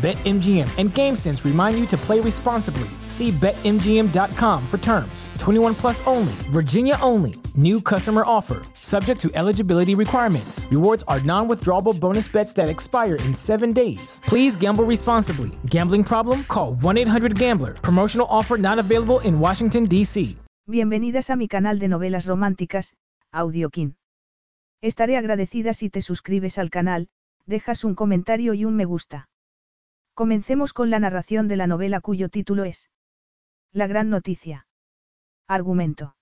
BetMGM and GameSense remind you to play responsibly. See BetMGM.com for terms. 21 plus only, Virginia only. New customer offer, subject to eligibility requirements. Rewards are non withdrawable bonus bets that expire in seven days. Please gamble responsibly. Gambling problem? Call 1 800 Gambler. Promotional offer not available in Washington, D.C. Bienvenidas a mi canal de novelas románticas, Audiokin. Estaré agradecida si te suscribes al canal, dejas un comentario y un me gusta. Comencemos con la narración de la novela cuyo título es La gran noticia. Argumento.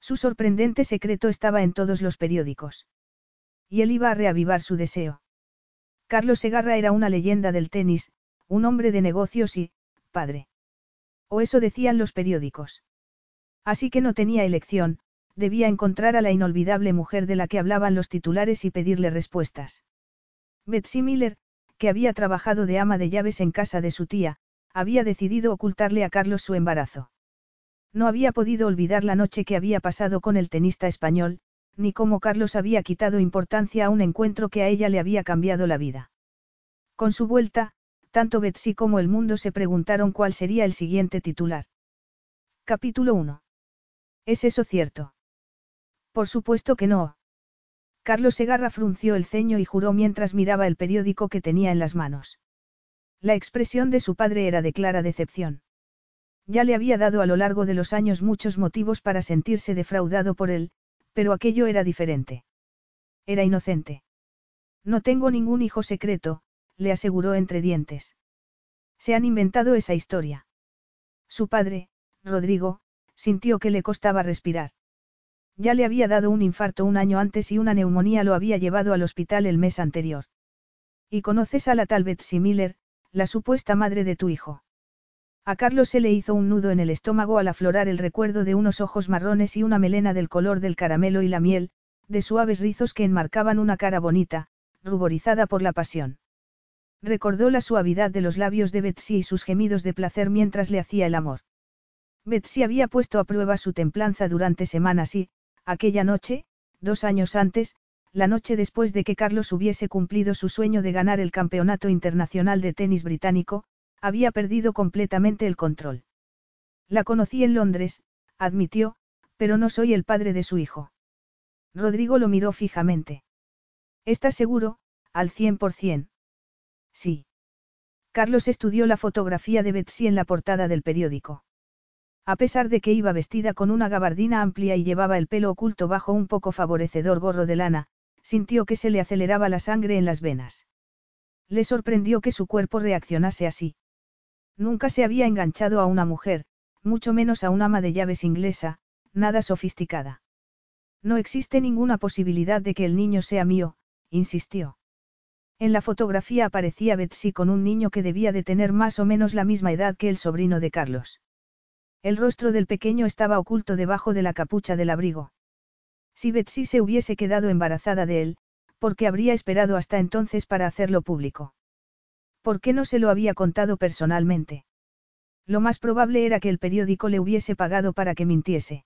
Su sorprendente secreto estaba en todos los periódicos. Y él iba a reavivar su deseo. Carlos Segarra era una leyenda del tenis, un hombre de negocios y, padre. O eso decían los periódicos. Así que no tenía elección, debía encontrar a la inolvidable mujer de la que hablaban los titulares y pedirle respuestas. Betsy Miller, que había trabajado de ama de llaves en casa de su tía, había decidido ocultarle a Carlos su embarazo. No había podido olvidar la noche que había pasado con el tenista español, ni cómo Carlos había quitado importancia a un encuentro que a ella le había cambiado la vida. Con su vuelta, tanto Betsy como el mundo se preguntaron cuál sería el siguiente titular. Capítulo 1. ¿Es eso cierto? Por supuesto que no. Carlos Segarra frunció el ceño y juró mientras miraba el periódico que tenía en las manos. La expresión de su padre era de clara decepción. Ya le había dado a lo largo de los años muchos motivos para sentirse defraudado por él, pero aquello era diferente. Era inocente. No tengo ningún hijo secreto, le aseguró entre dientes. Se han inventado esa historia. Su padre, Rodrigo, sintió que le costaba respirar. Ya le había dado un infarto un año antes y una neumonía lo había llevado al hospital el mes anterior. Y conoces a la tal Betsy Miller, la supuesta madre de tu hijo. A Carlos se le hizo un nudo en el estómago al aflorar el recuerdo de unos ojos marrones y una melena del color del caramelo y la miel, de suaves rizos que enmarcaban una cara bonita, ruborizada por la pasión. Recordó la suavidad de los labios de Betsy y sus gemidos de placer mientras le hacía el amor. Betsy había puesto a prueba su templanza durante semanas y, aquella noche, dos años antes, la noche después de que Carlos hubiese cumplido su sueño de ganar el Campeonato Internacional de Tenis Británico, había perdido completamente el control. La conocí en Londres, admitió, pero no soy el padre de su hijo. Rodrigo lo miró fijamente. ¿Estás seguro, al cien por cien? Sí. Carlos estudió la fotografía de Betsy en la portada del periódico. A pesar de que iba vestida con una gabardina amplia y llevaba el pelo oculto bajo un poco favorecedor gorro de lana, sintió que se le aceleraba la sangre en las venas. Le sorprendió que su cuerpo reaccionase así. Nunca se había enganchado a una mujer, mucho menos a un ama de llaves inglesa, nada sofisticada. No existe ninguna posibilidad de que el niño sea mío, insistió. En la fotografía aparecía Betsy con un niño que debía de tener más o menos la misma edad que el sobrino de Carlos. El rostro del pequeño estaba oculto debajo de la capucha del abrigo. Si Betsy se hubiese quedado embarazada de él, ¿por qué habría esperado hasta entonces para hacerlo público? ¿Por qué no se lo había contado personalmente? Lo más probable era que el periódico le hubiese pagado para que mintiese.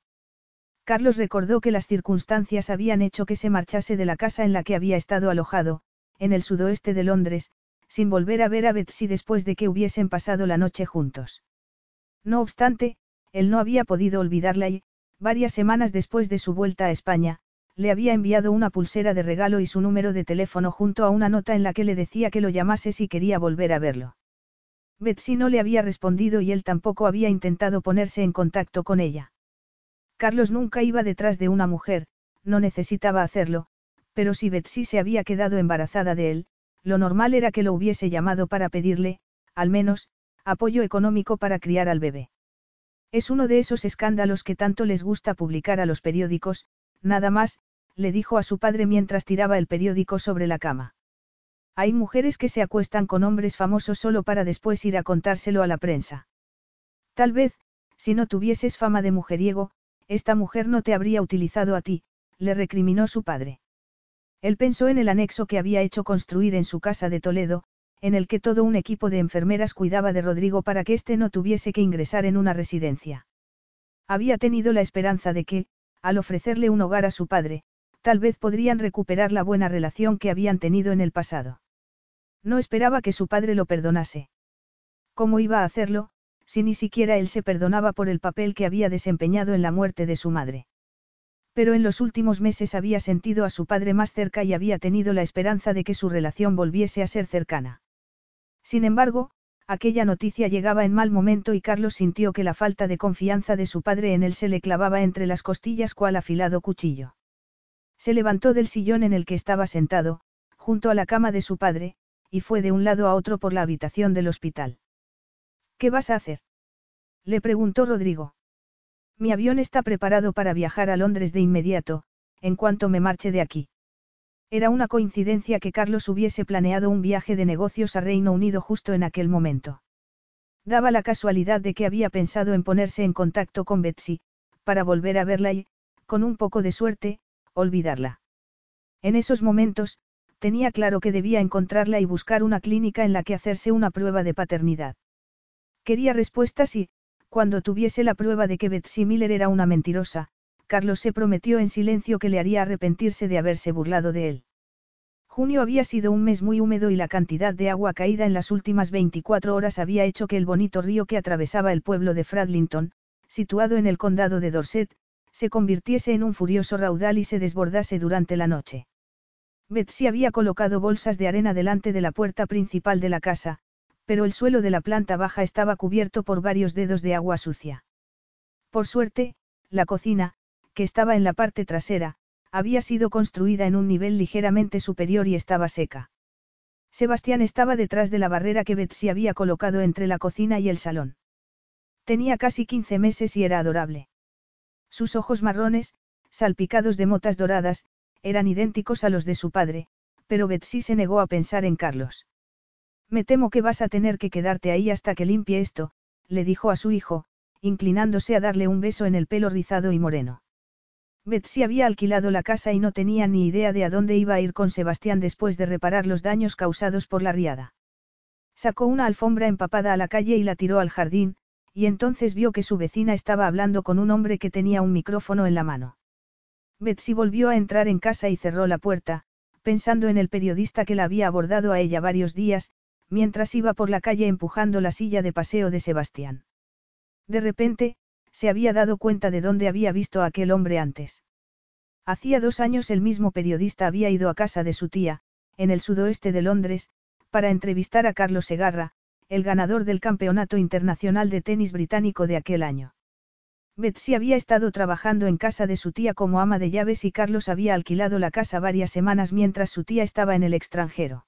Carlos recordó que las circunstancias habían hecho que se marchase de la casa en la que había estado alojado, en el sudoeste de Londres, sin volver a ver a Betsy después de que hubiesen pasado la noche juntos. No obstante, él no había podido olvidarla y, varias semanas después de su vuelta a España, le había enviado una pulsera de regalo y su número de teléfono junto a una nota en la que le decía que lo llamase si quería volver a verlo. Betsy no le había respondido y él tampoco había intentado ponerse en contacto con ella. Carlos nunca iba detrás de una mujer, no necesitaba hacerlo, pero si Betsy se había quedado embarazada de él, lo normal era que lo hubiese llamado para pedirle, al menos, apoyo económico para criar al bebé. Es uno de esos escándalos que tanto les gusta publicar a los periódicos, nada más, le dijo a su padre mientras tiraba el periódico sobre la cama. Hay mujeres que se acuestan con hombres famosos solo para después ir a contárselo a la prensa. Tal vez, si no tuvieses fama de mujeriego, esta mujer no te habría utilizado a ti, le recriminó su padre. Él pensó en el anexo que había hecho construir en su casa de Toledo, en el que todo un equipo de enfermeras cuidaba de Rodrigo para que éste no tuviese que ingresar en una residencia. Había tenido la esperanza de que, al ofrecerle un hogar a su padre, tal vez podrían recuperar la buena relación que habían tenido en el pasado. No esperaba que su padre lo perdonase. ¿Cómo iba a hacerlo, si ni siquiera él se perdonaba por el papel que había desempeñado en la muerte de su madre? Pero en los últimos meses había sentido a su padre más cerca y había tenido la esperanza de que su relación volviese a ser cercana. Sin embargo, aquella noticia llegaba en mal momento y Carlos sintió que la falta de confianza de su padre en él se le clavaba entre las costillas cual afilado cuchillo. Se levantó del sillón en el que estaba sentado, junto a la cama de su padre, y fue de un lado a otro por la habitación del hospital. ¿Qué vas a hacer? Le preguntó Rodrigo. Mi avión está preparado para viajar a Londres de inmediato, en cuanto me marche de aquí. Era una coincidencia que Carlos hubiese planeado un viaje de negocios a Reino Unido justo en aquel momento. Daba la casualidad de que había pensado en ponerse en contacto con Betsy, para volver a verla y, con un poco de suerte, olvidarla. En esos momentos, tenía claro que debía encontrarla y buscar una clínica en la que hacerse una prueba de paternidad. Quería respuestas y, cuando tuviese la prueba de que Betsy Miller era una mentirosa, Carlos se prometió en silencio que le haría arrepentirse de haberse burlado de él. Junio había sido un mes muy húmedo y la cantidad de agua caída en las últimas 24 horas había hecho que el bonito río que atravesaba el pueblo de Fradlington, situado en el condado de Dorset, se convirtiese en un furioso raudal y se desbordase durante la noche. Betsy había colocado bolsas de arena delante de la puerta principal de la casa, pero el suelo de la planta baja estaba cubierto por varios dedos de agua sucia. Por suerte, la cocina, que estaba en la parte trasera, había sido construida en un nivel ligeramente superior y estaba seca. Sebastián estaba detrás de la barrera que Betsy había colocado entre la cocina y el salón. Tenía casi 15 meses y era adorable. Sus ojos marrones, salpicados de motas doradas, eran idénticos a los de su padre, pero Betsy se negó a pensar en Carlos. Me temo que vas a tener que quedarte ahí hasta que limpie esto, le dijo a su hijo, inclinándose a darle un beso en el pelo rizado y moreno. Betsy había alquilado la casa y no tenía ni idea de a dónde iba a ir con Sebastián después de reparar los daños causados por la riada. Sacó una alfombra empapada a la calle y la tiró al jardín, y entonces vio que su vecina estaba hablando con un hombre que tenía un micrófono en la mano. Betsy volvió a entrar en casa y cerró la puerta, pensando en el periodista que la había abordado a ella varios días, mientras iba por la calle empujando la silla de paseo de Sebastián. De repente, se había dado cuenta de dónde había visto a aquel hombre antes. Hacía dos años el mismo periodista había ido a casa de su tía, en el sudoeste de Londres, para entrevistar a Carlos Segarra, el ganador del Campeonato Internacional de Tenis Británico de aquel año. Betsy había estado trabajando en casa de su tía como ama de llaves y Carlos había alquilado la casa varias semanas mientras su tía estaba en el extranjero.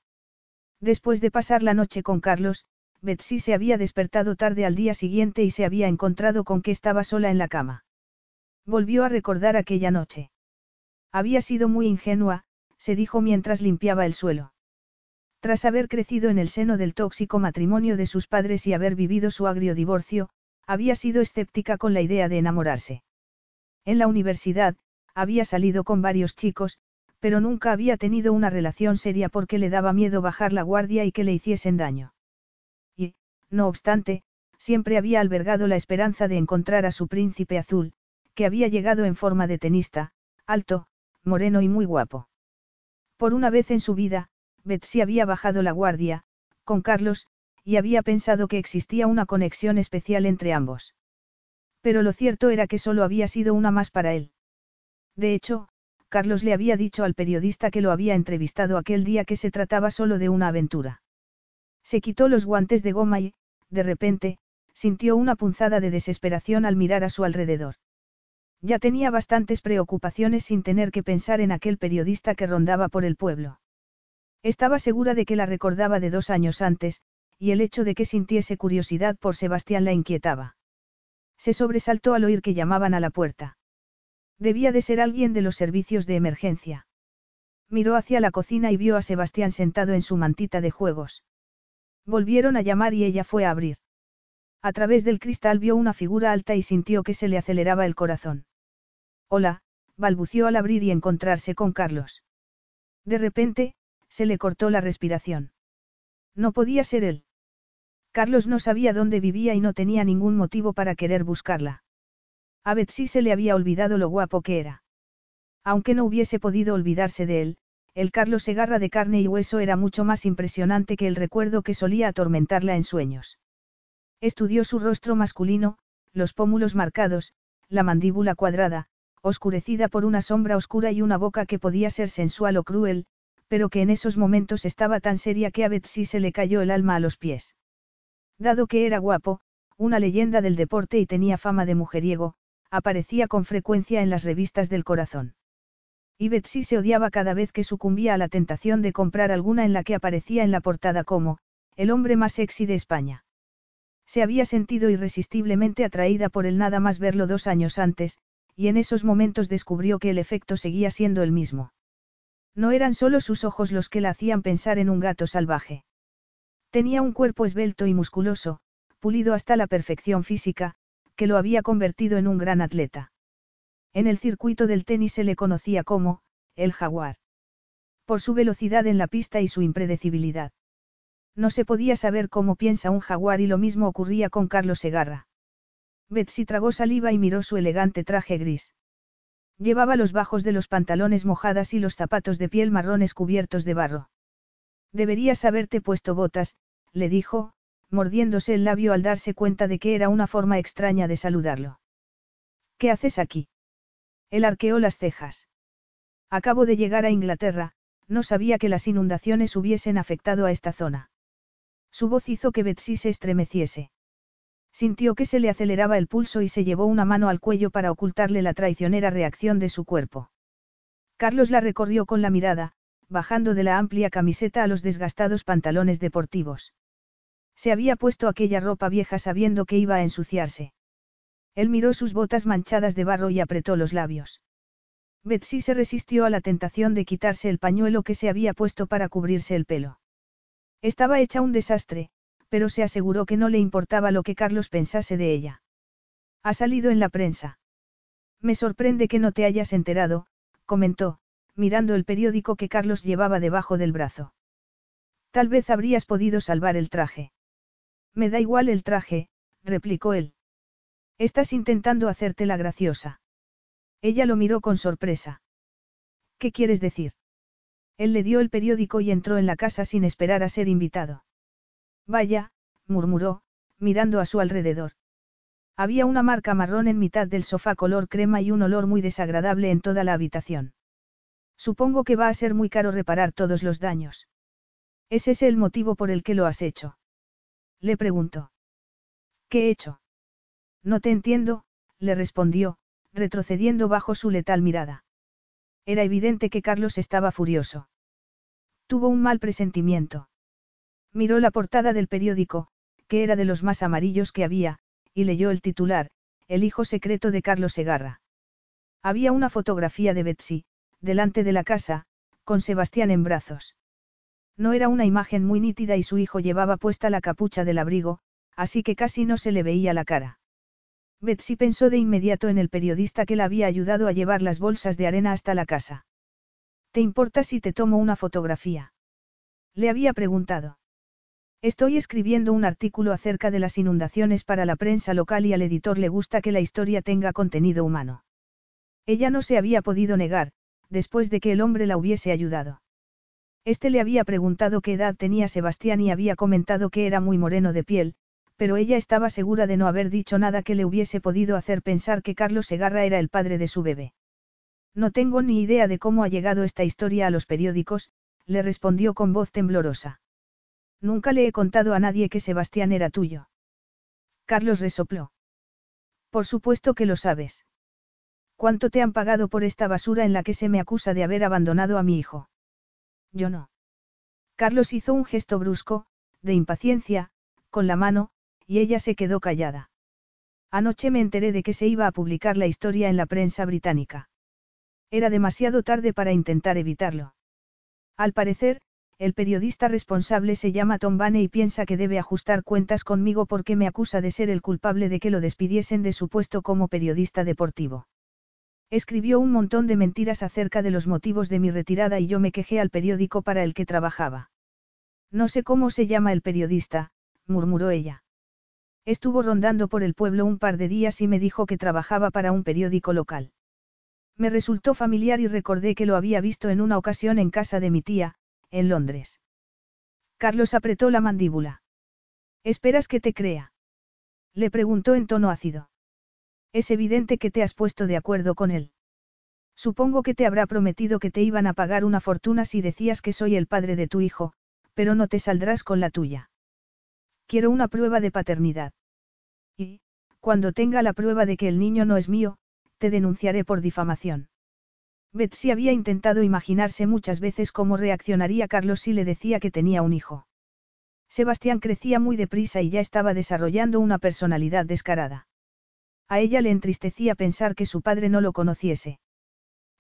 Después de pasar la noche con Carlos, Betsy se había despertado tarde al día siguiente y se había encontrado con que estaba sola en la cama. Volvió a recordar aquella noche. Había sido muy ingenua, se dijo mientras limpiaba el suelo. Tras haber crecido en el seno del tóxico matrimonio de sus padres y haber vivido su agrio divorcio, había sido escéptica con la idea de enamorarse. En la universidad, había salido con varios chicos, pero nunca había tenido una relación seria porque le daba miedo bajar la guardia y que le hiciesen daño. No obstante, siempre había albergado la esperanza de encontrar a su príncipe azul, que había llegado en forma de tenista, alto, moreno y muy guapo. Por una vez en su vida, Betsy había bajado la guardia, con Carlos, y había pensado que existía una conexión especial entre ambos. Pero lo cierto era que solo había sido una más para él. De hecho, Carlos le había dicho al periodista que lo había entrevistado aquel día que se trataba solo de una aventura. Se quitó los guantes de goma y, de repente, sintió una punzada de desesperación al mirar a su alrededor. Ya tenía bastantes preocupaciones sin tener que pensar en aquel periodista que rondaba por el pueblo. Estaba segura de que la recordaba de dos años antes, y el hecho de que sintiese curiosidad por Sebastián la inquietaba. Se sobresaltó al oír que llamaban a la puerta. Debía de ser alguien de los servicios de emergencia. Miró hacia la cocina y vio a Sebastián sentado en su mantita de juegos. Volvieron a llamar y ella fue a abrir. A través del cristal vio una figura alta y sintió que se le aceleraba el corazón. Hola, balbució al abrir y encontrarse con Carlos. De repente, se le cortó la respiración. No podía ser él. Carlos no sabía dónde vivía y no tenía ningún motivo para querer buscarla. A Betsy se le había olvidado lo guapo que era. Aunque no hubiese podido olvidarse de él, el Carlos Segarra de carne y hueso era mucho más impresionante que el recuerdo que solía atormentarla en sueños. Estudió su rostro masculino, los pómulos marcados, la mandíbula cuadrada, oscurecida por una sombra oscura y una boca que podía ser sensual o cruel, pero que en esos momentos estaba tan seria que a Betsy se le cayó el alma a los pies. Dado que era guapo, una leyenda del deporte y tenía fama de mujeriego, aparecía con frecuencia en las revistas del corazón. Y Betsy se odiaba cada vez que sucumbía a la tentación de comprar alguna en la que aparecía en la portada como, el hombre más sexy de España. Se había sentido irresistiblemente atraída por él nada más verlo dos años antes, y en esos momentos descubrió que el efecto seguía siendo el mismo. No eran solo sus ojos los que la hacían pensar en un gato salvaje. Tenía un cuerpo esbelto y musculoso, pulido hasta la perfección física, que lo había convertido en un gran atleta. En el circuito del tenis se le conocía como, el jaguar. Por su velocidad en la pista y su impredecibilidad. No se podía saber cómo piensa un jaguar y lo mismo ocurría con Carlos Segarra. Betsy tragó saliva y miró su elegante traje gris. Llevaba los bajos de los pantalones mojadas y los zapatos de piel marrones cubiertos de barro. Deberías haberte puesto botas, le dijo, mordiéndose el labio al darse cuenta de que era una forma extraña de saludarlo. ¿Qué haces aquí? Él arqueó las cejas. Acabo de llegar a Inglaterra, no sabía que las inundaciones hubiesen afectado a esta zona. Su voz hizo que Betsy se estremeciese. Sintió que se le aceleraba el pulso y se llevó una mano al cuello para ocultarle la traicionera reacción de su cuerpo. Carlos la recorrió con la mirada, bajando de la amplia camiseta a los desgastados pantalones deportivos. Se había puesto aquella ropa vieja sabiendo que iba a ensuciarse. Él miró sus botas manchadas de barro y apretó los labios. Betsy se resistió a la tentación de quitarse el pañuelo que se había puesto para cubrirse el pelo. Estaba hecha un desastre, pero se aseguró que no le importaba lo que Carlos pensase de ella. Ha salido en la prensa. Me sorprende que no te hayas enterado, comentó, mirando el periódico que Carlos llevaba debajo del brazo. Tal vez habrías podido salvar el traje. Me da igual el traje, replicó él. Estás intentando hacerte la graciosa. Ella lo miró con sorpresa. ¿Qué quieres decir? Él le dio el periódico y entró en la casa sin esperar a ser invitado. Vaya, murmuró, mirando a su alrededor. Había una marca marrón en mitad del sofá color crema y un olor muy desagradable en toda la habitación. Supongo que va a ser muy caro reparar todos los daños. ¿Es ese el motivo por el que lo has hecho? Le preguntó. ¿Qué he hecho? No te entiendo, le respondió, retrocediendo bajo su letal mirada. Era evidente que Carlos estaba furioso. Tuvo un mal presentimiento. Miró la portada del periódico, que era de los más amarillos que había, y leyó el titular, El hijo secreto de Carlos Segarra. Había una fotografía de Betsy, delante de la casa, con Sebastián en brazos. No era una imagen muy nítida y su hijo llevaba puesta la capucha del abrigo, así que casi no se le veía la cara. Betsy pensó de inmediato en el periodista que la había ayudado a llevar las bolsas de arena hasta la casa. ¿Te importa si te tomo una fotografía? Le había preguntado. Estoy escribiendo un artículo acerca de las inundaciones para la prensa local y al editor le gusta que la historia tenga contenido humano. Ella no se había podido negar, después de que el hombre la hubiese ayudado. Este le había preguntado qué edad tenía Sebastián y había comentado que era muy moreno de piel, pero ella estaba segura de no haber dicho nada que le hubiese podido hacer pensar que Carlos Segarra era el padre de su bebé. No tengo ni idea de cómo ha llegado esta historia a los periódicos, le respondió con voz temblorosa. Nunca le he contado a nadie que Sebastián era tuyo. Carlos resopló. Por supuesto que lo sabes. ¿Cuánto te han pagado por esta basura en la que se me acusa de haber abandonado a mi hijo? Yo no. Carlos hizo un gesto brusco, de impaciencia, con la mano, y ella se quedó callada. Anoche me enteré de que se iba a publicar la historia en la prensa británica. Era demasiado tarde para intentar evitarlo. Al parecer, el periodista responsable se llama Tom Bane y piensa que debe ajustar cuentas conmigo porque me acusa de ser el culpable de que lo despidiesen de su puesto como periodista deportivo. Escribió un montón de mentiras acerca de los motivos de mi retirada y yo me quejé al periódico para el que trabajaba. No sé cómo se llama el periodista, murmuró ella. Estuvo rondando por el pueblo un par de días y me dijo que trabajaba para un periódico local. Me resultó familiar y recordé que lo había visto en una ocasión en casa de mi tía, en Londres. Carlos apretó la mandíbula. ¿Esperas que te crea? Le preguntó en tono ácido. Es evidente que te has puesto de acuerdo con él. Supongo que te habrá prometido que te iban a pagar una fortuna si decías que soy el padre de tu hijo, pero no te saldrás con la tuya. Quiero una prueba de paternidad. Y, cuando tenga la prueba de que el niño no es mío, te denunciaré por difamación. Betsy había intentado imaginarse muchas veces cómo reaccionaría Carlos si le decía que tenía un hijo. Sebastián crecía muy deprisa y ya estaba desarrollando una personalidad descarada. A ella le entristecía pensar que su padre no lo conociese.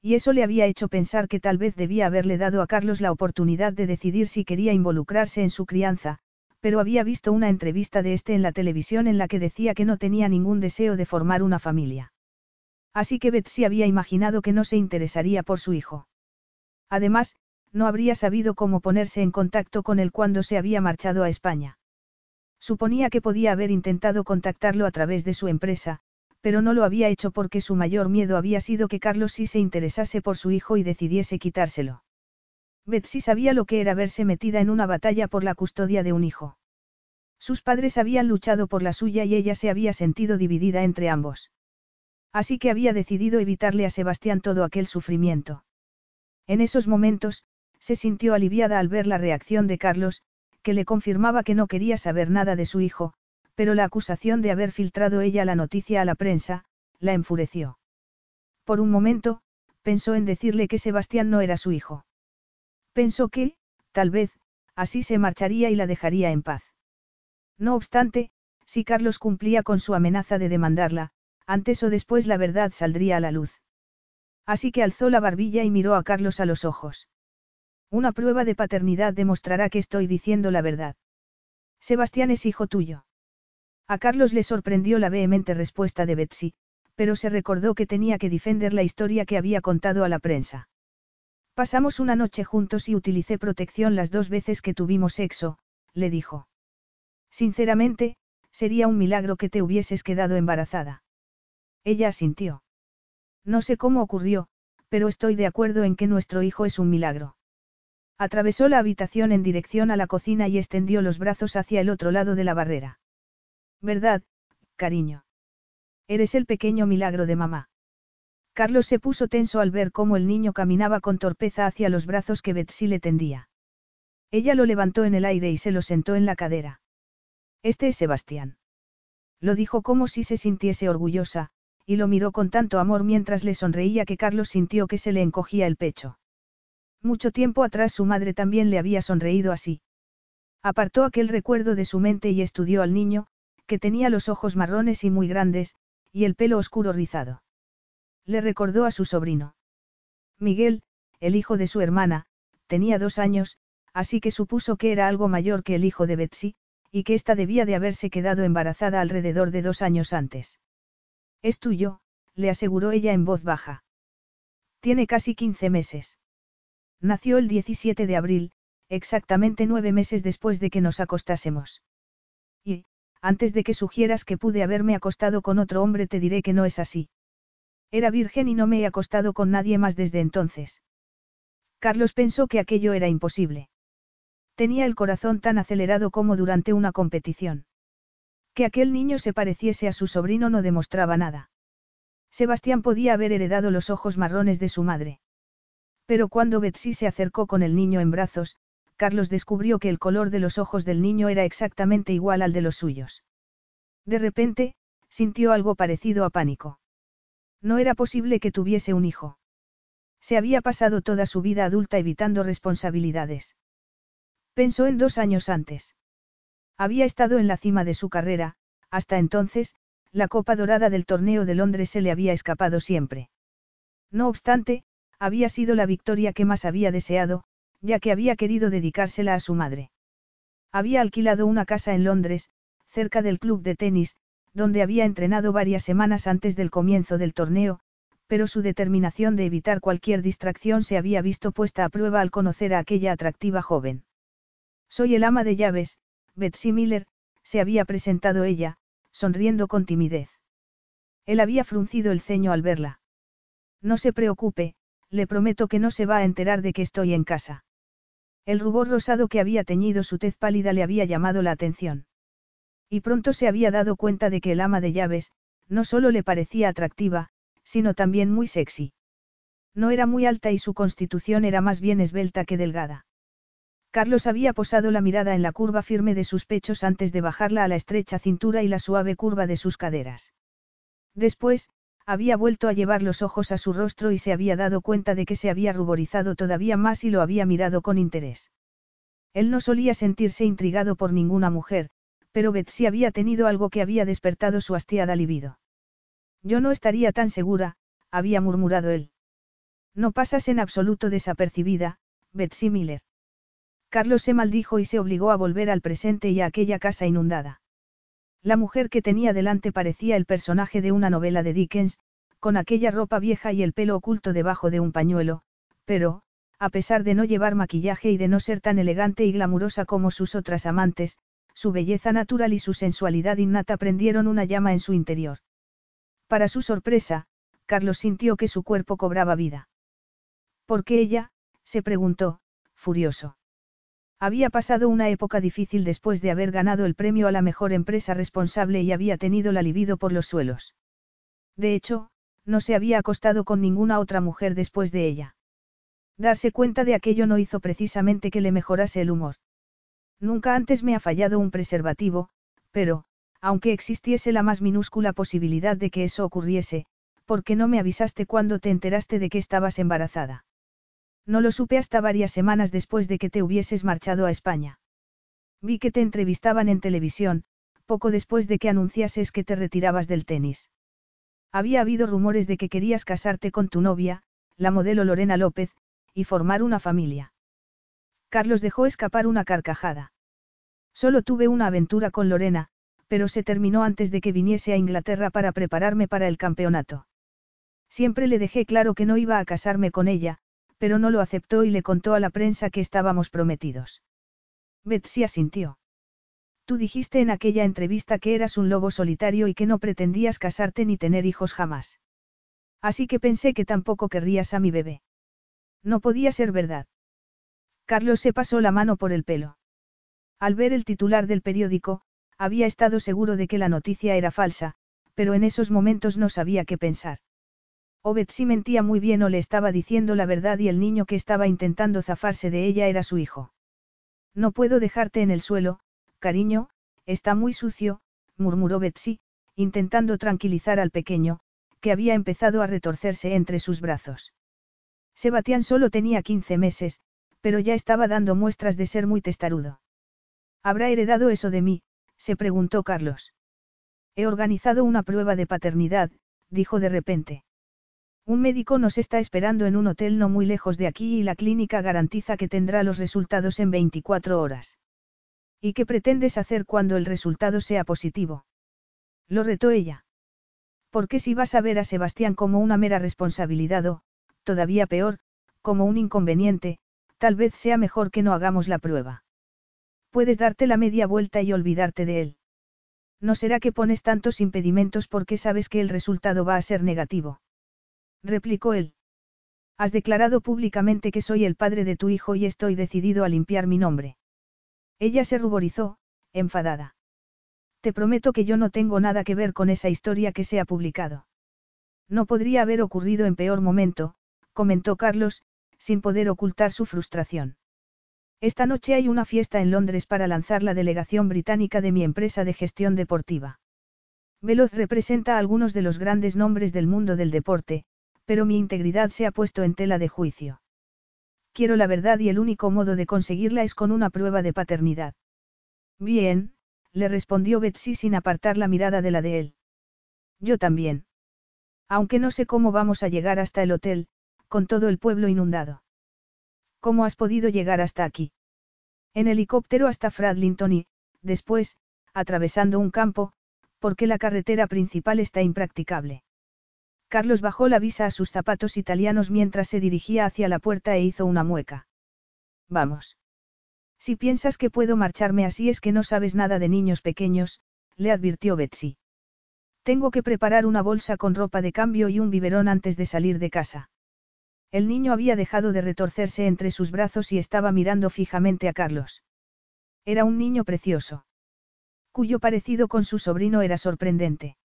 Y eso le había hecho pensar que tal vez debía haberle dado a Carlos la oportunidad de decidir si quería involucrarse en su crianza, pero había visto una entrevista de este en la televisión en la que decía que no tenía ningún deseo de formar una familia. Así que Betsy había imaginado que no se interesaría por su hijo. Además, no habría sabido cómo ponerse en contacto con él cuando se había marchado a España. Suponía que podía haber intentado contactarlo a través de su empresa, pero no lo había hecho porque su mayor miedo había sido que Carlos sí se interesase por su hijo y decidiese quitárselo. Betsy sabía lo que era verse metida en una batalla por la custodia de un hijo. Sus padres habían luchado por la suya y ella se había sentido dividida entre ambos. Así que había decidido evitarle a Sebastián todo aquel sufrimiento. En esos momentos, se sintió aliviada al ver la reacción de Carlos, que le confirmaba que no quería saber nada de su hijo, pero la acusación de haber filtrado ella la noticia a la prensa, la enfureció. Por un momento, pensó en decirle que Sebastián no era su hijo. Pensó que, tal vez, así se marcharía y la dejaría en paz. No obstante, si Carlos cumplía con su amenaza de demandarla, antes o después la verdad saldría a la luz. Así que alzó la barbilla y miró a Carlos a los ojos. Una prueba de paternidad demostrará que estoy diciendo la verdad. Sebastián es hijo tuyo. A Carlos le sorprendió la vehemente respuesta de Betsy, pero se recordó que tenía que defender la historia que había contado a la prensa. Pasamos una noche juntos y utilicé protección las dos veces que tuvimos sexo, le dijo. Sinceramente, sería un milagro que te hubieses quedado embarazada. Ella asintió. No sé cómo ocurrió, pero estoy de acuerdo en que nuestro hijo es un milagro. Atravesó la habitación en dirección a la cocina y extendió los brazos hacia el otro lado de la barrera. ¿Verdad, cariño? Eres el pequeño milagro de mamá. Carlos se puso tenso al ver cómo el niño caminaba con torpeza hacia los brazos que Betsy le tendía. Ella lo levantó en el aire y se lo sentó en la cadera. Este es Sebastián. Lo dijo como si se sintiese orgullosa, y lo miró con tanto amor mientras le sonreía que Carlos sintió que se le encogía el pecho. Mucho tiempo atrás su madre también le había sonreído así. Apartó aquel recuerdo de su mente y estudió al niño, que tenía los ojos marrones y muy grandes, y el pelo oscuro rizado. Le recordó a su sobrino. Miguel, el hijo de su hermana, tenía dos años, así que supuso que era algo mayor que el hijo de Betsy, y que ésta debía de haberse quedado embarazada alrededor de dos años antes. Es tuyo, le aseguró ella en voz baja. Tiene casi 15 meses. Nació el 17 de abril, exactamente nueve meses después de que nos acostásemos. Y, antes de que sugieras que pude haberme acostado con otro hombre te diré que no es así. Era virgen y no me he acostado con nadie más desde entonces. Carlos pensó que aquello era imposible. Tenía el corazón tan acelerado como durante una competición. Que aquel niño se pareciese a su sobrino no demostraba nada. Sebastián podía haber heredado los ojos marrones de su madre. Pero cuando Betsy se acercó con el niño en brazos, Carlos descubrió que el color de los ojos del niño era exactamente igual al de los suyos. De repente, sintió algo parecido a pánico. No era posible que tuviese un hijo. Se había pasado toda su vida adulta evitando responsabilidades. Pensó en dos años antes. Había estado en la cima de su carrera, hasta entonces, la copa dorada del torneo de Londres se le había escapado siempre. No obstante, había sido la victoria que más había deseado, ya que había querido dedicársela a su madre. Había alquilado una casa en Londres, cerca del club de tenis, donde había entrenado varias semanas antes del comienzo del torneo, pero su determinación de evitar cualquier distracción se había visto puesta a prueba al conocer a aquella atractiva joven. Soy el ama de llaves, Betsy Miller, se había presentado ella, sonriendo con timidez. Él había fruncido el ceño al verla. No se preocupe, le prometo que no se va a enterar de que estoy en casa. El rubor rosado que había teñido su tez pálida le había llamado la atención. Y pronto se había dado cuenta de que el ama de llaves, no solo le parecía atractiva, sino también muy sexy. No era muy alta y su constitución era más bien esbelta que delgada. Carlos había posado la mirada en la curva firme de sus pechos antes de bajarla a la estrecha cintura y la suave curva de sus caderas. Después, había vuelto a llevar los ojos a su rostro y se había dado cuenta de que se había ruborizado todavía más y lo había mirado con interés. Él no solía sentirse intrigado por ninguna mujer, pero Betsy había tenido algo que había despertado su hastiada libido. Yo no estaría tan segura, había murmurado él. No pasas en absoluto desapercibida, Betsy Miller. Carlos se maldijo y se obligó a volver al presente y a aquella casa inundada. La mujer que tenía delante parecía el personaje de una novela de Dickens, con aquella ropa vieja y el pelo oculto debajo de un pañuelo, pero, a pesar de no llevar maquillaje y de no ser tan elegante y glamurosa como sus otras amantes, su belleza natural y su sensualidad innata prendieron una llama en su interior. Para su sorpresa, Carlos sintió que su cuerpo cobraba vida. ¿Por qué ella? se preguntó, furioso. Había pasado una época difícil después de haber ganado el premio a la mejor empresa responsable y había tenido la libido por los suelos. De hecho, no se había acostado con ninguna otra mujer después de ella. Darse cuenta de aquello no hizo precisamente que le mejorase el humor. Nunca antes me ha fallado un preservativo, pero, aunque existiese la más minúscula posibilidad de que eso ocurriese, ¿por qué no me avisaste cuando te enteraste de que estabas embarazada? No lo supe hasta varias semanas después de que te hubieses marchado a España. Vi que te entrevistaban en televisión, poco después de que anunciases que te retirabas del tenis. Había habido rumores de que querías casarte con tu novia, la modelo Lorena López, y formar una familia. Carlos dejó escapar una carcajada. Solo tuve una aventura con Lorena, pero se terminó antes de que viniese a Inglaterra para prepararme para el campeonato. Siempre le dejé claro que no iba a casarme con ella, pero no lo aceptó y le contó a la prensa que estábamos prometidos. Betsy asintió. Tú dijiste en aquella entrevista que eras un lobo solitario y que no pretendías casarte ni tener hijos jamás. Así que pensé que tampoco querrías a mi bebé. No podía ser verdad. Carlos se pasó la mano por el pelo. Al ver el titular del periódico, había estado seguro de que la noticia era falsa, pero en esos momentos no sabía qué pensar. O Betsy mentía muy bien o le estaba diciendo la verdad y el niño que estaba intentando zafarse de ella era su hijo. No puedo dejarte en el suelo, cariño, está muy sucio, murmuró Betsy, intentando tranquilizar al pequeño, que había empezado a retorcerse entre sus brazos. Sebastián solo tenía 15 meses, pero ya estaba dando muestras de ser muy testarudo. ¿Habrá heredado eso de mí? se preguntó Carlos. He organizado una prueba de paternidad, dijo de repente. Un médico nos está esperando en un hotel no muy lejos de aquí y la clínica garantiza que tendrá los resultados en 24 horas. ¿Y qué pretendes hacer cuando el resultado sea positivo? Lo retó ella. Porque si vas a ver a Sebastián como una mera responsabilidad o, todavía peor, como un inconveniente, tal vez sea mejor que no hagamos la prueba. Puedes darte la media vuelta y olvidarte de él. No será que pones tantos impedimentos porque sabes que el resultado va a ser negativo replicó él. Has declarado públicamente que soy el padre de tu hijo y estoy decidido a limpiar mi nombre. Ella se ruborizó, enfadada. Te prometo que yo no tengo nada que ver con esa historia que se ha publicado. No podría haber ocurrido en peor momento, comentó Carlos, sin poder ocultar su frustración. Esta noche hay una fiesta en Londres para lanzar la delegación británica de mi empresa de gestión deportiva. Veloz representa a algunos de los grandes nombres del mundo del deporte, pero mi integridad se ha puesto en tela de juicio. Quiero la verdad y el único modo de conseguirla es con una prueba de paternidad. Bien, le respondió Betsy sin apartar la mirada de la de él. Yo también. Aunque no sé cómo vamos a llegar hasta el hotel, con todo el pueblo inundado. ¿Cómo has podido llegar hasta aquí? En helicóptero hasta Fradlington y, después, atravesando un campo, porque la carretera principal está impracticable. Carlos bajó la visa a sus zapatos italianos mientras se dirigía hacia la puerta e hizo una mueca. Vamos. Si piensas que puedo marcharme así es que no sabes nada de niños pequeños, le advirtió Betsy. Tengo que preparar una bolsa con ropa de cambio y un biberón antes de salir de casa. El niño había dejado de retorcerse entre sus brazos y estaba mirando fijamente a Carlos. Era un niño precioso. Cuyo parecido con su sobrino era sorprendente.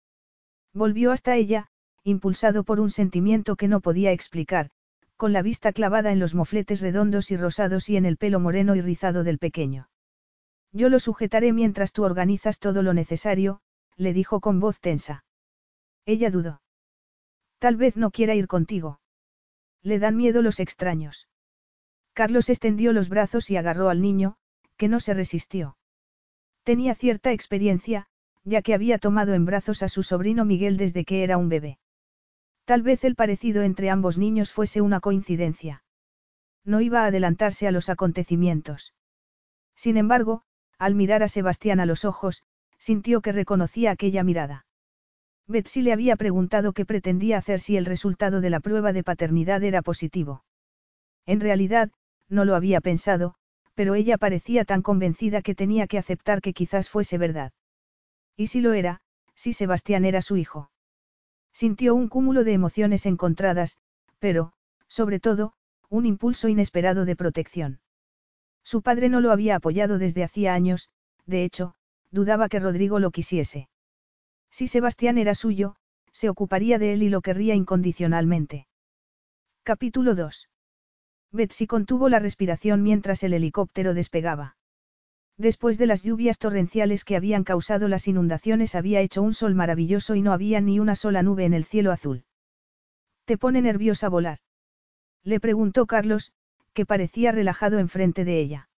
Volvió hasta ella, impulsado por un sentimiento que no podía explicar, con la vista clavada en los mofletes redondos y rosados y en el pelo moreno y rizado del pequeño. Yo lo sujetaré mientras tú organizas todo lo necesario, le dijo con voz tensa. Ella dudó. Tal vez no quiera ir contigo. Le dan miedo los extraños. Carlos extendió los brazos y agarró al niño, que no se resistió. Tenía cierta experiencia, ya que había tomado en brazos a su sobrino Miguel desde que era un bebé. Tal vez el parecido entre ambos niños fuese una coincidencia. No iba a adelantarse a los acontecimientos. Sin embargo, al mirar a Sebastián a los ojos, sintió que reconocía aquella mirada. Betsy le había preguntado qué pretendía hacer si el resultado de la prueba de paternidad era positivo. En realidad, no lo había pensado, pero ella parecía tan convencida que tenía que aceptar que quizás fuese verdad. Y si lo era, si Sebastián era su hijo. Sintió un cúmulo de emociones encontradas, pero, sobre todo, un impulso inesperado de protección. Su padre no lo había apoyado desde hacía años, de hecho, dudaba que Rodrigo lo quisiese. Si Sebastián era suyo, se ocuparía de él y lo querría incondicionalmente. Capítulo 2. Betsy contuvo la respiración mientras el helicóptero despegaba. Después de las lluvias torrenciales que habían causado las inundaciones había hecho un sol maravilloso y no había ni una sola nube en el cielo azul. ¿Te pone nerviosa volar? Le preguntó Carlos, que parecía relajado enfrente de ella.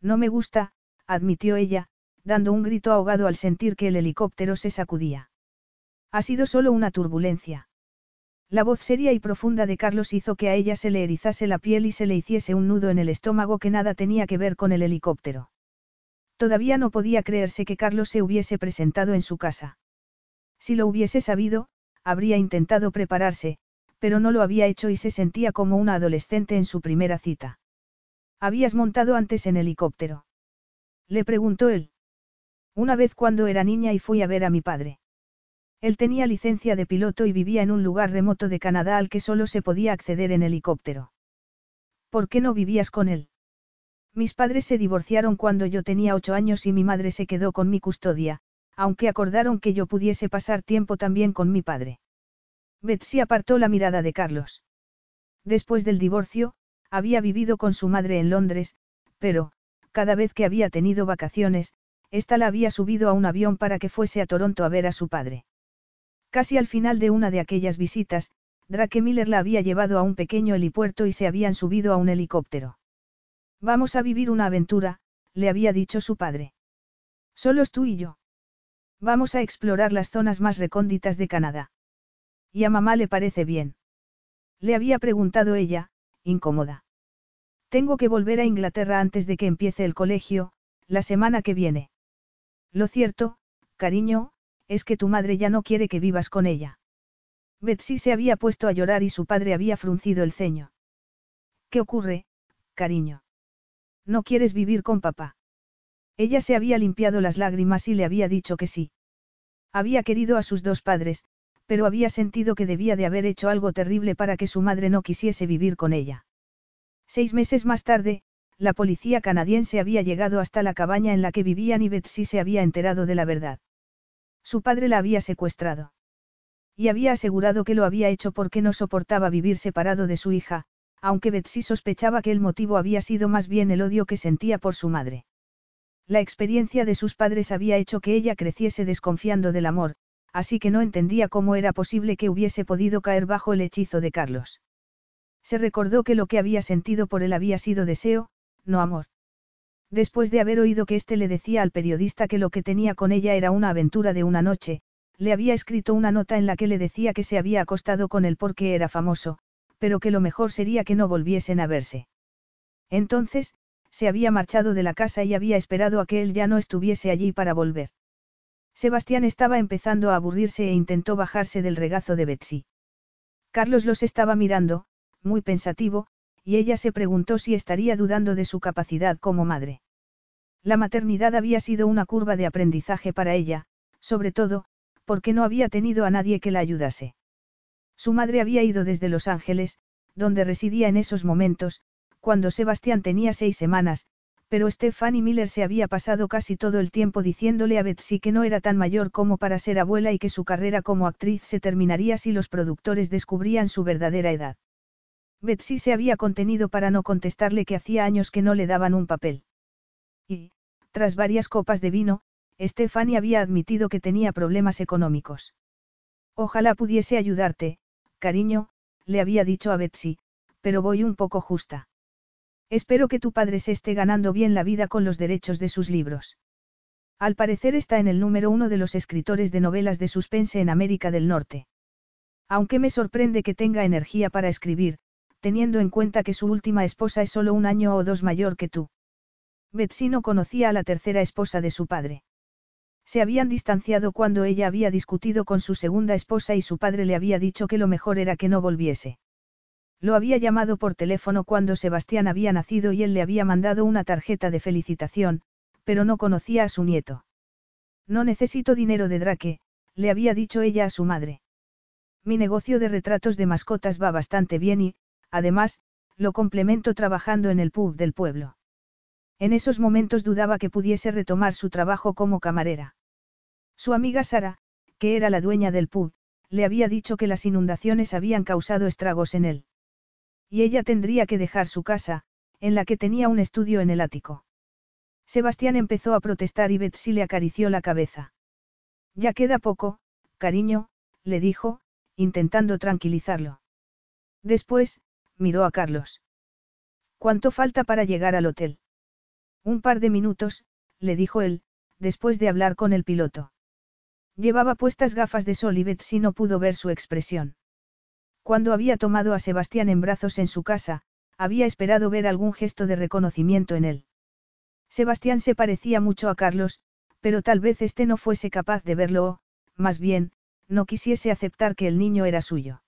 No me gusta, admitió ella, dando un grito ahogado al sentir que el helicóptero se sacudía. Ha sido solo una turbulencia. La voz seria y profunda de Carlos hizo que a ella se le erizase la piel y se le hiciese un nudo en el estómago que nada tenía que ver con el helicóptero. Todavía no podía creerse que Carlos se hubiese presentado en su casa. Si lo hubiese sabido, habría intentado prepararse, pero no lo había hecho y se sentía como una adolescente en su primera cita. ¿Habías montado antes en helicóptero? Le preguntó él. Una vez cuando era niña y fui a ver a mi padre. Él tenía licencia de piloto y vivía en un lugar remoto de Canadá al que solo se podía acceder en helicóptero. ¿Por qué no vivías con él? Mis padres se divorciaron cuando yo tenía ocho años y mi madre se quedó con mi custodia, aunque acordaron que yo pudiese pasar tiempo también con mi padre. Betsy apartó la mirada de Carlos. Después del divorcio, había vivido con su madre en Londres, pero, cada vez que había tenido vacaciones, ésta la había subido a un avión para que fuese a Toronto a ver a su padre. Casi al final de una de aquellas visitas, Drake Miller la había llevado a un pequeño helipuerto y se habían subido a un helicóptero. Vamos a vivir una aventura, le había dicho su padre. Solos tú y yo. Vamos a explorar las zonas más recónditas de Canadá. ¿Y a mamá le parece bien? Le había preguntado ella, incómoda. Tengo que volver a Inglaterra antes de que empiece el colegio, la semana que viene. Lo cierto, cariño, es que tu madre ya no quiere que vivas con ella. Betsy se había puesto a llorar y su padre había fruncido el ceño. ¿Qué ocurre, cariño? ¿No quieres vivir con papá? Ella se había limpiado las lágrimas y le había dicho que sí. Había querido a sus dos padres, pero había sentido que debía de haber hecho algo terrible para que su madre no quisiese vivir con ella. Seis meses más tarde, la policía canadiense había llegado hasta la cabaña en la que vivían y Betsy se había enterado de la verdad. Su padre la había secuestrado. Y había asegurado que lo había hecho porque no soportaba vivir separado de su hija, aunque Betsy sospechaba que el motivo había sido más bien el odio que sentía por su madre. La experiencia de sus padres había hecho que ella creciese desconfiando del amor, así que no entendía cómo era posible que hubiese podido caer bajo el hechizo de Carlos. Se recordó que lo que había sentido por él había sido deseo, no amor. Después de haber oído que éste le decía al periodista que lo que tenía con ella era una aventura de una noche, le había escrito una nota en la que le decía que se había acostado con él porque era famoso, pero que lo mejor sería que no volviesen a verse. Entonces, se había marchado de la casa y había esperado a que él ya no estuviese allí para volver. Sebastián estaba empezando a aburrirse e intentó bajarse del regazo de Betsy. Carlos los estaba mirando, muy pensativo, y ella se preguntó si estaría dudando de su capacidad como madre. La maternidad había sido una curva de aprendizaje para ella, sobre todo, porque no había tenido a nadie que la ayudase. Su madre había ido desde Los Ángeles, donde residía en esos momentos, cuando Sebastián tenía seis semanas, pero Stephanie Miller se había pasado casi todo el tiempo diciéndole a Betsy que no era tan mayor como para ser abuela y que su carrera como actriz se terminaría si los productores descubrían su verdadera edad. Betsy se había contenido para no contestarle que hacía años que no le daban un papel. Y, tras varias copas de vino, Stephanie había admitido que tenía problemas económicos. Ojalá pudiese ayudarte, cariño, le había dicho a Betsy, pero voy un poco justa. Espero que tu padre se esté ganando bien la vida con los derechos de sus libros. Al parecer está en el número uno de los escritores de novelas de suspense en América del Norte. Aunque me sorprende que tenga energía para escribir, teniendo en cuenta que su última esposa es solo un año o dos mayor que tú. Betsy no conocía a la tercera esposa de su padre. Se habían distanciado cuando ella había discutido con su segunda esposa y su padre le había dicho que lo mejor era que no volviese. Lo había llamado por teléfono cuando Sebastián había nacido y él le había mandado una tarjeta de felicitación, pero no conocía a su nieto. No necesito dinero de Drake, le había dicho ella a su madre. Mi negocio de retratos de mascotas va bastante bien y, además, lo complemento trabajando en el pub del pueblo. En esos momentos dudaba que pudiese retomar su trabajo como camarera. Su amiga Sara, que era la dueña del pub, le había dicho que las inundaciones habían causado estragos en él. Y ella tendría que dejar su casa, en la que tenía un estudio en el ático. Sebastián empezó a protestar y Betsy le acarició la cabeza. Ya queda poco, cariño, le dijo, intentando tranquilizarlo. Después, miró a Carlos. ¿Cuánto falta para llegar al hotel? Un par de minutos, le dijo él, después de hablar con el piloto. Llevaba puestas gafas de sol y Betsy no pudo ver su expresión. Cuando había tomado a Sebastián en brazos en su casa, había esperado ver algún gesto de reconocimiento en él. Sebastián se parecía mucho a Carlos, pero tal vez éste no fuese capaz de verlo o, más bien, no quisiese aceptar que el niño era suyo.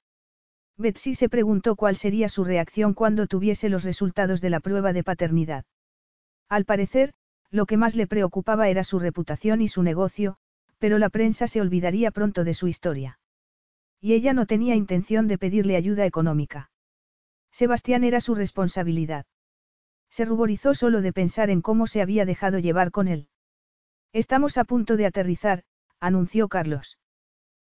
Betsy se preguntó cuál sería su reacción cuando tuviese los resultados de la prueba de paternidad. Al parecer, lo que más le preocupaba era su reputación y su negocio, pero la prensa se olvidaría pronto de su historia. Y ella no tenía intención de pedirle ayuda económica. Sebastián era su responsabilidad. Se ruborizó solo de pensar en cómo se había dejado llevar con él. Estamos a punto de aterrizar, anunció Carlos.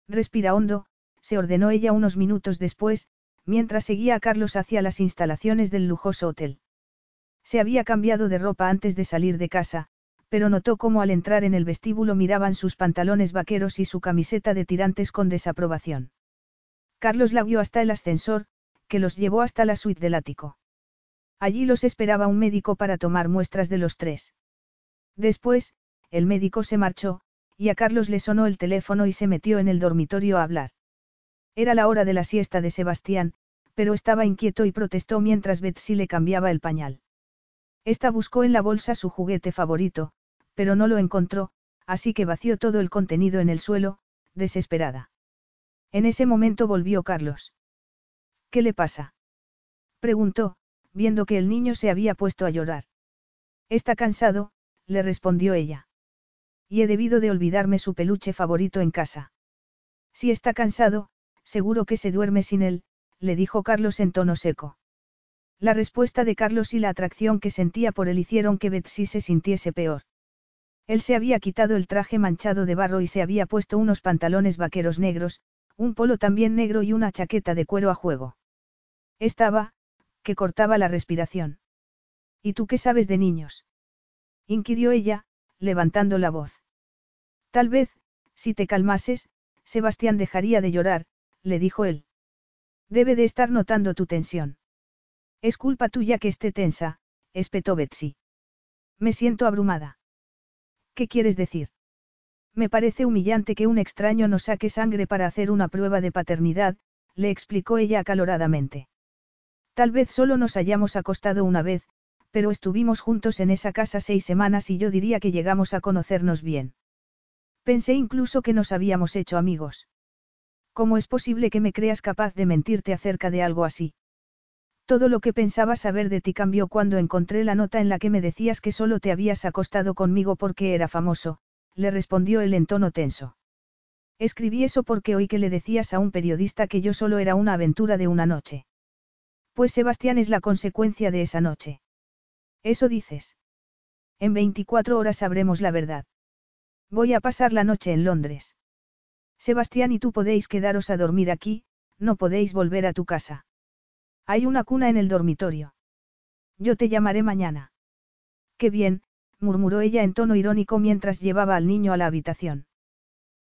Respira hondo, se ordenó ella unos minutos después, mientras seguía a Carlos hacia las instalaciones del lujoso hotel. Se había cambiado de ropa antes de salir de casa, pero notó cómo al entrar en el vestíbulo miraban sus pantalones vaqueros y su camiseta de tirantes con desaprobación. Carlos la guió hasta el ascensor, que los llevó hasta la suite del ático. Allí los esperaba un médico para tomar muestras de los tres. Después, el médico se marchó, y a Carlos le sonó el teléfono y se metió en el dormitorio a hablar. Era la hora de la siesta de Sebastián, pero estaba inquieto y protestó mientras Betsy le cambiaba el pañal. Esta buscó en la bolsa su juguete favorito, pero no lo encontró, así que vació todo el contenido en el suelo, desesperada. En ese momento volvió Carlos. ¿Qué le pasa? preguntó, viendo que el niño se había puesto a llorar. Está cansado, le respondió ella. Y he debido de olvidarme su peluche favorito en casa. Si está cansado, seguro que se duerme sin él, le dijo Carlos en tono seco. La respuesta de Carlos y la atracción que sentía por él hicieron que Betsy se sintiese peor. Él se había quitado el traje manchado de barro y se había puesto unos pantalones vaqueros negros, un polo también negro y una chaqueta de cuero a juego. Estaba, que cortaba la respiración. ¿Y tú qué sabes de niños? inquirió ella, levantando la voz. Tal vez, si te calmases, Sebastián dejaría de llorar, le dijo él. Debe de estar notando tu tensión. Es culpa tuya que esté tensa, espetó Betsy. Me siento abrumada. ¿Qué quieres decir? Me parece humillante que un extraño nos saque sangre para hacer una prueba de paternidad, le explicó ella acaloradamente. Tal vez solo nos hayamos acostado una vez, pero estuvimos juntos en esa casa seis semanas y yo diría que llegamos a conocernos bien. Pensé incluso que nos habíamos hecho amigos. ¿Cómo es posible que me creas capaz de mentirte acerca de algo así? Todo lo que pensaba saber de ti cambió cuando encontré la nota en la que me decías que solo te habías acostado conmigo porque era famoso, le respondió él en tono tenso. Escribí eso porque oí que le decías a un periodista que yo solo era una aventura de una noche. Pues Sebastián es la consecuencia de esa noche. Eso dices. En 24 horas sabremos la verdad. Voy a pasar la noche en Londres. Sebastián y tú podéis quedaros a dormir aquí, no podéis volver a tu casa. Hay una cuna en el dormitorio. Yo te llamaré mañana. Qué bien, murmuró ella en tono irónico mientras llevaba al niño a la habitación.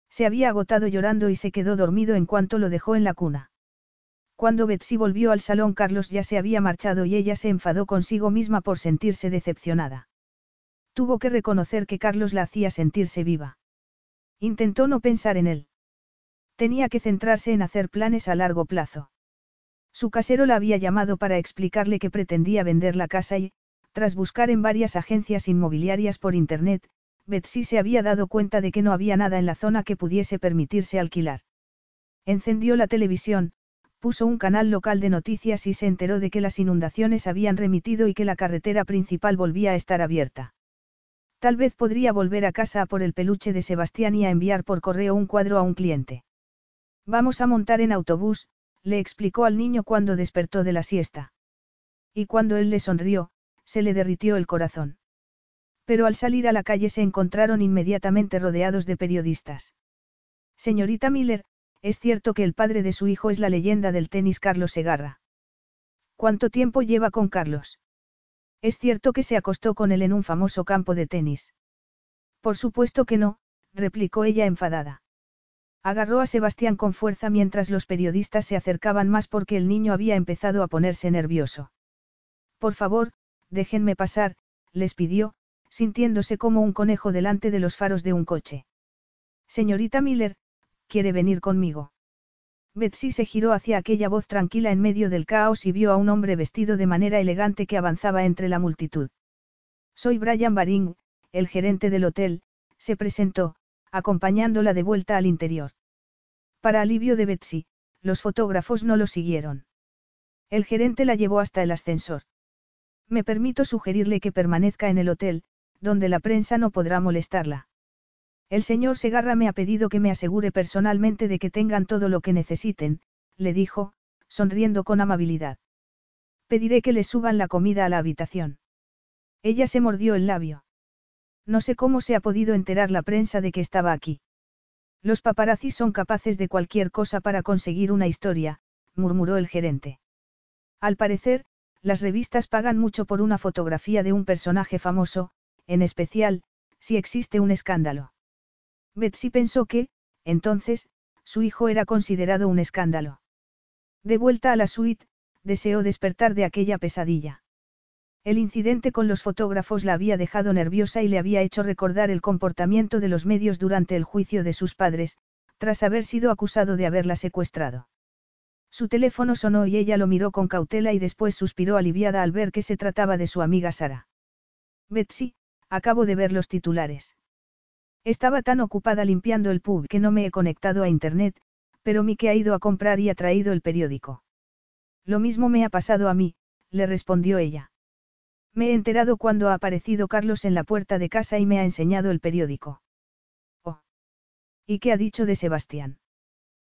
Se había agotado llorando y se quedó dormido en cuanto lo dejó en la cuna. Cuando Betsy volvió al salón Carlos ya se había marchado y ella se enfadó consigo misma por sentirse decepcionada. Tuvo que reconocer que Carlos la hacía sentirse viva. Intentó no pensar en él. Tenía que centrarse en hacer planes a largo plazo. Su casero la había llamado para explicarle que pretendía vender la casa y, tras buscar en varias agencias inmobiliarias por Internet, Betsy se había dado cuenta de que no había nada en la zona que pudiese permitirse alquilar. Encendió la televisión, puso un canal local de noticias y se enteró de que las inundaciones habían remitido y que la carretera principal volvía a estar abierta. Tal vez podría volver a casa por el peluche de Sebastián y a enviar por correo un cuadro a un cliente. Vamos a montar en autobús, le explicó al niño cuando despertó de la siesta. Y cuando él le sonrió, se le derritió el corazón. Pero al salir a la calle se encontraron inmediatamente rodeados de periodistas. Señorita Miller, es cierto que el padre de su hijo es la leyenda del tenis Carlos Segarra. ¿Cuánto tiempo lleva con Carlos? Es cierto que se acostó con él en un famoso campo de tenis. Por supuesto que no, replicó ella enfadada. Agarró a Sebastián con fuerza mientras los periodistas se acercaban más porque el niño había empezado a ponerse nervioso. Por favor, déjenme pasar, les pidió, sintiéndose como un conejo delante de los faros de un coche. Señorita Miller, ¿quiere venir conmigo? Betsy se giró hacia aquella voz tranquila en medio del caos y vio a un hombre vestido de manera elegante que avanzaba entre la multitud. Soy Brian Baring, el gerente del hotel, se presentó, acompañándola de vuelta al interior. Para alivio de Betsy, los fotógrafos no lo siguieron. El gerente la llevó hasta el ascensor. Me permito sugerirle que permanezca en el hotel, donde la prensa no podrá molestarla. El señor Segarra me ha pedido que me asegure personalmente de que tengan todo lo que necesiten, le dijo, sonriendo con amabilidad. Pediré que les suban la comida a la habitación. Ella se mordió el labio. No sé cómo se ha podido enterar la prensa de que estaba aquí. Los paparazzis son capaces de cualquier cosa para conseguir una historia, murmuró el gerente. Al parecer, las revistas pagan mucho por una fotografía de un personaje famoso, en especial, si existe un escándalo. Betsy pensó que, entonces, su hijo era considerado un escándalo. De vuelta a la suite, deseó despertar de aquella pesadilla. El incidente con los fotógrafos la había dejado nerviosa y le había hecho recordar el comportamiento de los medios durante el juicio de sus padres, tras haber sido acusado de haberla secuestrado. Su teléfono sonó y ella lo miró con cautela y después suspiró aliviada al ver que se trataba de su amiga Sara. Betsy, acabo de ver los titulares. Estaba tan ocupada limpiando el pub que no me he conectado a internet, pero Mike ha ido a comprar y ha traído el periódico. Lo mismo me ha pasado a mí, le respondió ella. Me he enterado cuando ha aparecido Carlos en la puerta de casa y me ha enseñado el periódico. Oh. ¿Y qué ha dicho de Sebastián?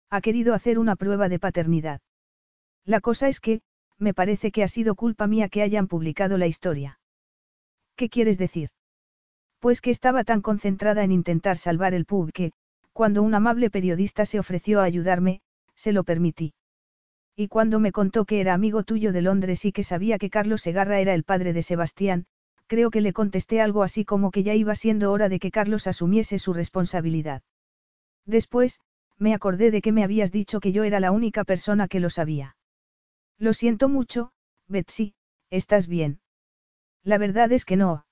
Ha querido hacer una prueba de paternidad. La cosa es que, me parece que ha sido culpa mía que hayan publicado la historia. ¿Qué quieres decir? Pues que estaba tan concentrada en intentar salvar el pub que, cuando un amable periodista se ofreció a ayudarme, se lo permití. Y cuando me contó que era amigo tuyo de Londres y que sabía que Carlos Segarra era el padre de Sebastián, creo que le contesté algo así como que ya iba siendo hora de que Carlos asumiese su responsabilidad. Después, me acordé de que me habías dicho que yo era la única persona que lo sabía. Lo siento mucho, Betsy, ¿estás bien? La verdad es que no.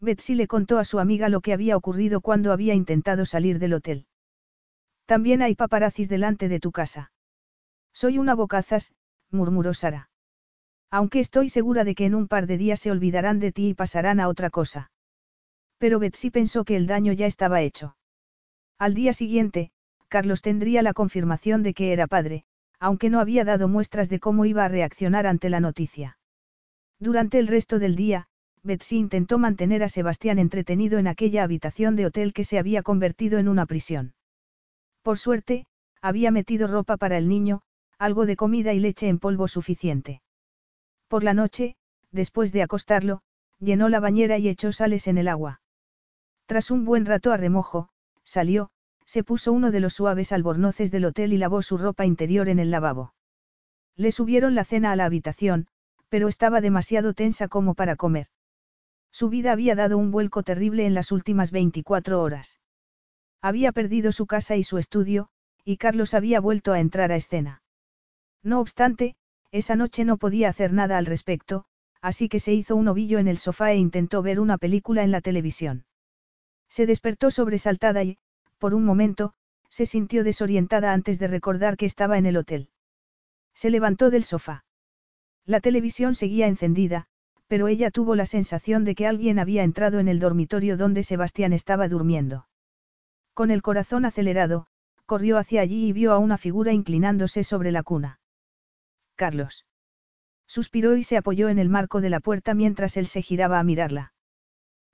Betsy le contó a su amiga lo que había ocurrido cuando había intentado salir del hotel. También hay paparazzis delante de tu casa. Soy una bocazas, murmuró Sara. Aunque estoy segura de que en un par de días se olvidarán de ti y pasarán a otra cosa. Pero Betsy pensó que el daño ya estaba hecho. Al día siguiente, Carlos tendría la confirmación de que era padre, aunque no había dado muestras de cómo iba a reaccionar ante la noticia. Durante el resto del día, Betsy intentó mantener a Sebastián entretenido en aquella habitación de hotel que se había convertido en una prisión. Por suerte, había metido ropa para el niño, algo de comida y leche en polvo suficiente. Por la noche, después de acostarlo, llenó la bañera y echó sales en el agua. Tras un buen rato a remojo, salió, se puso uno de los suaves albornoces del hotel y lavó su ropa interior en el lavabo. Le subieron la cena a la habitación, pero estaba demasiado tensa como para comer. Su vida había dado un vuelco terrible en las últimas 24 horas. Había perdido su casa y su estudio, y Carlos había vuelto a entrar a escena. No obstante, esa noche no podía hacer nada al respecto, así que se hizo un ovillo en el sofá e intentó ver una película en la televisión. Se despertó sobresaltada y, por un momento, se sintió desorientada antes de recordar que estaba en el hotel. Se levantó del sofá. La televisión seguía encendida, pero ella tuvo la sensación de que alguien había entrado en el dormitorio donde Sebastián estaba durmiendo. Con el corazón acelerado, corrió hacia allí y vio a una figura inclinándose sobre la cuna. Carlos. Suspiró y se apoyó en el marco de la puerta mientras él se giraba a mirarla.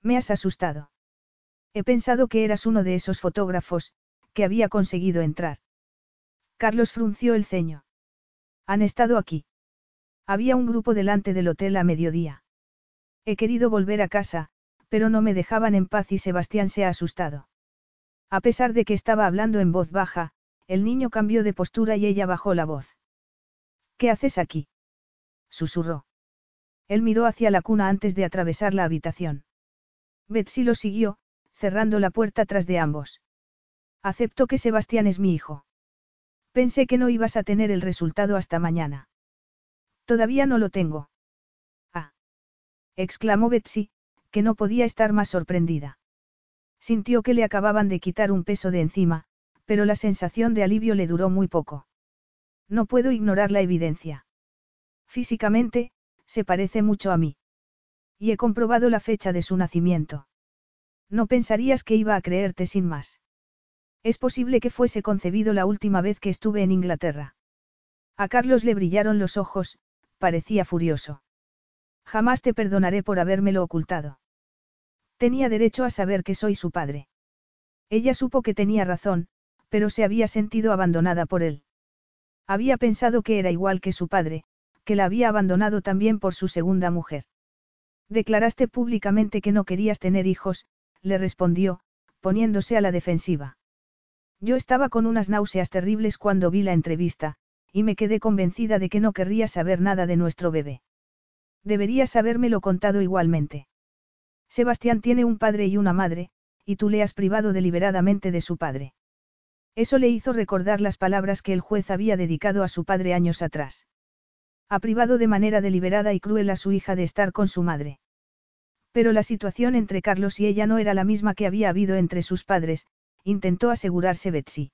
Me has asustado. He pensado que eras uno de esos fotógrafos, que había conseguido entrar. Carlos frunció el ceño. Han estado aquí. Había un grupo delante del hotel a mediodía. He querido volver a casa, pero no me dejaban en paz y Sebastián se ha asustado. A pesar de que estaba hablando en voz baja, el niño cambió de postura y ella bajó la voz. ¿Qué haces aquí? susurró. Él miró hacia la cuna antes de atravesar la habitación. Betsy lo siguió, cerrando la puerta tras de ambos. Acepto que Sebastián es mi hijo. Pensé que no ibas a tener el resultado hasta mañana. Todavía no lo tengo exclamó Betsy, que no podía estar más sorprendida. Sintió que le acababan de quitar un peso de encima, pero la sensación de alivio le duró muy poco. No puedo ignorar la evidencia. Físicamente, se parece mucho a mí. Y he comprobado la fecha de su nacimiento. No pensarías que iba a creerte sin más. Es posible que fuese concebido la última vez que estuve en Inglaterra. A Carlos le brillaron los ojos, parecía furioso. Jamás te perdonaré por habérmelo ocultado. Tenía derecho a saber que soy su padre. Ella supo que tenía razón, pero se había sentido abandonada por él. Había pensado que era igual que su padre, que la había abandonado también por su segunda mujer. Declaraste públicamente que no querías tener hijos, le respondió, poniéndose a la defensiva. Yo estaba con unas náuseas terribles cuando vi la entrevista, y me quedé convencida de que no querría saber nada de nuestro bebé. Deberías habérmelo contado igualmente. Sebastián tiene un padre y una madre, y tú le has privado deliberadamente de su padre. Eso le hizo recordar las palabras que el juez había dedicado a su padre años atrás. Ha privado de manera deliberada y cruel a su hija de estar con su madre. Pero la situación entre Carlos y ella no era la misma que había habido entre sus padres, intentó asegurarse Betsy.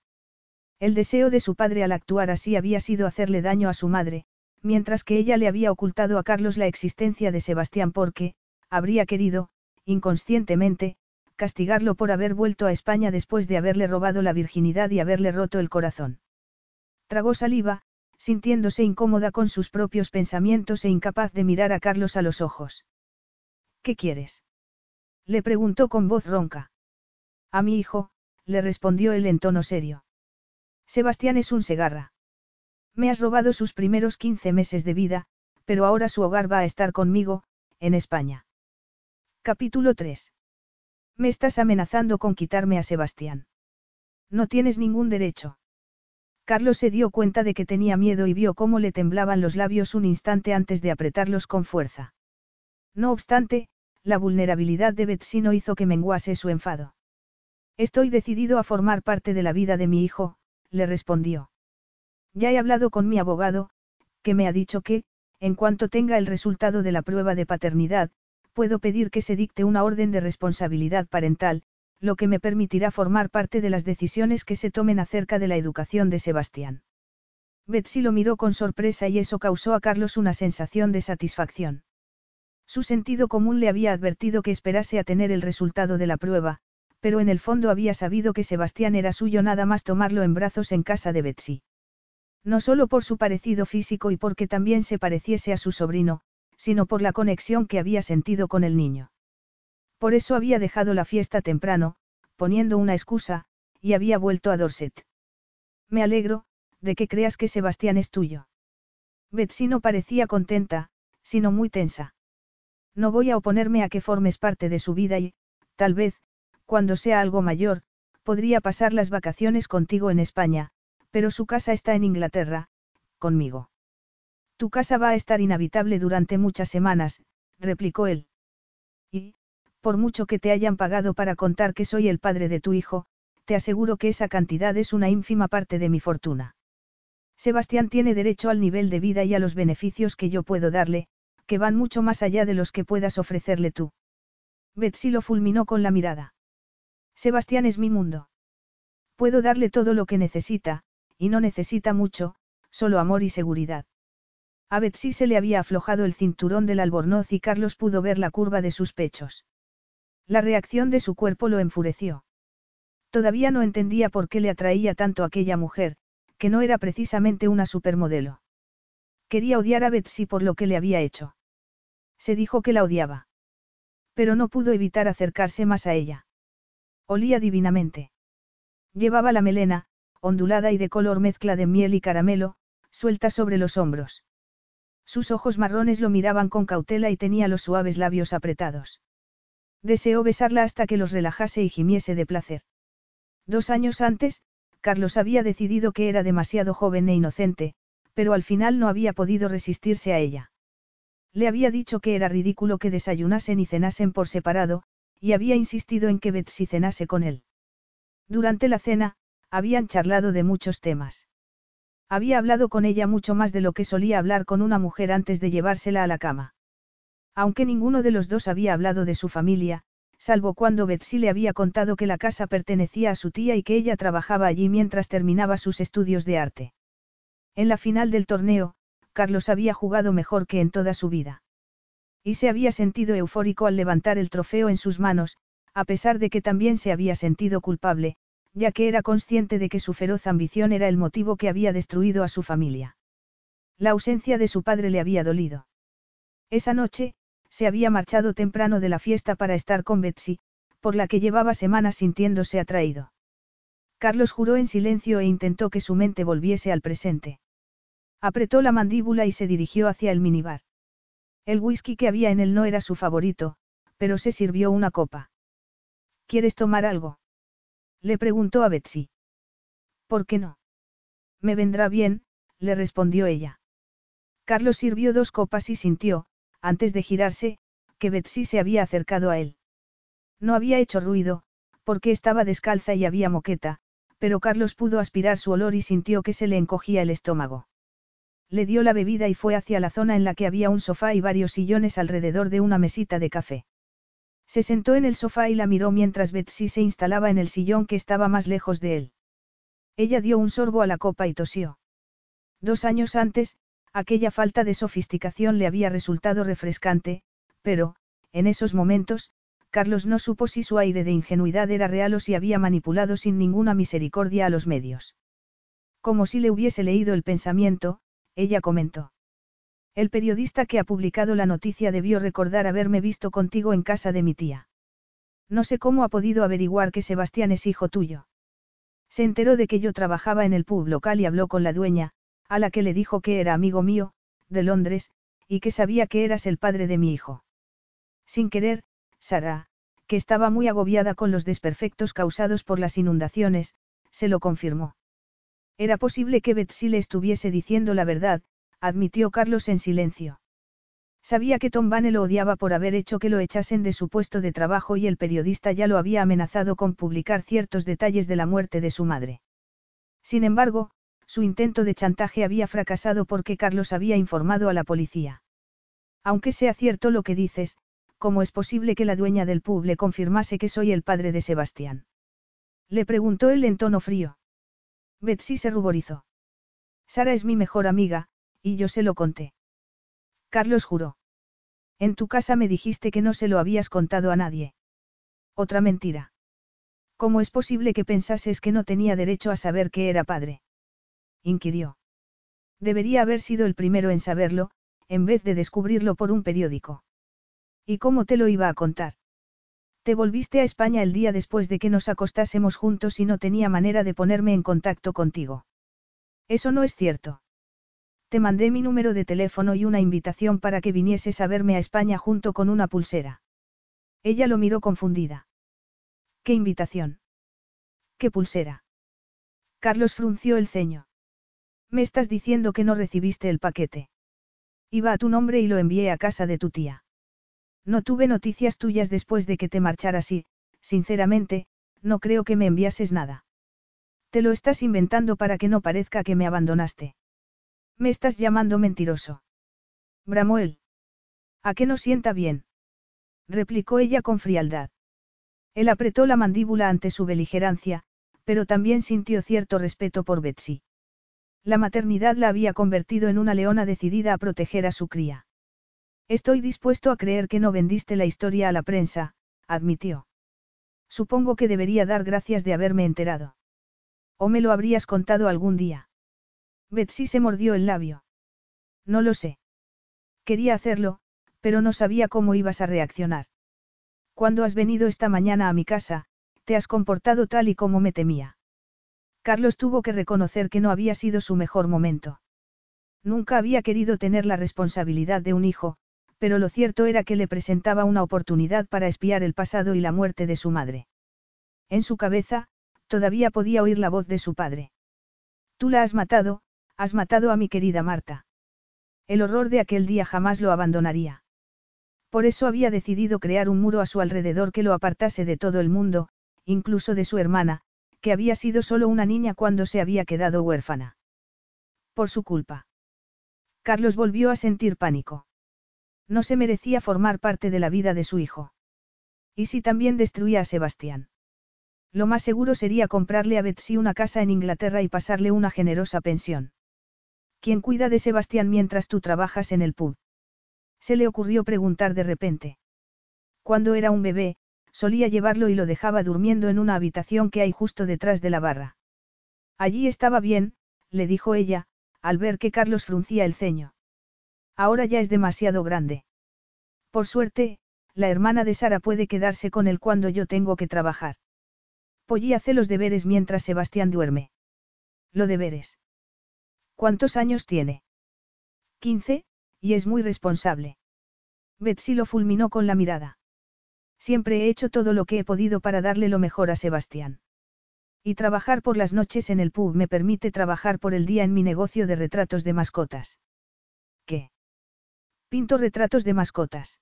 El deseo de su padre al actuar así había sido hacerle daño a su madre, mientras que ella le había ocultado a Carlos la existencia de Sebastián porque, habría querido, inconscientemente, castigarlo por haber vuelto a España después de haberle robado la virginidad y haberle roto el corazón. Tragó saliva, sintiéndose incómoda con sus propios pensamientos e incapaz de mirar a Carlos a los ojos. ¿Qué quieres? Le preguntó con voz ronca. A mi hijo, le respondió él en tono serio. Sebastián es un segarra. Me has robado sus primeros 15 meses de vida, pero ahora su hogar va a estar conmigo, en España. Capítulo 3. Me estás amenazando con quitarme a Sebastián. No tienes ningún derecho. Carlos se dio cuenta de que tenía miedo y vio cómo le temblaban los labios un instante antes de apretarlos con fuerza. No obstante, la vulnerabilidad de Betsy no hizo que menguase su enfado. Estoy decidido a formar parte de la vida de mi hijo, le respondió. Ya he hablado con mi abogado, que me ha dicho que, en cuanto tenga el resultado de la prueba de paternidad, puedo pedir que se dicte una orden de responsabilidad parental, lo que me permitirá formar parte de las decisiones que se tomen acerca de la educación de Sebastián. Betsy lo miró con sorpresa y eso causó a Carlos una sensación de satisfacción. Su sentido común le había advertido que esperase a tener el resultado de la prueba, pero en el fondo había sabido que Sebastián era suyo nada más tomarlo en brazos en casa de Betsy. No solo por su parecido físico y porque también se pareciese a su sobrino, sino por la conexión que había sentido con el niño. Por eso había dejado la fiesta temprano, poniendo una excusa, y había vuelto a Dorset. Me alegro, de que creas que Sebastián es tuyo. Betsy no parecía contenta, sino muy tensa. No voy a oponerme a que formes parte de su vida y, tal vez, cuando sea algo mayor, podría pasar las vacaciones contigo en España, pero su casa está en Inglaterra, conmigo. Tu casa va a estar inhabitable durante muchas semanas, replicó él. Y, por mucho que te hayan pagado para contar que soy el padre de tu hijo, te aseguro que esa cantidad es una ínfima parte de mi fortuna. Sebastián tiene derecho al nivel de vida y a los beneficios que yo puedo darle, que van mucho más allá de los que puedas ofrecerle tú. Betsy lo fulminó con la mirada. Sebastián es mi mundo. Puedo darle todo lo que necesita, y no necesita mucho, solo amor y seguridad. A Betsy se le había aflojado el cinturón del albornoz y Carlos pudo ver la curva de sus pechos. La reacción de su cuerpo lo enfureció. Todavía no entendía por qué le atraía tanto aquella mujer, que no era precisamente una supermodelo. Quería odiar a Betsy por lo que le había hecho. Se dijo que la odiaba. Pero no pudo evitar acercarse más a ella. Olía divinamente. Llevaba la melena, ondulada y de color mezcla de miel y caramelo, suelta sobre los hombros. Sus ojos marrones lo miraban con cautela y tenía los suaves labios apretados. Deseó besarla hasta que los relajase y gimiese de placer. Dos años antes, Carlos había decidido que era demasiado joven e inocente, pero al final no había podido resistirse a ella. Le había dicho que era ridículo que desayunasen y cenasen por separado, y había insistido en que Betsy cenase con él. Durante la cena, habían charlado de muchos temas. Había hablado con ella mucho más de lo que solía hablar con una mujer antes de llevársela a la cama. Aunque ninguno de los dos había hablado de su familia, salvo cuando Betsy le había contado que la casa pertenecía a su tía y que ella trabajaba allí mientras terminaba sus estudios de arte. En la final del torneo, Carlos había jugado mejor que en toda su vida. Y se había sentido eufórico al levantar el trofeo en sus manos, a pesar de que también se había sentido culpable, ya que era consciente de que su feroz ambición era el motivo que había destruido a su familia. La ausencia de su padre le había dolido. Esa noche, se había marchado temprano de la fiesta para estar con Betsy, por la que llevaba semanas sintiéndose atraído. Carlos juró en silencio e intentó que su mente volviese al presente. Apretó la mandíbula y se dirigió hacia el minibar. El whisky que había en él no era su favorito, pero se sirvió una copa. ¿Quieres tomar algo? Le preguntó a Betsy. ¿Por qué no? Me vendrá bien, le respondió ella. Carlos sirvió dos copas y sintió, antes de girarse, que Betsy se había acercado a él. No había hecho ruido, porque estaba descalza y había moqueta, pero Carlos pudo aspirar su olor y sintió que se le encogía el estómago. Le dio la bebida y fue hacia la zona en la que había un sofá y varios sillones alrededor de una mesita de café. Se sentó en el sofá y la miró mientras Betsy se instalaba en el sillón que estaba más lejos de él. Ella dio un sorbo a la copa y tosió. Dos años antes, aquella falta de sofisticación le había resultado refrescante, pero, en esos momentos, Carlos no supo si su aire de ingenuidad era real o si había manipulado sin ninguna misericordia a los medios. Como si le hubiese leído el pensamiento, ella comentó. El periodista que ha publicado la noticia debió recordar haberme visto contigo en casa de mi tía. No sé cómo ha podido averiguar que Sebastián es hijo tuyo. Se enteró de que yo trabajaba en el pub local y habló con la dueña, a la que le dijo que era amigo mío, de Londres, y que sabía que eras el padre de mi hijo. Sin querer, Sara, que estaba muy agobiada con los desperfectos causados por las inundaciones, se lo confirmó. Era posible que Betsy le estuviese diciendo la verdad, admitió Carlos en silencio. Sabía que Tom Bane lo odiaba por haber hecho que lo echasen de su puesto de trabajo y el periodista ya lo había amenazado con publicar ciertos detalles de la muerte de su madre. Sin embargo, su intento de chantaje había fracasado porque Carlos había informado a la policía. Aunque sea cierto lo que dices, ¿cómo es posible que la dueña del pub le confirmase que soy el padre de Sebastián? Le preguntó él en tono frío. Betsy se ruborizó. Sara es mi mejor amiga, y yo se lo conté. Carlos juró. En tu casa me dijiste que no se lo habías contado a nadie. Otra mentira. ¿Cómo es posible que pensases que no tenía derecho a saber que era padre? inquirió. Debería haber sido el primero en saberlo, en vez de descubrirlo por un periódico. ¿Y cómo te lo iba a contar? Te volviste a España el día después de que nos acostásemos juntos y no tenía manera de ponerme en contacto contigo. Eso no es cierto. Te mandé mi número de teléfono y una invitación para que vinieses a verme a España junto con una pulsera. Ella lo miró confundida. ¿Qué invitación? ¿Qué pulsera? Carlos frunció el ceño. Me estás diciendo que no recibiste el paquete. Iba a tu nombre y lo envié a casa de tu tía. No tuve noticias tuyas después de que te marcharas y, sinceramente, no creo que me enviases nada. Te lo estás inventando para que no parezca que me abandonaste. Me estás llamando mentiroso. Bramó él. ¿A qué no sienta bien? replicó ella con frialdad. Él apretó la mandíbula ante su beligerancia, pero también sintió cierto respeto por Betsy. La maternidad la había convertido en una leona decidida a proteger a su cría. Estoy dispuesto a creer que no vendiste la historia a la prensa, admitió. Supongo que debería dar gracias de haberme enterado. ¿O me lo habrías contado algún día? Betsy se mordió el labio. No lo sé. Quería hacerlo, pero no sabía cómo ibas a reaccionar. Cuando has venido esta mañana a mi casa, te has comportado tal y como me temía. Carlos tuvo que reconocer que no había sido su mejor momento. Nunca había querido tener la responsabilidad de un hijo, pero lo cierto era que le presentaba una oportunidad para espiar el pasado y la muerte de su madre. En su cabeza, todavía podía oír la voz de su padre. Tú la has matado, has matado a mi querida Marta. El horror de aquel día jamás lo abandonaría. Por eso había decidido crear un muro a su alrededor que lo apartase de todo el mundo, incluso de su hermana, que había sido solo una niña cuando se había quedado huérfana. Por su culpa. Carlos volvió a sentir pánico. No se merecía formar parte de la vida de su hijo. ¿Y si también destruía a Sebastián? Lo más seguro sería comprarle a Betsy una casa en Inglaterra y pasarle una generosa pensión. ¿Quién cuida de Sebastián mientras tú trabajas en el pub? Se le ocurrió preguntar de repente. Cuando era un bebé, solía llevarlo y lo dejaba durmiendo en una habitación que hay justo detrás de la barra. Allí estaba bien, le dijo ella, al ver que Carlos fruncía el ceño. Ahora ya es demasiado grande. Por suerte, la hermana de Sara puede quedarse con él cuando yo tengo que trabajar. Polly hace los deberes mientras Sebastián duerme. Lo deberes. ¿Cuántos años tiene? Quince, y es muy responsable. Betsy lo fulminó con la mirada. Siempre he hecho todo lo que he podido para darle lo mejor a Sebastián. Y trabajar por las noches en el pub me permite trabajar por el día en mi negocio de retratos de mascotas. ¿Qué? Pinto retratos de mascotas.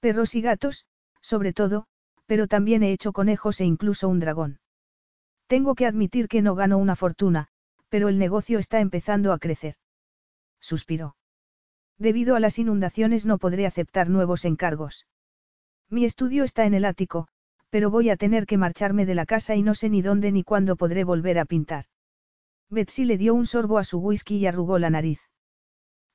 Perros y gatos, sobre todo, pero también he hecho conejos e incluso un dragón. Tengo que admitir que no gano una fortuna, pero el negocio está empezando a crecer. Suspiró. Debido a las inundaciones no podré aceptar nuevos encargos. Mi estudio está en el ático, pero voy a tener que marcharme de la casa y no sé ni dónde ni cuándo podré volver a pintar. Betsy le dio un sorbo a su whisky y arrugó la nariz.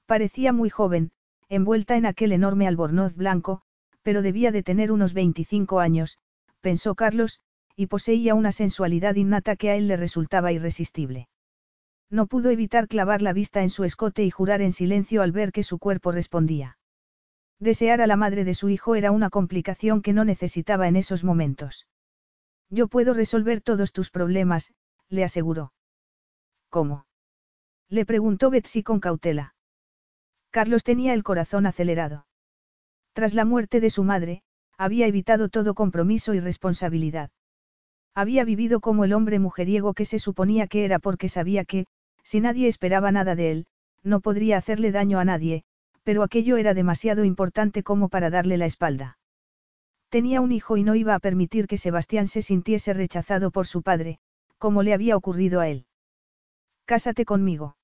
Parecía muy joven, envuelta en aquel enorme albornoz blanco, pero debía de tener unos 25 años, pensó Carlos, y poseía una sensualidad innata que a él le resultaba irresistible. No pudo evitar clavar la vista en su escote y jurar en silencio al ver que su cuerpo respondía. Desear a la madre de su hijo era una complicación que no necesitaba en esos momentos. Yo puedo resolver todos tus problemas, le aseguró. ¿Cómo? Le preguntó Betsy con cautela. Carlos tenía el corazón acelerado. Tras la muerte de su madre, había evitado todo compromiso y responsabilidad. Había vivido como el hombre mujeriego que se suponía que era porque sabía que, si nadie esperaba nada de él, no podría hacerle daño a nadie, pero aquello era demasiado importante como para darle la espalda. Tenía un hijo y no iba a permitir que Sebastián se sintiese rechazado por su padre, como le había ocurrido a él. Cásate conmigo.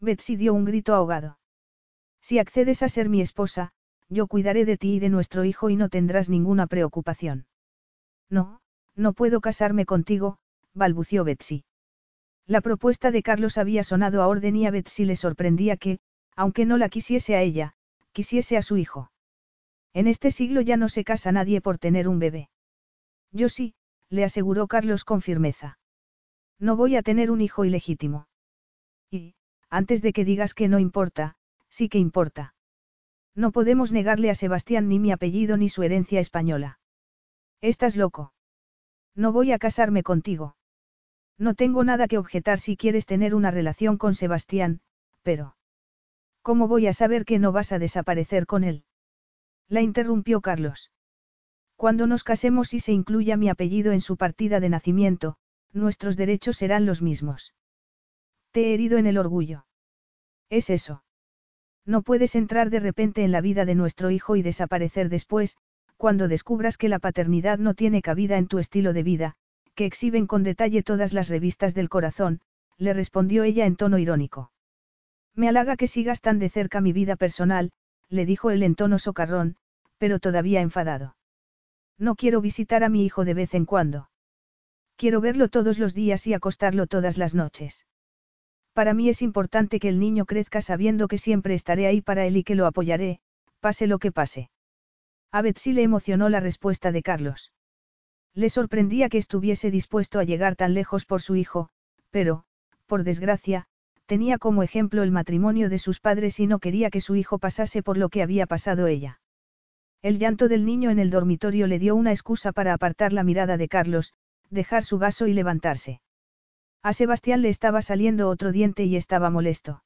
Betsy dio un grito ahogado. Si accedes a ser mi esposa, yo cuidaré de ti y de nuestro hijo y no tendrás ninguna preocupación. No, no puedo casarme contigo, balbució Betsy. La propuesta de Carlos había sonado a orden y a Betsy le sorprendía que, aunque no la quisiese a ella, quisiese a su hijo. En este siglo ya no se casa nadie por tener un bebé. Yo sí, le aseguró Carlos con firmeza. No voy a tener un hijo ilegítimo. Y, antes de que digas que no importa, sí que importa. No podemos negarle a Sebastián ni mi apellido ni su herencia española. Estás loco. No voy a casarme contigo. No tengo nada que objetar si quieres tener una relación con Sebastián, pero... ¿Cómo voy a saber que no vas a desaparecer con él? La interrumpió Carlos. Cuando nos casemos y se incluya mi apellido en su partida de nacimiento, nuestros derechos serán los mismos. Te he herido en el orgullo. Es eso. No puedes entrar de repente en la vida de nuestro hijo y desaparecer después, cuando descubras que la paternidad no tiene cabida en tu estilo de vida, que exhiben con detalle todas las revistas del corazón, le respondió ella en tono irónico. Me halaga que sigas tan de cerca mi vida personal, le dijo él en tono socarrón, pero todavía enfadado. No quiero visitar a mi hijo de vez en cuando. Quiero verlo todos los días y acostarlo todas las noches. Para mí es importante que el niño crezca sabiendo que siempre estaré ahí para él y que lo apoyaré, pase lo que pase. A Betsy le emocionó la respuesta de Carlos. Le sorprendía que estuviese dispuesto a llegar tan lejos por su hijo, pero, por desgracia, tenía como ejemplo el matrimonio de sus padres y no quería que su hijo pasase por lo que había pasado ella. El llanto del niño en el dormitorio le dio una excusa para apartar la mirada de Carlos, dejar su vaso y levantarse. A Sebastián le estaba saliendo otro diente y estaba molesto.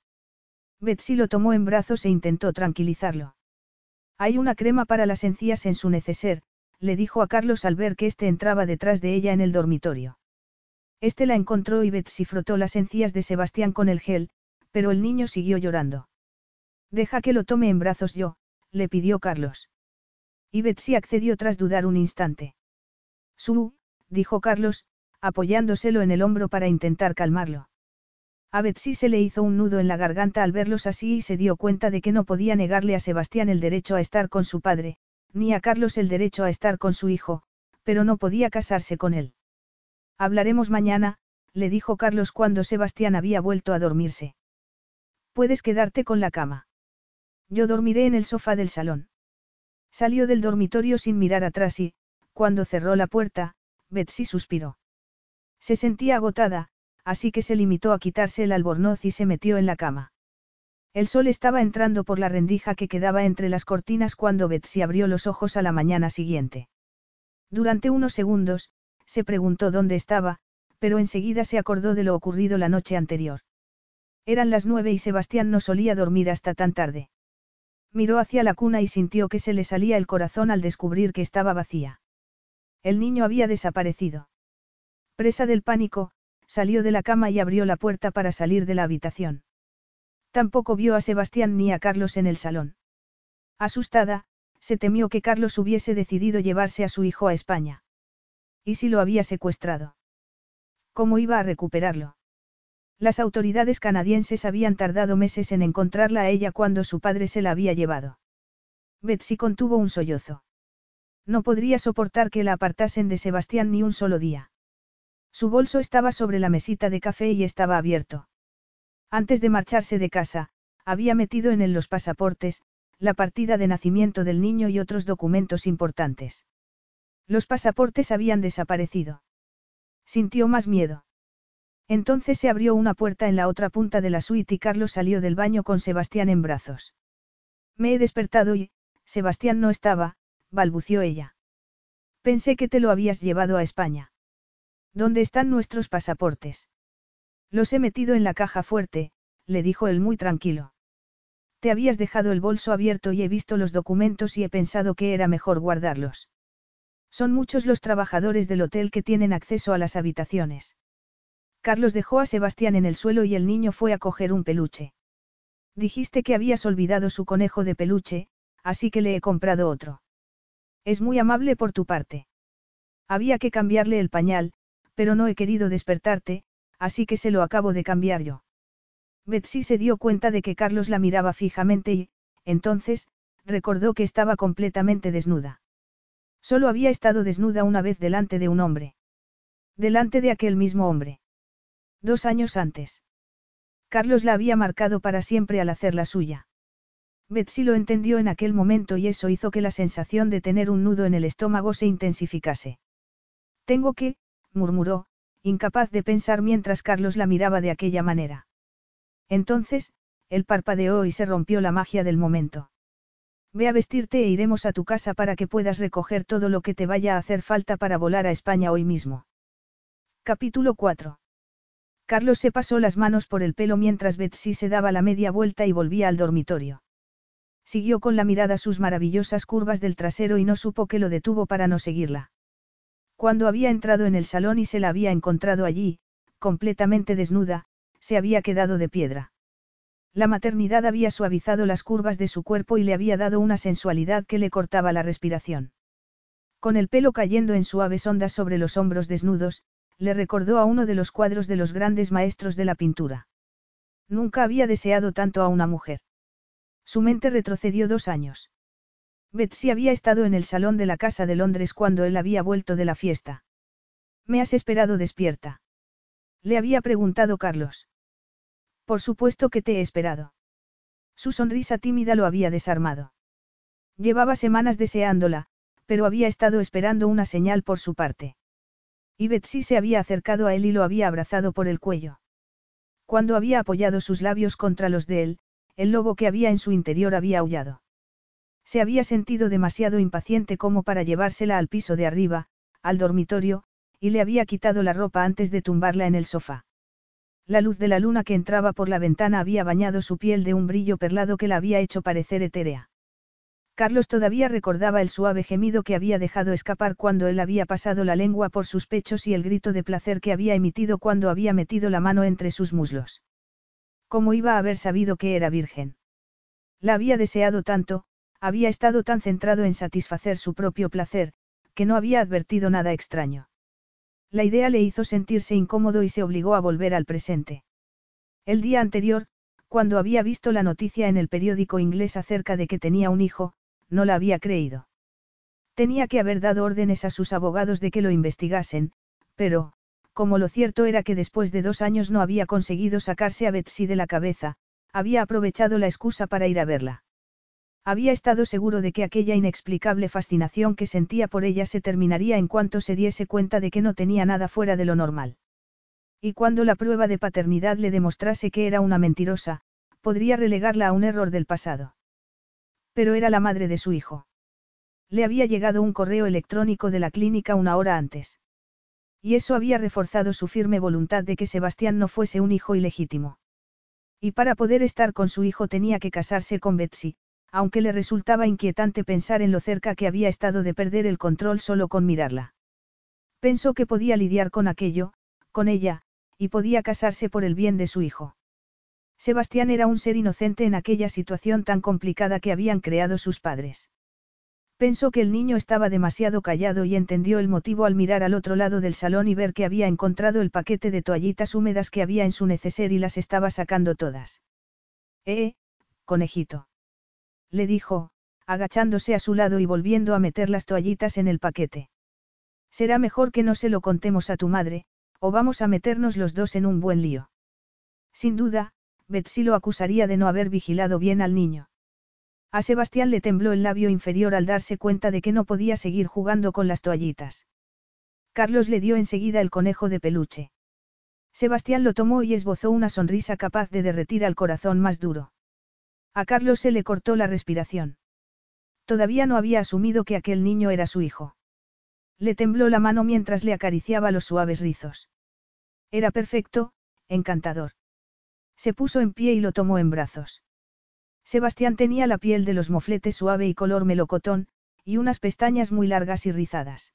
Betsy lo tomó en brazos e intentó tranquilizarlo. Hay una crema para las encías en su neceser, le dijo a Carlos al ver que éste entraba detrás de ella en el dormitorio. Este la encontró y Betsy frotó las encías de Sebastián con el gel, pero el niño siguió llorando. Deja que lo tome en brazos yo, le pidió Carlos. Y Betsy accedió tras dudar un instante. Su, dijo Carlos, apoyándoselo en el hombro para intentar calmarlo. A Betsy se le hizo un nudo en la garganta al verlos así y se dio cuenta de que no podía negarle a Sebastián el derecho a estar con su padre, ni a Carlos el derecho a estar con su hijo, pero no podía casarse con él. Hablaremos mañana, le dijo Carlos cuando Sebastián había vuelto a dormirse. Puedes quedarte con la cama. Yo dormiré en el sofá del salón. Salió del dormitorio sin mirar atrás y, cuando cerró la puerta, Betsy suspiró. Se sentía agotada, así que se limitó a quitarse el albornoz y se metió en la cama. El sol estaba entrando por la rendija que quedaba entre las cortinas cuando Betsy abrió los ojos a la mañana siguiente. Durante unos segundos, se preguntó dónde estaba, pero enseguida se acordó de lo ocurrido la noche anterior. Eran las nueve y Sebastián no solía dormir hasta tan tarde. Miró hacia la cuna y sintió que se le salía el corazón al descubrir que estaba vacía. El niño había desaparecido. Presa del pánico, salió de la cama y abrió la puerta para salir de la habitación. Tampoco vio a Sebastián ni a Carlos en el salón. Asustada, se temió que Carlos hubiese decidido llevarse a su hijo a España. ¿Y si lo había secuestrado? ¿Cómo iba a recuperarlo? Las autoridades canadienses habían tardado meses en encontrarla a ella cuando su padre se la había llevado. Betsy contuvo un sollozo. No podría soportar que la apartasen de Sebastián ni un solo día. Su bolso estaba sobre la mesita de café y estaba abierto. Antes de marcharse de casa, había metido en él los pasaportes, la partida de nacimiento del niño y otros documentos importantes. Los pasaportes habían desaparecido. Sintió más miedo. Entonces se abrió una puerta en la otra punta de la suite y Carlos salió del baño con Sebastián en brazos. Me he despertado y, Sebastián no estaba, balbució ella. Pensé que te lo habías llevado a España. ¿Dónde están nuestros pasaportes? Los he metido en la caja fuerte, le dijo él muy tranquilo. Te habías dejado el bolso abierto y he visto los documentos y he pensado que era mejor guardarlos. Son muchos los trabajadores del hotel que tienen acceso a las habitaciones. Carlos dejó a Sebastián en el suelo y el niño fue a coger un peluche. Dijiste que habías olvidado su conejo de peluche, así que le he comprado otro. Es muy amable por tu parte. Había que cambiarle el pañal, pero no he querido despertarte, así que se lo acabo de cambiar yo. Betsy se dio cuenta de que Carlos la miraba fijamente y, entonces, recordó que estaba completamente desnuda. Solo había estado desnuda una vez delante de un hombre. Delante de aquel mismo hombre. Dos años antes. Carlos la había marcado para siempre al hacer la suya. Betsy lo entendió en aquel momento y eso hizo que la sensación de tener un nudo en el estómago se intensificase. Tengo que, murmuró, incapaz de pensar mientras Carlos la miraba de aquella manera. Entonces, él parpadeó y se rompió la magia del momento. Ve a vestirte e iremos a tu casa para que puedas recoger todo lo que te vaya a hacer falta para volar a España hoy mismo. Capítulo 4. Carlos se pasó las manos por el pelo mientras Betsy se daba la media vuelta y volvía al dormitorio. Siguió con la mirada sus maravillosas curvas del trasero y no supo que lo detuvo para no seguirla. Cuando había entrado en el salón y se la había encontrado allí, completamente desnuda, se había quedado de piedra. La maternidad había suavizado las curvas de su cuerpo y le había dado una sensualidad que le cortaba la respiración. Con el pelo cayendo en suaves ondas sobre los hombros desnudos, le recordó a uno de los cuadros de los grandes maestros de la pintura. Nunca había deseado tanto a una mujer. Su mente retrocedió dos años. Betsy había estado en el salón de la Casa de Londres cuando él había vuelto de la fiesta. ¿Me has esperado despierta? Le había preguntado Carlos. Por supuesto que te he esperado. Su sonrisa tímida lo había desarmado. Llevaba semanas deseándola, pero había estado esperando una señal por su parte. Y Betsy se había acercado a él y lo había abrazado por el cuello. Cuando había apoyado sus labios contra los de él, el lobo que había en su interior había aullado. Se había sentido demasiado impaciente como para llevársela al piso de arriba, al dormitorio, y le había quitado la ropa antes de tumbarla en el sofá. La luz de la luna que entraba por la ventana había bañado su piel de un brillo perlado que la había hecho parecer etérea. Carlos todavía recordaba el suave gemido que había dejado escapar cuando él había pasado la lengua por sus pechos y el grito de placer que había emitido cuando había metido la mano entre sus muslos. ¿Cómo iba a haber sabido que era virgen? La había deseado tanto, había estado tan centrado en satisfacer su propio placer, que no había advertido nada extraño. La idea le hizo sentirse incómodo y se obligó a volver al presente. El día anterior, cuando había visto la noticia en el periódico inglés acerca de que tenía un hijo, no la había creído. Tenía que haber dado órdenes a sus abogados de que lo investigasen, pero, como lo cierto era que después de dos años no había conseguido sacarse a Betsy de la cabeza, había aprovechado la excusa para ir a verla. Había estado seguro de que aquella inexplicable fascinación que sentía por ella se terminaría en cuanto se diese cuenta de que no tenía nada fuera de lo normal. Y cuando la prueba de paternidad le demostrase que era una mentirosa, podría relegarla a un error del pasado. Pero era la madre de su hijo. Le había llegado un correo electrónico de la clínica una hora antes. Y eso había reforzado su firme voluntad de que Sebastián no fuese un hijo ilegítimo. Y para poder estar con su hijo tenía que casarse con Betsy, aunque le resultaba inquietante pensar en lo cerca que había estado de perder el control solo con mirarla. Pensó que podía lidiar con aquello, con ella, y podía casarse por el bien de su hijo. Sebastián era un ser inocente en aquella situación tan complicada que habían creado sus padres. Pensó que el niño estaba demasiado callado y entendió el motivo al mirar al otro lado del salón y ver que había encontrado el paquete de toallitas húmedas que había en su neceser y las estaba sacando todas. Eh, conejito. Le dijo, agachándose a su lado y volviendo a meter las toallitas en el paquete. Será mejor que no se lo contemos a tu madre, o vamos a meternos los dos en un buen lío. Sin duda, Betsy lo acusaría de no haber vigilado bien al niño. A Sebastián le tembló el labio inferior al darse cuenta de que no podía seguir jugando con las toallitas. Carlos le dio enseguida el conejo de peluche. Sebastián lo tomó y esbozó una sonrisa capaz de derretir al corazón más duro. A Carlos se le cortó la respiración. Todavía no había asumido que aquel niño era su hijo. Le tembló la mano mientras le acariciaba los suaves rizos. Era perfecto, encantador. Se puso en pie y lo tomó en brazos. Sebastián tenía la piel de los mofletes suave y color melocotón, y unas pestañas muy largas y rizadas.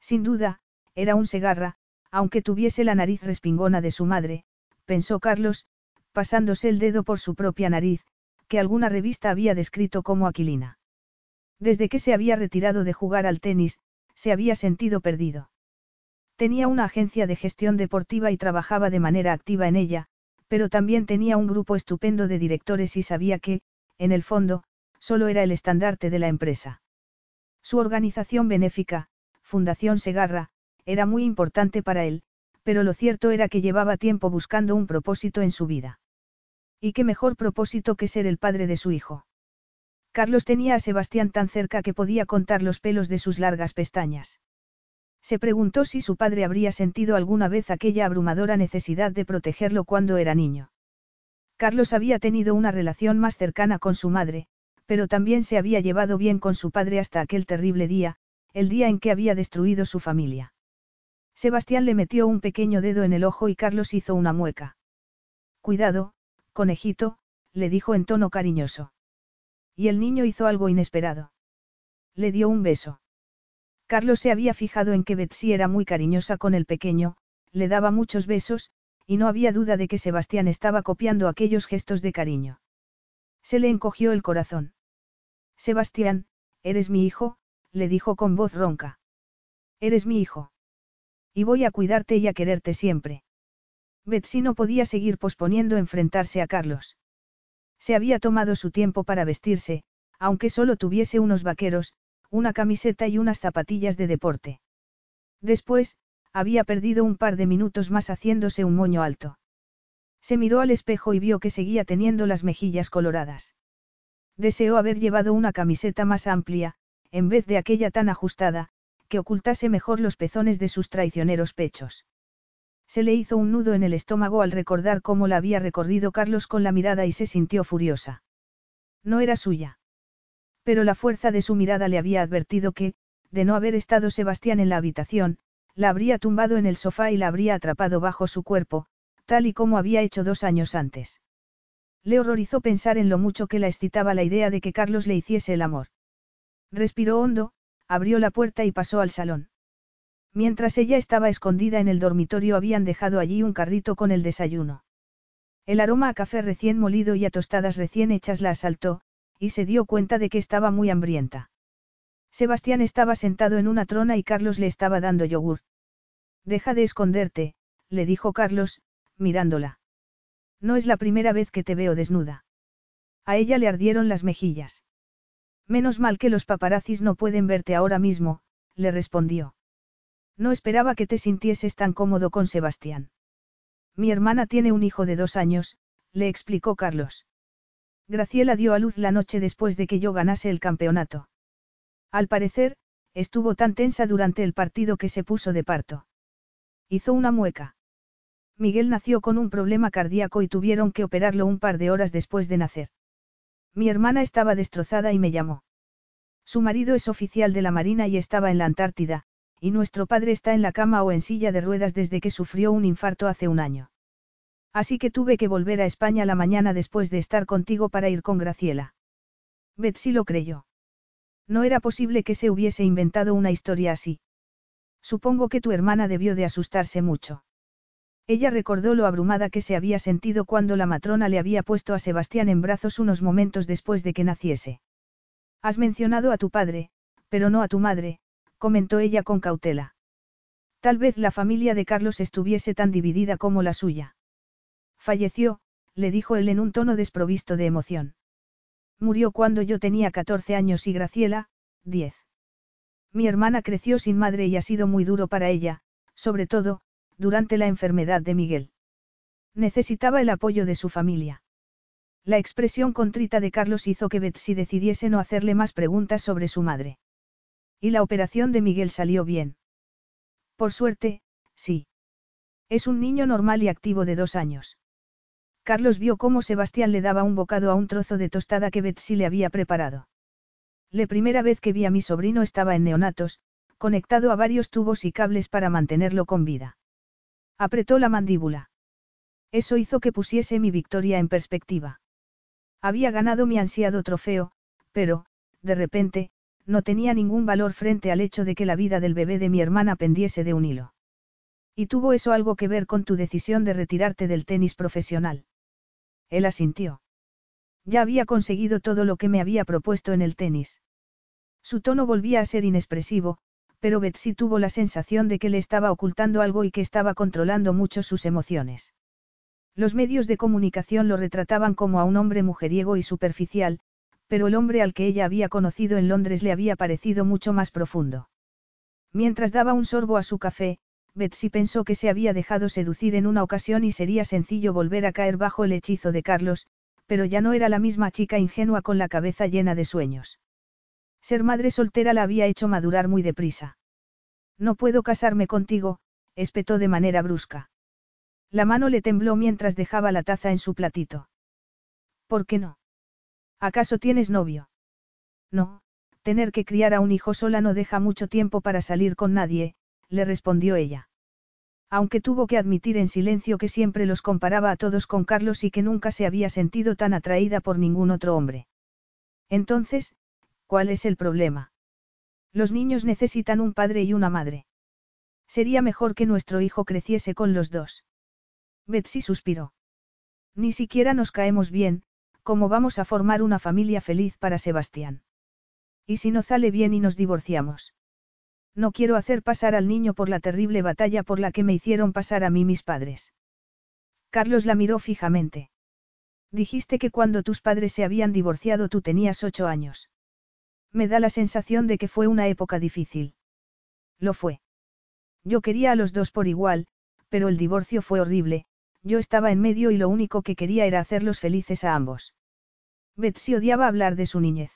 Sin duda, era un segarra, aunque tuviese la nariz respingona de su madre, pensó Carlos, pasándose el dedo por su propia nariz, que alguna revista había descrito como aquilina. Desde que se había retirado de jugar al tenis, se había sentido perdido. Tenía una agencia de gestión deportiva y trabajaba de manera activa en ella, pero también tenía un grupo estupendo de directores y sabía que, en el fondo, solo era el estandarte de la empresa. Su organización benéfica, Fundación Segarra, era muy importante para él, pero lo cierto era que llevaba tiempo buscando un propósito en su vida. ¿Y qué mejor propósito que ser el padre de su hijo? Carlos tenía a Sebastián tan cerca que podía contar los pelos de sus largas pestañas. Se preguntó si su padre habría sentido alguna vez aquella abrumadora necesidad de protegerlo cuando era niño. Carlos había tenido una relación más cercana con su madre, pero también se había llevado bien con su padre hasta aquel terrible día, el día en que había destruido su familia. Sebastián le metió un pequeño dedo en el ojo y Carlos hizo una mueca. Cuidado, conejito, le dijo en tono cariñoso. Y el niño hizo algo inesperado. Le dio un beso. Carlos se había fijado en que Betsy era muy cariñosa con el pequeño, le daba muchos besos, y no había duda de que Sebastián estaba copiando aquellos gestos de cariño. Se le encogió el corazón. Sebastián, eres mi hijo, le dijo con voz ronca. Eres mi hijo. Y voy a cuidarte y a quererte siempre. Betsy no podía seguir posponiendo enfrentarse a Carlos. Se había tomado su tiempo para vestirse, aunque solo tuviese unos vaqueros, una camiseta y unas zapatillas de deporte. Después, había perdido un par de minutos más haciéndose un moño alto. Se miró al espejo y vio que seguía teniendo las mejillas coloradas. Deseó haber llevado una camiseta más amplia, en vez de aquella tan ajustada, que ocultase mejor los pezones de sus traicioneros pechos. Se le hizo un nudo en el estómago al recordar cómo la había recorrido Carlos con la mirada y se sintió furiosa. No era suya. Pero la fuerza de su mirada le había advertido que, de no haber estado Sebastián en la habitación, la habría tumbado en el sofá y la habría atrapado bajo su cuerpo, tal y como había hecho dos años antes. Le horrorizó pensar en lo mucho que la excitaba la idea de que Carlos le hiciese el amor. Respiró hondo, abrió la puerta y pasó al salón. Mientras ella estaba escondida en el dormitorio habían dejado allí un carrito con el desayuno. El aroma a café recién molido y a tostadas recién hechas la asaltó, y se dio cuenta de que estaba muy hambrienta. Sebastián estaba sentado en una trona y Carlos le estaba dando yogur. Deja de esconderte, le dijo Carlos, mirándola. No es la primera vez que te veo desnuda. A ella le ardieron las mejillas. Menos mal que los paparazzis no pueden verte ahora mismo, le respondió. No esperaba que te sintieses tan cómodo con Sebastián. Mi hermana tiene un hijo de dos años, le explicó Carlos. Graciela dio a luz la noche después de que yo ganase el campeonato. Al parecer, estuvo tan tensa durante el partido que se puso de parto. Hizo una mueca. Miguel nació con un problema cardíaco y tuvieron que operarlo un par de horas después de nacer. Mi hermana estaba destrozada y me llamó. Su marido es oficial de la Marina y estaba en la Antártida, y nuestro padre está en la cama o en silla de ruedas desde que sufrió un infarto hace un año. Así que tuve que volver a España la mañana después de estar contigo para ir con Graciela. Betsy lo creyó. No era posible que se hubiese inventado una historia así. Supongo que tu hermana debió de asustarse mucho. Ella recordó lo abrumada que se había sentido cuando la matrona le había puesto a Sebastián en brazos unos momentos después de que naciese. Has mencionado a tu padre, pero no a tu madre, comentó ella con cautela. Tal vez la familia de Carlos estuviese tan dividida como la suya. Falleció, le dijo él en un tono desprovisto de emoción. Murió cuando yo tenía 14 años y Graciela, 10. Mi hermana creció sin madre y ha sido muy duro para ella, sobre todo, durante la enfermedad de Miguel. Necesitaba el apoyo de su familia. La expresión contrita de Carlos hizo que Betsy decidiese no hacerle más preguntas sobre su madre. Y la operación de Miguel salió bien. Por suerte, sí. Es un niño normal y activo de dos años. Carlos vio cómo Sebastián le daba un bocado a un trozo de tostada que Betsy le había preparado. La primera vez que vi a mi sobrino estaba en neonatos, conectado a varios tubos y cables para mantenerlo con vida. Apretó la mandíbula. Eso hizo que pusiese mi victoria en perspectiva. Había ganado mi ansiado trofeo, pero, de repente, no tenía ningún valor frente al hecho de que la vida del bebé de mi hermana pendiese de un hilo. ¿Y tuvo eso algo que ver con tu decisión de retirarte del tenis profesional? Él asintió. Ya había conseguido todo lo que me había propuesto en el tenis. Su tono volvía a ser inexpresivo, pero Betsy tuvo la sensación de que le estaba ocultando algo y que estaba controlando mucho sus emociones. Los medios de comunicación lo retrataban como a un hombre mujeriego y superficial, pero el hombre al que ella había conocido en Londres le había parecido mucho más profundo. Mientras daba un sorbo a su café, Betsy pensó que se había dejado seducir en una ocasión y sería sencillo volver a caer bajo el hechizo de Carlos, pero ya no era la misma chica ingenua con la cabeza llena de sueños. Ser madre soltera la había hecho madurar muy deprisa. No puedo casarme contigo, espetó de manera brusca. La mano le tembló mientras dejaba la taza en su platito. ¿Por qué no? ¿Acaso tienes novio? No, tener que criar a un hijo sola no deja mucho tiempo para salir con nadie, le respondió ella. Aunque tuvo que admitir en silencio que siempre los comparaba a todos con Carlos y que nunca se había sentido tan atraída por ningún otro hombre. Entonces, ¿cuál es el problema? Los niños necesitan un padre y una madre. Sería mejor que nuestro hijo creciese con los dos. Betsy suspiró. Ni siquiera nos caemos bien, ¿cómo vamos a formar una familia feliz para Sebastián? ¿Y si no sale bien y nos divorciamos? No quiero hacer pasar al niño por la terrible batalla por la que me hicieron pasar a mí mis padres. Carlos la miró fijamente. Dijiste que cuando tus padres se habían divorciado tú tenías ocho años. Me da la sensación de que fue una época difícil. Lo fue. Yo quería a los dos por igual, pero el divorcio fue horrible, yo estaba en medio y lo único que quería era hacerlos felices a ambos. Betsy odiaba hablar de su niñez.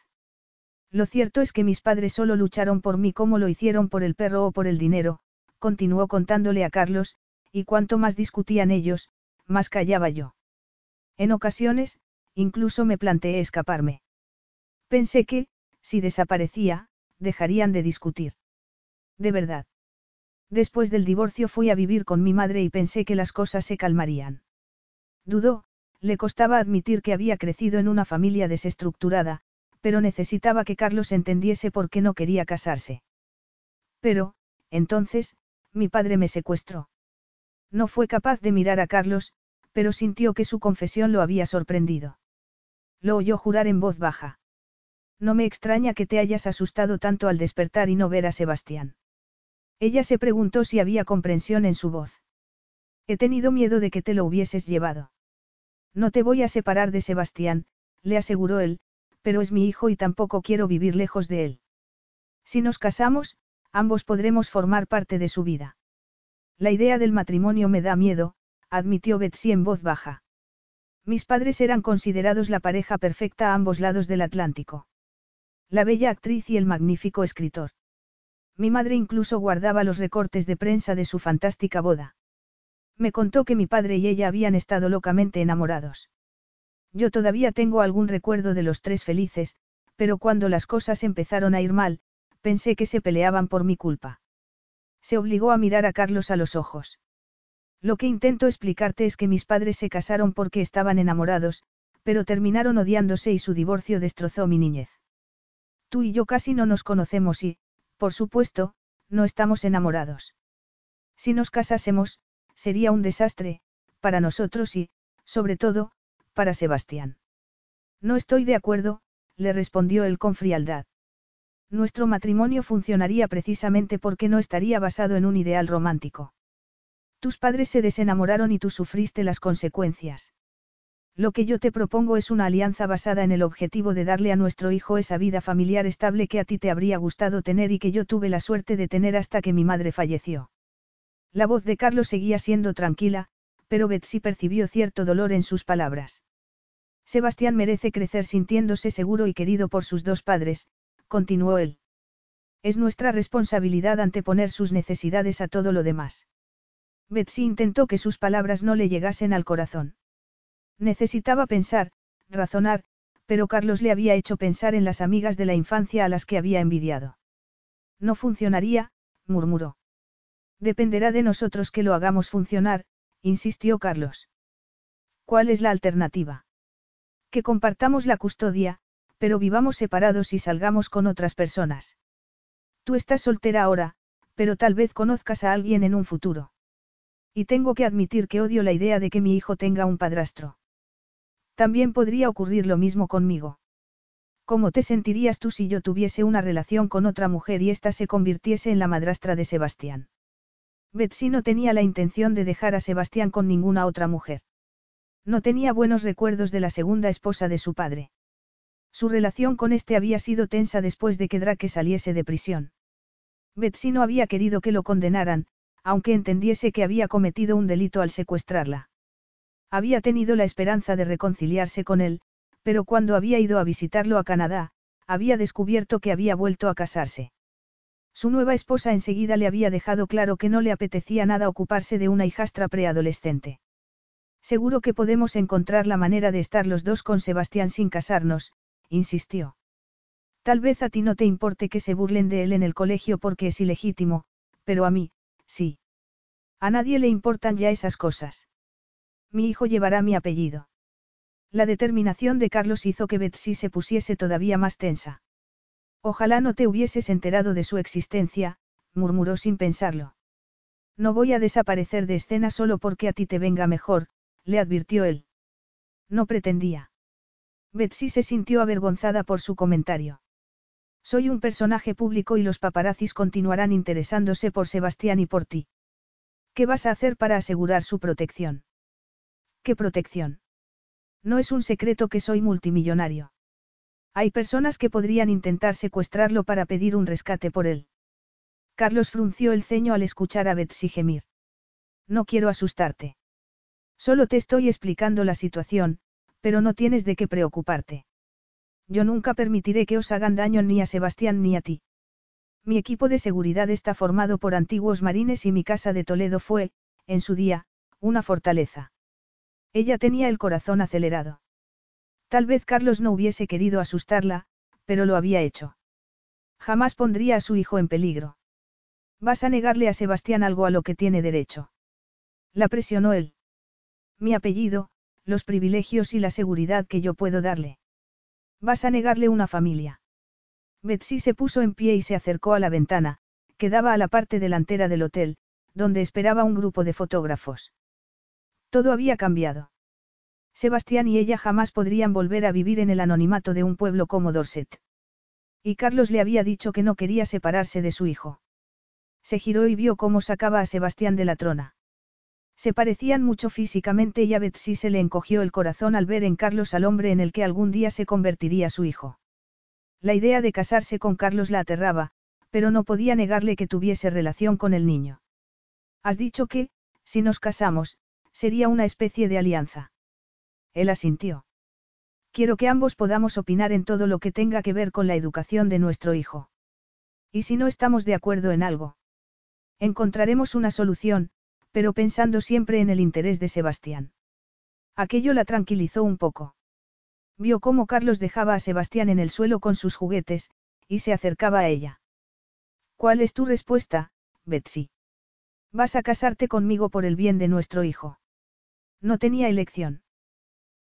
Lo cierto es que mis padres solo lucharon por mí como lo hicieron por el perro o por el dinero, continuó contándole a Carlos, y cuanto más discutían ellos, más callaba yo. En ocasiones, incluso me planteé escaparme. Pensé que, si desaparecía, dejarían de discutir. De verdad. Después del divorcio fui a vivir con mi madre y pensé que las cosas se calmarían. Dudó, le costaba admitir que había crecido en una familia desestructurada, pero necesitaba que Carlos entendiese por qué no quería casarse. Pero, entonces, mi padre me secuestró. No fue capaz de mirar a Carlos, pero sintió que su confesión lo había sorprendido. Lo oyó jurar en voz baja. No me extraña que te hayas asustado tanto al despertar y no ver a Sebastián. Ella se preguntó si había comprensión en su voz. He tenido miedo de que te lo hubieses llevado. No te voy a separar de Sebastián, le aseguró él, pero es mi hijo y tampoco quiero vivir lejos de él. Si nos casamos, ambos podremos formar parte de su vida. La idea del matrimonio me da miedo, admitió Betsy en voz baja. Mis padres eran considerados la pareja perfecta a ambos lados del Atlántico. La bella actriz y el magnífico escritor. Mi madre incluso guardaba los recortes de prensa de su fantástica boda. Me contó que mi padre y ella habían estado locamente enamorados. Yo todavía tengo algún recuerdo de los tres felices, pero cuando las cosas empezaron a ir mal, pensé que se peleaban por mi culpa. Se obligó a mirar a Carlos a los ojos. Lo que intento explicarte es que mis padres se casaron porque estaban enamorados, pero terminaron odiándose y su divorcio destrozó mi niñez. Tú y yo casi no nos conocemos y, por supuesto, no estamos enamorados. Si nos casásemos, sería un desastre, para nosotros y, sobre todo, para Sebastián. No estoy de acuerdo, le respondió él con frialdad. Nuestro matrimonio funcionaría precisamente porque no estaría basado en un ideal romántico. Tus padres se desenamoraron y tú sufriste las consecuencias. Lo que yo te propongo es una alianza basada en el objetivo de darle a nuestro hijo esa vida familiar estable que a ti te habría gustado tener y que yo tuve la suerte de tener hasta que mi madre falleció. La voz de Carlos seguía siendo tranquila, pero Betsy percibió cierto dolor en sus palabras. Sebastián merece crecer sintiéndose seguro y querido por sus dos padres, continuó él. Es nuestra responsabilidad anteponer sus necesidades a todo lo demás. Betsy intentó que sus palabras no le llegasen al corazón. Necesitaba pensar, razonar, pero Carlos le había hecho pensar en las amigas de la infancia a las que había envidiado. No funcionaría, murmuró. Dependerá de nosotros que lo hagamos funcionar, insistió Carlos. ¿Cuál es la alternativa? Que compartamos la custodia, pero vivamos separados y salgamos con otras personas. Tú estás soltera ahora, pero tal vez conozcas a alguien en un futuro. Y tengo que admitir que odio la idea de que mi hijo tenga un padrastro. También podría ocurrir lo mismo conmigo. ¿Cómo te sentirías tú si yo tuviese una relación con otra mujer y ésta se convirtiese en la madrastra de Sebastián? Betsy no tenía la intención de dejar a Sebastián con ninguna otra mujer. No tenía buenos recuerdos de la segunda esposa de su padre. Su relación con este había sido tensa después de que Drake saliese de prisión. Betsy no había querido que lo condenaran, aunque entendiese que había cometido un delito al secuestrarla. Había tenido la esperanza de reconciliarse con él, pero cuando había ido a visitarlo a Canadá, había descubierto que había vuelto a casarse. Su nueva esposa enseguida le había dejado claro que no le apetecía nada ocuparse de una hijastra preadolescente. Seguro que podemos encontrar la manera de estar los dos con Sebastián sin casarnos, insistió. Tal vez a ti no te importe que se burlen de él en el colegio porque es ilegítimo, pero a mí, sí. A nadie le importan ya esas cosas. Mi hijo llevará mi apellido. La determinación de Carlos hizo que Betsy se pusiese todavía más tensa. Ojalá no te hubieses enterado de su existencia, murmuró sin pensarlo. No voy a desaparecer de escena solo porque a ti te venga mejor, le advirtió él. No pretendía. Betsy se sintió avergonzada por su comentario. Soy un personaje público y los paparazzis continuarán interesándose por Sebastián y por ti. ¿Qué vas a hacer para asegurar su protección? ¿Qué protección? No es un secreto que soy multimillonario. Hay personas que podrían intentar secuestrarlo para pedir un rescate por él. Carlos frunció el ceño al escuchar a Betsy gemir. No quiero asustarte. Solo te estoy explicando la situación, pero no tienes de qué preocuparte. Yo nunca permitiré que os hagan daño ni a Sebastián ni a ti. Mi equipo de seguridad está formado por antiguos marines y mi casa de Toledo fue, en su día, una fortaleza. Ella tenía el corazón acelerado. Tal vez Carlos no hubiese querido asustarla, pero lo había hecho. Jamás pondría a su hijo en peligro. Vas a negarle a Sebastián algo a lo que tiene derecho. La presionó él. Mi apellido, los privilegios y la seguridad que yo puedo darle. Vas a negarle una familia. Betsy se puso en pie y se acercó a la ventana, que daba a la parte delantera del hotel, donde esperaba un grupo de fotógrafos. Todo había cambiado. Sebastián y ella jamás podrían volver a vivir en el anonimato de un pueblo como Dorset. Y Carlos le había dicho que no quería separarse de su hijo. Se giró y vio cómo sacaba a Sebastián de la trona. Se parecían mucho físicamente y a Betsy se le encogió el corazón al ver en Carlos al hombre en el que algún día se convertiría su hijo. La idea de casarse con Carlos la aterraba, pero no podía negarle que tuviese relación con el niño. Has dicho que, si nos casamos, sería una especie de alianza. Él asintió. Quiero que ambos podamos opinar en todo lo que tenga que ver con la educación de nuestro hijo. ¿Y si no estamos de acuerdo en algo? Encontraremos una solución, pero pensando siempre en el interés de Sebastián. Aquello la tranquilizó un poco. Vio cómo Carlos dejaba a Sebastián en el suelo con sus juguetes, y se acercaba a ella. ¿Cuál es tu respuesta, Betsy? Vas a casarte conmigo por el bien de nuestro hijo. No tenía elección.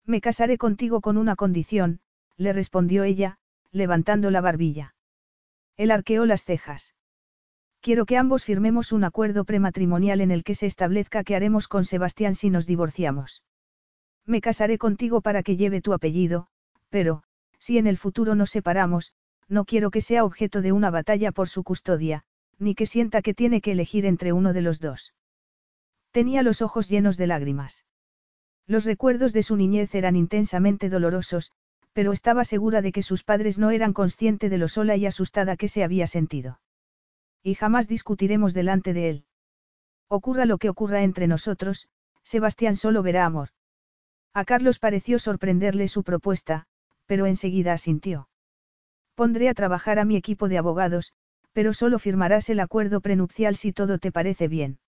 Me casaré contigo con una condición, le respondió ella, levantando la barbilla. Él arqueó las cejas. Quiero que ambos firmemos un acuerdo prematrimonial en el que se establezca qué haremos con Sebastián si nos divorciamos. Me casaré contigo para que lleve tu apellido, pero, si en el futuro nos separamos, no quiero que sea objeto de una batalla por su custodia, ni que sienta que tiene que elegir entre uno de los dos. Tenía los ojos llenos de lágrimas. Los recuerdos de su niñez eran intensamente dolorosos, pero estaba segura de que sus padres no eran conscientes de lo sola y asustada que se había sentido. Y jamás discutiremos delante de él. Ocurra lo que ocurra entre nosotros, Sebastián solo verá amor. A Carlos pareció sorprenderle su propuesta, pero enseguida asintió. Pondré a trabajar a mi equipo de abogados, pero solo firmarás el acuerdo prenupcial si todo te parece bien.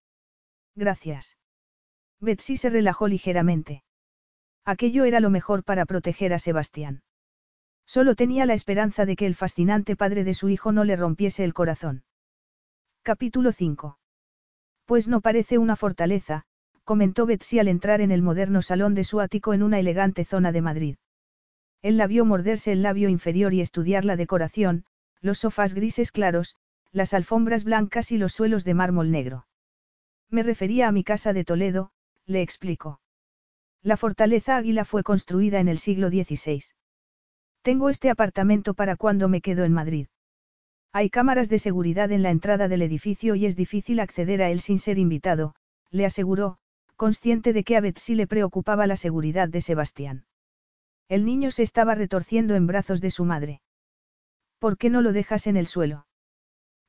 Gracias. Betsy se relajó ligeramente. Aquello era lo mejor para proteger a Sebastián. Solo tenía la esperanza de que el fascinante padre de su hijo no le rompiese el corazón. Capítulo 5. Pues no parece una fortaleza, comentó Betsy al entrar en el moderno salón de su ático en una elegante zona de Madrid. Él la vio morderse el labio inferior y estudiar la decoración, los sofás grises claros, las alfombras blancas y los suelos de mármol negro. Me refería a mi casa de Toledo, le explicó. La fortaleza Águila fue construida en el siglo XVI. Tengo este apartamento para cuando me quedo en Madrid. Hay cámaras de seguridad en la entrada del edificio y es difícil acceder a él sin ser invitado, le aseguró, consciente de que a Betsy le preocupaba la seguridad de Sebastián. El niño se estaba retorciendo en brazos de su madre. ¿Por qué no lo dejas en el suelo?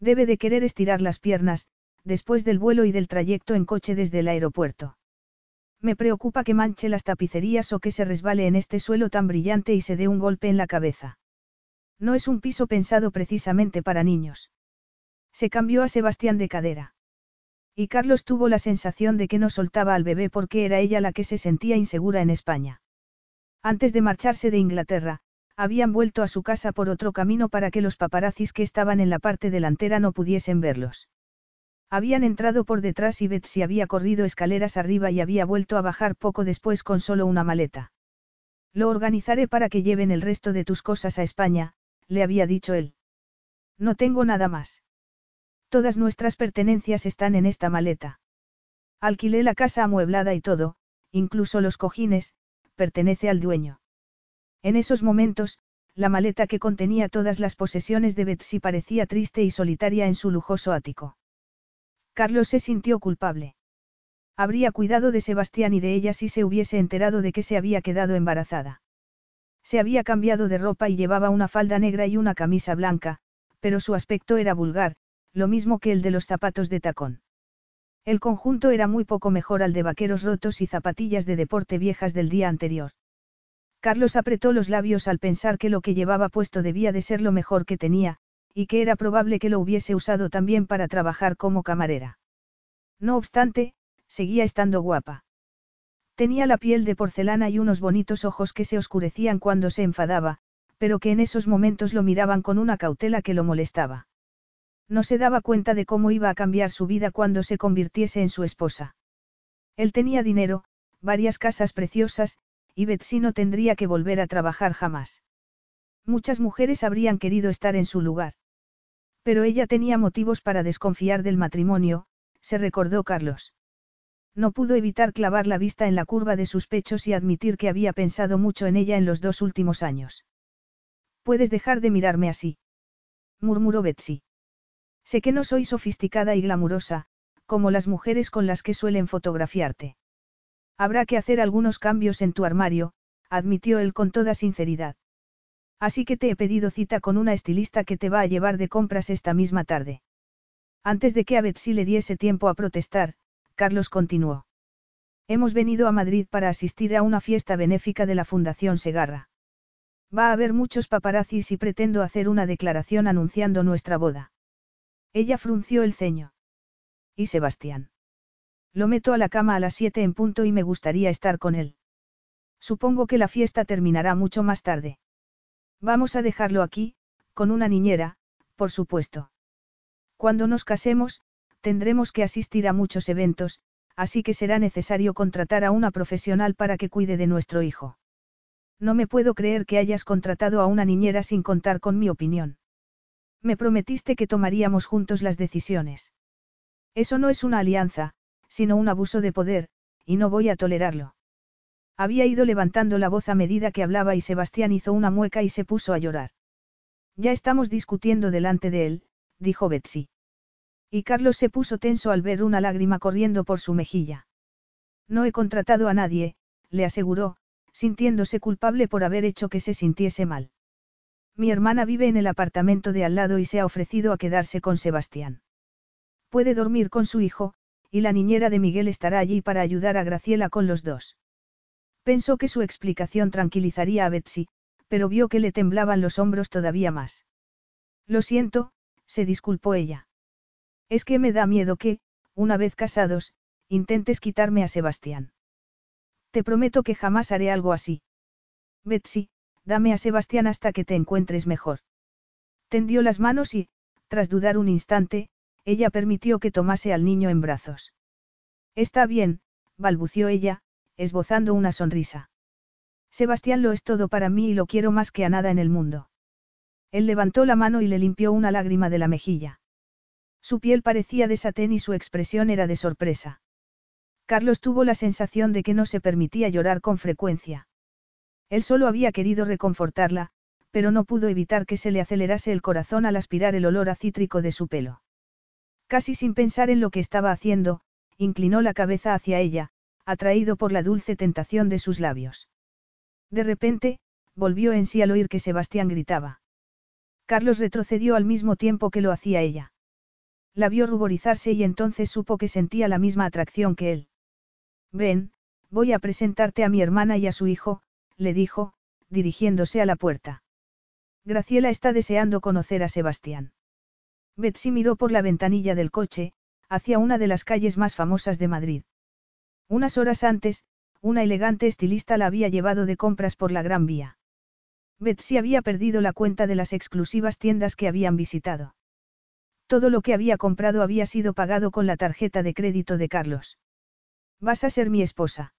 Debe de querer estirar las piernas, después del vuelo y del trayecto en coche desde el aeropuerto. Me preocupa que manche las tapicerías o que se resbale en este suelo tan brillante y se dé un golpe en la cabeza. No es un piso pensado precisamente para niños. Se cambió a Sebastián de cadera. Y Carlos tuvo la sensación de que no soltaba al bebé porque era ella la que se sentía insegura en España. Antes de marcharse de Inglaterra, habían vuelto a su casa por otro camino para que los paparazzis que estaban en la parte delantera no pudiesen verlos. Habían entrado por detrás y Betsy había corrido escaleras arriba y había vuelto a bajar poco después con solo una maleta. Lo organizaré para que lleven el resto de tus cosas a España, le había dicho él. No tengo nada más. Todas nuestras pertenencias están en esta maleta. Alquilé la casa amueblada y todo, incluso los cojines, pertenece al dueño. En esos momentos, la maleta que contenía todas las posesiones de Betsy parecía triste y solitaria en su lujoso ático. Carlos se sintió culpable. Habría cuidado de Sebastián y de ella si se hubiese enterado de que se había quedado embarazada. Se había cambiado de ropa y llevaba una falda negra y una camisa blanca, pero su aspecto era vulgar, lo mismo que el de los zapatos de tacón. El conjunto era muy poco mejor al de vaqueros rotos y zapatillas de deporte viejas del día anterior. Carlos apretó los labios al pensar que lo que llevaba puesto debía de ser lo mejor que tenía, y que era probable que lo hubiese usado también para trabajar como camarera. No obstante, seguía estando guapa. Tenía la piel de porcelana y unos bonitos ojos que se oscurecían cuando se enfadaba, pero que en esos momentos lo miraban con una cautela que lo molestaba. No se daba cuenta de cómo iba a cambiar su vida cuando se convirtiese en su esposa. Él tenía dinero, varias casas preciosas, y Betsy no tendría que volver a trabajar jamás. Muchas mujeres habrían querido estar en su lugar. Pero ella tenía motivos para desconfiar del matrimonio, se recordó Carlos. No pudo evitar clavar la vista en la curva de sus pechos y admitir que había pensado mucho en ella en los dos últimos años. Puedes dejar de mirarme así. murmuró Betsy. Sé que no soy sofisticada y glamurosa, como las mujeres con las que suelen fotografiarte. Habrá que hacer algunos cambios en tu armario, admitió él con toda sinceridad. Así que te he pedido cita con una estilista que te va a llevar de compras esta misma tarde. Antes de que a Betsy le diese tiempo a protestar, Carlos continuó. Hemos venido a Madrid para asistir a una fiesta benéfica de la Fundación Segarra. Va a haber muchos paparazzis y pretendo hacer una declaración anunciando nuestra boda. Ella frunció el ceño. ¿Y Sebastián? Lo meto a la cama a las siete en punto y me gustaría estar con él. Supongo que la fiesta terminará mucho más tarde. Vamos a dejarlo aquí, con una niñera, por supuesto. Cuando nos casemos, tendremos que asistir a muchos eventos, así que será necesario contratar a una profesional para que cuide de nuestro hijo. No me puedo creer que hayas contratado a una niñera sin contar con mi opinión. Me prometiste que tomaríamos juntos las decisiones. Eso no es una alianza, sino un abuso de poder, y no voy a tolerarlo. Había ido levantando la voz a medida que hablaba y Sebastián hizo una mueca y se puso a llorar. Ya estamos discutiendo delante de él, dijo Betsy. Y Carlos se puso tenso al ver una lágrima corriendo por su mejilla. No he contratado a nadie, le aseguró, sintiéndose culpable por haber hecho que se sintiese mal. Mi hermana vive en el apartamento de al lado y se ha ofrecido a quedarse con Sebastián. Puede dormir con su hijo, y la niñera de Miguel estará allí para ayudar a Graciela con los dos. Pensó que su explicación tranquilizaría a Betsy, pero vio que le temblaban los hombros todavía más. Lo siento, se disculpó ella. Es que me da miedo que, una vez casados, intentes quitarme a Sebastián. Te prometo que jamás haré algo así. Betsy, Dame a Sebastián hasta que te encuentres mejor. Tendió las manos y, tras dudar un instante, ella permitió que tomase al niño en brazos. Está bien, balbució ella, esbozando una sonrisa. Sebastián lo es todo para mí y lo quiero más que a nada en el mundo. Él levantó la mano y le limpió una lágrima de la mejilla. Su piel parecía de satén y su expresión era de sorpresa. Carlos tuvo la sensación de que no se permitía llorar con frecuencia. Él solo había querido reconfortarla, pero no pudo evitar que se le acelerase el corazón al aspirar el olor a cítrico de su pelo. Casi sin pensar en lo que estaba haciendo, inclinó la cabeza hacia ella, atraído por la dulce tentación de sus labios. De repente, volvió en sí al oír que Sebastián gritaba. Carlos retrocedió al mismo tiempo que lo hacía ella. La vio ruborizarse y entonces supo que sentía la misma atracción que él. Ven, voy a presentarte a mi hermana y a su hijo, le dijo, dirigiéndose a la puerta. Graciela está deseando conocer a Sebastián. Betsy miró por la ventanilla del coche, hacia una de las calles más famosas de Madrid. Unas horas antes, una elegante estilista la había llevado de compras por la Gran Vía. Betsy había perdido la cuenta de las exclusivas tiendas que habían visitado. Todo lo que había comprado había sido pagado con la tarjeta de crédito de Carlos. Vas a ser mi esposa.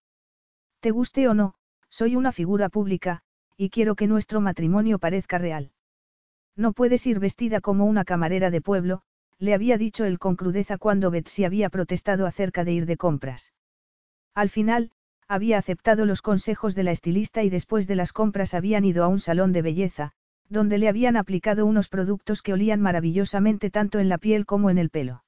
Te guste o no, soy una figura pública, y quiero que nuestro matrimonio parezca real. No puedes ir vestida como una camarera de pueblo, le había dicho él con crudeza cuando Betsy había protestado acerca de ir de compras. Al final, había aceptado los consejos de la estilista y después de las compras habían ido a un salón de belleza, donde le habían aplicado unos productos que olían maravillosamente tanto en la piel como en el pelo.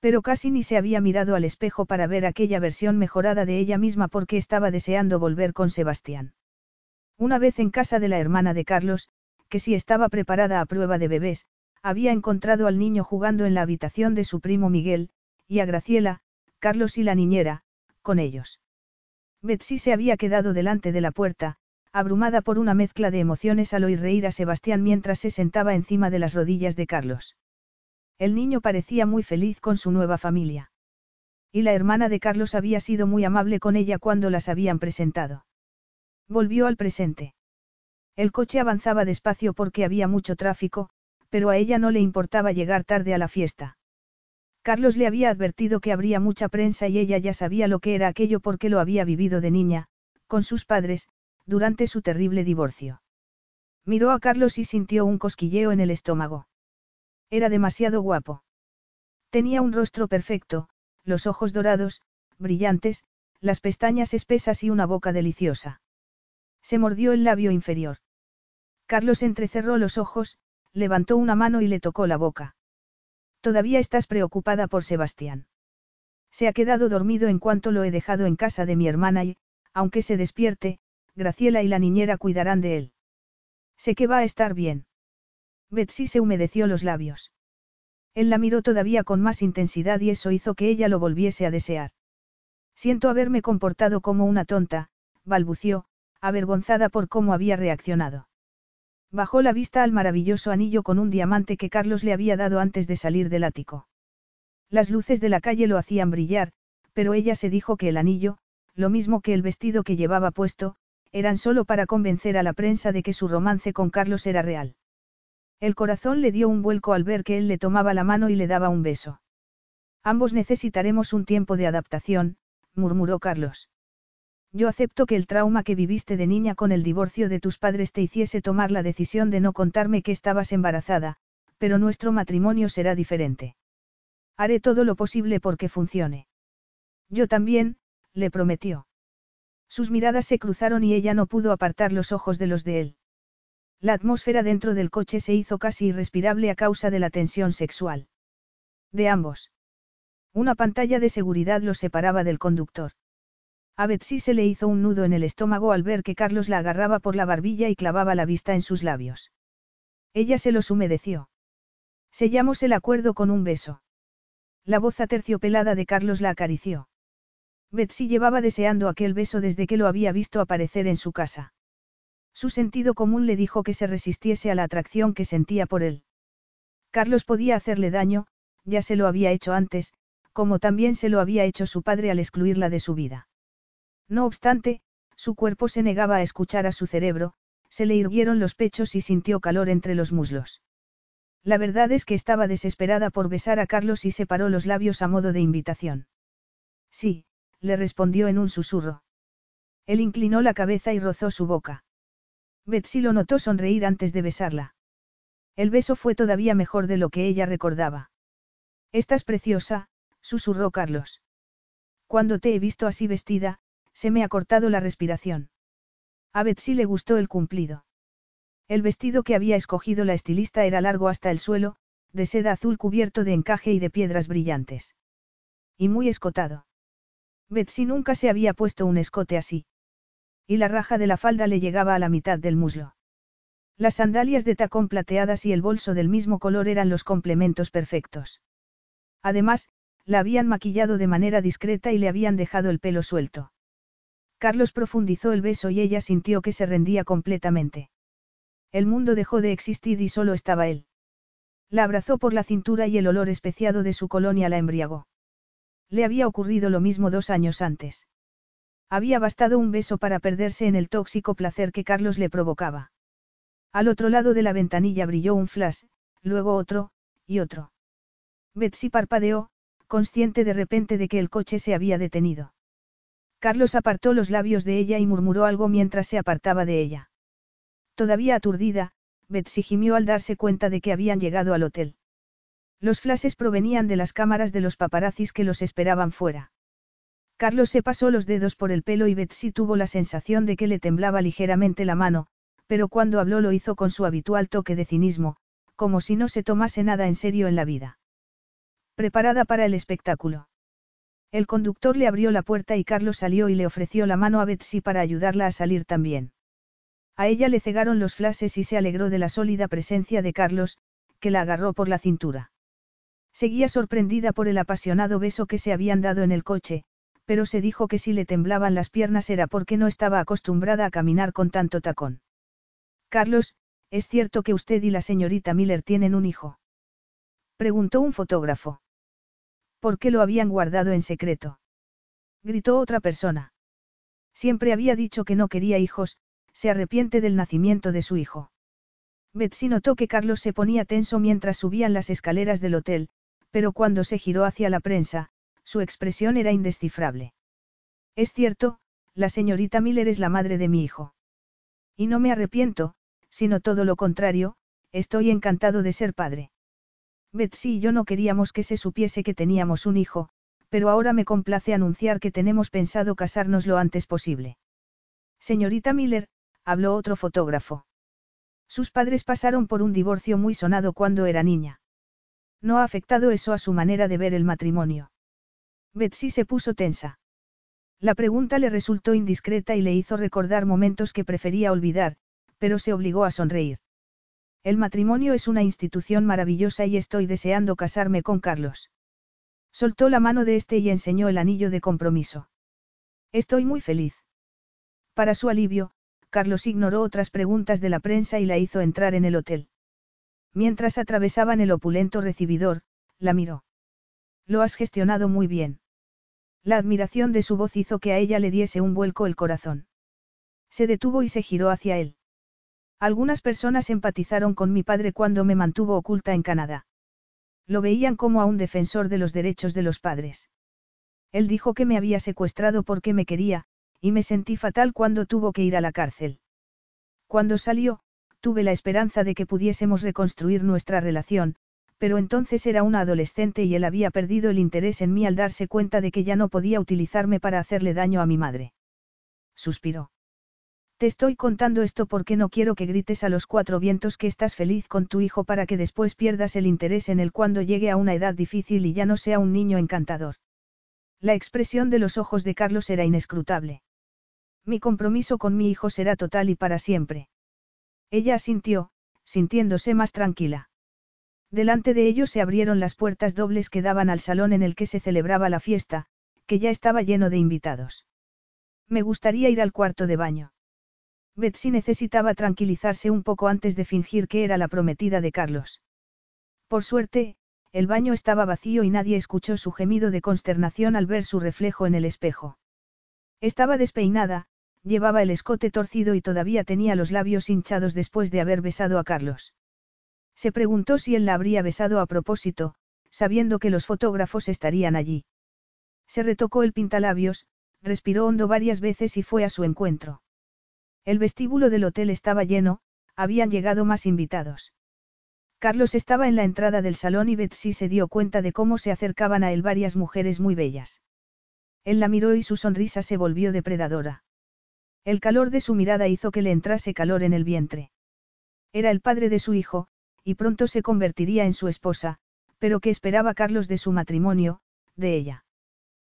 Pero casi ni se había mirado al espejo para ver aquella versión mejorada de ella misma porque estaba deseando volver con Sebastián. Una vez en casa de la hermana de Carlos, que si estaba preparada a prueba de bebés, había encontrado al niño jugando en la habitación de su primo Miguel, y a Graciela, Carlos y la niñera, con ellos. Betsy se había quedado delante de la puerta, abrumada por una mezcla de emociones al oír reír a Sebastián mientras se sentaba encima de las rodillas de Carlos. El niño parecía muy feliz con su nueva familia. Y la hermana de Carlos había sido muy amable con ella cuando las habían presentado. Volvió al presente. El coche avanzaba despacio porque había mucho tráfico, pero a ella no le importaba llegar tarde a la fiesta. Carlos le había advertido que habría mucha prensa y ella ya sabía lo que era aquello porque lo había vivido de niña, con sus padres, durante su terrible divorcio. Miró a Carlos y sintió un cosquilleo en el estómago. Era demasiado guapo. Tenía un rostro perfecto, los ojos dorados, brillantes, las pestañas espesas y una boca deliciosa. Se mordió el labio inferior. Carlos entrecerró los ojos, levantó una mano y le tocó la boca. Todavía estás preocupada por Sebastián. Se ha quedado dormido en cuanto lo he dejado en casa de mi hermana y, aunque se despierte, Graciela y la niñera cuidarán de él. Sé que va a estar bien. Betsy se humedeció los labios. Él la miró todavía con más intensidad y eso hizo que ella lo volviese a desear. Siento haberme comportado como una tonta, balbució, avergonzada por cómo había reaccionado. Bajó la vista al maravilloso anillo con un diamante que Carlos le había dado antes de salir del ático. Las luces de la calle lo hacían brillar, pero ella se dijo que el anillo, lo mismo que el vestido que llevaba puesto, eran solo para convencer a la prensa de que su romance con Carlos era real. El corazón le dio un vuelco al ver que él le tomaba la mano y le daba un beso. Ambos necesitaremos un tiempo de adaptación, murmuró Carlos. Yo acepto que el trauma que viviste de niña con el divorcio de tus padres te hiciese tomar la decisión de no contarme que estabas embarazada, pero nuestro matrimonio será diferente. Haré todo lo posible porque funcione. Yo también, le prometió. Sus miradas se cruzaron y ella no pudo apartar los ojos de los de él. La atmósfera dentro del coche se hizo casi irrespirable a causa de la tensión sexual. De ambos. Una pantalla de seguridad los separaba del conductor. A Betsy se le hizo un nudo en el estómago al ver que Carlos la agarraba por la barbilla y clavaba la vista en sus labios. Ella se los humedeció. Sellamos el acuerdo con un beso. La voz aterciopelada de Carlos la acarició. Betsy llevaba deseando aquel beso desde que lo había visto aparecer en su casa. Su sentido común le dijo que se resistiese a la atracción que sentía por él. Carlos podía hacerle daño, ya se lo había hecho antes, como también se lo había hecho su padre al excluirla de su vida. No obstante, su cuerpo se negaba a escuchar a su cerebro, se le irguieron los pechos y sintió calor entre los muslos. La verdad es que estaba desesperada por besar a Carlos y separó los labios a modo de invitación. Sí, le respondió en un susurro. Él inclinó la cabeza y rozó su boca. Betsy lo notó sonreír antes de besarla. El beso fue todavía mejor de lo que ella recordaba. Estás preciosa, susurró Carlos. Cuando te he visto así vestida, se me ha cortado la respiración. A Betsy le gustó el cumplido. El vestido que había escogido la estilista era largo hasta el suelo, de seda azul cubierto de encaje y de piedras brillantes. Y muy escotado. Betsy nunca se había puesto un escote así. Y la raja de la falda le llegaba a la mitad del muslo. Las sandalias de tacón plateadas y el bolso del mismo color eran los complementos perfectos. Además, la habían maquillado de manera discreta y le habían dejado el pelo suelto. Carlos profundizó el beso y ella sintió que se rendía completamente. El mundo dejó de existir y solo estaba él. La abrazó por la cintura y el olor especiado de su colonia la embriagó. Le había ocurrido lo mismo dos años antes. Había bastado un beso para perderse en el tóxico placer que Carlos le provocaba. Al otro lado de la ventanilla brilló un flash, luego otro, y otro. Betsy parpadeó, consciente de repente de que el coche se había detenido. Carlos apartó los labios de ella y murmuró algo mientras se apartaba de ella. Todavía aturdida, Betsy gimió al darse cuenta de que habían llegado al hotel. Los flashes provenían de las cámaras de los paparazzis que los esperaban fuera. Carlos se pasó los dedos por el pelo y Betsy tuvo la sensación de que le temblaba ligeramente la mano, pero cuando habló lo hizo con su habitual toque de cinismo, como si no se tomase nada en serio en la vida. Preparada para el espectáculo. El conductor le abrió la puerta y Carlos salió y le ofreció la mano a Betsy para ayudarla a salir también. A ella le cegaron los flashes y se alegró de la sólida presencia de Carlos, que la agarró por la cintura. Seguía sorprendida por el apasionado beso que se habían dado en el coche, pero se dijo que si le temblaban las piernas era porque no estaba acostumbrada a caminar con tanto tacón. Carlos, ¿es cierto que usted y la señorita Miller tienen un hijo? Preguntó un fotógrafo. ¿Por qué lo habían guardado en secreto? Gritó otra persona. Siempre había dicho que no quería hijos, se arrepiente del nacimiento de su hijo. Betsy notó que Carlos se ponía tenso mientras subían las escaleras del hotel, pero cuando se giró hacia la prensa, su expresión era indescifrable. Es cierto, la señorita Miller es la madre de mi hijo. Y no me arrepiento, sino todo lo contrario, estoy encantado de ser padre. Betsy y yo no queríamos que se supiese que teníamos un hijo, pero ahora me complace anunciar que tenemos pensado casarnos lo antes posible. Señorita Miller, habló otro fotógrafo. Sus padres pasaron por un divorcio muy sonado cuando era niña. No ha afectado eso a su manera de ver el matrimonio. Betsy se puso tensa. La pregunta le resultó indiscreta y le hizo recordar momentos que prefería olvidar, pero se obligó a sonreír. El matrimonio es una institución maravillosa y estoy deseando casarme con Carlos. Soltó la mano de este y enseñó el anillo de compromiso. Estoy muy feliz. Para su alivio, Carlos ignoró otras preguntas de la prensa y la hizo entrar en el hotel. Mientras atravesaban el opulento recibidor, la miró. Lo has gestionado muy bien. La admiración de su voz hizo que a ella le diese un vuelco el corazón. Se detuvo y se giró hacia él. Algunas personas empatizaron con mi padre cuando me mantuvo oculta en Canadá. Lo veían como a un defensor de los derechos de los padres. Él dijo que me había secuestrado porque me quería, y me sentí fatal cuando tuvo que ir a la cárcel. Cuando salió, tuve la esperanza de que pudiésemos reconstruir nuestra relación, pero entonces era una adolescente y él había perdido el interés en mí al darse cuenta de que ya no podía utilizarme para hacerle daño a mi madre. Suspiró. Te estoy contando esto porque no quiero que grites a los cuatro vientos que estás feliz con tu hijo para que después pierdas el interés en él cuando llegue a una edad difícil y ya no sea un niño encantador. La expresión de los ojos de Carlos era inescrutable. Mi compromiso con mi hijo será total y para siempre. Ella asintió, sintiéndose más tranquila. Delante de ellos se abrieron las puertas dobles que daban al salón en el que se celebraba la fiesta, que ya estaba lleno de invitados. Me gustaría ir al cuarto de baño. Betsy necesitaba tranquilizarse un poco antes de fingir que era la prometida de Carlos. Por suerte, el baño estaba vacío y nadie escuchó su gemido de consternación al ver su reflejo en el espejo. Estaba despeinada, llevaba el escote torcido y todavía tenía los labios hinchados después de haber besado a Carlos. Se preguntó si él la habría besado a propósito, sabiendo que los fotógrafos estarían allí. Se retocó el pintalabios, respiró hondo varias veces y fue a su encuentro. El vestíbulo del hotel estaba lleno, habían llegado más invitados. Carlos estaba en la entrada del salón y Betsy se dio cuenta de cómo se acercaban a él varias mujeres muy bellas. Él la miró y su sonrisa se volvió depredadora. El calor de su mirada hizo que le entrase calor en el vientre. Era el padre de su hijo, y pronto se convertiría en su esposa, pero ¿qué esperaba Carlos de su matrimonio, de ella?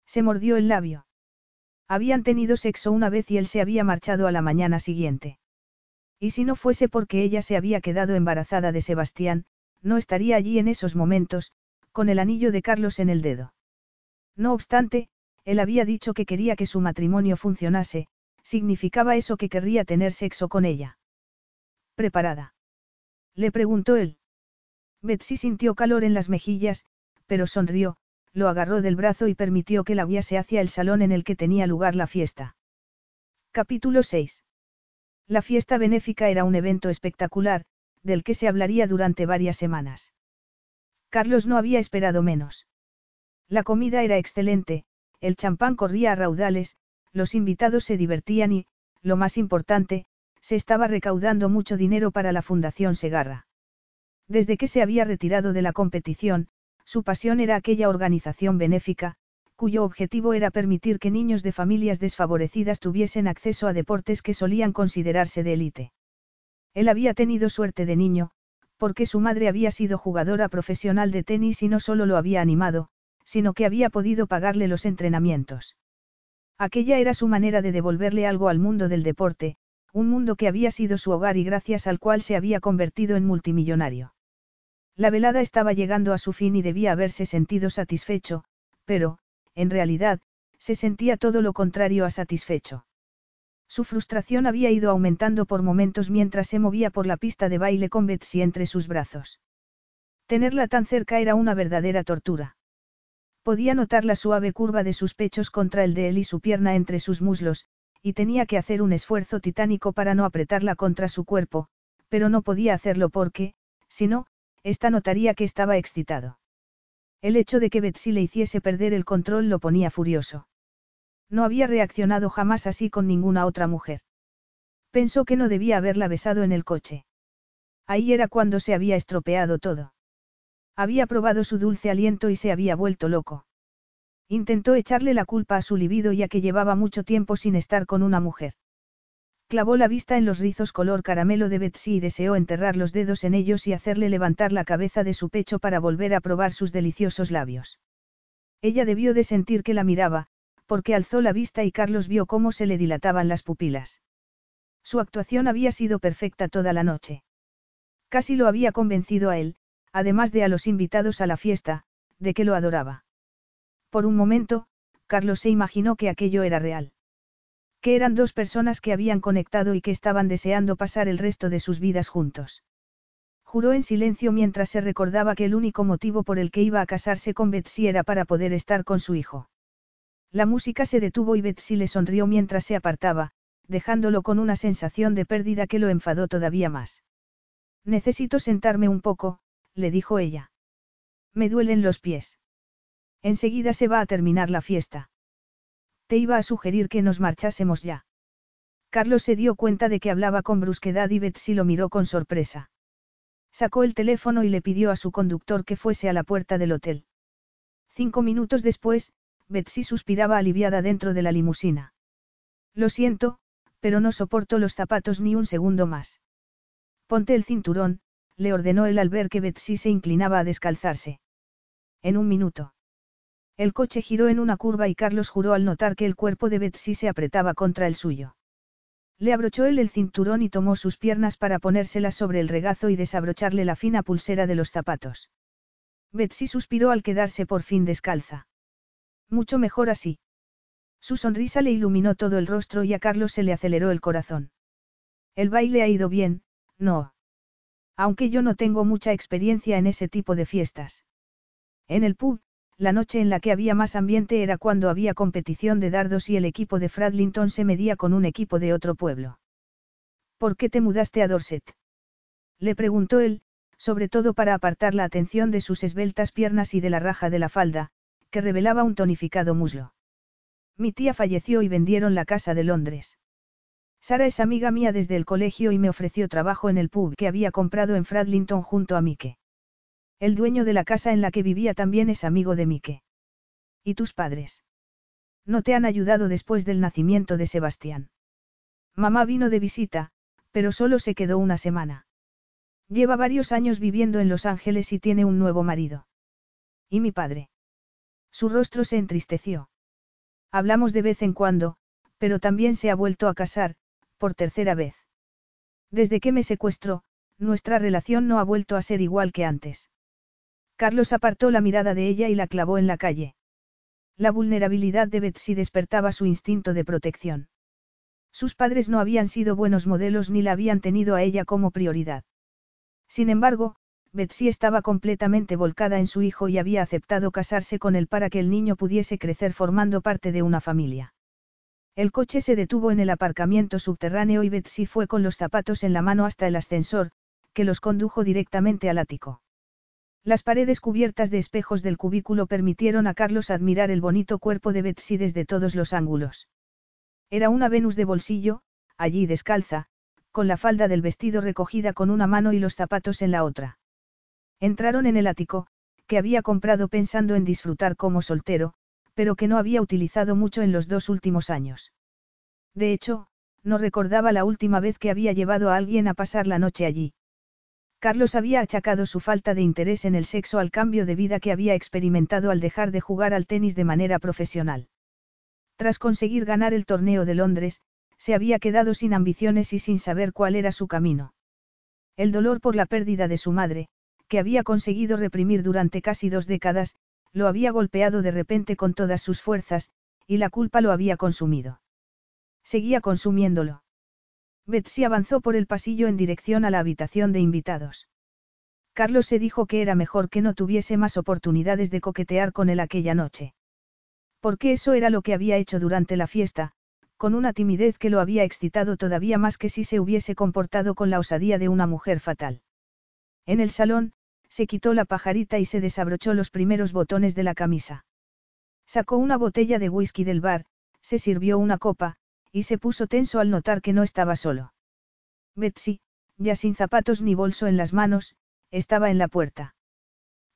Se mordió el labio. Habían tenido sexo una vez y él se había marchado a la mañana siguiente. Y si no fuese porque ella se había quedado embarazada de Sebastián, no estaría allí en esos momentos, con el anillo de Carlos en el dedo. No obstante, él había dicho que quería que su matrimonio funcionase, significaba eso que querría tener sexo con ella. ¿Preparada? Le preguntó él. Betsy sintió calor en las mejillas, pero sonrió, lo agarró del brazo y permitió que la guiase hacia el salón en el que tenía lugar la fiesta. Capítulo 6. La fiesta benéfica era un evento espectacular, del que se hablaría durante varias semanas. Carlos no había esperado menos. La comida era excelente, el champán corría a raudales, los invitados se divertían y, lo más importante, se estaba recaudando mucho dinero para la Fundación Segarra. Desde que se había retirado de la competición, su pasión era aquella organización benéfica, cuyo objetivo era permitir que niños de familias desfavorecidas tuviesen acceso a deportes que solían considerarse de élite. Él había tenido suerte de niño, porque su madre había sido jugadora profesional de tenis y no solo lo había animado, sino que había podido pagarle los entrenamientos. Aquella era su manera de devolverle algo al mundo del deporte, un mundo que había sido su hogar y gracias al cual se había convertido en multimillonario. La velada estaba llegando a su fin y debía haberse sentido satisfecho, pero, en realidad, se sentía todo lo contrario a satisfecho. Su frustración había ido aumentando por momentos mientras se movía por la pista de baile con Betsy entre sus brazos. Tenerla tan cerca era una verdadera tortura. Podía notar la suave curva de sus pechos contra el de él y su pierna entre sus muslos, y tenía que hacer un esfuerzo titánico para no apretarla contra su cuerpo, pero no podía hacerlo porque, si no, ésta notaría que estaba excitado. El hecho de que Betsy le hiciese perder el control lo ponía furioso. No había reaccionado jamás así con ninguna otra mujer. Pensó que no debía haberla besado en el coche. Ahí era cuando se había estropeado todo. Había probado su dulce aliento y se había vuelto loco. Intentó echarle la culpa a su libido ya que llevaba mucho tiempo sin estar con una mujer. Clavó la vista en los rizos color caramelo de Betsy y deseó enterrar los dedos en ellos y hacerle levantar la cabeza de su pecho para volver a probar sus deliciosos labios. Ella debió de sentir que la miraba, porque alzó la vista y Carlos vio cómo se le dilataban las pupilas. Su actuación había sido perfecta toda la noche. Casi lo había convencido a él, además de a los invitados a la fiesta, de que lo adoraba. Por un momento, Carlos se imaginó que aquello era real. Eran dos personas que habían conectado y que estaban deseando pasar el resto de sus vidas juntos. Juró en silencio mientras se recordaba que el único motivo por el que iba a casarse con Betsy era para poder estar con su hijo. La música se detuvo y Betsy le sonrió mientras se apartaba, dejándolo con una sensación de pérdida que lo enfadó todavía más. Necesito sentarme un poco, le dijo ella. Me duelen los pies. Enseguida se va a terminar la fiesta. Te iba a sugerir que nos marchásemos ya. Carlos se dio cuenta de que hablaba con brusquedad y Betsy lo miró con sorpresa. Sacó el teléfono y le pidió a su conductor que fuese a la puerta del hotel. Cinco minutos después, Betsy suspiraba aliviada dentro de la limusina. Lo siento, pero no soporto los zapatos ni un segundo más. Ponte el cinturón, le ordenó él al ver que Betsy se inclinaba a descalzarse. En un minuto. El coche giró en una curva y Carlos juró al notar que el cuerpo de Betsy se apretaba contra el suyo. Le abrochó él el cinturón y tomó sus piernas para ponérselas sobre el regazo y desabrocharle la fina pulsera de los zapatos. Betsy suspiró al quedarse por fin descalza. Mucho mejor así. Su sonrisa le iluminó todo el rostro y a Carlos se le aceleró el corazón. El baile ha ido bien, no. Aunque yo no tengo mucha experiencia en ese tipo de fiestas. En el pub, la noche en la que había más ambiente era cuando había competición de dardos y el equipo de Fradlington se medía con un equipo de otro pueblo. ¿Por qué te mudaste a Dorset? Le preguntó él, sobre todo para apartar la atención de sus esbeltas piernas y de la raja de la falda, que revelaba un tonificado muslo. Mi tía falleció y vendieron la casa de Londres. Sara es amiga mía desde el colegio y me ofreció trabajo en el pub que había comprado en Fradlington junto a Mike. El dueño de la casa en la que vivía también es amigo de Mike. ¿Y tus padres? No te han ayudado después del nacimiento de Sebastián. Mamá vino de visita, pero solo se quedó una semana. Lleva varios años viviendo en Los Ángeles y tiene un nuevo marido. ¿Y mi padre? Su rostro se entristeció. Hablamos de vez en cuando, pero también se ha vuelto a casar, por tercera vez. Desde que me secuestró, nuestra relación no ha vuelto a ser igual que antes. Carlos apartó la mirada de ella y la clavó en la calle. La vulnerabilidad de Betsy despertaba su instinto de protección. Sus padres no habían sido buenos modelos ni la habían tenido a ella como prioridad. Sin embargo, Betsy estaba completamente volcada en su hijo y había aceptado casarse con él para que el niño pudiese crecer formando parte de una familia. El coche se detuvo en el aparcamiento subterráneo y Betsy fue con los zapatos en la mano hasta el ascensor, que los condujo directamente al ático. Las paredes cubiertas de espejos del cubículo permitieron a Carlos admirar el bonito cuerpo de Betsy desde todos los ángulos. Era una Venus de bolsillo, allí descalza, con la falda del vestido recogida con una mano y los zapatos en la otra. Entraron en el ático, que había comprado pensando en disfrutar como soltero, pero que no había utilizado mucho en los dos últimos años. De hecho, no recordaba la última vez que había llevado a alguien a pasar la noche allí. Carlos había achacado su falta de interés en el sexo al cambio de vida que había experimentado al dejar de jugar al tenis de manera profesional. Tras conseguir ganar el torneo de Londres, se había quedado sin ambiciones y sin saber cuál era su camino. El dolor por la pérdida de su madre, que había conseguido reprimir durante casi dos décadas, lo había golpeado de repente con todas sus fuerzas, y la culpa lo había consumido. Seguía consumiéndolo. Betsy avanzó por el pasillo en dirección a la habitación de invitados. Carlos se dijo que era mejor que no tuviese más oportunidades de coquetear con él aquella noche. Porque eso era lo que había hecho durante la fiesta, con una timidez que lo había excitado todavía más que si se hubiese comportado con la osadía de una mujer fatal. En el salón, se quitó la pajarita y se desabrochó los primeros botones de la camisa. Sacó una botella de whisky del bar, se sirvió una copa, y se puso tenso al notar que no estaba solo. Betsy, ya sin zapatos ni bolso en las manos, estaba en la puerta.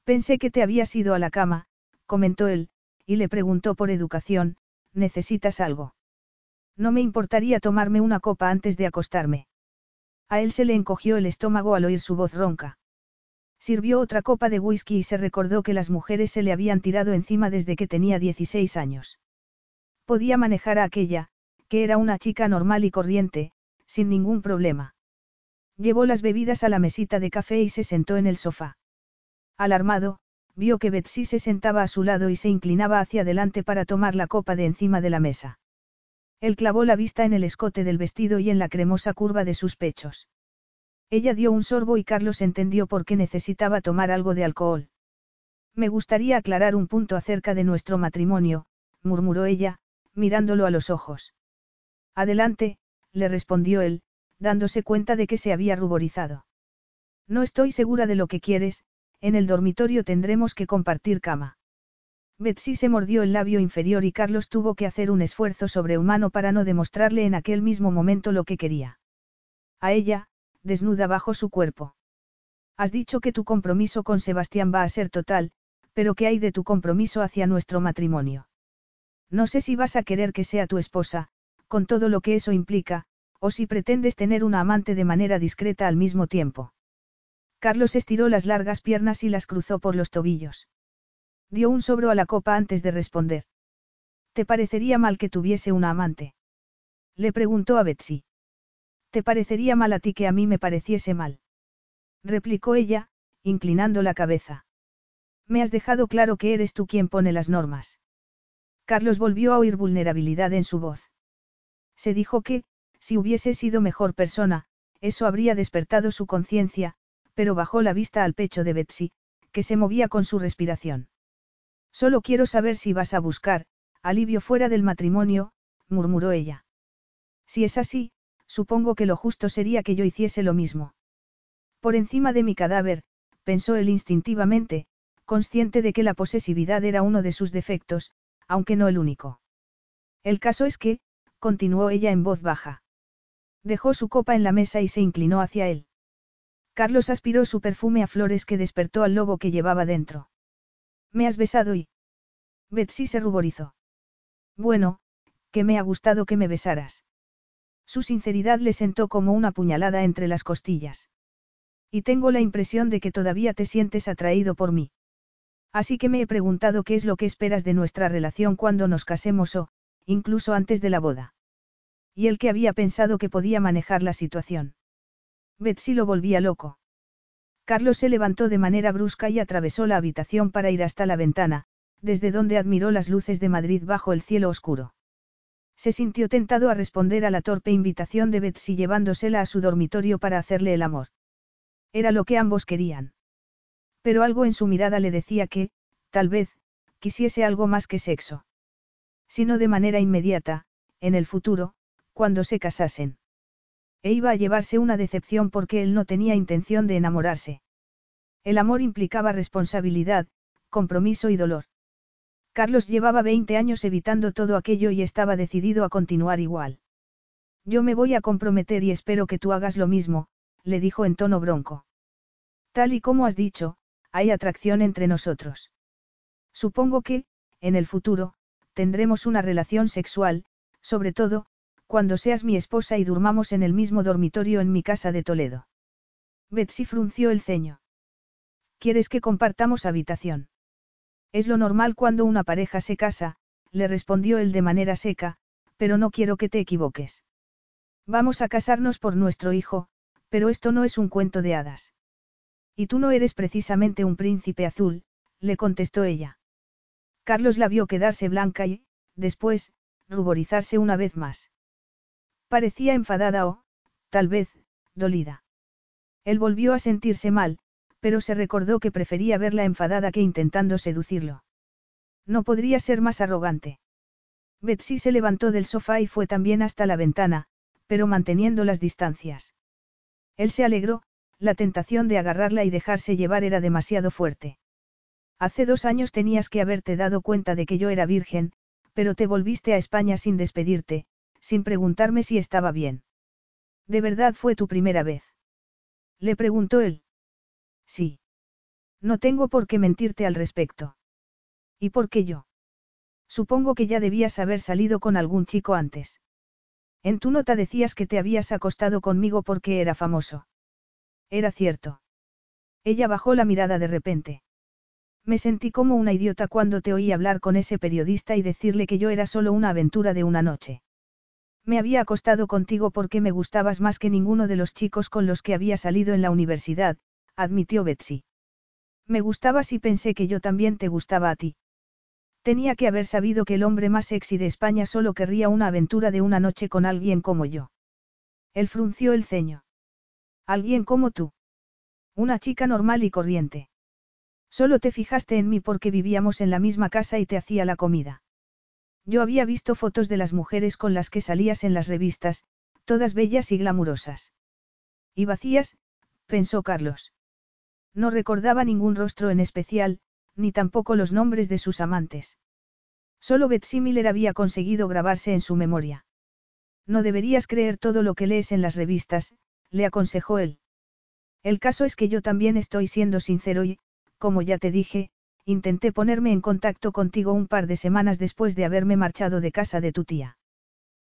Pensé que te habías ido a la cama, comentó él, y le preguntó por educación, ¿necesitas algo? No me importaría tomarme una copa antes de acostarme. A él se le encogió el estómago al oír su voz ronca. Sirvió otra copa de whisky y se recordó que las mujeres se le habían tirado encima desde que tenía 16 años. Podía manejar a aquella, que era una chica normal y corriente, sin ningún problema. Llevó las bebidas a la mesita de café y se sentó en el sofá. Alarmado, vio que Betsy se sentaba a su lado y se inclinaba hacia adelante para tomar la copa de encima de la mesa. Él clavó la vista en el escote del vestido y en la cremosa curva de sus pechos. Ella dio un sorbo y Carlos entendió por qué necesitaba tomar algo de alcohol. Me gustaría aclarar un punto acerca de nuestro matrimonio, murmuró ella, mirándolo a los ojos. Adelante, le respondió él, dándose cuenta de que se había ruborizado. No estoy segura de lo que quieres, en el dormitorio tendremos que compartir cama. Betsy se mordió el labio inferior y Carlos tuvo que hacer un esfuerzo sobrehumano para no demostrarle en aquel mismo momento lo que quería. A ella, desnuda bajo su cuerpo. Has dicho que tu compromiso con Sebastián va a ser total, pero ¿qué hay de tu compromiso hacia nuestro matrimonio? No sé si vas a querer que sea tu esposa, con todo lo que eso implica, o si pretendes tener una amante de manera discreta al mismo tiempo. Carlos estiró las largas piernas y las cruzó por los tobillos. Dio un sobro a la copa antes de responder. ¿Te parecería mal que tuviese una amante? Le preguntó a Betsy. ¿Te parecería mal a ti que a mí me pareciese mal? replicó ella, inclinando la cabeza. Me has dejado claro que eres tú quien pone las normas. Carlos volvió a oír vulnerabilidad en su voz. Se dijo que, si hubiese sido mejor persona, eso habría despertado su conciencia, pero bajó la vista al pecho de Betsy, que se movía con su respiración. Solo quiero saber si vas a buscar, alivio fuera del matrimonio, murmuró ella. Si es así, supongo que lo justo sería que yo hiciese lo mismo. Por encima de mi cadáver, pensó él instintivamente, consciente de que la posesividad era uno de sus defectos, aunque no el único. El caso es que, continuó ella en voz baja. Dejó su copa en la mesa y se inclinó hacia él. Carlos aspiró su perfume a flores que despertó al lobo que llevaba dentro. ¿Me has besado y? Betsy se ruborizó. Bueno, que me ha gustado que me besaras. Su sinceridad le sentó como una puñalada entre las costillas. Y tengo la impresión de que todavía te sientes atraído por mí. Así que me he preguntado qué es lo que esperas de nuestra relación cuando nos casemos o, incluso antes de la boda. Y el que había pensado que podía manejar la situación. Betsy lo volvía loco. Carlos se levantó de manera brusca y atravesó la habitación para ir hasta la ventana, desde donde admiró las luces de Madrid bajo el cielo oscuro. Se sintió tentado a responder a la torpe invitación de Betsy llevándosela a su dormitorio para hacerle el amor. Era lo que ambos querían. Pero algo en su mirada le decía que, tal vez, quisiese algo más que sexo. Sino de manera inmediata, en el futuro, cuando se casasen. E iba a llevarse una decepción porque él no tenía intención de enamorarse. El amor implicaba responsabilidad, compromiso y dolor. Carlos llevaba 20 años evitando todo aquello y estaba decidido a continuar igual. Yo me voy a comprometer y espero que tú hagas lo mismo, le dijo en tono bronco. Tal y como has dicho, hay atracción entre nosotros. Supongo que, en el futuro, tendremos una relación sexual, sobre todo, cuando seas mi esposa y durmamos en el mismo dormitorio en mi casa de Toledo. Betsy frunció el ceño. ¿Quieres que compartamos habitación? Es lo normal cuando una pareja se casa, le respondió él de manera seca, pero no quiero que te equivoques. Vamos a casarnos por nuestro hijo, pero esto no es un cuento de hadas. Y tú no eres precisamente un príncipe azul, le contestó ella. Carlos la vio quedarse blanca y, después, ruborizarse una vez más. Parecía enfadada o, tal vez, dolida. Él volvió a sentirse mal, pero se recordó que prefería verla enfadada que intentando seducirlo. No podría ser más arrogante. Betsy se levantó del sofá y fue también hasta la ventana, pero manteniendo las distancias. Él se alegró, la tentación de agarrarla y dejarse llevar era demasiado fuerte. Hace dos años tenías que haberte dado cuenta de que yo era virgen, pero te volviste a España sin despedirte, sin preguntarme si estaba bien. ¿De verdad fue tu primera vez? Le preguntó él. Sí. No tengo por qué mentirte al respecto. ¿Y por qué yo? Supongo que ya debías haber salido con algún chico antes. En tu nota decías que te habías acostado conmigo porque era famoso. Era cierto. Ella bajó la mirada de repente. Me sentí como una idiota cuando te oí hablar con ese periodista y decirle que yo era solo una aventura de una noche. Me había acostado contigo porque me gustabas más que ninguno de los chicos con los que había salido en la universidad, admitió Betsy. Me gustabas y pensé que yo también te gustaba a ti. Tenía que haber sabido que el hombre más sexy de España solo querría una aventura de una noche con alguien como yo. Él frunció el ceño. Alguien como tú. Una chica normal y corriente. Solo te fijaste en mí porque vivíamos en la misma casa y te hacía la comida. Yo había visto fotos de las mujeres con las que salías en las revistas, todas bellas y glamurosas. Y vacías, pensó Carlos. No recordaba ningún rostro en especial, ni tampoco los nombres de sus amantes. Solo Betsy Miller había conseguido grabarse en su memoria. No deberías creer todo lo que lees en las revistas, le aconsejó él. El caso es que yo también estoy siendo sincero y, como ya te dije, intenté ponerme en contacto contigo un par de semanas después de haberme marchado de casa de tu tía.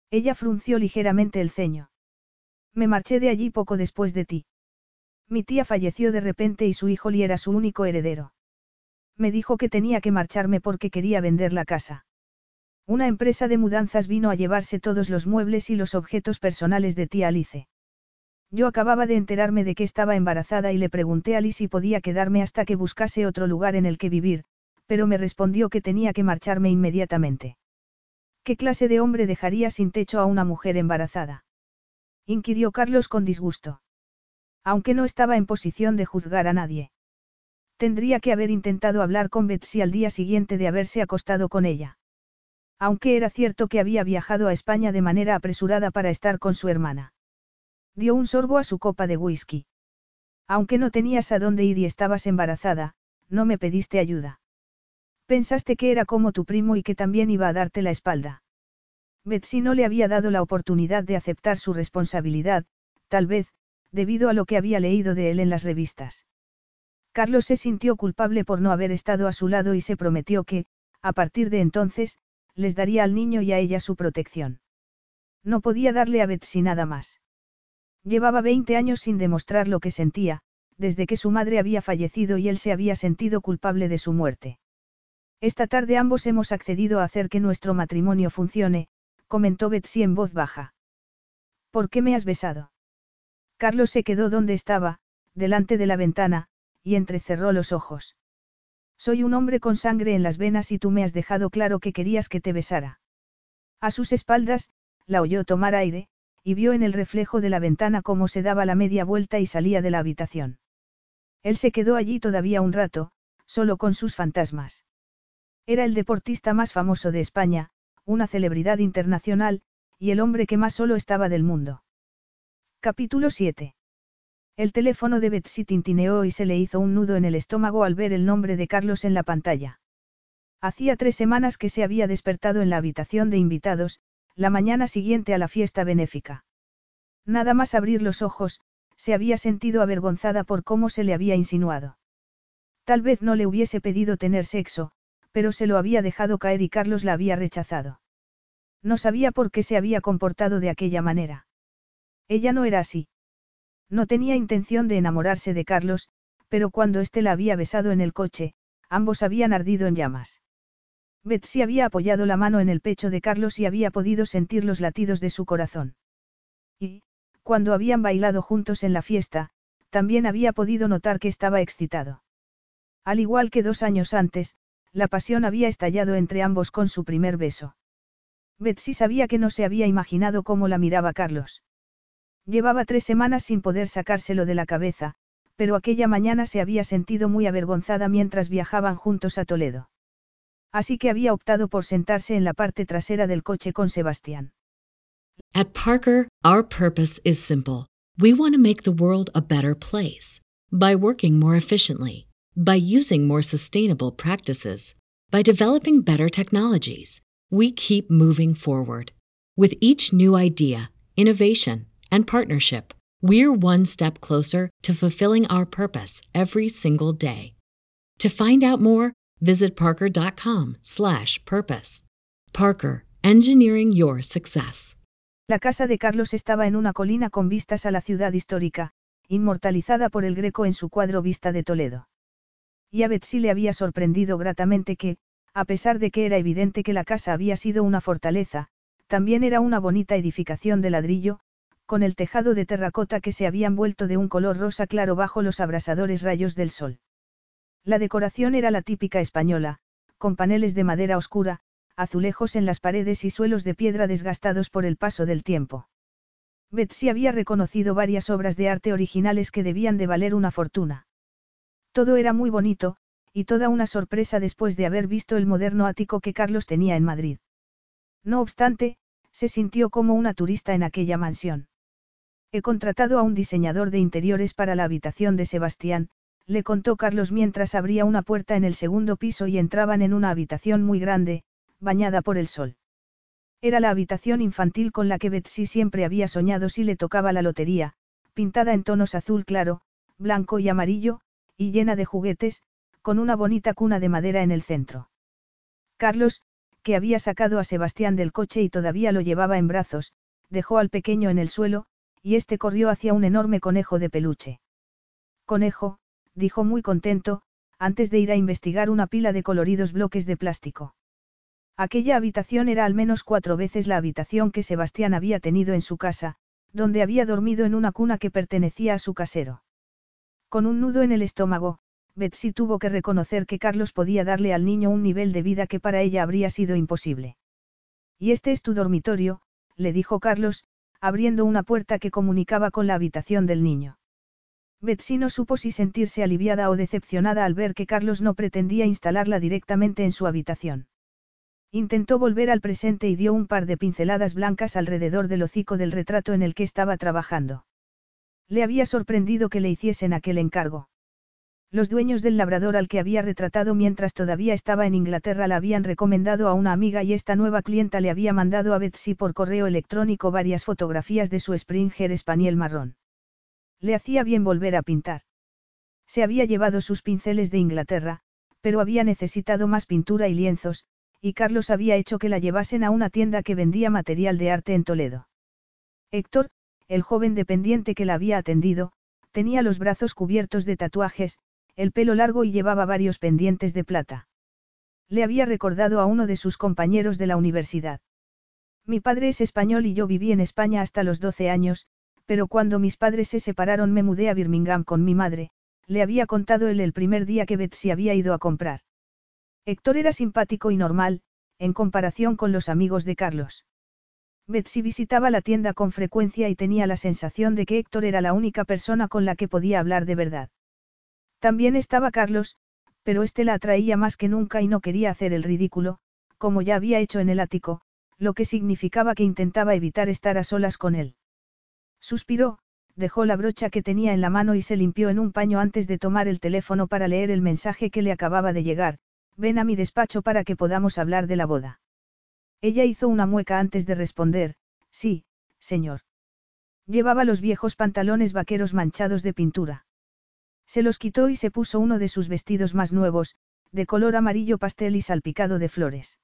Ella frunció ligeramente el ceño. Me marché de allí poco después de ti. Mi tía falleció de repente y su hijo Lee era su único heredero. Me dijo que tenía que marcharme porque quería vender la casa. Una empresa de mudanzas vino a llevarse todos los muebles y los objetos personales de tía Alice. Yo acababa de enterarme de que estaba embarazada y le pregunté a Lee si podía quedarme hasta que buscase otro lugar en el que vivir, pero me respondió que tenía que marcharme inmediatamente. ¿Qué clase de hombre dejaría sin techo a una mujer embarazada? inquirió Carlos con disgusto. Aunque no estaba en posición de juzgar a nadie. Tendría que haber intentado hablar con Betsy al día siguiente de haberse acostado con ella. Aunque era cierto que había viajado a España de manera apresurada para estar con su hermana. Dio un sorbo a su copa de whisky. Aunque no tenías a dónde ir y estabas embarazada, no me pediste ayuda. Pensaste que era como tu primo y que también iba a darte la espalda. Betsy no le había dado la oportunidad de aceptar su responsabilidad, tal vez, debido a lo que había leído de él en las revistas. Carlos se sintió culpable por no haber estado a su lado y se prometió que, a partir de entonces, les daría al niño y a ella su protección. No podía darle a Betsy nada más. Llevaba 20 años sin demostrar lo que sentía, desde que su madre había fallecido y él se había sentido culpable de su muerte. Esta tarde ambos hemos accedido a hacer que nuestro matrimonio funcione, comentó Betsy en voz baja. ¿Por qué me has besado? Carlos se quedó donde estaba, delante de la ventana, y entrecerró los ojos. Soy un hombre con sangre en las venas y tú me has dejado claro que querías que te besara. A sus espaldas, la oyó tomar aire, y vio en el reflejo de la ventana cómo se daba la media vuelta y salía de la habitación. Él se quedó allí todavía un rato, solo con sus fantasmas. Era el deportista más famoso de España, una celebridad internacional, y el hombre que más solo estaba del mundo. Capítulo 7. El teléfono de Betsy tintineó y se le hizo un nudo en el estómago al ver el nombre de Carlos en la pantalla. Hacía tres semanas que se había despertado en la habitación de invitados, la mañana siguiente a la fiesta benéfica. Nada más abrir los ojos, se había sentido avergonzada por cómo se le había insinuado. Tal vez no le hubiese pedido tener sexo, pero se lo había dejado caer y Carlos la había rechazado. No sabía por qué se había comportado de aquella manera. Ella no era así. No tenía intención de enamorarse de Carlos, pero cuando éste la había besado en el coche, ambos habían ardido en llamas. Betsy había apoyado la mano en el pecho de Carlos y había podido sentir los latidos de su corazón. Y, cuando habían bailado juntos en la fiesta, también había podido notar que estaba excitado. Al igual que dos años antes, la pasión había estallado entre ambos con su primer beso. Betsy sabía que no se había imaginado cómo la miraba Carlos. Llevaba tres semanas sin poder sacárselo de la cabeza, pero aquella mañana se había sentido muy avergonzada mientras viajaban juntos a Toledo. Así que había optado por sentarse en la parte trasera del coche con Sebastián. At Parker, our purpose is simple. We want to make the world a better place by working more efficiently, by using more sustainable practices, by developing better technologies. We keep moving forward. With each new idea, innovation, and partnership, we're one step closer to fulfilling our purpose every single day. To find out more, visit parker.com/purpose. Parker, engineering your success. La casa de Carlos estaba en una colina con vistas a la ciudad histórica, inmortalizada por el Greco en su cuadro Vista de Toledo. Y a Betsy le había sorprendido gratamente que, a pesar de que era evidente que la casa había sido una fortaleza, también era una bonita edificación de ladrillo, con el tejado de terracota que se habían vuelto de un color rosa claro bajo los abrasadores rayos del sol. La decoración era la típica española, con paneles de madera oscura, azulejos en las paredes y suelos de piedra desgastados por el paso del tiempo. Betsy había reconocido varias obras de arte originales que debían de valer una fortuna. Todo era muy bonito, y toda una sorpresa después de haber visto el moderno ático que Carlos tenía en Madrid. No obstante, se sintió como una turista en aquella mansión. He contratado a un diseñador de interiores para la habitación de Sebastián, le contó Carlos mientras abría una puerta en el segundo piso y entraban en una habitación muy grande, bañada por el sol. Era la habitación infantil con la que Betsy siempre había soñado si le tocaba la lotería, pintada en tonos azul claro, blanco y amarillo, y llena de juguetes, con una bonita cuna de madera en el centro. Carlos, que había sacado a Sebastián del coche y todavía lo llevaba en brazos, dejó al pequeño en el suelo, y este corrió hacia un enorme conejo de peluche. Conejo, dijo muy contento, antes de ir a investigar una pila de coloridos bloques de plástico. Aquella habitación era al menos cuatro veces la habitación que Sebastián había tenido en su casa, donde había dormido en una cuna que pertenecía a su casero. Con un nudo en el estómago, Betsy tuvo que reconocer que Carlos podía darle al niño un nivel de vida que para ella habría sido imposible. Y este es tu dormitorio, le dijo Carlos, abriendo una puerta que comunicaba con la habitación del niño. Betsy no supo si sentirse aliviada o decepcionada al ver que Carlos no pretendía instalarla directamente en su habitación. Intentó volver al presente y dio un par de pinceladas blancas alrededor del hocico del retrato en el que estaba trabajando. Le había sorprendido que le hiciesen aquel encargo. Los dueños del labrador al que había retratado mientras todavía estaba en Inglaterra la habían recomendado a una amiga y esta nueva clienta le había mandado a Betsy por correo electrónico varias fotografías de su Springer espaniel marrón. Le hacía bien volver a pintar. Se había llevado sus pinceles de Inglaterra, pero había necesitado más pintura y lienzos, y Carlos había hecho que la llevasen a una tienda que vendía material de arte en Toledo. Héctor, el joven dependiente que la había atendido, tenía los brazos cubiertos de tatuajes, el pelo largo y llevaba varios pendientes de plata. Le había recordado a uno de sus compañeros de la universidad. Mi padre es español y yo viví en España hasta los 12 años, pero cuando mis padres se separaron me mudé a Birmingham con mi madre, le había contado él el primer día que Betsy había ido a comprar. Héctor era simpático y normal, en comparación con los amigos de Carlos. Betsy visitaba la tienda con frecuencia y tenía la sensación de que Héctor era la única persona con la que podía hablar de verdad. También estaba Carlos, pero este la atraía más que nunca y no quería hacer el ridículo, como ya había hecho en el ático, lo que significaba que intentaba evitar estar a solas con él. Suspiró, dejó la brocha que tenía en la mano y se limpió en un paño antes de tomar el teléfono para leer el mensaje que le acababa de llegar, ven a mi despacho para que podamos hablar de la boda. Ella hizo una mueca antes de responder, sí, señor. Llevaba los viejos pantalones vaqueros manchados de pintura. Se los quitó y se puso uno de sus vestidos más nuevos, de color amarillo pastel y salpicado de flores.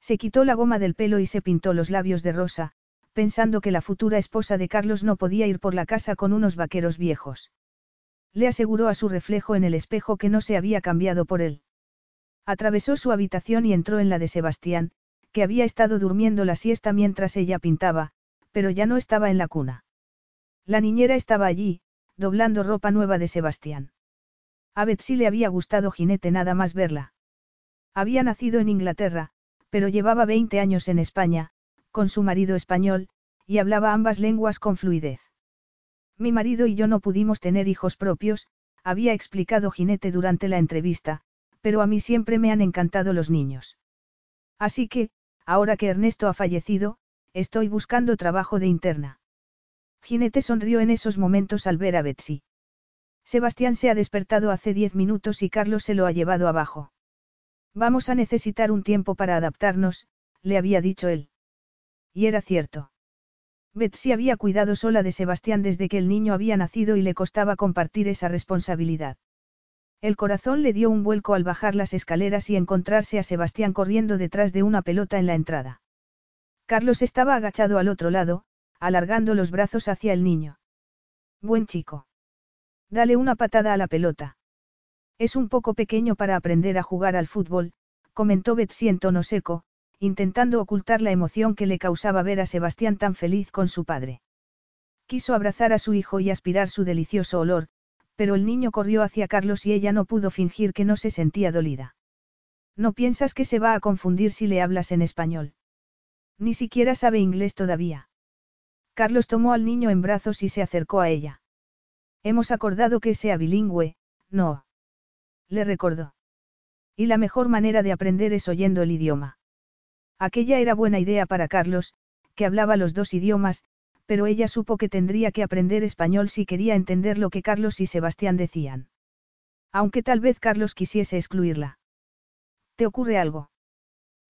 Se quitó la goma del pelo y se pintó los labios de rosa, pensando que la futura esposa de Carlos no podía ir por la casa con unos vaqueros viejos. Le aseguró a su reflejo en el espejo que no se había cambiado por él. Atravesó su habitación y entró en la de Sebastián, que había estado durmiendo la siesta mientras ella pintaba, pero ya no estaba en la cuna. La niñera estaba allí, doblando ropa nueva de Sebastián. A Betsy le había gustado Jinete nada más verla. Había nacido en Inglaterra, pero llevaba 20 años en España, con su marido español, y hablaba ambas lenguas con fluidez. Mi marido y yo no pudimos tener hijos propios, había explicado Jinete durante la entrevista, pero a mí siempre me han encantado los niños. Así que, ahora que Ernesto ha fallecido, estoy buscando trabajo de interna. Jinete sonrió en esos momentos al ver a Betsy. Sebastián se ha despertado hace diez minutos y Carlos se lo ha llevado abajo. Vamos a necesitar un tiempo para adaptarnos, le había dicho él. Y era cierto. Betsy había cuidado sola de Sebastián desde que el niño había nacido y le costaba compartir esa responsabilidad. El corazón le dio un vuelco al bajar las escaleras y encontrarse a Sebastián corriendo detrás de una pelota en la entrada. Carlos estaba agachado al otro lado, alargando los brazos hacia el niño. Buen chico. Dale una patada a la pelota. Es un poco pequeño para aprender a jugar al fútbol, comentó Betsy en tono seco, intentando ocultar la emoción que le causaba ver a Sebastián tan feliz con su padre. Quiso abrazar a su hijo y aspirar su delicioso olor, pero el niño corrió hacia Carlos y ella no pudo fingir que no se sentía dolida. No piensas que se va a confundir si le hablas en español. Ni siquiera sabe inglés todavía. Carlos tomó al niño en brazos y se acercó a ella. Hemos acordado que sea bilingüe, no. Le recordó. Y la mejor manera de aprender es oyendo el idioma. Aquella era buena idea para Carlos, que hablaba los dos idiomas, pero ella supo que tendría que aprender español si quería entender lo que Carlos y Sebastián decían. Aunque tal vez Carlos quisiese excluirla. ¿Te ocurre algo?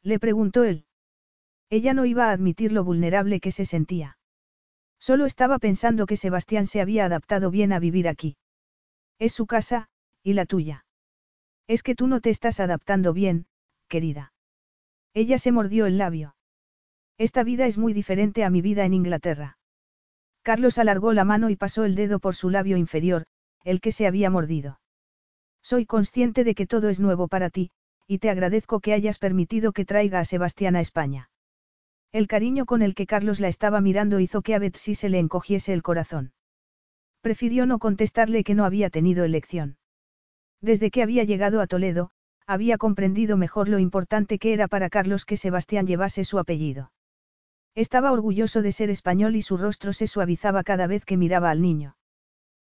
Le preguntó él. Ella no iba a admitir lo vulnerable que se sentía. Solo estaba pensando que Sebastián se había adaptado bien a vivir aquí. Es su casa, y la tuya. Es que tú no te estás adaptando bien, querida. Ella se mordió el labio. Esta vida es muy diferente a mi vida en Inglaterra. Carlos alargó la mano y pasó el dedo por su labio inferior, el que se había mordido. Soy consciente de que todo es nuevo para ti, y te agradezco que hayas permitido que traiga a Sebastián a España. El cariño con el que Carlos la estaba mirando hizo que a Betsy se le encogiese el corazón. Prefirió no contestarle que no había tenido elección. Desde que había llegado a Toledo, había comprendido mejor lo importante que era para Carlos que Sebastián llevase su apellido. Estaba orgulloso de ser español y su rostro se suavizaba cada vez que miraba al niño.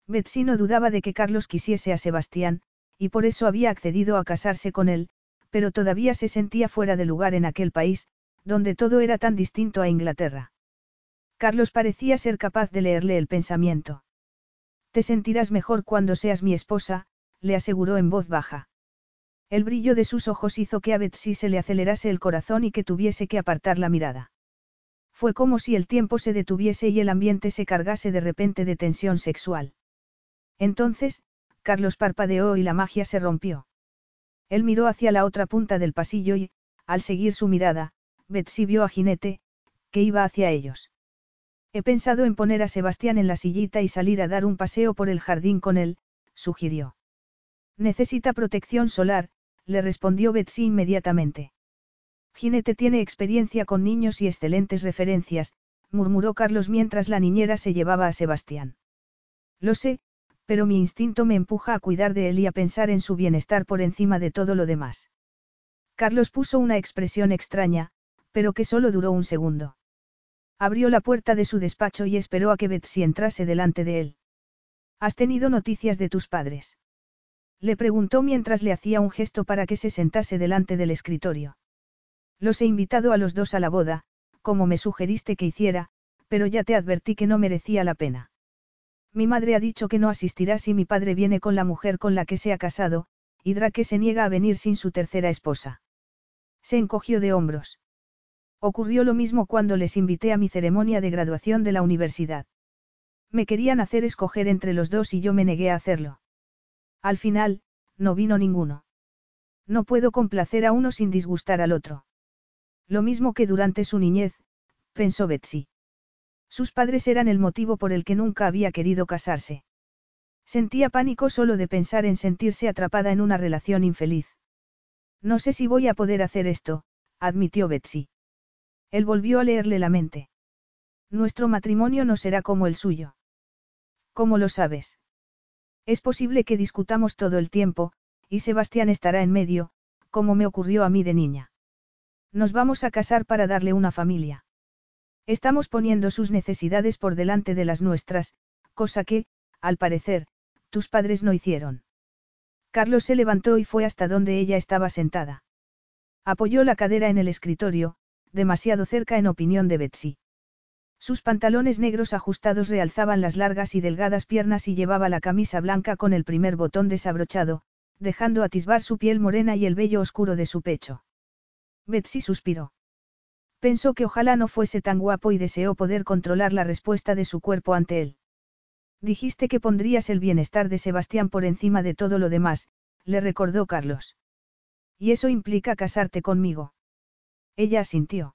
Betsy no dudaba de que Carlos quisiese a Sebastián, y por eso había accedido a casarse con él, pero todavía se sentía fuera de lugar en aquel país, donde todo era tan distinto a Inglaterra. Carlos parecía ser capaz de leerle el pensamiento. Te sentirás mejor cuando seas mi esposa, le aseguró en voz baja. El brillo de sus ojos hizo que a Betsy se le acelerase el corazón y que tuviese que apartar la mirada. Fue como si el tiempo se detuviese y el ambiente se cargase de repente de tensión sexual. Entonces, Carlos parpadeó y la magia se rompió. Él miró hacia la otra punta del pasillo y, al seguir su mirada, Betsy vio a Jinete, que iba hacia ellos. He pensado en poner a Sebastián en la sillita y salir a dar un paseo por el jardín con él, sugirió. Necesita protección solar, le respondió Betsy inmediatamente. Ginete tiene experiencia con niños y excelentes referencias, murmuró Carlos mientras la niñera se llevaba a Sebastián. Lo sé, pero mi instinto me empuja a cuidar de él y a pensar en su bienestar por encima de todo lo demás. Carlos puso una expresión extraña, pero que solo duró un segundo. Abrió la puerta de su despacho y esperó a que Betsy entrase delante de él. ¿Has tenido noticias de tus padres? Le preguntó mientras le hacía un gesto para que se sentase delante del escritorio. Los he invitado a los dos a la boda, como me sugeriste que hiciera, pero ya te advertí que no merecía la pena. Mi madre ha dicho que no asistirá si mi padre viene con la mujer con la que se ha casado, y Drake se niega a venir sin su tercera esposa. Se encogió de hombros. Ocurrió lo mismo cuando les invité a mi ceremonia de graduación de la universidad. Me querían hacer escoger entre los dos y yo me negué a hacerlo. Al final, no vino ninguno. No puedo complacer a uno sin disgustar al otro. Lo mismo que durante su niñez, pensó Betsy. Sus padres eran el motivo por el que nunca había querido casarse. Sentía pánico solo de pensar en sentirse atrapada en una relación infeliz. No sé si voy a poder hacer esto, admitió Betsy. Él volvió a leerle la mente. Nuestro matrimonio no será como el suyo. ¿Cómo lo sabes? Es posible que discutamos todo el tiempo, y Sebastián estará en medio, como me ocurrió a mí de niña. Nos vamos a casar para darle una familia. Estamos poniendo sus necesidades por delante de las nuestras, cosa que, al parecer, tus padres no hicieron. Carlos se levantó y fue hasta donde ella estaba sentada. Apoyó la cadera en el escritorio, demasiado cerca en opinión de Betsy. Sus pantalones negros ajustados realzaban las largas y delgadas piernas y llevaba la camisa blanca con el primer botón desabrochado, dejando atisbar su piel morena y el vello oscuro de su pecho. Betsy suspiró. Pensó que ojalá no fuese tan guapo y deseó poder controlar la respuesta de su cuerpo ante él. Dijiste que pondrías el bienestar de Sebastián por encima de todo lo demás, le recordó Carlos. Y eso implica casarte conmigo. Ella asintió.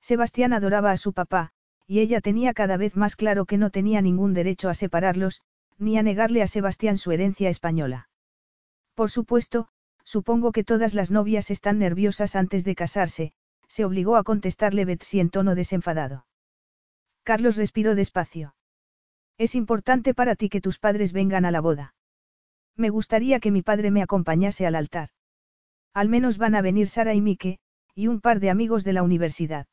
Sebastián adoraba a su papá, y ella tenía cada vez más claro que no tenía ningún derecho a separarlos, ni a negarle a Sebastián su herencia española. Por supuesto, Supongo que todas las novias están nerviosas antes de casarse, se obligó a contestarle Betsy en tono desenfadado. Carlos respiró despacio. Es importante para ti que tus padres vengan a la boda. Me gustaría que mi padre me acompañase al altar. Al menos van a venir Sara y Mike, y un par de amigos de la universidad.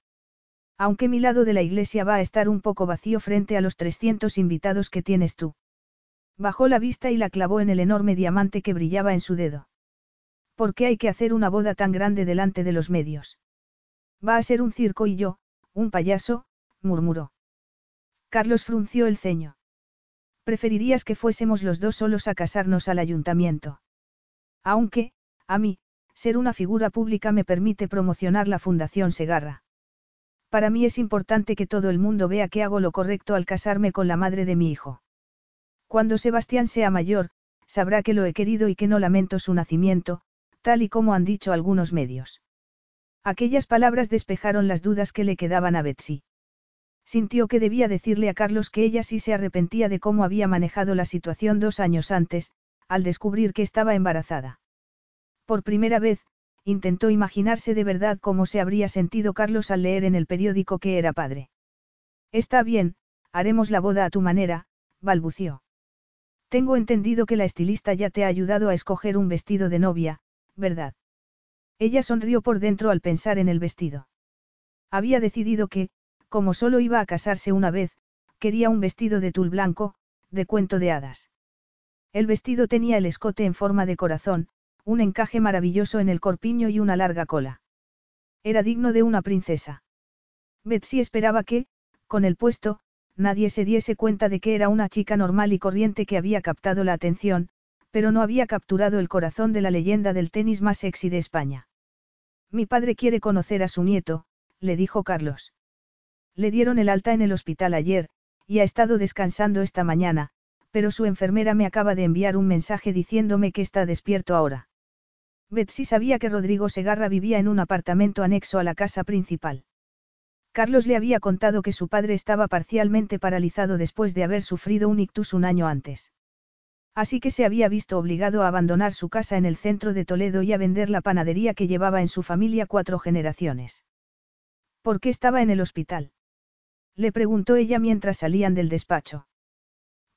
Aunque mi lado de la iglesia va a estar un poco vacío frente a los 300 invitados que tienes tú. Bajó la vista y la clavó en el enorme diamante que brillaba en su dedo. ¿Por qué hay que hacer una boda tan grande delante de los medios? Va a ser un circo y yo, un payaso, murmuró. Carlos frunció el ceño. Preferirías que fuésemos los dos solos a casarnos al ayuntamiento. Aunque, a mí, ser una figura pública me permite promocionar la Fundación Segarra. Para mí es importante que todo el mundo vea que hago lo correcto al casarme con la madre de mi hijo. Cuando Sebastián sea mayor, sabrá que lo he querido y que no lamento su nacimiento, tal y como han dicho algunos medios. Aquellas palabras despejaron las dudas que le quedaban a Betsy. Sintió que debía decirle a Carlos que ella sí se arrepentía de cómo había manejado la situación dos años antes, al descubrir que estaba embarazada. Por primera vez, intentó imaginarse de verdad cómo se habría sentido Carlos al leer en el periódico que era padre. Está bien, haremos la boda a tu manera, balbució. Tengo entendido que la estilista ya te ha ayudado a escoger un vestido de novia, ¿verdad? Ella sonrió por dentro al pensar en el vestido. Había decidido que, como solo iba a casarse una vez, quería un vestido de tul blanco, de cuento de hadas. El vestido tenía el escote en forma de corazón, un encaje maravilloso en el corpiño y una larga cola. Era digno de una princesa. Betsy esperaba que, con el puesto, nadie se diese cuenta de que era una chica normal y corriente que había captado la atención, pero no había capturado el corazón de la leyenda del tenis más sexy de España. Mi padre quiere conocer a su nieto, le dijo Carlos. Le dieron el alta en el hospital ayer, y ha estado descansando esta mañana, pero su enfermera me acaba de enviar un mensaje diciéndome que está despierto ahora. Betsy sabía que Rodrigo Segarra vivía en un apartamento anexo a la casa principal. Carlos le había contado que su padre estaba parcialmente paralizado después de haber sufrido un ictus un año antes. Así que se había visto obligado a abandonar su casa en el centro de Toledo y a vender la panadería que llevaba en su familia cuatro generaciones. ¿Por qué estaba en el hospital? Le preguntó ella mientras salían del despacho.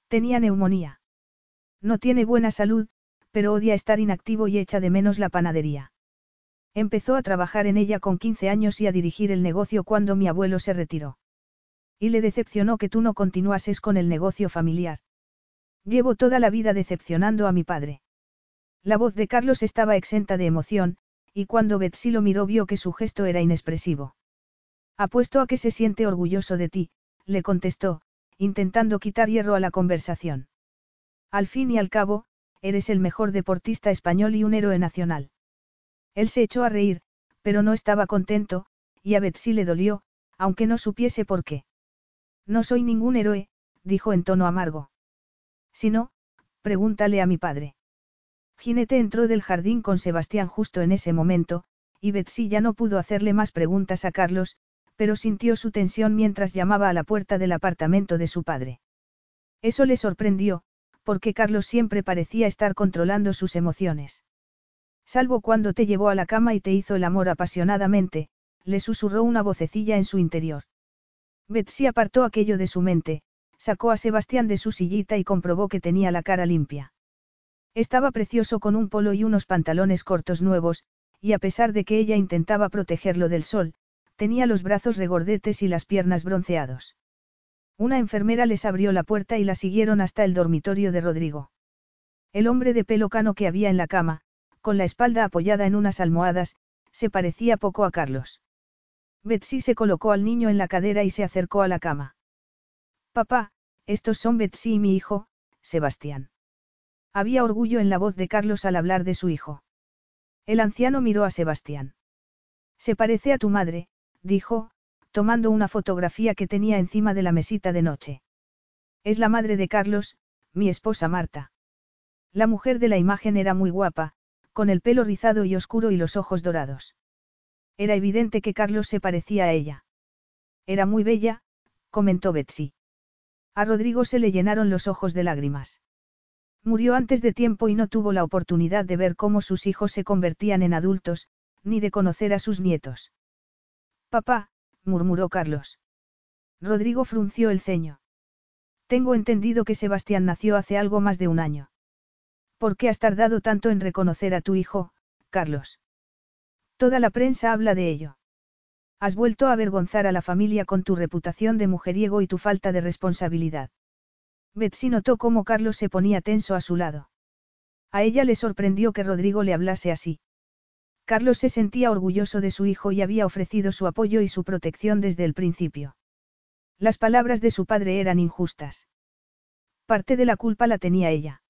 Tenía neumonía. No tiene buena salud, pero odia estar inactivo y echa de menos la panadería. Empezó a trabajar en ella con 15 años y a dirigir el negocio cuando mi abuelo se retiró. Y le decepcionó que tú no continuases con el negocio familiar. Llevo toda la vida decepcionando a mi padre. La voz de Carlos estaba exenta de emoción, y cuando Betsy lo miró vio que su gesto era inexpresivo. Apuesto a que se siente orgulloso de ti, le contestó, intentando quitar hierro a la conversación. Al fin y al cabo, eres el mejor deportista español y un héroe nacional. Él se echó a reír, pero no estaba contento, y a Betsy le dolió, aunque no supiese por qué. No soy ningún héroe, dijo en tono amargo. Si no, pregúntale a mi padre. Ginete entró del jardín con Sebastián justo en ese momento, y Betsy ya no pudo hacerle más preguntas a Carlos, pero sintió su tensión mientras llamaba a la puerta del apartamento de su padre. Eso le sorprendió, porque Carlos siempre parecía estar controlando sus emociones. Salvo cuando te llevó a la cama y te hizo el amor apasionadamente, le susurró una vocecilla en su interior. Betsy apartó aquello de su mente, sacó a Sebastián de su sillita y comprobó que tenía la cara limpia. Estaba precioso con un polo y unos pantalones cortos nuevos, y a pesar de que ella intentaba protegerlo del sol, tenía los brazos regordetes y las piernas bronceados. Una enfermera les abrió la puerta y la siguieron hasta el dormitorio de Rodrigo. El hombre de pelo cano que había en la cama, con la espalda apoyada en unas almohadas, se parecía poco a Carlos. Betsy se colocó al niño en la cadera y se acercó a la cama. Papá, estos son Betsy y mi hijo, Sebastián. Había orgullo en la voz de Carlos al hablar de su hijo. El anciano miró a Sebastián. Se parece a tu madre, dijo, tomando una fotografía que tenía encima de la mesita de noche. Es la madre de Carlos, mi esposa Marta. La mujer de la imagen era muy guapa, con el pelo rizado y oscuro y los ojos dorados. Era evidente que Carlos se parecía a ella. Era muy bella, comentó Betsy. A Rodrigo se le llenaron los ojos de lágrimas. Murió antes de tiempo y no tuvo la oportunidad de ver cómo sus hijos se convertían en adultos, ni de conocer a sus nietos. Papá, murmuró Carlos. Rodrigo frunció el ceño. Tengo entendido que Sebastián nació hace algo más de un año. ¿Por qué has tardado tanto en reconocer a tu hijo, Carlos? Toda la prensa habla de ello. Has vuelto a avergonzar a la familia con tu reputación de mujeriego y tu falta de responsabilidad. Betsy notó cómo Carlos se ponía tenso a su lado. A ella le sorprendió que Rodrigo le hablase así. Carlos se sentía orgulloso de su hijo y había ofrecido su apoyo y su protección desde el principio. Las palabras de su padre eran injustas. Parte de la culpa la tenía ella.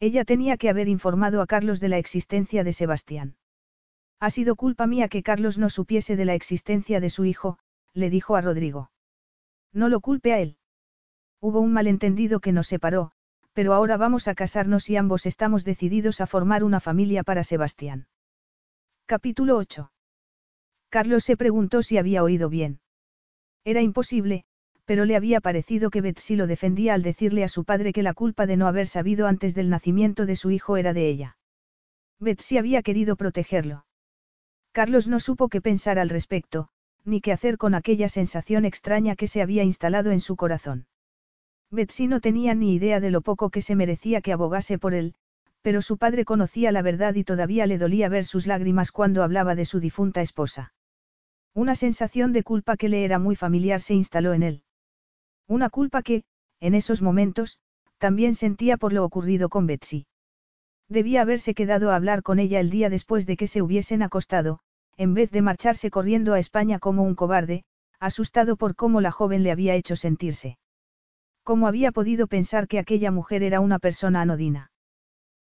Ella tenía que haber informado a Carlos de la existencia de Sebastián. Ha sido culpa mía que Carlos no supiese de la existencia de su hijo, le dijo a Rodrigo. No lo culpe a él. Hubo un malentendido que nos separó, pero ahora vamos a casarnos y ambos estamos decididos a formar una familia para Sebastián. Capítulo 8. Carlos se preguntó si había oído bien. Era imposible, pero le había parecido que Betsy lo defendía al decirle a su padre que la culpa de no haber sabido antes del nacimiento de su hijo era de ella. Betsy había querido protegerlo. Carlos no supo qué pensar al respecto, ni qué hacer con aquella sensación extraña que se había instalado en su corazón. Betsy no tenía ni idea de lo poco que se merecía que abogase por él, pero su padre conocía la verdad y todavía le dolía ver sus lágrimas cuando hablaba de su difunta esposa. Una sensación de culpa que le era muy familiar se instaló en él. Una culpa que, en esos momentos, también sentía por lo ocurrido con Betsy. Debía haberse quedado a hablar con ella el día después de que se hubiesen acostado, en vez de marcharse corriendo a España como un cobarde, asustado por cómo la joven le había hecho sentirse. ¿Cómo había podido pensar que aquella mujer era una persona anodina?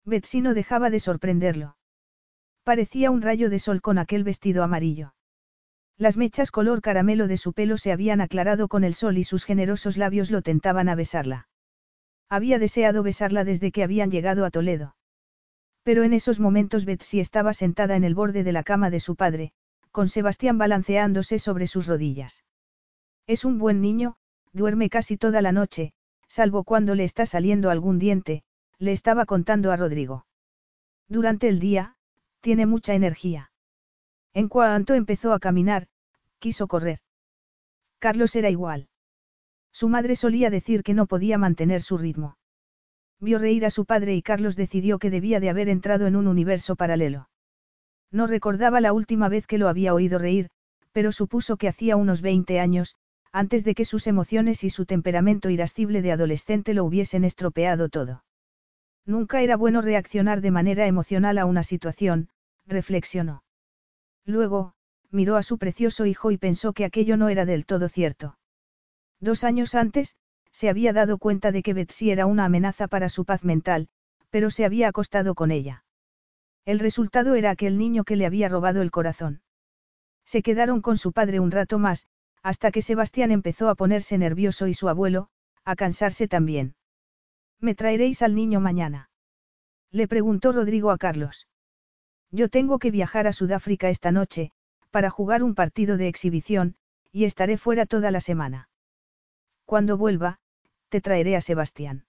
Betsy no dejaba de sorprenderlo. Parecía un rayo de sol con aquel vestido amarillo. Las mechas color caramelo de su pelo se habían aclarado con el sol y sus generosos labios lo tentaban a besarla. Había deseado besarla desde que habían llegado a Toledo. Pero en esos momentos Betsy estaba sentada en el borde de la cama de su padre, con Sebastián balanceándose sobre sus rodillas. Es un buen niño, duerme casi toda la noche, salvo cuando le está saliendo algún diente, le estaba contando a Rodrigo. Durante el día, tiene mucha energía. En cuanto empezó a caminar, quiso correr. Carlos era igual. Su madre solía decir que no podía mantener su ritmo. Vio reír a su padre y Carlos decidió que debía de haber entrado en un universo paralelo. No recordaba la última vez que lo había oído reír, pero supuso que hacía unos 20 años, antes de que sus emociones y su temperamento irascible de adolescente lo hubiesen estropeado todo. Nunca era bueno reaccionar de manera emocional a una situación, reflexionó. Luego, miró a su precioso hijo y pensó que aquello no era del todo cierto. Dos años antes, se había dado cuenta de que Betsy era una amenaza para su paz mental, pero se había acostado con ella. El resultado era aquel niño que le había robado el corazón. Se quedaron con su padre un rato más, hasta que Sebastián empezó a ponerse nervioso y su abuelo, a cansarse también. ¿Me traeréis al niño mañana? Le preguntó Rodrigo a Carlos. Yo tengo que viajar a Sudáfrica esta noche, para jugar un partido de exhibición, y estaré fuera toda la semana. Cuando vuelva, te traeré a Sebastián.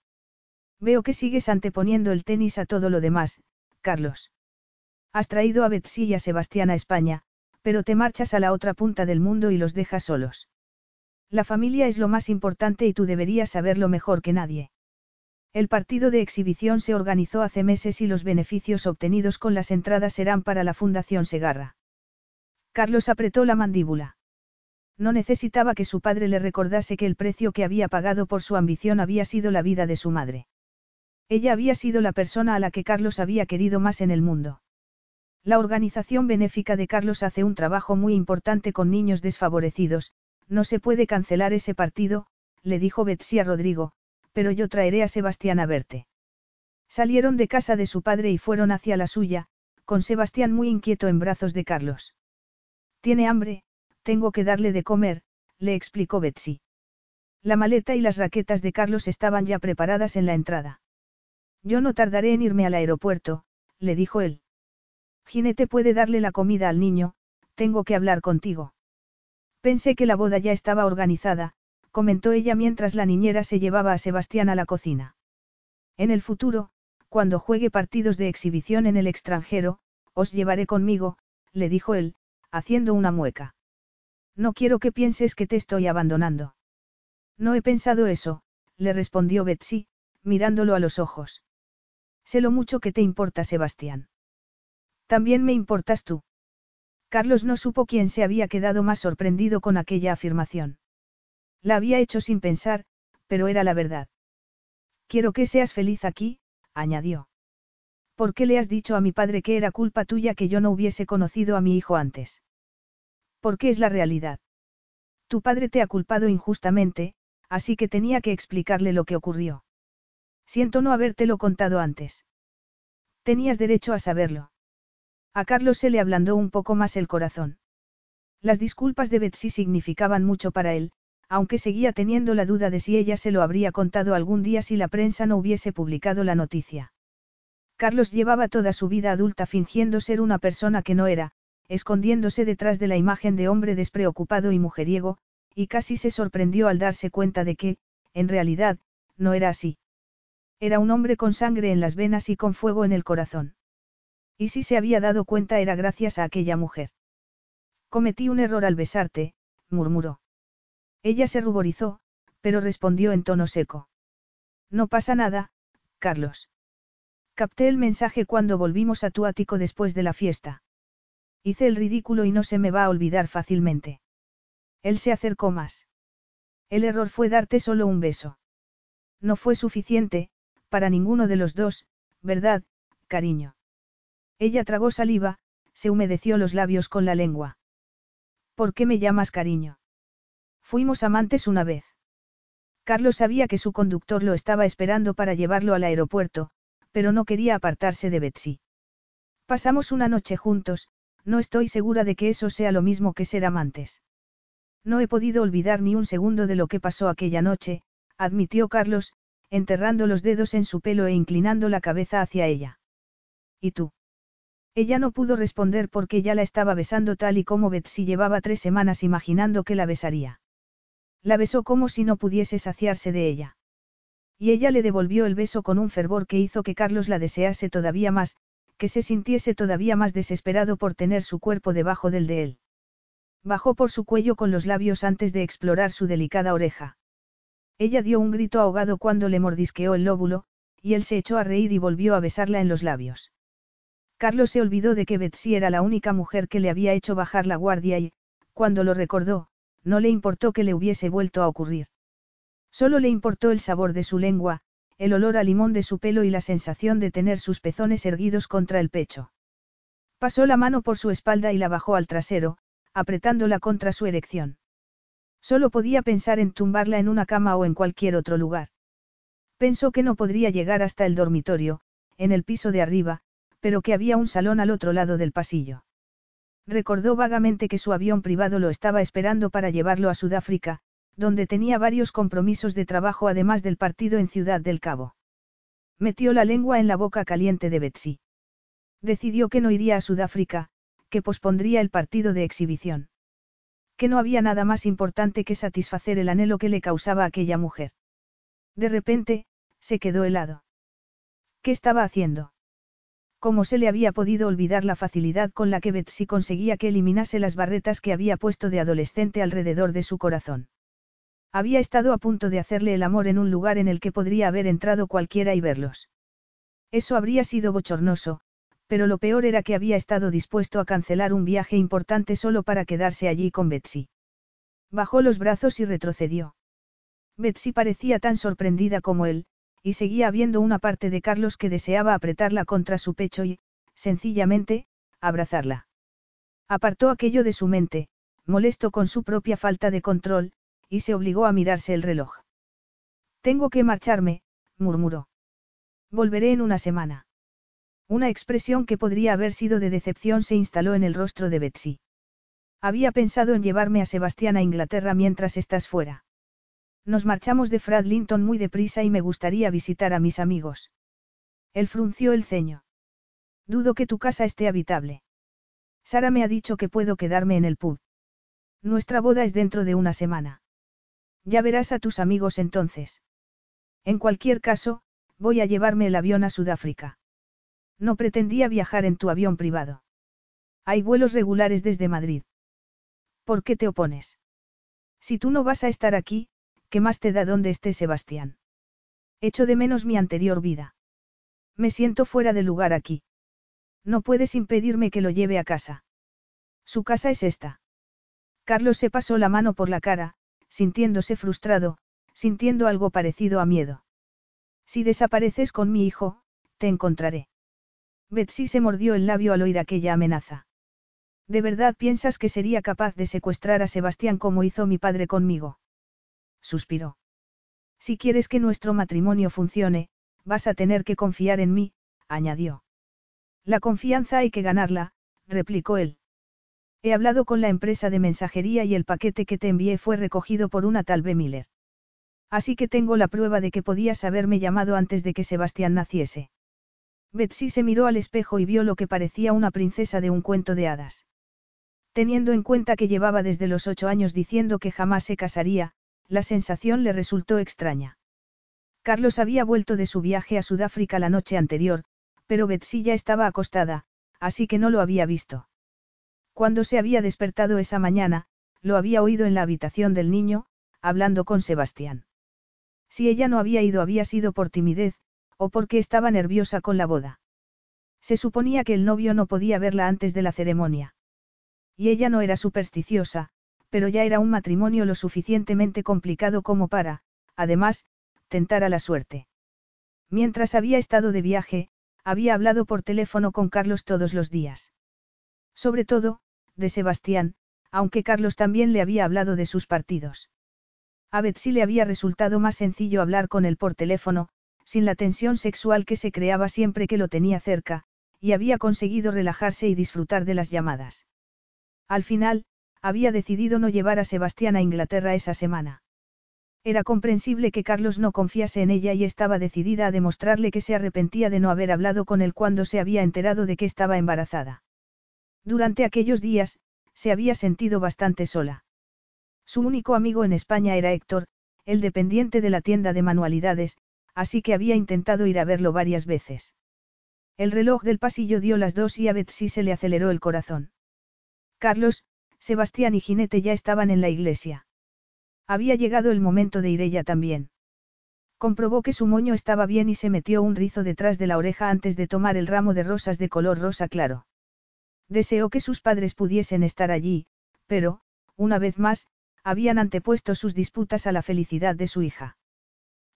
Veo que sigues anteponiendo el tenis a todo lo demás, Carlos. Has traído a Betsy y a Sebastián a España, pero te marchas a la otra punta del mundo y los dejas solos. La familia es lo más importante y tú deberías saberlo mejor que nadie. El partido de exhibición se organizó hace meses y los beneficios obtenidos con las entradas serán para la Fundación Segarra. Carlos apretó la mandíbula. No necesitaba que su padre le recordase que el precio que había pagado por su ambición había sido la vida de su madre. Ella había sido la persona a la que Carlos había querido más en el mundo. La organización benéfica de Carlos hace un trabajo muy importante con niños desfavorecidos, no se puede cancelar ese partido, le dijo Betsy a Rodrigo, pero yo traeré a Sebastián a verte. Salieron de casa de su padre y fueron hacia la suya, con Sebastián muy inquieto en brazos de Carlos. Tiene hambre, tengo que darle de comer, le explicó Betsy. La maleta y las raquetas de Carlos estaban ya preparadas en la entrada. Yo no tardaré en irme al aeropuerto, le dijo él. Jinete puede darle la comida al niño, tengo que hablar contigo. Pensé que la boda ya estaba organizada, comentó ella mientras la niñera se llevaba a Sebastián a la cocina. En el futuro, cuando juegue partidos de exhibición en el extranjero, os llevaré conmigo, le dijo él, haciendo una mueca. No quiero que pienses que te estoy abandonando. No he pensado eso, le respondió Betsy, mirándolo a los ojos. Sé lo mucho que te importa Sebastián. También me importas tú. Carlos no supo quién se había quedado más sorprendido con aquella afirmación. La había hecho sin pensar, pero era la verdad. Quiero que seas feliz aquí, añadió. ¿Por qué le has dicho a mi padre que era culpa tuya que yo no hubiese conocido a mi hijo antes? Porque es la realidad. Tu padre te ha culpado injustamente, así que tenía que explicarle lo que ocurrió. Siento no habértelo contado antes. Tenías derecho a saberlo. A Carlos se le ablandó un poco más el corazón. Las disculpas de Betsy significaban mucho para él, aunque seguía teniendo la duda de si ella se lo habría contado algún día si la prensa no hubiese publicado la noticia. Carlos llevaba toda su vida adulta fingiendo ser una persona que no era, escondiéndose detrás de la imagen de hombre despreocupado y mujeriego, y casi se sorprendió al darse cuenta de que, en realidad, no era así. Era un hombre con sangre en las venas y con fuego en el corazón. Y si se había dado cuenta era gracias a aquella mujer. Cometí un error al besarte, murmuró. Ella se ruborizó, pero respondió en tono seco. No pasa nada, Carlos. Capté el mensaje cuando volvimos a tu ático después de la fiesta. Hice el ridículo y no se me va a olvidar fácilmente. Él se acercó más. El error fue darte solo un beso. No fue suficiente, para ninguno de los dos, ¿verdad, cariño? Ella tragó saliva, se humedeció los labios con la lengua. ¿Por qué me llamas cariño? Fuimos amantes una vez. Carlos sabía que su conductor lo estaba esperando para llevarlo al aeropuerto, pero no quería apartarse de Betsy. Pasamos una noche juntos, no estoy segura de que eso sea lo mismo que ser amantes. No he podido olvidar ni un segundo de lo que pasó aquella noche, admitió Carlos, enterrando los dedos en su pelo e inclinando la cabeza hacia ella. ¿Y tú? Ella no pudo responder porque ya la estaba besando tal y como Betsy llevaba tres semanas imaginando que la besaría. La besó como si no pudiese saciarse de ella. Y ella le devolvió el beso con un fervor que hizo que Carlos la desease todavía más, que se sintiese todavía más desesperado por tener su cuerpo debajo del de él. Bajó por su cuello con los labios antes de explorar su delicada oreja. Ella dio un grito ahogado cuando le mordisqueó el lóbulo, y él se echó a reír y volvió a besarla en los labios. Carlos se olvidó de que Betsy era la única mujer que le había hecho bajar la guardia y, cuando lo recordó, no le importó que le hubiese vuelto a ocurrir. Solo le importó el sabor de su lengua, el olor a limón de su pelo y la sensación de tener sus pezones erguidos contra el pecho. Pasó la mano por su espalda y la bajó al trasero, apretándola contra su erección. Solo podía pensar en tumbarla en una cama o en cualquier otro lugar. Pensó que no podría llegar hasta el dormitorio, en el piso de arriba, pero que había un salón al otro lado del pasillo. Recordó vagamente que su avión privado lo estaba esperando para llevarlo a Sudáfrica, donde tenía varios compromisos de trabajo además del partido en Ciudad del Cabo. Metió la lengua en la boca caliente de Betsy. Decidió que no iría a Sudáfrica, que pospondría el partido de exhibición. Que no había nada más importante que satisfacer el anhelo que le causaba aquella mujer. De repente, se quedó helado. ¿Qué estaba haciendo? ¿Cómo se le había podido olvidar la facilidad con la que Betsy conseguía que eliminase las barretas que había puesto de adolescente alrededor de su corazón? Había estado a punto de hacerle el amor en un lugar en el que podría haber entrado cualquiera y verlos. Eso habría sido bochornoso, pero lo peor era que había estado dispuesto a cancelar un viaje importante solo para quedarse allí con Betsy. Bajó los brazos y retrocedió. Betsy parecía tan sorprendida como él, y seguía habiendo una parte de Carlos que deseaba apretarla contra su pecho y, sencillamente, abrazarla. Apartó aquello de su mente, molesto con su propia falta de control, y se obligó a mirarse el reloj. Tengo que marcharme, murmuró. Volveré en una semana. Una expresión que podría haber sido de decepción se instaló en el rostro de Betsy. Había pensado en llevarme a Sebastián a Inglaterra mientras estás fuera. Nos marchamos de Fradlington muy deprisa y me gustaría visitar a mis amigos. Él frunció el ceño. Dudo que tu casa esté habitable. Sara me ha dicho que puedo quedarme en el pub. Nuestra boda es dentro de una semana. Ya verás a tus amigos entonces. En cualquier caso, voy a llevarme el avión a Sudáfrica. No pretendía viajar en tu avión privado. Hay vuelos regulares desde Madrid. ¿Por qué te opones? Si tú no vas a estar aquí, ¿qué más te da donde esté Sebastián? Echo de menos mi anterior vida. Me siento fuera de lugar aquí. No puedes impedirme que lo lleve a casa. Su casa es esta. Carlos se pasó la mano por la cara, sintiéndose frustrado, sintiendo algo parecido a miedo. Si desapareces con mi hijo, te encontraré. Betsy se mordió el labio al oír aquella amenaza. ¿De verdad piensas que sería capaz de secuestrar a Sebastián como hizo mi padre conmigo? Suspiró. Si quieres que nuestro matrimonio funcione, vas a tener que confiar en mí, añadió. La confianza hay que ganarla, replicó él. He hablado con la empresa de mensajería y el paquete que te envié fue recogido por una tal B. Miller. Así que tengo la prueba de que podías haberme llamado antes de que Sebastián naciese. Betsy se miró al espejo y vio lo que parecía una princesa de un cuento de hadas. Teniendo en cuenta que llevaba desde los ocho años diciendo que jamás se casaría, la sensación le resultó extraña. Carlos había vuelto de su viaje a Sudáfrica la noche anterior, pero Betsy ya estaba acostada, así que no lo había visto. Cuando se había despertado esa mañana, lo había oído en la habitación del niño, hablando con Sebastián. Si ella no había ido había sido por timidez, o porque estaba nerviosa con la boda. Se suponía que el novio no podía verla antes de la ceremonia. Y ella no era supersticiosa, pero ya era un matrimonio lo suficientemente complicado como para, además, tentar a la suerte. Mientras había estado de viaje, había hablado por teléfono con Carlos todos los días. Sobre todo, de Sebastián, aunque Carlos también le había hablado de sus partidos. A Betsy le había resultado más sencillo hablar con él por teléfono, sin la tensión sexual que se creaba siempre que lo tenía cerca, y había conseguido relajarse y disfrutar de las llamadas. Al final, había decidido no llevar a Sebastián a Inglaterra esa semana. Era comprensible que Carlos no confiase en ella y estaba decidida a demostrarle que se arrepentía de no haber hablado con él cuando se había enterado de que estaba embarazada. Durante aquellos días, se había sentido bastante sola. Su único amigo en España era Héctor, el dependiente de la tienda de manualidades, así que había intentado ir a verlo varias veces. El reloj del pasillo dio las dos y a Betsy se le aceleró el corazón. Carlos, Sebastián y Jinete ya estaban en la iglesia. Había llegado el momento de ir ella también. Comprobó que su moño estaba bien y se metió un rizo detrás de la oreja antes de tomar el ramo de rosas de color rosa claro. Deseó que sus padres pudiesen estar allí, pero, una vez más, habían antepuesto sus disputas a la felicidad de su hija.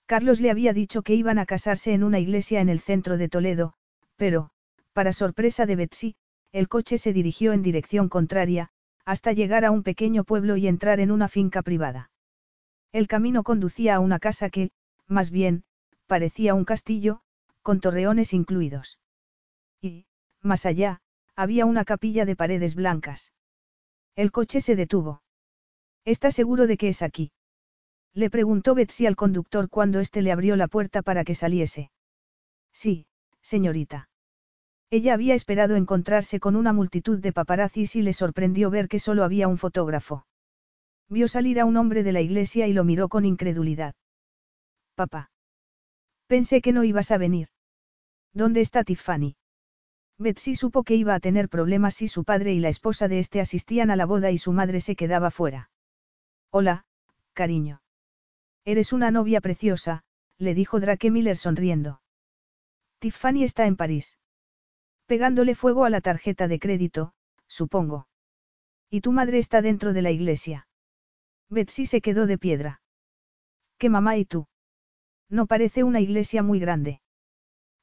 Carlos le había dicho que iban a casarse en una iglesia en el centro de Toledo, pero, para sorpresa de Betsy, el coche se dirigió en dirección contraria, hasta llegar a un pequeño pueblo y entrar en una finca privada. El camino conducía a una casa que, más bien, parecía un castillo, con torreones incluidos. Y, más allá, había una capilla de paredes blancas. El coche se detuvo. ¿Está seguro de que es aquí? Le preguntó Betsy al conductor cuando éste le abrió la puerta para que saliese. Sí, señorita. Ella había esperado encontrarse con una multitud de paparazzis y le sorprendió ver que solo había un fotógrafo. Vio salir a un hombre de la iglesia y lo miró con incredulidad. Papá. Pensé que no ibas a venir. ¿Dónde está Tiffany? Betsy supo que iba a tener problemas si su padre y la esposa de este asistían a la boda y su madre se quedaba fuera. Hola, cariño. Eres una novia preciosa, le dijo Drake Miller sonriendo. Tiffany está en París. Pegándole fuego a la tarjeta de crédito, supongo. Y tu madre está dentro de la iglesia. Betsy se quedó de piedra. ¿Qué mamá y tú? No parece una iglesia muy grande.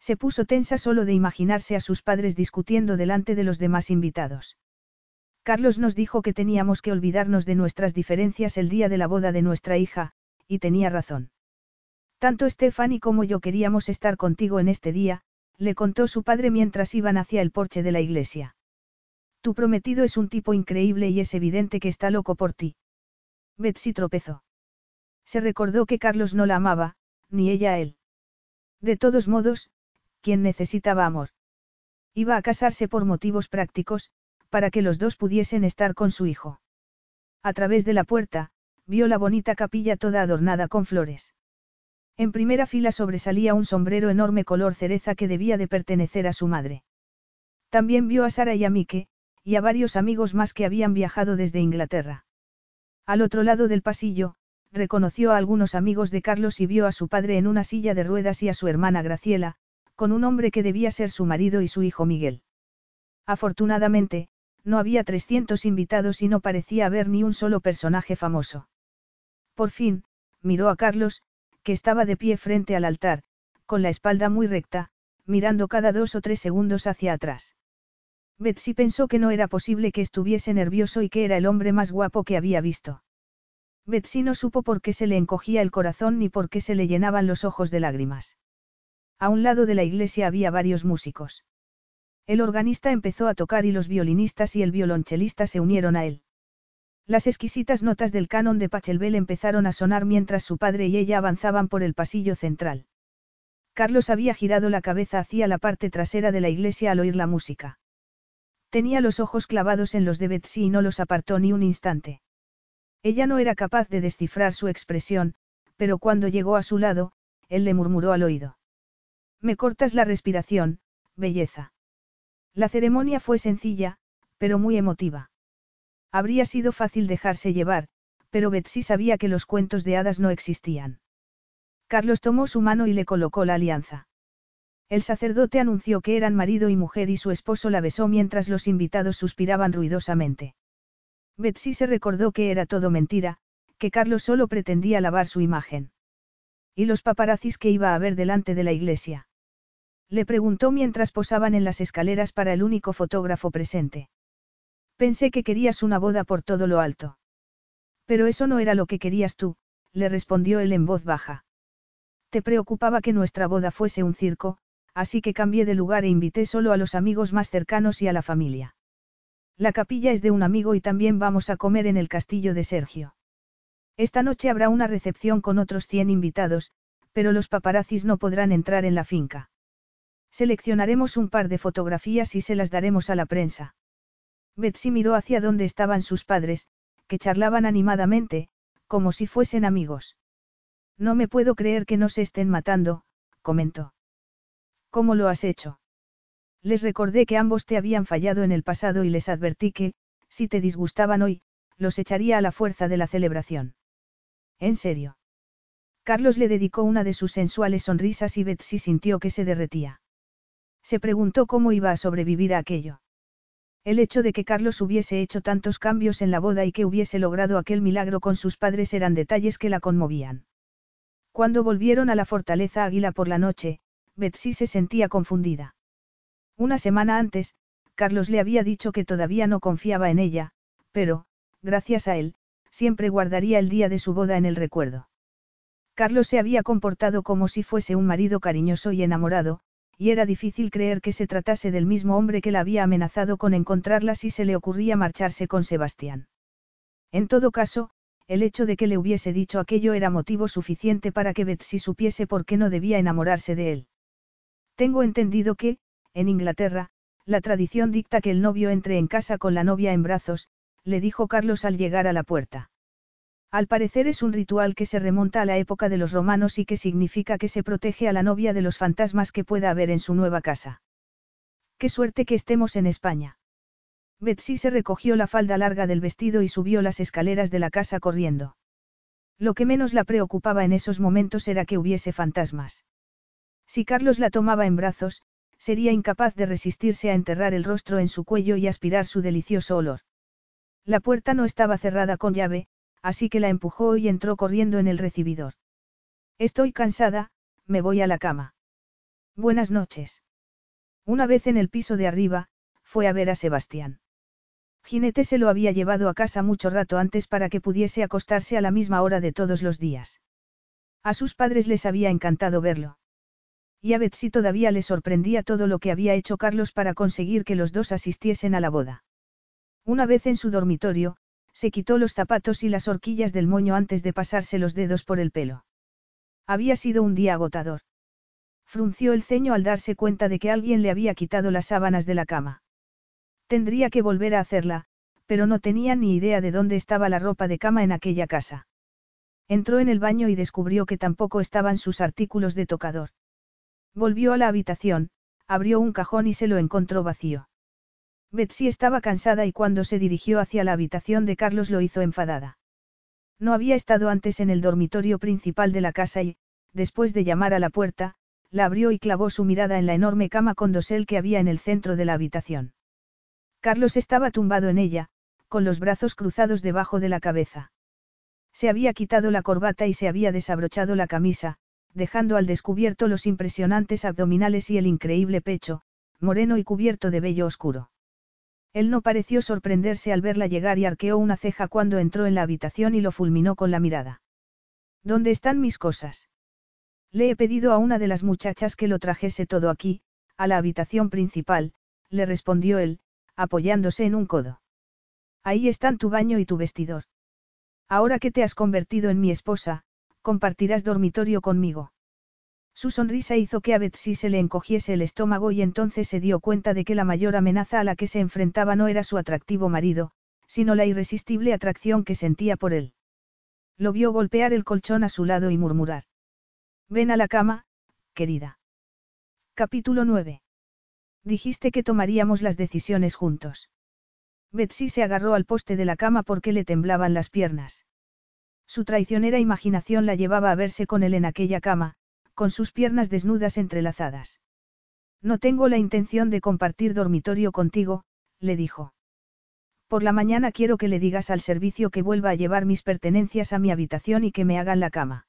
Se puso tensa solo de imaginarse a sus padres discutiendo delante de los demás invitados. Carlos nos dijo que teníamos que olvidarnos de nuestras diferencias el día de la boda de nuestra hija, y tenía razón. Tanto Stephanie como yo queríamos estar contigo en este día, le contó su padre mientras iban hacia el porche de la iglesia. Tu prometido es un tipo increíble y es evidente que está loco por ti. Betsy tropezó. Se recordó que Carlos no la amaba, ni ella a él. De todos modos, ¿quién necesitaba amor? Iba a casarse por motivos prácticos, para que los dos pudiesen estar con su hijo. A través de la puerta, vio la bonita capilla toda adornada con flores. En primera fila sobresalía un sombrero enorme color cereza que debía de pertenecer a su madre. También vio a Sara y a Mike, y a varios amigos más que habían viajado desde Inglaterra. Al otro lado del pasillo, reconoció a algunos amigos de Carlos y vio a su padre en una silla de ruedas y a su hermana Graciela, con un hombre que debía ser su marido y su hijo Miguel. Afortunadamente, no había 300 invitados y no parecía haber ni un solo personaje famoso. Por fin, miró a Carlos, que estaba de pie frente al altar, con la espalda muy recta, mirando cada dos o tres segundos hacia atrás. Betsy pensó que no era posible que estuviese nervioso y que era el hombre más guapo que había visto. Betsy no supo por qué se le encogía el corazón ni por qué se le llenaban los ojos de lágrimas. A un lado de la iglesia había varios músicos. El organista empezó a tocar y los violinistas y el violonchelista se unieron a él. Las exquisitas notas del canon de Pachelbel empezaron a sonar mientras su padre y ella avanzaban por el pasillo central. Carlos había girado la cabeza hacia la parte trasera de la iglesia al oír la música. Tenía los ojos clavados en los de Betsy y no los apartó ni un instante. Ella no era capaz de descifrar su expresión, pero cuando llegó a su lado, él le murmuró al oído. Me cortas la respiración, belleza. La ceremonia fue sencilla, pero muy emotiva. Habría sido fácil dejarse llevar, pero Betsy sabía que los cuentos de hadas no existían. Carlos tomó su mano y le colocó la alianza. El sacerdote anunció que eran marido y mujer y su esposo la besó mientras los invitados suspiraban ruidosamente. Betsy se recordó que era todo mentira, que Carlos solo pretendía lavar su imagen. ¿Y los paparazzis que iba a ver delante de la iglesia? Le preguntó mientras posaban en las escaleras para el único fotógrafo presente. Pensé que querías una boda por todo lo alto. Pero eso no era lo que querías tú, le respondió él en voz baja. Te preocupaba que nuestra boda fuese un circo, así que cambié de lugar e invité solo a los amigos más cercanos y a la familia. La capilla es de un amigo y también vamos a comer en el castillo de Sergio. Esta noche habrá una recepción con otros 100 invitados, pero los paparazzis no podrán entrar en la finca. Seleccionaremos un par de fotografías y se las daremos a la prensa. Betsy miró hacia donde estaban sus padres, que charlaban animadamente, como si fuesen amigos. No me puedo creer que no se estén matando, comentó. ¿Cómo lo has hecho? Les recordé que ambos te habían fallado en el pasado y les advertí que, si te disgustaban hoy, los echaría a la fuerza de la celebración. ¿En serio? Carlos le dedicó una de sus sensuales sonrisas y Betsy sintió que se derretía. Se preguntó cómo iba a sobrevivir a aquello. El hecho de que Carlos hubiese hecho tantos cambios en la boda y que hubiese logrado aquel milagro con sus padres eran detalles que la conmovían. Cuando volvieron a la fortaleza Águila por la noche, Betsy se sentía confundida. Una semana antes, Carlos le había dicho que todavía no confiaba en ella, pero, gracias a él, siempre guardaría el día de su boda en el recuerdo. Carlos se había comportado como si fuese un marido cariñoso y enamorado, y era difícil creer que se tratase del mismo hombre que la había amenazado con encontrarla si se le ocurría marcharse con Sebastián. En todo caso, el hecho de que le hubiese dicho aquello era motivo suficiente para que Betsy supiese por qué no debía enamorarse de él. Tengo entendido que, en Inglaterra, la tradición dicta que el novio entre en casa con la novia en brazos, le dijo Carlos al llegar a la puerta. Al parecer es un ritual que se remonta a la época de los romanos y que significa que se protege a la novia de los fantasmas que pueda haber en su nueva casa. Qué suerte que estemos en España. Betsy se recogió la falda larga del vestido y subió las escaleras de la casa corriendo. Lo que menos la preocupaba en esos momentos era que hubiese fantasmas. Si Carlos la tomaba en brazos, sería incapaz de resistirse a enterrar el rostro en su cuello y aspirar su delicioso olor. La puerta no estaba cerrada con llave, así que la empujó y entró corriendo en el recibidor. Estoy cansada, me voy a la cama. Buenas noches. Una vez en el piso de arriba, fue a ver a Sebastián. Jinete se lo había llevado a casa mucho rato antes para que pudiese acostarse a la misma hora de todos los días. A sus padres les había encantado verlo. Y a Betsy todavía le sorprendía todo lo que había hecho Carlos para conseguir que los dos asistiesen a la boda. Una vez en su dormitorio, se quitó los zapatos y las horquillas del moño antes de pasarse los dedos por el pelo. Había sido un día agotador. Frunció el ceño al darse cuenta de que alguien le había quitado las sábanas de la cama. Tendría que volver a hacerla, pero no tenía ni idea de dónde estaba la ropa de cama en aquella casa. Entró en el baño y descubrió que tampoco estaban sus artículos de tocador. Volvió a la habitación, abrió un cajón y se lo encontró vacío. Betsy estaba cansada y cuando se dirigió hacia la habitación de Carlos lo hizo enfadada. No había estado antes en el dormitorio principal de la casa y, después de llamar a la puerta, la abrió y clavó su mirada en la enorme cama con dosel que había en el centro de la habitación. Carlos estaba tumbado en ella, con los brazos cruzados debajo de la cabeza. Se había quitado la corbata y se había desabrochado la camisa, dejando al descubierto los impresionantes abdominales y el increíble pecho, moreno y cubierto de vello oscuro. Él no pareció sorprenderse al verla llegar y arqueó una ceja cuando entró en la habitación y lo fulminó con la mirada. ¿Dónde están mis cosas? Le he pedido a una de las muchachas que lo trajese todo aquí, a la habitación principal, le respondió él, apoyándose en un codo. Ahí están tu baño y tu vestidor. Ahora que te has convertido en mi esposa, compartirás dormitorio conmigo. Su sonrisa hizo que a Betsy se le encogiese el estómago y entonces se dio cuenta de que la mayor amenaza a la que se enfrentaba no era su atractivo marido, sino la irresistible atracción que sentía por él. Lo vio golpear el colchón a su lado y murmurar. Ven a la cama, querida. Capítulo 9. Dijiste que tomaríamos las decisiones juntos. Betsy se agarró al poste de la cama porque le temblaban las piernas. Su traicionera imaginación la llevaba a verse con él en aquella cama, con sus piernas desnudas entrelazadas. No tengo la intención de compartir dormitorio contigo, le dijo. Por la mañana quiero que le digas al servicio que vuelva a llevar mis pertenencias a mi habitación y que me hagan la cama.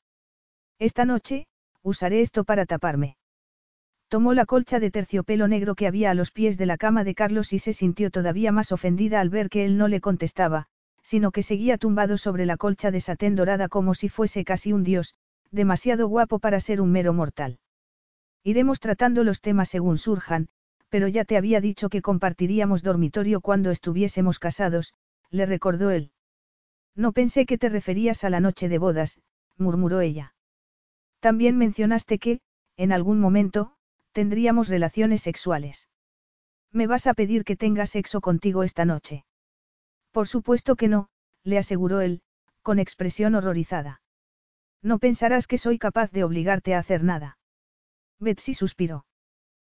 Esta noche, usaré esto para taparme. Tomó la colcha de terciopelo negro que había a los pies de la cama de Carlos y se sintió todavía más ofendida al ver que él no le contestaba, sino que seguía tumbado sobre la colcha de satén dorada como si fuese casi un dios, demasiado guapo para ser un mero mortal. Iremos tratando los temas según surjan, pero ya te había dicho que compartiríamos dormitorio cuando estuviésemos casados, le recordó él. No pensé que te referías a la noche de bodas, murmuró ella. También mencionaste que, en algún momento, tendríamos relaciones sexuales. ¿Me vas a pedir que tenga sexo contigo esta noche? Por supuesto que no, le aseguró él, con expresión horrorizada. No pensarás que soy capaz de obligarte a hacer nada. Betsy suspiró.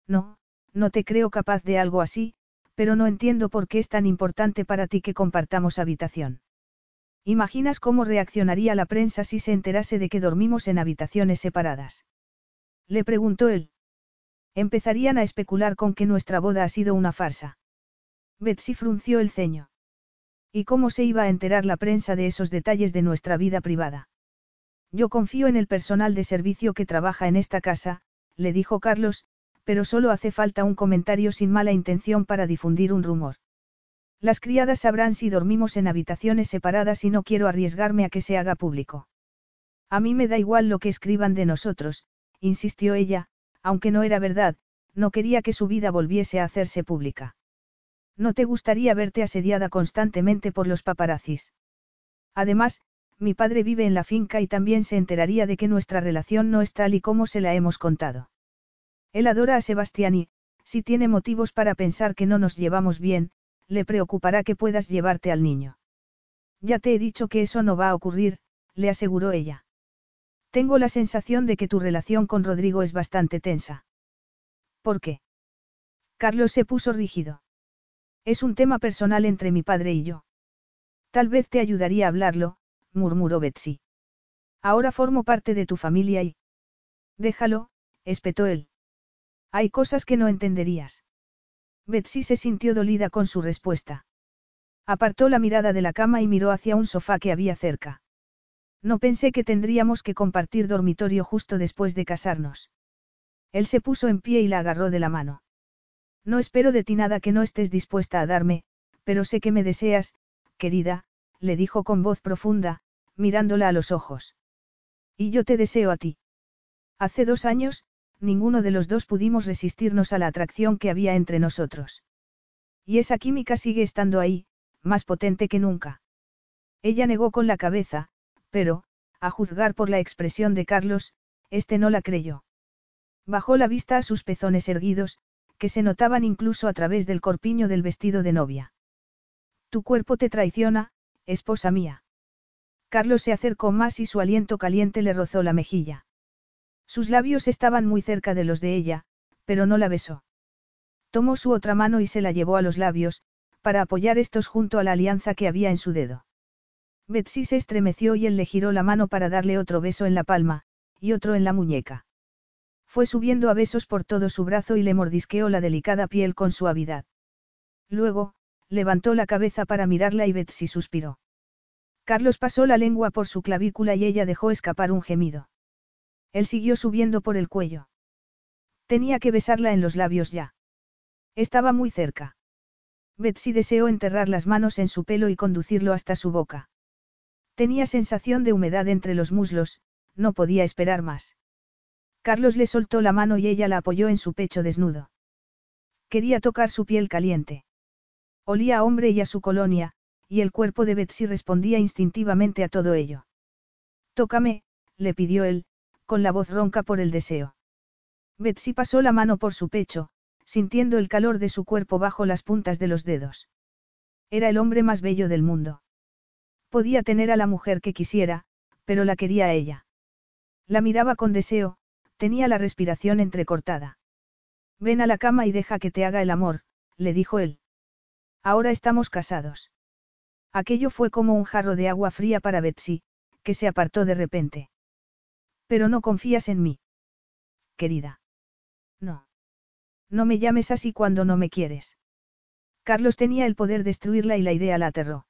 No, no te creo capaz de algo así, pero no entiendo por qué es tan importante para ti que compartamos habitación. ¿Imaginas cómo reaccionaría la prensa si se enterase de que dormimos en habitaciones separadas? Le preguntó él. Empezarían a especular con que nuestra boda ha sido una farsa. Betsy frunció el ceño. ¿Y cómo se iba a enterar la prensa de esos detalles de nuestra vida privada? Yo confío en el personal de servicio que trabaja en esta casa, le dijo Carlos, pero solo hace falta un comentario sin mala intención para difundir un rumor. Las criadas sabrán si dormimos en habitaciones separadas y no quiero arriesgarme a que se haga público. A mí me da igual lo que escriban de nosotros, insistió ella, aunque no era verdad, no quería que su vida volviese a hacerse pública. No te gustaría verte asediada constantemente por los paparazzis. Además, mi padre vive en la finca y también se enteraría de que nuestra relación no es tal y como se la hemos contado. Él adora a Sebastián y, si tiene motivos para pensar que no nos llevamos bien, le preocupará que puedas llevarte al niño. Ya te he dicho que eso no va a ocurrir, le aseguró ella. Tengo la sensación de que tu relación con Rodrigo es bastante tensa. ¿Por qué? Carlos se puso rígido. Es un tema personal entre mi padre y yo. Tal vez te ayudaría a hablarlo, murmuró Betsy. Ahora formo parte de tu familia y... Déjalo, espetó él. Hay cosas que no entenderías. Betsy se sintió dolida con su respuesta. Apartó la mirada de la cama y miró hacia un sofá que había cerca. No pensé que tendríamos que compartir dormitorio justo después de casarnos. Él se puso en pie y la agarró de la mano. No espero de ti nada que no estés dispuesta a darme, pero sé que me deseas, querida, le dijo con voz profunda, mirándola a los ojos. Y yo te deseo a ti. Hace dos años, ninguno de los dos pudimos resistirnos a la atracción que había entre nosotros. Y esa química sigue estando ahí, más potente que nunca. Ella negó con la cabeza, pero, a juzgar por la expresión de Carlos, este no la creyó. Bajó la vista a sus pezones erguidos, que se notaban incluso a través del corpiño del vestido de novia. Tu cuerpo te traiciona, esposa mía. Carlos se acercó más y su aliento caliente le rozó la mejilla. Sus labios estaban muy cerca de los de ella, pero no la besó. Tomó su otra mano y se la llevó a los labios, para apoyar estos junto a la alianza que había en su dedo. Betsy se estremeció y él le giró la mano para darle otro beso en la palma, y otro en la muñeca. Fue subiendo a besos por todo su brazo y le mordisqueó la delicada piel con suavidad. Luego, levantó la cabeza para mirarla y Betsy suspiró. Carlos pasó la lengua por su clavícula y ella dejó escapar un gemido. Él siguió subiendo por el cuello. Tenía que besarla en los labios ya. Estaba muy cerca. Betsy deseó enterrar las manos en su pelo y conducirlo hasta su boca. Tenía sensación de humedad entre los muslos, no podía esperar más. Carlos le soltó la mano y ella la apoyó en su pecho desnudo. Quería tocar su piel caliente. Olía a hombre y a su colonia, y el cuerpo de Betsy respondía instintivamente a todo ello. Tócame, le pidió él, con la voz ronca por el deseo. Betsy pasó la mano por su pecho, sintiendo el calor de su cuerpo bajo las puntas de los dedos. Era el hombre más bello del mundo. Podía tener a la mujer que quisiera, pero la quería a ella. La miraba con deseo, tenía la respiración entrecortada. Ven a la cama y deja que te haga el amor, le dijo él. Ahora estamos casados. Aquello fue como un jarro de agua fría para Betsy, que se apartó de repente. Pero no confías en mí. Querida. No. No me llames así cuando no me quieres. Carlos tenía el poder destruirla y la idea la aterró.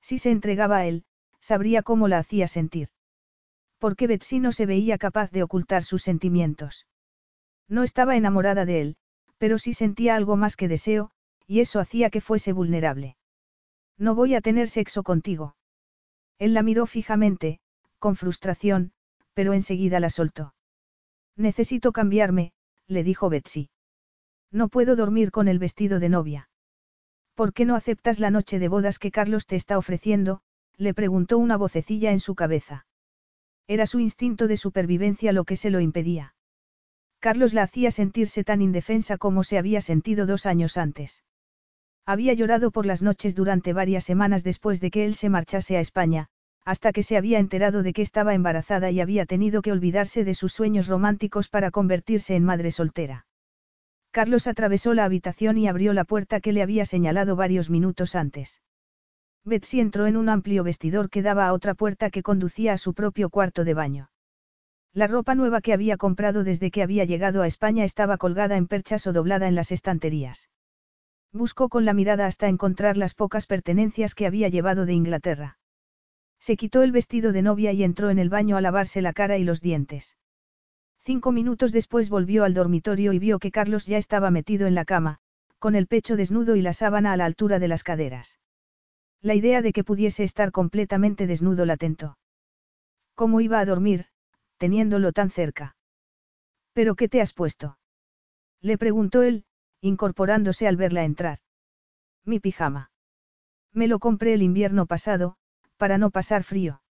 Si se entregaba a él, sabría cómo la hacía sentir. Porque Betsy no se veía capaz de ocultar sus sentimientos. No estaba enamorada de él, pero sí sentía algo más que deseo, y eso hacía que fuese vulnerable. No voy a tener sexo contigo. Él la miró fijamente, con frustración, pero enseguida la soltó. Necesito cambiarme, le dijo Betsy. No puedo dormir con el vestido de novia. ¿Por qué no aceptas la noche de bodas que Carlos te está ofreciendo? le preguntó una vocecilla en su cabeza. Era su instinto de supervivencia lo que se lo impedía. Carlos la hacía sentirse tan indefensa como se había sentido dos años antes. Había llorado por las noches durante varias semanas después de que él se marchase a España, hasta que se había enterado de que estaba embarazada y había tenido que olvidarse de sus sueños románticos para convertirse en madre soltera. Carlos atravesó la habitación y abrió la puerta que le había señalado varios minutos antes. Betsy entró en un amplio vestidor que daba a otra puerta que conducía a su propio cuarto de baño. La ropa nueva que había comprado desde que había llegado a España estaba colgada en perchas o doblada en las estanterías. Buscó con la mirada hasta encontrar las pocas pertenencias que había llevado de Inglaterra. Se quitó el vestido de novia y entró en el baño a lavarse la cara y los dientes. Cinco minutos después volvió al dormitorio y vio que Carlos ya estaba metido en la cama, con el pecho desnudo y la sábana a la altura de las caderas. La idea de que pudiese estar completamente desnudo la tentó. ¿Cómo iba a dormir, teniéndolo tan cerca? ¿Pero qué te has puesto? Le preguntó él, incorporándose al verla entrar. Mi pijama. Me lo compré el invierno pasado, para no pasar frío.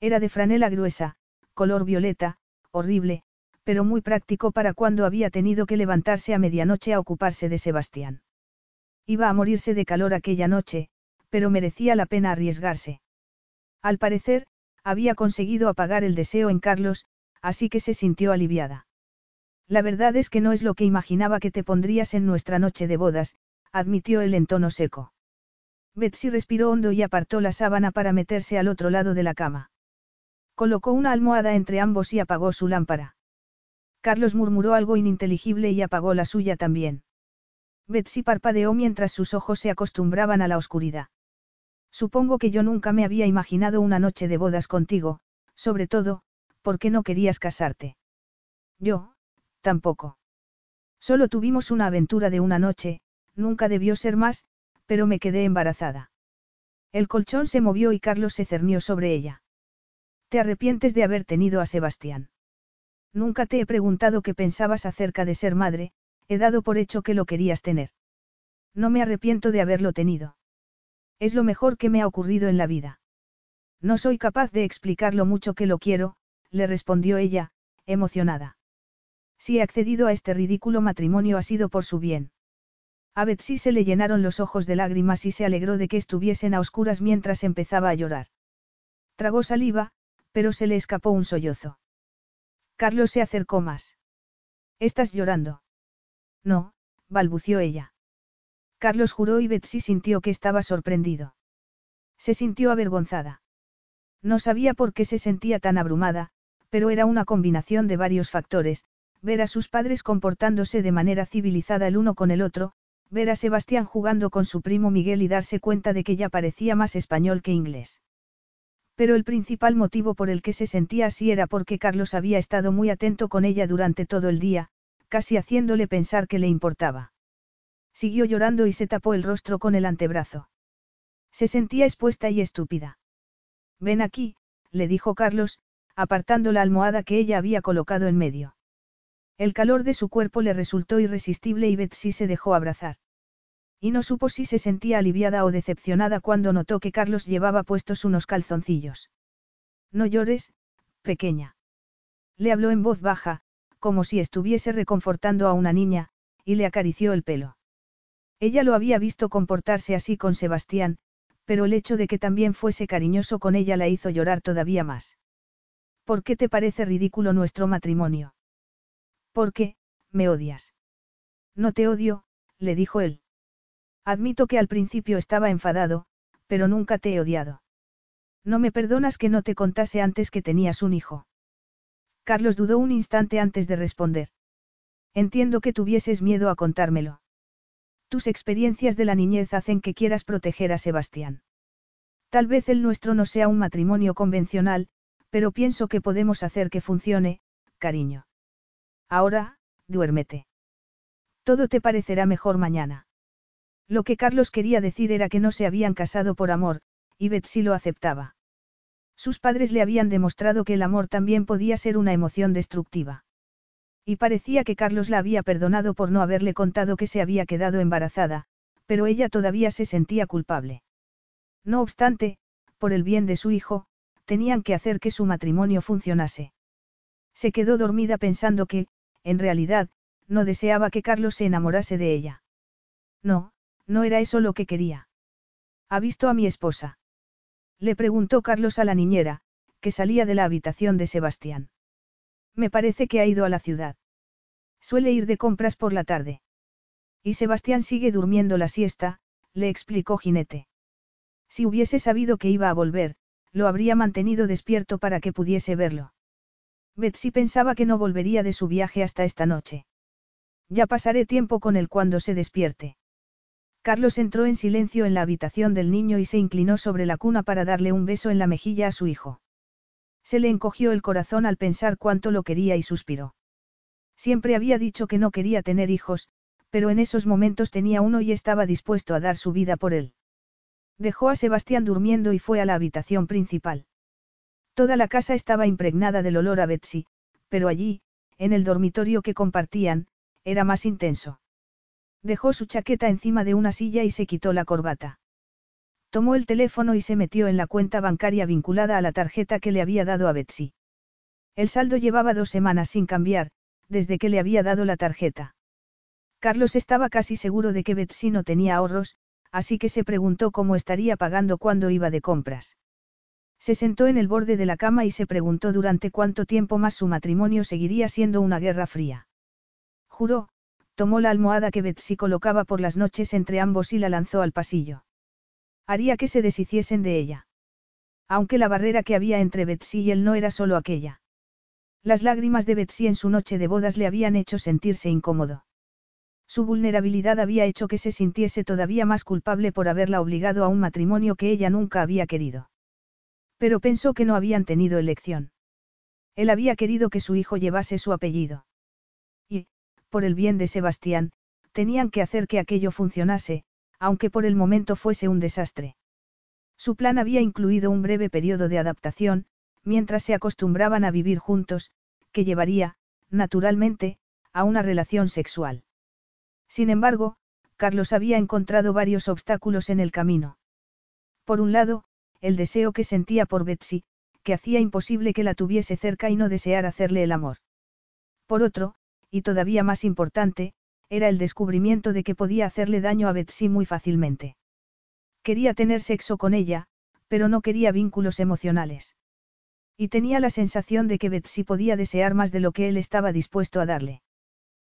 Era de franela gruesa, color violeta, horrible, pero muy práctico para cuando había tenido que levantarse a medianoche a ocuparse de Sebastián. Iba a morirse de calor aquella noche, pero merecía la pena arriesgarse. Al parecer, había conseguido apagar el deseo en Carlos, así que se sintió aliviada. La verdad es que no es lo que imaginaba que te pondrías en nuestra noche de bodas, admitió él en tono seco. Betsy respiró hondo y apartó la sábana para meterse al otro lado de la cama. Colocó una almohada entre ambos y apagó su lámpara. Carlos murmuró algo ininteligible y apagó la suya también. Betsy parpadeó mientras sus ojos se acostumbraban a la oscuridad. Supongo que yo nunca me había imaginado una noche de bodas contigo, sobre todo, porque no querías casarte. Yo, tampoco. Solo tuvimos una aventura de una noche, nunca debió ser más, pero me quedé embarazada. El colchón se movió y Carlos se cernió sobre ella. ¿Te arrepientes de haber tenido a Sebastián? Nunca te he preguntado qué pensabas acerca de ser madre, he dado por hecho que lo querías tener. No me arrepiento de haberlo tenido. Es lo mejor que me ha ocurrido en la vida. No soy capaz de explicar lo mucho que lo quiero, le respondió ella, emocionada. Si he accedido a este ridículo matrimonio ha sido por su bien. A Betsy se le llenaron los ojos de lágrimas y se alegró de que estuviesen a oscuras mientras empezaba a llorar. Tragó saliva, pero se le escapó un sollozo. Carlos se acercó más. ¿Estás llorando? No, balbució ella. Carlos juró y Betsy sintió que estaba sorprendido. Se sintió avergonzada. No sabía por qué se sentía tan abrumada, pero era una combinación de varios factores, ver a sus padres comportándose de manera civilizada el uno con el otro, ver a Sebastián jugando con su primo Miguel y darse cuenta de que ya parecía más español que inglés. Pero el principal motivo por el que se sentía así era porque Carlos había estado muy atento con ella durante todo el día, casi haciéndole pensar que le importaba. Siguió llorando y se tapó el rostro con el antebrazo. Se sentía expuesta y estúpida. Ven aquí, le dijo Carlos, apartando la almohada que ella había colocado en medio. El calor de su cuerpo le resultó irresistible y Betsy se dejó abrazar. Y no supo si se sentía aliviada o decepcionada cuando notó que Carlos llevaba puestos unos calzoncillos. No llores, pequeña. Le habló en voz baja, como si estuviese reconfortando a una niña, y le acarició el pelo. Ella lo había visto comportarse así con Sebastián, pero el hecho de que también fuese cariñoso con ella la hizo llorar todavía más. ¿Por qué te parece ridículo nuestro matrimonio? ¿Por qué, me odias? No te odio, le dijo él. Admito que al principio estaba enfadado, pero nunca te he odiado. No me perdonas que no te contase antes que tenías un hijo. Carlos dudó un instante antes de responder. Entiendo que tuvieses miedo a contármelo. Tus experiencias de la niñez hacen que quieras proteger a Sebastián. Tal vez el nuestro no sea un matrimonio convencional, pero pienso que podemos hacer que funcione, cariño. Ahora, duérmete. Todo te parecerá mejor mañana. Lo que Carlos quería decir era que no se habían casado por amor, y Betsy lo aceptaba. Sus padres le habían demostrado que el amor también podía ser una emoción destructiva. Y parecía que Carlos la había perdonado por no haberle contado que se había quedado embarazada, pero ella todavía se sentía culpable. No obstante, por el bien de su hijo, tenían que hacer que su matrimonio funcionase. Se quedó dormida pensando que, en realidad, no deseaba que Carlos se enamorase de ella. No, no era eso lo que quería. ¿Ha visto a mi esposa? Le preguntó Carlos a la niñera, que salía de la habitación de Sebastián. Me parece que ha ido a la ciudad. Suele ir de compras por la tarde. Y Sebastián sigue durmiendo la siesta, le explicó Jinete. Si hubiese sabido que iba a volver, lo habría mantenido despierto para que pudiese verlo. Betsy pensaba que no volvería de su viaje hasta esta noche. Ya pasaré tiempo con él cuando se despierte. Carlos entró en silencio en la habitación del niño y se inclinó sobre la cuna para darle un beso en la mejilla a su hijo. Se le encogió el corazón al pensar cuánto lo quería y suspiró. Siempre había dicho que no quería tener hijos, pero en esos momentos tenía uno y estaba dispuesto a dar su vida por él. Dejó a Sebastián durmiendo y fue a la habitación principal. Toda la casa estaba impregnada del olor a Betsy, pero allí, en el dormitorio que compartían, era más intenso. Dejó su chaqueta encima de una silla y se quitó la corbata. Tomó el teléfono y se metió en la cuenta bancaria vinculada a la tarjeta que le había dado a Betsy. El saldo llevaba dos semanas sin cambiar, desde que le había dado la tarjeta. Carlos estaba casi seguro de que Betsy no tenía ahorros, así que se preguntó cómo estaría pagando cuando iba de compras. Se sentó en el borde de la cama y se preguntó durante cuánto tiempo más su matrimonio seguiría siendo una guerra fría. Juró, tomó la almohada que Betsy colocaba por las noches entre ambos y la lanzó al pasillo. Haría que se deshiciesen de ella. Aunque la barrera que había entre Betsy y él no era solo aquella. Las lágrimas de Betsy en su noche de bodas le habían hecho sentirse incómodo. Su vulnerabilidad había hecho que se sintiese todavía más culpable por haberla obligado a un matrimonio que ella nunca había querido. Pero pensó que no habían tenido elección. Él había querido que su hijo llevase su apellido. Y, por el bien de Sebastián, tenían que hacer que aquello funcionase, aunque por el momento fuese un desastre. Su plan había incluido un breve periodo de adaptación, mientras se acostumbraban a vivir juntos, que llevaría, naturalmente, a una relación sexual. Sin embargo, Carlos había encontrado varios obstáculos en el camino. Por un lado, el deseo que sentía por Betsy, que hacía imposible que la tuviese cerca y no desear hacerle el amor. Por otro, y todavía más importante, era el descubrimiento de que podía hacerle daño a Betsy muy fácilmente. Quería tener sexo con ella, pero no quería vínculos emocionales. Y tenía la sensación de que Betsy podía desear más de lo que él estaba dispuesto a darle.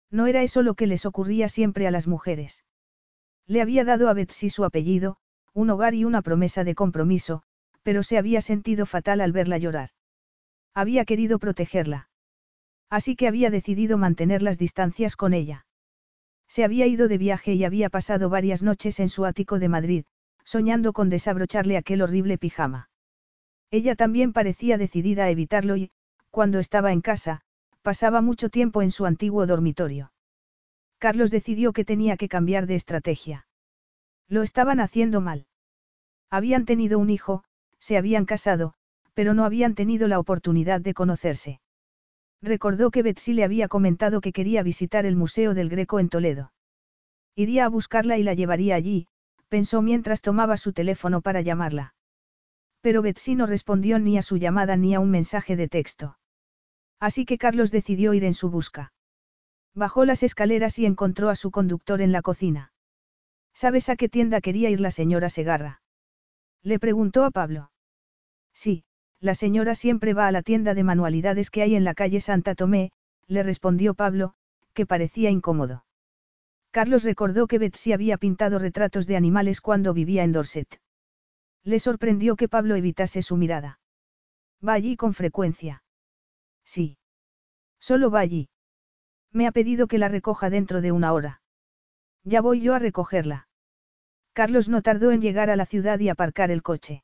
No era eso lo que les ocurría siempre a las mujeres. Le había dado a Betsy su apellido, un hogar y una promesa de compromiso, pero se había sentido fatal al verla llorar. Había querido protegerla. Así que había decidido mantener las distancias con ella. Se había ido de viaje y había pasado varias noches en su ático de Madrid, soñando con desabrocharle aquel horrible pijama. Ella también parecía decidida a evitarlo y, cuando estaba en casa, pasaba mucho tiempo en su antiguo dormitorio. Carlos decidió que tenía que cambiar de estrategia. Lo estaban haciendo mal. Habían tenido un hijo, se habían casado, pero no habían tenido la oportunidad de conocerse. Recordó que Betsy le había comentado que quería visitar el Museo del Greco en Toledo. Iría a buscarla y la llevaría allí, pensó mientras tomaba su teléfono para llamarla. Pero Betsy no respondió ni a su llamada ni a un mensaje de texto. Así que Carlos decidió ir en su busca. Bajó las escaleras y encontró a su conductor en la cocina. ¿Sabes a qué tienda quería ir la señora Segarra? Le preguntó a Pablo. Sí, la señora siempre va a la tienda de manualidades que hay en la calle Santa Tomé, le respondió Pablo, que parecía incómodo. Carlos recordó que Betsy había pintado retratos de animales cuando vivía en Dorset. Le sorprendió que Pablo evitase su mirada. Va allí con frecuencia. Sí. Solo va allí. Me ha pedido que la recoja dentro de una hora. Ya voy yo a recogerla. Carlos no tardó en llegar a la ciudad y aparcar el coche.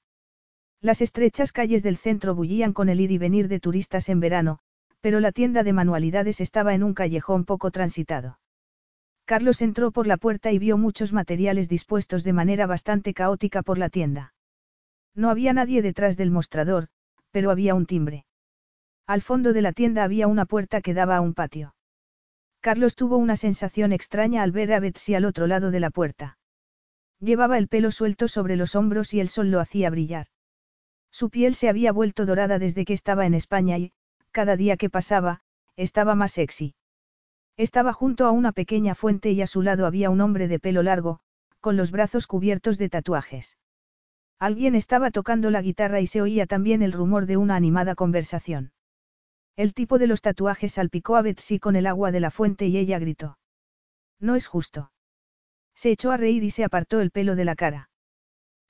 Las estrechas calles del centro bullían con el ir y venir de turistas en verano, pero la tienda de manualidades estaba en un callejón poco transitado. Carlos entró por la puerta y vio muchos materiales dispuestos de manera bastante caótica por la tienda. No había nadie detrás del mostrador, pero había un timbre. Al fondo de la tienda había una puerta que daba a un patio. Carlos tuvo una sensación extraña al ver a Betsy al otro lado de la puerta. Llevaba el pelo suelto sobre los hombros y el sol lo hacía brillar. Su piel se había vuelto dorada desde que estaba en España y, cada día que pasaba, estaba más sexy. Estaba junto a una pequeña fuente y a su lado había un hombre de pelo largo, con los brazos cubiertos de tatuajes. Alguien estaba tocando la guitarra y se oía también el rumor de una animada conversación. El tipo de los tatuajes salpicó a Betsy con el agua de la fuente y ella gritó. No es justo. Se echó a reír y se apartó el pelo de la cara.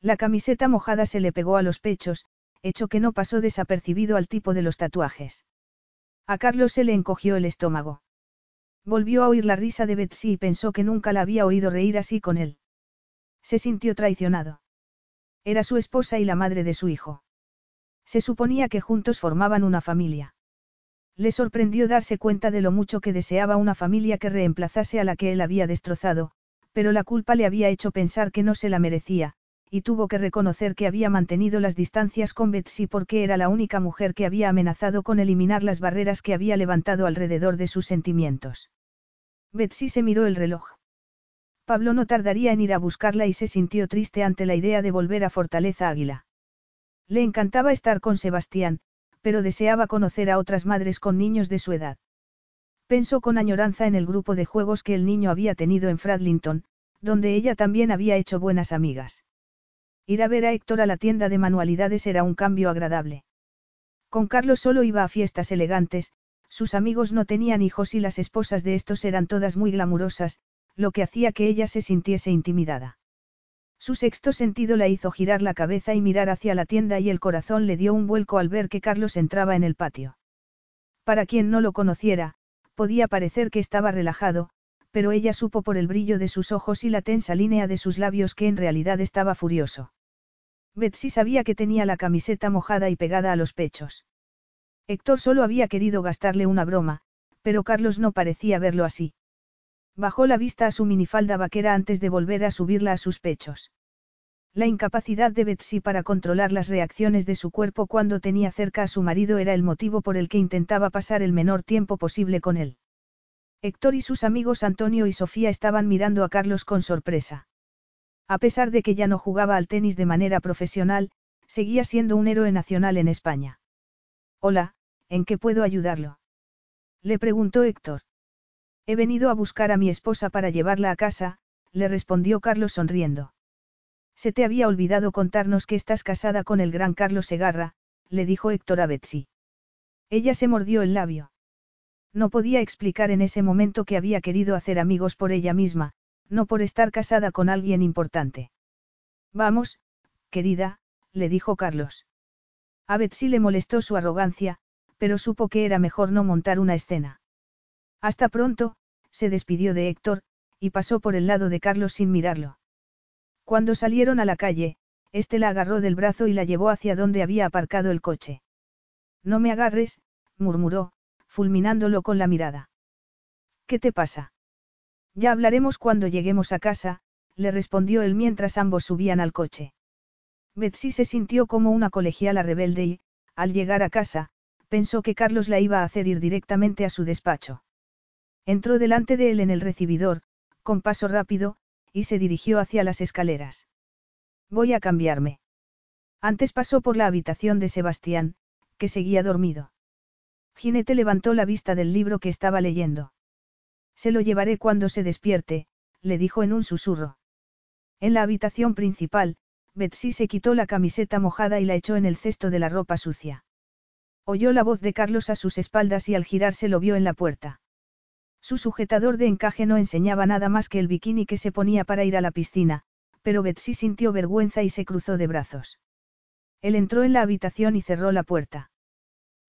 La camiseta mojada se le pegó a los pechos, hecho que no pasó desapercibido al tipo de los tatuajes. A Carlos se le encogió el estómago. Volvió a oír la risa de Betsy y pensó que nunca la había oído reír así con él. Se sintió traicionado. Era su esposa y la madre de su hijo. Se suponía que juntos formaban una familia. Le sorprendió darse cuenta de lo mucho que deseaba una familia que reemplazase a la que él había destrozado, pero la culpa le había hecho pensar que no se la merecía, y tuvo que reconocer que había mantenido las distancias con Betsy porque era la única mujer que había amenazado con eliminar las barreras que había levantado alrededor de sus sentimientos. Betsy se miró el reloj. Pablo no tardaría en ir a buscarla y se sintió triste ante la idea de volver a Fortaleza Águila. Le encantaba estar con Sebastián, pero deseaba conocer a otras madres con niños de su edad. Pensó con añoranza en el grupo de juegos que el niño había tenido en Fradlington, donde ella también había hecho buenas amigas. Ir a ver a Héctor a la tienda de manualidades era un cambio agradable. Con Carlos solo iba a fiestas elegantes, sus amigos no tenían hijos y las esposas de estos eran todas muy glamurosas, lo que hacía que ella se sintiese intimidada. Su sexto sentido la hizo girar la cabeza y mirar hacia la tienda y el corazón le dio un vuelco al ver que Carlos entraba en el patio. Para quien no lo conociera, podía parecer que estaba relajado, pero ella supo por el brillo de sus ojos y la tensa línea de sus labios que en realidad estaba furioso. Betsy sabía que tenía la camiseta mojada y pegada a los pechos. Héctor solo había querido gastarle una broma, pero Carlos no parecía verlo así. Bajó la vista a su minifalda vaquera antes de volver a subirla a sus pechos. La incapacidad de Betsy para controlar las reacciones de su cuerpo cuando tenía cerca a su marido era el motivo por el que intentaba pasar el menor tiempo posible con él. Héctor y sus amigos Antonio y Sofía estaban mirando a Carlos con sorpresa. A pesar de que ya no jugaba al tenis de manera profesional, seguía siendo un héroe nacional en España. Hola, ¿en qué puedo ayudarlo? Le preguntó Héctor. He venido a buscar a mi esposa para llevarla a casa, le respondió Carlos sonriendo. Se te había olvidado contarnos que estás casada con el gran Carlos Segarra, le dijo Héctor a Betsy. Ella se mordió el labio. No podía explicar en ese momento que había querido hacer amigos por ella misma, no por estar casada con alguien importante. Vamos, querida, le dijo Carlos. A Betsy le molestó su arrogancia, pero supo que era mejor no montar una escena. Hasta pronto, se despidió de Héctor, y pasó por el lado de Carlos sin mirarlo. Cuando salieron a la calle, éste la agarró del brazo y la llevó hacia donde había aparcado el coche. No me agarres, murmuró, fulminándolo con la mirada. ¿Qué te pasa? Ya hablaremos cuando lleguemos a casa, le respondió él mientras ambos subían al coche. Betsy se sintió como una colegiala rebelde y, al llegar a casa, pensó que Carlos la iba a hacer ir directamente a su despacho. Entró delante de él en el recibidor, con paso rápido, y se dirigió hacia las escaleras. Voy a cambiarme. Antes pasó por la habitación de Sebastián, que seguía dormido. Ginete levantó la vista del libro que estaba leyendo. Se lo llevaré cuando se despierte, le dijo en un susurro. En la habitación principal, Betsy se quitó la camiseta mojada y la echó en el cesto de la ropa sucia. Oyó la voz de Carlos a sus espaldas y al girarse lo vio en la puerta. Su sujetador de encaje no enseñaba nada más que el bikini que se ponía para ir a la piscina, pero Betsy sintió vergüenza y se cruzó de brazos. Él entró en la habitación y cerró la puerta.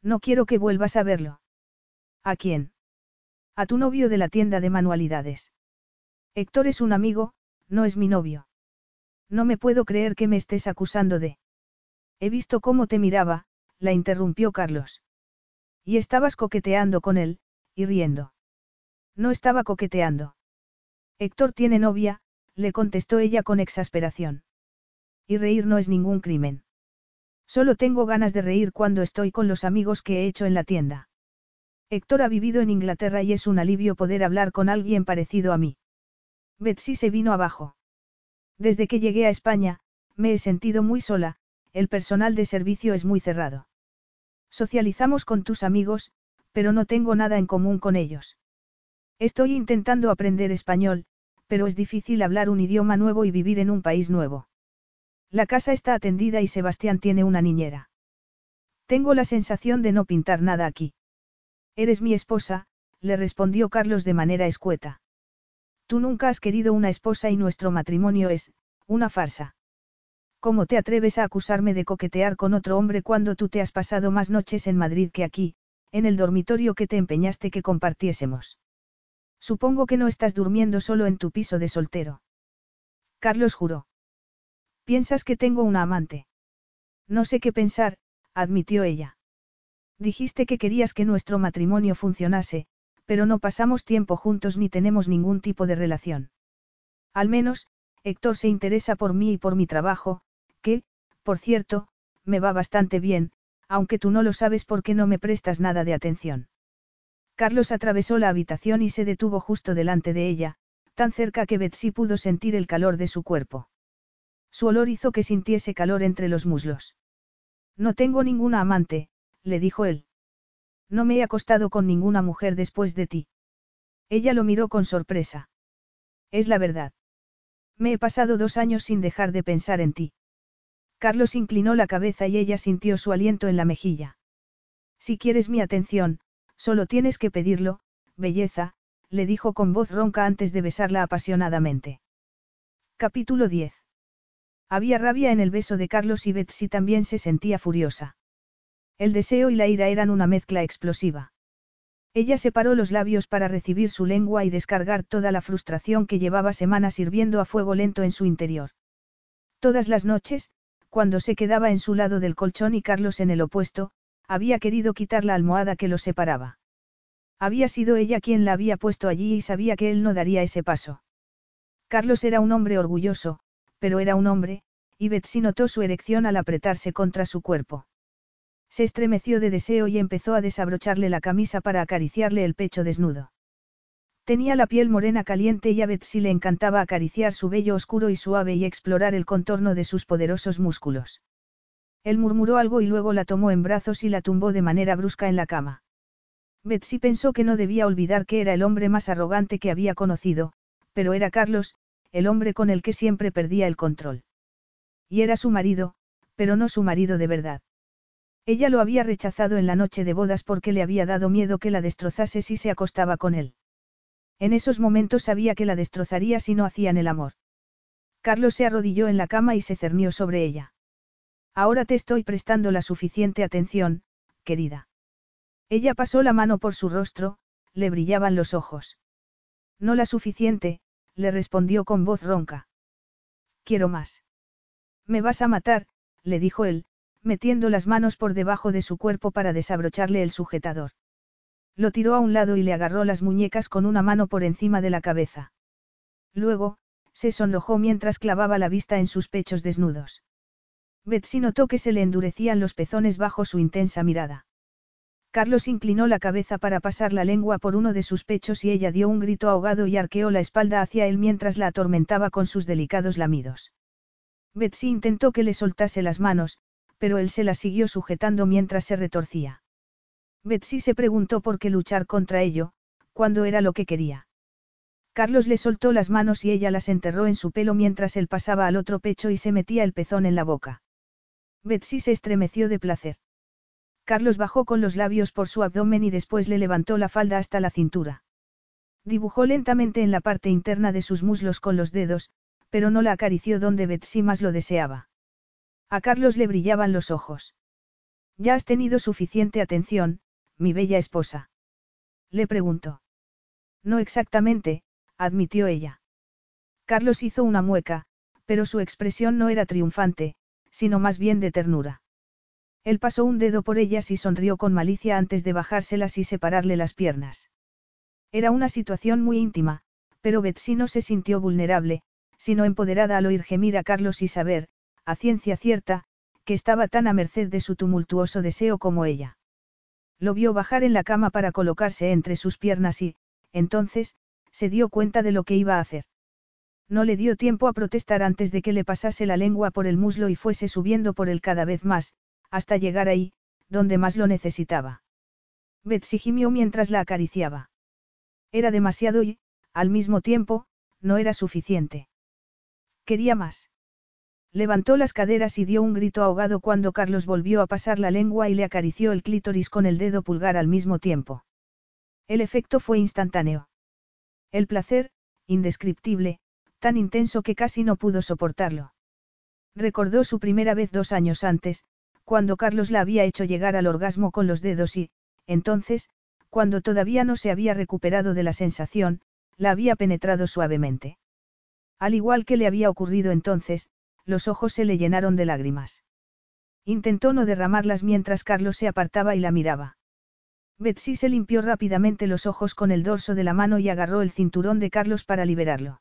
No quiero que vuelvas a verlo. ¿A quién? A tu novio de la tienda de manualidades. Héctor es un amigo, no es mi novio. No me puedo creer que me estés acusando de... He visto cómo te miraba, la interrumpió Carlos. Y estabas coqueteando con él, y riendo. No estaba coqueteando. Héctor tiene novia, le contestó ella con exasperación. Y reír no es ningún crimen. Solo tengo ganas de reír cuando estoy con los amigos que he hecho en la tienda. Héctor ha vivido en Inglaterra y es un alivio poder hablar con alguien parecido a mí. Betsy se vino abajo. Desde que llegué a España, me he sentido muy sola, el personal de servicio es muy cerrado. Socializamos con tus amigos, pero no tengo nada en común con ellos. Estoy intentando aprender español, pero es difícil hablar un idioma nuevo y vivir en un país nuevo. La casa está atendida y Sebastián tiene una niñera. Tengo la sensación de no pintar nada aquí. Eres mi esposa, le respondió Carlos de manera escueta. Tú nunca has querido una esposa y nuestro matrimonio es, una farsa. ¿Cómo te atreves a acusarme de coquetear con otro hombre cuando tú te has pasado más noches en Madrid que aquí, en el dormitorio que te empeñaste que compartiésemos? Supongo que no estás durmiendo solo en tu piso de soltero. Carlos juró. ¿Piensas que tengo una amante? No sé qué pensar, admitió ella. Dijiste que querías que nuestro matrimonio funcionase, pero no pasamos tiempo juntos ni tenemos ningún tipo de relación. Al menos, Héctor se interesa por mí y por mi trabajo, que, por cierto, me va bastante bien, aunque tú no lo sabes porque no me prestas nada de atención. Carlos atravesó la habitación y se detuvo justo delante de ella, tan cerca que Betsy pudo sentir el calor de su cuerpo. Su olor hizo que sintiese calor entre los muslos. No tengo ninguna amante, le dijo él. No me he acostado con ninguna mujer después de ti. Ella lo miró con sorpresa. Es la verdad. Me he pasado dos años sin dejar de pensar en ti. Carlos inclinó la cabeza y ella sintió su aliento en la mejilla. Si quieres mi atención, solo tienes que pedirlo, belleza, le dijo con voz ronca antes de besarla apasionadamente. Capítulo 10. Había rabia en el beso de Carlos y Betsy también se sentía furiosa. El deseo y la ira eran una mezcla explosiva. Ella separó los labios para recibir su lengua y descargar toda la frustración que llevaba semanas hirviendo a fuego lento en su interior. Todas las noches, cuando se quedaba en su lado del colchón y Carlos en el opuesto, había querido quitar la almohada que los separaba. Había sido ella quien la había puesto allí y sabía que él no daría ese paso. Carlos era un hombre orgulloso, pero era un hombre, y Betsy notó su erección al apretarse contra su cuerpo. Se estremeció de deseo y empezó a desabrocharle la camisa para acariciarle el pecho desnudo. Tenía la piel morena caliente y a Betsy le encantaba acariciar su vello oscuro y suave y explorar el contorno de sus poderosos músculos. Él murmuró algo y luego la tomó en brazos y la tumbó de manera brusca en la cama. Betsy pensó que no debía olvidar que era el hombre más arrogante que había conocido, pero era Carlos, el hombre con el que siempre perdía el control. Y era su marido, pero no su marido de verdad. Ella lo había rechazado en la noche de bodas porque le había dado miedo que la destrozase si se acostaba con él. En esos momentos sabía que la destrozaría si no hacían el amor. Carlos se arrodilló en la cama y se cernió sobre ella. Ahora te estoy prestando la suficiente atención, querida. Ella pasó la mano por su rostro, le brillaban los ojos. No la suficiente, le respondió con voz ronca. Quiero más. Me vas a matar, le dijo él, metiendo las manos por debajo de su cuerpo para desabrocharle el sujetador. Lo tiró a un lado y le agarró las muñecas con una mano por encima de la cabeza. Luego, se sonrojó mientras clavaba la vista en sus pechos desnudos. Betsy notó que se le endurecían los pezones bajo su intensa mirada. Carlos inclinó la cabeza para pasar la lengua por uno de sus pechos y ella dio un grito ahogado y arqueó la espalda hacia él mientras la atormentaba con sus delicados lamidos. Betsy intentó que le soltase las manos, pero él se las siguió sujetando mientras se retorcía. Betsy se preguntó por qué luchar contra ello, cuando era lo que quería. Carlos le soltó las manos y ella las enterró en su pelo mientras él pasaba al otro pecho y se metía el pezón en la boca. Betsy se estremeció de placer. Carlos bajó con los labios por su abdomen y después le levantó la falda hasta la cintura. Dibujó lentamente en la parte interna de sus muslos con los dedos, pero no la acarició donde Betsy más lo deseaba. A Carlos le brillaban los ojos. Ya has tenido suficiente atención, mi bella esposa. Le preguntó. No exactamente, admitió ella. Carlos hizo una mueca, pero su expresión no era triunfante, sino más bien de ternura. Él pasó un dedo por ellas y sonrió con malicia antes de bajárselas y separarle las piernas. Era una situación muy íntima, pero Betsy no se sintió vulnerable, sino empoderada al oír gemir a Carlos y saber, a ciencia cierta, que estaba tan a merced de su tumultuoso deseo como ella. Lo vio bajar en la cama para colocarse entre sus piernas y, entonces, se dio cuenta de lo que iba a hacer. No le dio tiempo a protestar antes de que le pasase la lengua por el muslo y fuese subiendo por él cada vez más, hasta llegar ahí, donde más lo necesitaba. Betsy gimió mientras la acariciaba. Era demasiado y, al mismo tiempo, no era suficiente. Quería más. Levantó las caderas y dio un grito ahogado cuando Carlos volvió a pasar la lengua y le acarició el clítoris con el dedo pulgar al mismo tiempo. El efecto fue instantáneo. El placer, indescriptible, tan intenso que casi no pudo soportarlo. Recordó su primera vez dos años antes, cuando Carlos la había hecho llegar al orgasmo con los dedos y, entonces, cuando todavía no se había recuperado de la sensación, la había penetrado suavemente. Al igual que le había ocurrido entonces, los ojos se le llenaron de lágrimas. Intentó no derramarlas mientras Carlos se apartaba y la miraba. Betsy se limpió rápidamente los ojos con el dorso de la mano y agarró el cinturón de Carlos para liberarlo.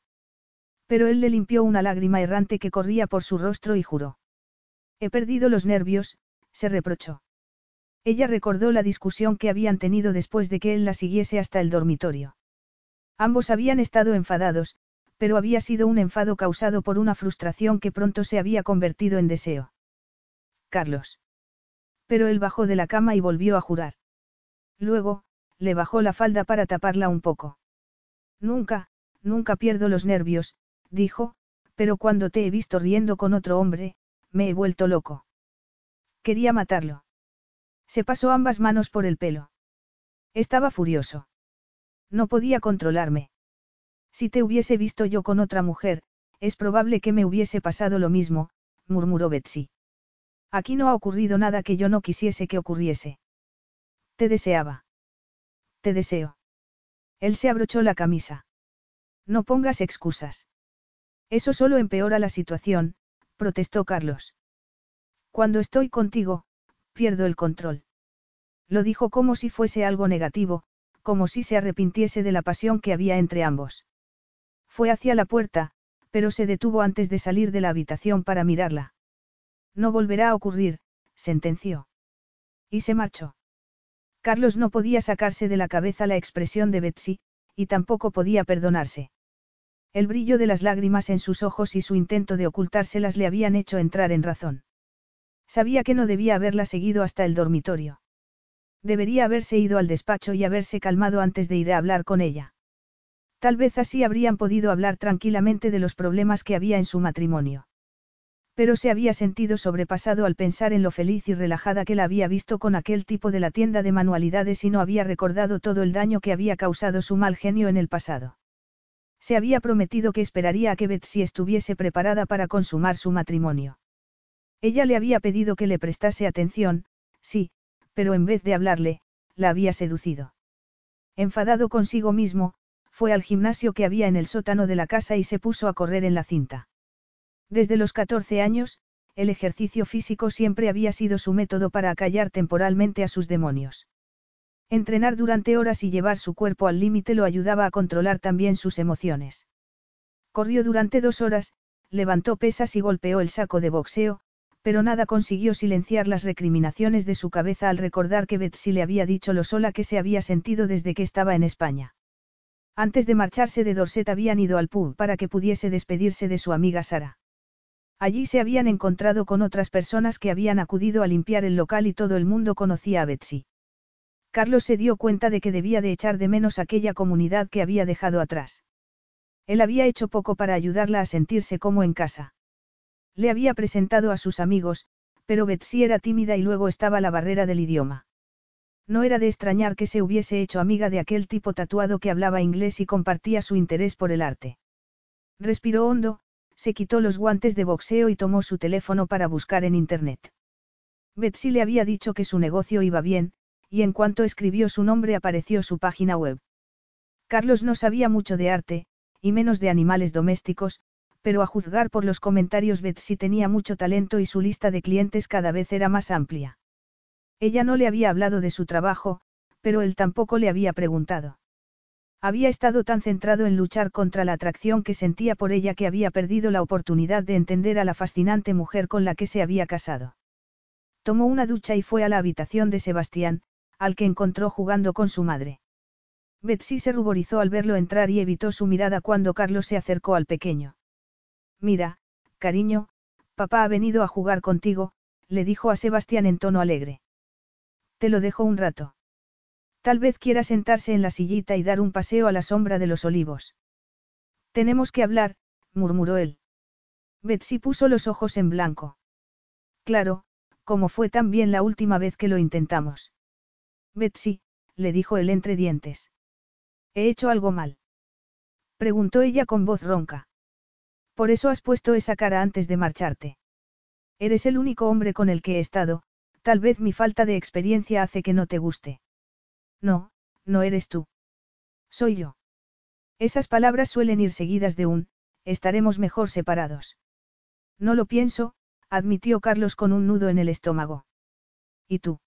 Pero él le limpió una lágrima errante que corría por su rostro y juró. He perdido los nervios, se reprochó. Ella recordó la discusión que habían tenido después de que él la siguiese hasta el dormitorio. Ambos habían estado enfadados, pero había sido un enfado causado por una frustración que pronto se había convertido en deseo. Carlos. Pero él bajó de la cama y volvió a jurar. Luego, le bajó la falda para taparla un poco. Nunca, nunca pierdo los nervios, dijo, pero cuando te he visto riendo con otro hombre, me he vuelto loco. Quería matarlo. Se pasó ambas manos por el pelo. Estaba furioso. No podía controlarme. Si te hubiese visto yo con otra mujer, es probable que me hubiese pasado lo mismo, murmuró Betsy. Aquí no ha ocurrido nada que yo no quisiese que ocurriese. Te deseaba. Te deseo. Él se abrochó la camisa. No pongas excusas. Eso solo empeora la situación, protestó Carlos. Cuando estoy contigo, pierdo el control. Lo dijo como si fuese algo negativo, como si se arrepintiese de la pasión que había entre ambos. Fue hacia la puerta, pero se detuvo antes de salir de la habitación para mirarla. No volverá a ocurrir, sentenció. Y se marchó. Carlos no podía sacarse de la cabeza la expresión de Betsy, y tampoco podía perdonarse. El brillo de las lágrimas en sus ojos y su intento de ocultárselas le habían hecho entrar en razón. Sabía que no debía haberla seguido hasta el dormitorio. Debería haberse ido al despacho y haberse calmado antes de ir a hablar con ella. Tal vez así habrían podido hablar tranquilamente de los problemas que había en su matrimonio. Pero se había sentido sobrepasado al pensar en lo feliz y relajada que la había visto con aquel tipo de la tienda de manualidades y no había recordado todo el daño que había causado su mal genio en el pasado. Se había prometido que esperaría a que Betsy estuviese preparada para consumar su matrimonio. Ella le había pedido que le prestase atención, sí, pero en vez de hablarle, la había seducido. Enfadado consigo mismo, fue al gimnasio que había en el sótano de la casa y se puso a correr en la cinta. Desde los 14 años, el ejercicio físico siempre había sido su método para acallar temporalmente a sus demonios. Entrenar durante horas y llevar su cuerpo al límite lo ayudaba a controlar también sus emociones. Corrió durante dos horas, levantó pesas y golpeó el saco de boxeo, pero nada consiguió silenciar las recriminaciones de su cabeza al recordar que Betsy le había dicho lo sola que se había sentido desde que estaba en España. Antes de marcharse de Dorset habían ido al pub para que pudiese despedirse de su amiga Sara. Allí se habían encontrado con otras personas que habían acudido a limpiar el local y todo el mundo conocía a Betsy. Carlos se dio cuenta de que debía de echar de menos aquella comunidad que había dejado atrás. Él había hecho poco para ayudarla a sentirse como en casa. Le había presentado a sus amigos, pero Betsy era tímida y luego estaba la barrera del idioma. No era de extrañar que se hubiese hecho amiga de aquel tipo tatuado que hablaba inglés y compartía su interés por el arte. Respiró hondo, se quitó los guantes de boxeo y tomó su teléfono para buscar en Internet. Betsy le había dicho que su negocio iba bien, y en cuanto escribió su nombre apareció su página web. Carlos no sabía mucho de arte, y menos de animales domésticos, pero a juzgar por los comentarios Betsy tenía mucho talento y su lista de clientes cada vez era más amplia. Ella no le había hablado de su trabajo, pero él tampoco le había preguntado. Había estado tan centrado en luchar contra la atracción que sentía por ella que había perdido la oportunidad de entender a la fascinante mujer con la que se había casado. Tomó una ducha y fue a la habitación de Sebastián, al que encontró jugando con su madre. Betsy se ruborizó al verlo entrar y evitó su mirada cuando Carlos se acercó al pequeño. Mira, cariño, papá ha venido a jugar contigo, le dijo a Sebastián en tono alegre. Te lo dejo un rato. Tal vez quiera sentarse en la sillita y dar un paseo a la sombra de los olivos. Tenemos que hablar, murmuró él. Betsy puso los ojos en blanco. Claro, como fue tan bien la última vez que lo intentamos. Betsy, le dijo él entre dientes. ¿He hecho algo mal? Preguntó ella con voz ronca. Por eso has puesto esa cara antes de marcharte. Eres el único hombre con el que he estado, tal vez mi falta de experiencia hace que no te guste. No, no eres tú. Soy yo. Esas palabras suelen ir seguidas de un, estaremos mejor separados. No lo pienso, admitió Carlos con un nudo en el estómago. ¿Y tú?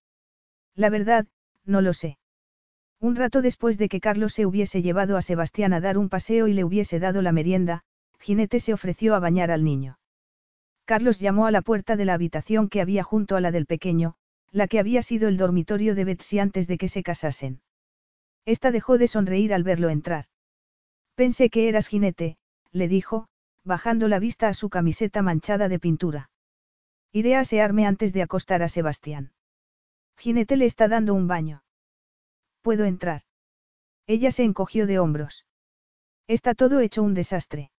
La verdad, no lo sé. Un rato después de que Carlos se hubiese llevado a Sebastián a dar un paseo y le hubiese dado la merienda, Jinete se ofreció a bañar al niño. Carlos llamó a la puerta de la habitación que había junto a la del pequeño, la que había sido el dormitorio de Betsy antes de que se casasen. Esta dejó de sonreír al verlo entrar. Pensé que eras jinete, le dijo, bajando la vista a su camiseta manchada de pintura. Iré a asearme antes de acostar a Sebastián. Jinete le está dando un baño. ¿Puedo entrar? Ella se encogió de hombros. Está todo hecho un desastre.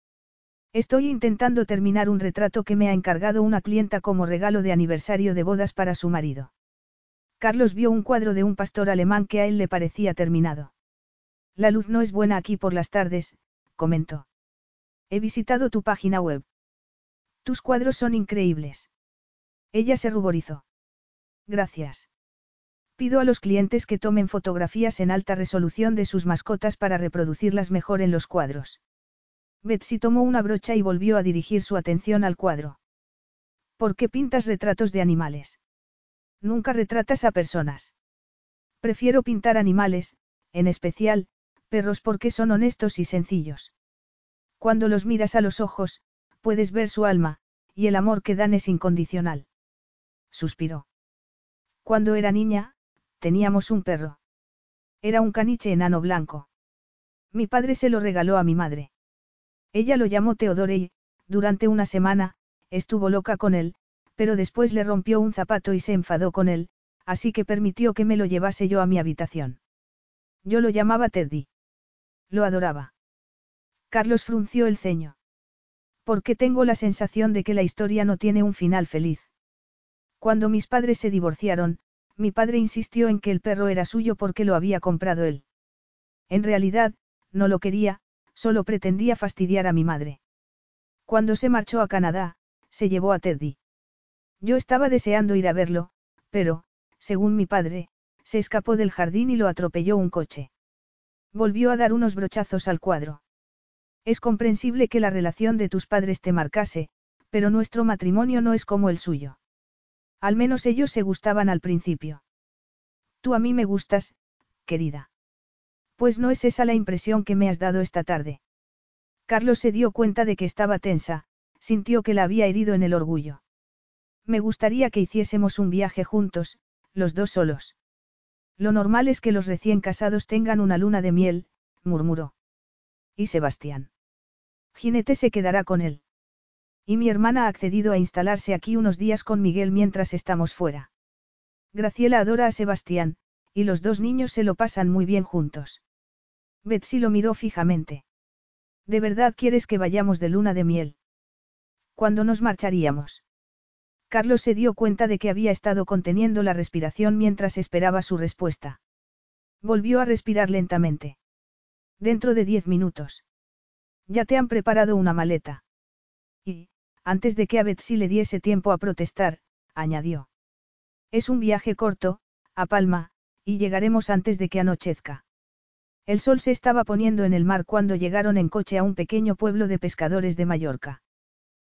Estoy intentando terminar un retrato que me ha encargado una clienta como regalo de aniversario de bodas para su marido. Carlos vio un cuadro de un pastor alemán que a él le parecía terminado. La luz no es buena aquí por las tardes, comentó. He visitado tu página web. Tus cuadros son increíbles. Ella se ruborizó. Gracias. Pido a los clientes que tomen fotografías en alta resolución de sus mascotas para reproducirlas mejor en los cuadros. Betsy tomó una brocha y volvió a dirigir su atención al cuadro. ¿Por qué pintas retratos de animales? Nunca retratas a personas. Prefiero pintar animales, en especial, perros porque son honestos y sencillos. Cuando los miras a los ojos, puedes ver su alma, y el amor que dan es incondicional. Suspiró. Cuando era niña, teníamos un perro. Era un caniche enano blanco. Mi padre se lo regaló a mi madre. Ella lo llamó Teodore y, durante una semana, estuvo loca con él, pero después le rompió un zapato y se enfadó con él, así que permitió que me lo llevase yo a mi habitación. Yo lo llamaba Teddy. Lo adoraba. Carlos frunció el ceño. Porque tengo la sensación de que la historia no tiene un final feliz. Cuando mis padres se divorciaron, mi padre insistió en que el perro era suyo porque lo había comprado él. En realidad, no lo quería, Solo pretendía fastidiar a mi madre. Cuando se marchó a Canadá, se llevó a Teddy. Yo estaba deseando ir a verlo, pero, según mi padre, se escapó del jardín y lo atropelló un coche. Volvió a dar unos brochazos al cuadro. Es comprensible que la relación de tus padres te marcase, pero nuestro matrimonio no es como el suyo. Al menos ellos se gustaban al principio. Tú a mí me gustas, querida. Pues no es esa la impresión que me has dado esta tarde. Carlos se dio cuenta de que estaba tensa, sintió que la había herido en el orgullo. Me gustaría que hiciésemos un viaje juntos, los dos solos. Lo normal es que los recién casados tengan una luna de miel, murmuró. ¿Y Sebastián? Jinete se quedará con él. Y mi hermana ha accedido a instalarse aquí unos días con Miguel mientras estamos fuera. Graciela adora a Sebastián, y los dos niños se lo pasan muy bien juntos. Betsy lo miró fijamente. ¿De verdad quieres que vayamos de luna de miel? ¿Cuándo nos marcharíamos? Carlos se dio cuenta de que había estado conteniendo la respiración mientras esperaba su respuesta. Volvió a respirar lentamente. Dentro de diez minutos. Ya te han preparado una maleta. Y, antes de que a Betsy le diese tiempo a protestar, añadió. Es un viaje corto, a Palma, y llegaremos antes de que anochezca. El sol se estaba poniendo en el mar cuando llegaron en coche a un pequeño pueblo de pescadores de Mallorca.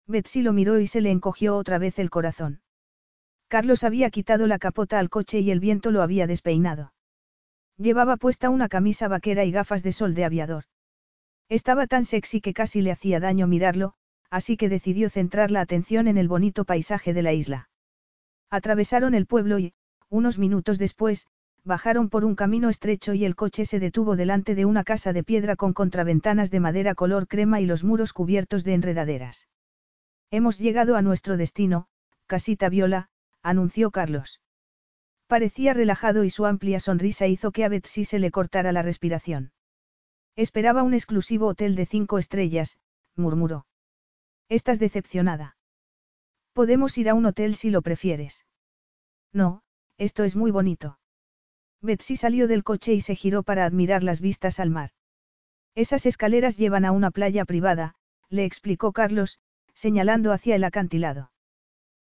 Betsy lo miró y se le encogió otra vez el corazón. Carlos había quitado la capota al coche y el viento lo había despeinado. Llevaba puesta una camisa vaquera y gafas de sol de aviador. Estaba tan sexy que casi le hacía daño mirarlo, así que decidió centrar la atención en el bonito paisaje de la isla. Atravesaron el pueblo y, unos minutos después, bajaron por un camino estrecho y el coche se detuvo delante de una casa de piedra con contraventanas de madera color crema y los muros cubiertos de enredaderas. Hemos llegado a nuestro destino, casita Viola, anunció Carlos. Parecía relajado y su amplia sonrisa hizo que a Betsy se le cortara la respiración. Esperaba un exclusivo hotel de cinco estrellas, murmuró. Estás decepcionada. Podemos ir a un hotel si lo prefieres. No, esto es muy bonito. Betsy salió del coche y se giró para admirar las vistas al mar. Esas escaleras llevan a una playa privada, le explicó Carlos, señalando hacia el acantilado.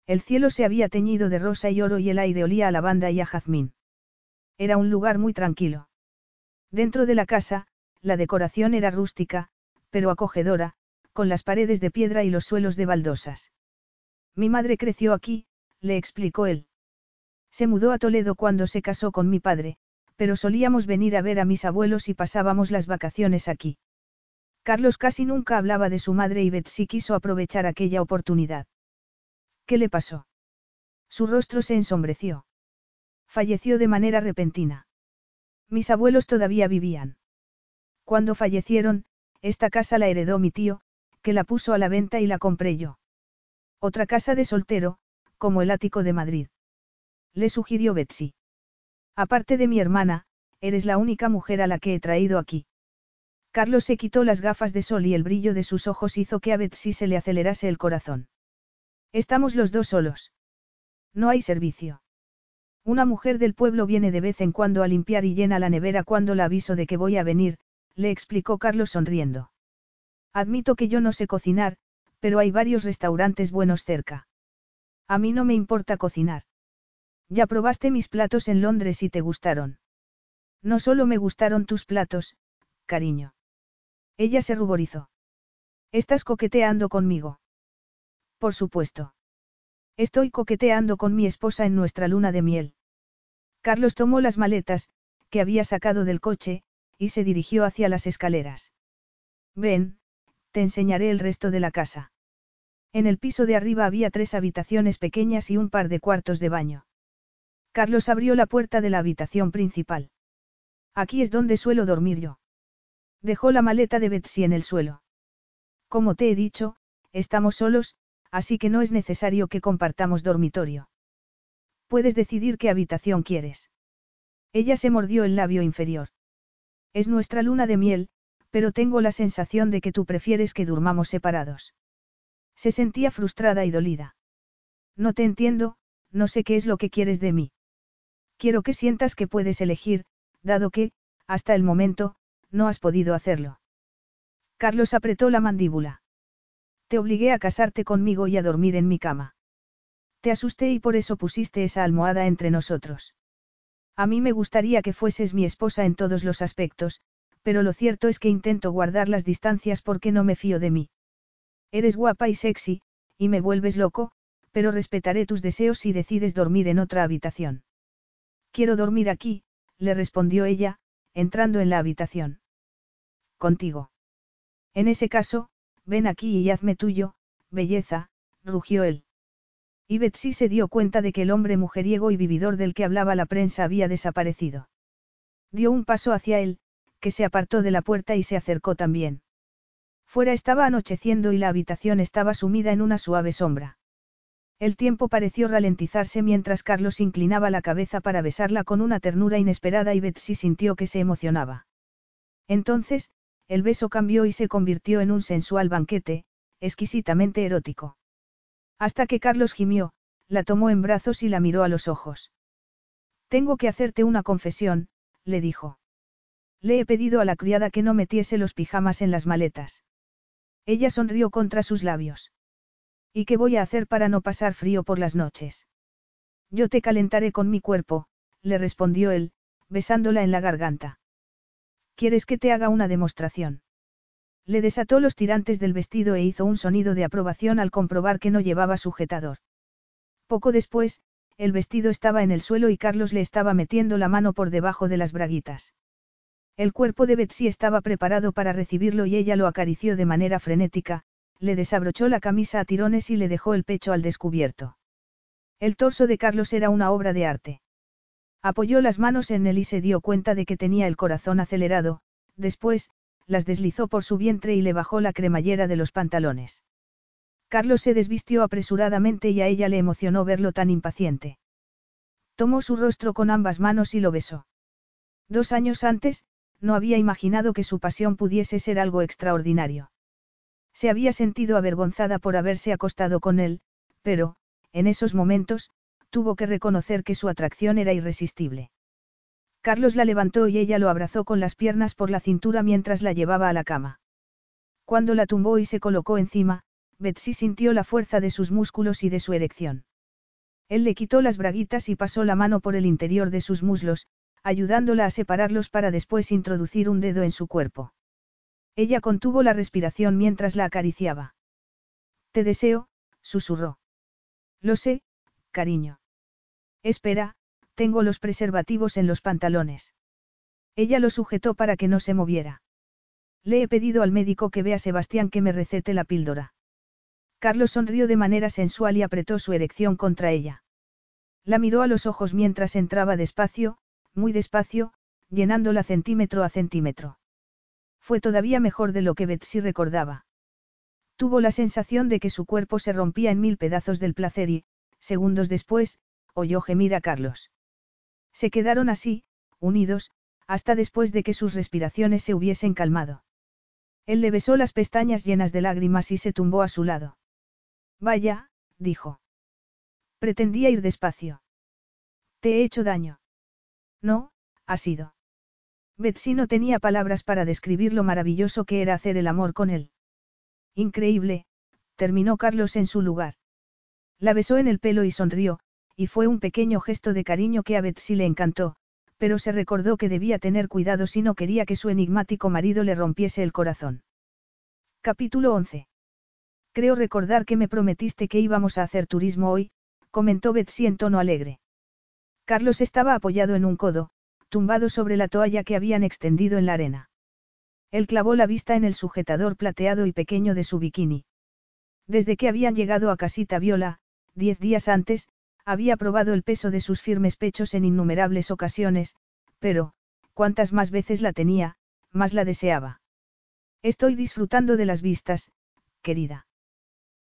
El cielo se había teñido de rosa y oro y el aire olía a lavanda y a jazmín. Era un lugar muy tranquilo. Dentro de la casa, la decoración era rústica, pero acogedora, con las paredes de piedra y los suelos de baldosas. Mi madre creció aquí, le explicó él. Se mudó a Toledo cuando se casó con mi padre, pero solíamos venir a ver a mis abuelos y pasábamos las vacaciones aquí. Carlos casi nunca hablaba de su madre y Betsy quiso aprovechar aquella oportunidad. ¿Qué le pasó? Su rostro se ensombreció. Falleció de manera repentina. Mis abuelos todavía vivían. Cuando fallecieron, esta casa la heredó mi tío, que la puso a la venta y la compré yo. Otra casa de soltero, como el ático de Madrid. Le sugirió Betsy. Aparte de mi hermana, eres la única mujer a la que he traído aquí. Carlos se quitó las gafas de sol y el brillo de sus ojos hizo que a Betsy se le acelerase el corazón. Estamos los dos solos. No hay servicio. Una mujer del pueblo viene de vez en cuando a limpiar y llena la nevera cuando la aviso de que voy a venir, le explicó Carlos sonriendo. Admito que yo no sé cocinar, pero hay varios restaurantes buenos cerca. A mí no me importa cocinar. Ya probaste mis platos en Londres y te gustaron. No solo me gustaron tus platos, cariño. Ella se ruborizó. ¿Estás coqueteando conmigo? Por supuesto. Estoy coqueteando con mi esposa en nuestra luna de miel. Carlos tomó las maletas, que había sacado del coche, y se dirigió hacia las escaleras. Ven, te enseñaré el resto de la casa. En el piso de arriba había tres habitaciones pequeñas y un par de cuartos de baño. Carlos abrió la puerta de la habitación principal. Aquí es donde suelo dormir yo. Dejó la maleta de Betsy en el suelo. Como te he dicho, estamos solos, así que no es necesario que compartamos dormitorio. Puedes decidir qué habitación quieres. Ella se mordió el labio inferior. Es nuestra luna de miel, pero tengo la sensación de que tú prefieres que durmamos separados. Se sentía frustrada y dolida. No te entiendo, no sé qué es lo que quieres de mí. Quiero que sientas que puedes elegir, dado que, hasta el momento, no has podido hacerlo. Carlos apretó la mandíbula. Te obligué a casarte conmigo y a dormir en mi cama. Te asusté y por eso pusiste esa almohada entre nosotros. A mí me gustaría que fueses mi esposa en todos los aspectos, pero lo cierto es que intento guardar las distancias porque no me fío de mí. Eres guapa y sexy, y me vuelves loco, pero respetaré tus deseos si decides dormir en otra habitación. Quiero dormir aquí, le respondió ella, entrando en la habitación. Contigo. En ese caso, ven aquí y hazme tuyo, belleza, rugió él. Y Betsy se dio cuenta de que el hombre mujeriego y vividor del que hablaba la prensa había desaparecido. Dio un paso hacia él, que se apartó de la puerta y se acercó también. Fuera estaba anocheciendo y la habitación estaba sumida en una suave sombra. El tiempo pareció ralentizarse mientras Carlos inclinaba la cabeza para besarla con una ternura inesperada y Betsy sintió que se emocionaba. Entonces, el beso cambió y se convirtió en un sensual banquete, exquisitamente erótico. Hasta que Carlos gimió, la tomó en brazos y la miró a los ojos. Tengo que hacerte una confesión, le dijo. Le he pedido a la criada que no metiese los pijamas en las maletas. Ella sonrió contra sus labios. ¿Y qué voy a hacer para no pasar frío por las noches? Yo te calentaré con mi cuerpo, le respondió él, besándola en la garganta. ¿Quieres que te haga una demostración? Le desató los tirantes del vestido e hizo un sonido de aprobación al comprobar que no llevaba sujetador. Poco después, el vestido estaba en el suelo y Carlos le estaba metiendo la mano por debajo de las braguitas. El cuerpo de Betsy estaba preparado para recibirlo y ella lo acarició de manera frenética, le desabrochó la camisa a tirones y le dejó el pecho al descubierto. El torso de Carlos era una obra de arte. Apoyó las manos en él y se dio cuenta de que tenía el corazón acelerado, después, las deslizó por su vientre y le bajó la cremallera de los pantalones. Carlos se desvistió apresuradamente y a ella le emocionó verlo tan impaciente. Tomó su rostro con ambas manos y lo besó. Dos años antes, no había imaginado que su pasión pudiese ser algo extraordinario. Se había sentido avergonzada por haberse acostado con él, pero, en esos momentos, tuvo que reconocer que su atracción era irresistible. Carlos la levantó y ella lo abrazó con las piernas por la cintura mientras la llevaba a la cama. Cuando la tumbó y se colocó encima, Betsy sintió la fuerza de sus músculos y de su erección. Él le quitó las braguitas y pasó la mano por el interior de sus muslos, ayudándola a separarlos para después introducir un dedo en su cuerpo. Ella contuvo la respiración mientras la acariciaba. Te deseo, susurró. Lo sé, cariño. Espera, tengo los preservativos en los pantalones. Ella lo sujetó para que no se moviera. Le he pedido al médico que vea a Sebastián que me recete la píldora. Carlos sonrió de manera sensual y apretó su erección contra ella. La miró a los ojos mientras entraba despacio, muy despacio, llenándola centímetro a centímetro. Fue todavía mejor de lo que Betsy recordaba. Tuvo la sensación de que su cuerpo se rompía en mil pedazos del placer y, segundos después, oyó gemir a Carlos. Se quedaron así, unidos, hasta después de que sus respiraciones se hubiesen calmado. Él le besó las pestañas llenas de lágrimas y se tumbó a su lado. Vaya, dijo. Pretendía ir despacio. ¿Te he hecho daño? No, ha sido. Betsy no tenía palabras para describir lo maravilloso que era hacer el amor con él. Increíble, terminó Carlos en su lugar. La besó en el pelo y sonrió, y fue un pequeño gesto de cariño que a Betsy le encantó, pero se recordó que debía tener cuidado si no quería que su enigmático marido le rompiese el corazón. Capítulo 11. Creo recordar que me prometiste que íbamos a hacer turismo hoy, comentó Betsy en tono alegre. Carlos estaba apoyado en un codo, tumbado sobre la toalla que habían extendido en la arena. Él clavó la vista en el sujetador plateado y pequeño de su bikini. Desde que habían llegado a Casita Viola, diez días antes, había probado el peso de sus firmes pechos en innumerables ocasiones, pero, cuantas más veces la tenía, más la deseaba. Estoy disfrutando de las vistas, querida.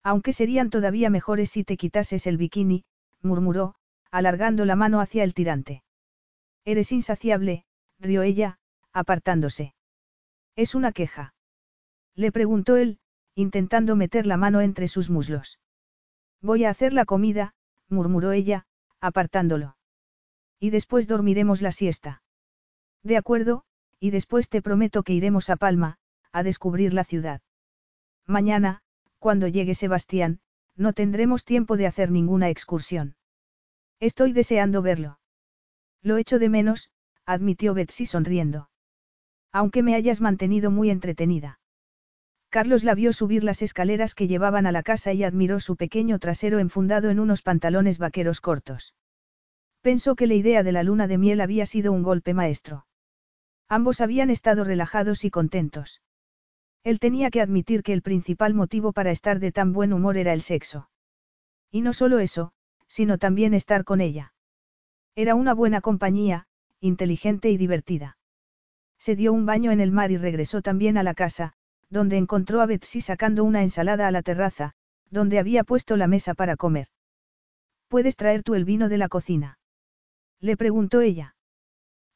Aunque serían todavía mejores si te quitases el bikini, murmuró, alargando la mano hacia el tirante. Eres insaciable, rió ella, apartándose. Es una queja. Le preguntó él, intentando meter la mano entre sus muslos. Voy a hacer la comida, murmuró ella, apartándolo. Y después dormiremos la siesta. De acuerdo, y después te prometo que iremos a Palma, a descubrir la ciudad. Mañana, cuando llegue Sebastián, no tendremos tiempo de hacer ninguna excursión. Estoy deseando verlo. Lo echo de menos, admitió Betsy sonriendo. Aunque me hayas mantenido muy entretenida. Carlos la vio subir las escaleras que llevaban a la casa y admiró su pequeño trasero enfundado en unos pantalones vaqueros cortos. Pensó que la idea de la luna de miel había sido un golpe maestro. Ambos habían estado relajados y contentos. Él tenía que admitir que el principal motivo para estar de tan buen humor era el sexo. Y no solo eso, sino también estar con ella. Era una buena compañía, inteligente y divertida. Se dio un baño en el mar y regresó también a la casa, donde encontró a Betsy sacando una ensalada a la terraza, donde había puesto la mesa para comer. ¿Puedes traer tú el vino de la cocina? Le preguntó ella.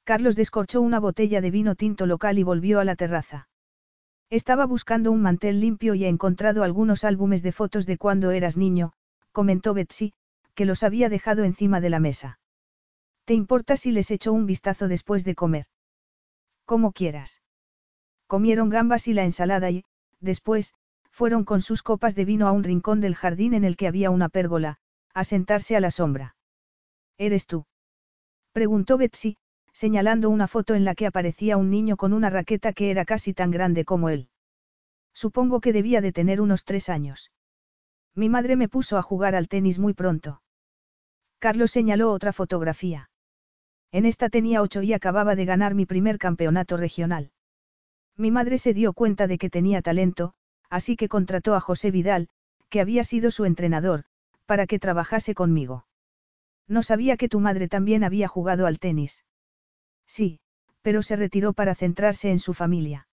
Carlos descorchó una botella de vino tinto local y volvió a la terraza. Estaba buscando un mantel limpio y he encontrado algunos álbumes de fotos de cuando eras niño, comentó Betsy, que los había dejado encima de la mesa. ¿Te importa si les echo un vistazo después de comer? Como quieras. Comieron gambas y la ensalada y, después, fueron con sus copas de vino a un rincón del jardín en el que había una pérgola, a sentarse a la sombra. ¿Eres tú? preguntó Betsy, señalando una foto en la que aparecía un niño con una raqueta que era casi tan grande como él. Supongo que debía de tener unos tres años. Mi madre me puso a jugar al tenis muy pronto. Carlos señaló otra fotografía. En esta tenía ocho y acababa de ganar mi primer campeonato regional. Mi madre se dio cuenta de que tenía talento, así que contrató a José Vidal, que había sido su entrenador, para que trabajase conmigo. No sabía que tu madre también había jugado al tenis. Sí, pero se retiró para centrarse en su familia.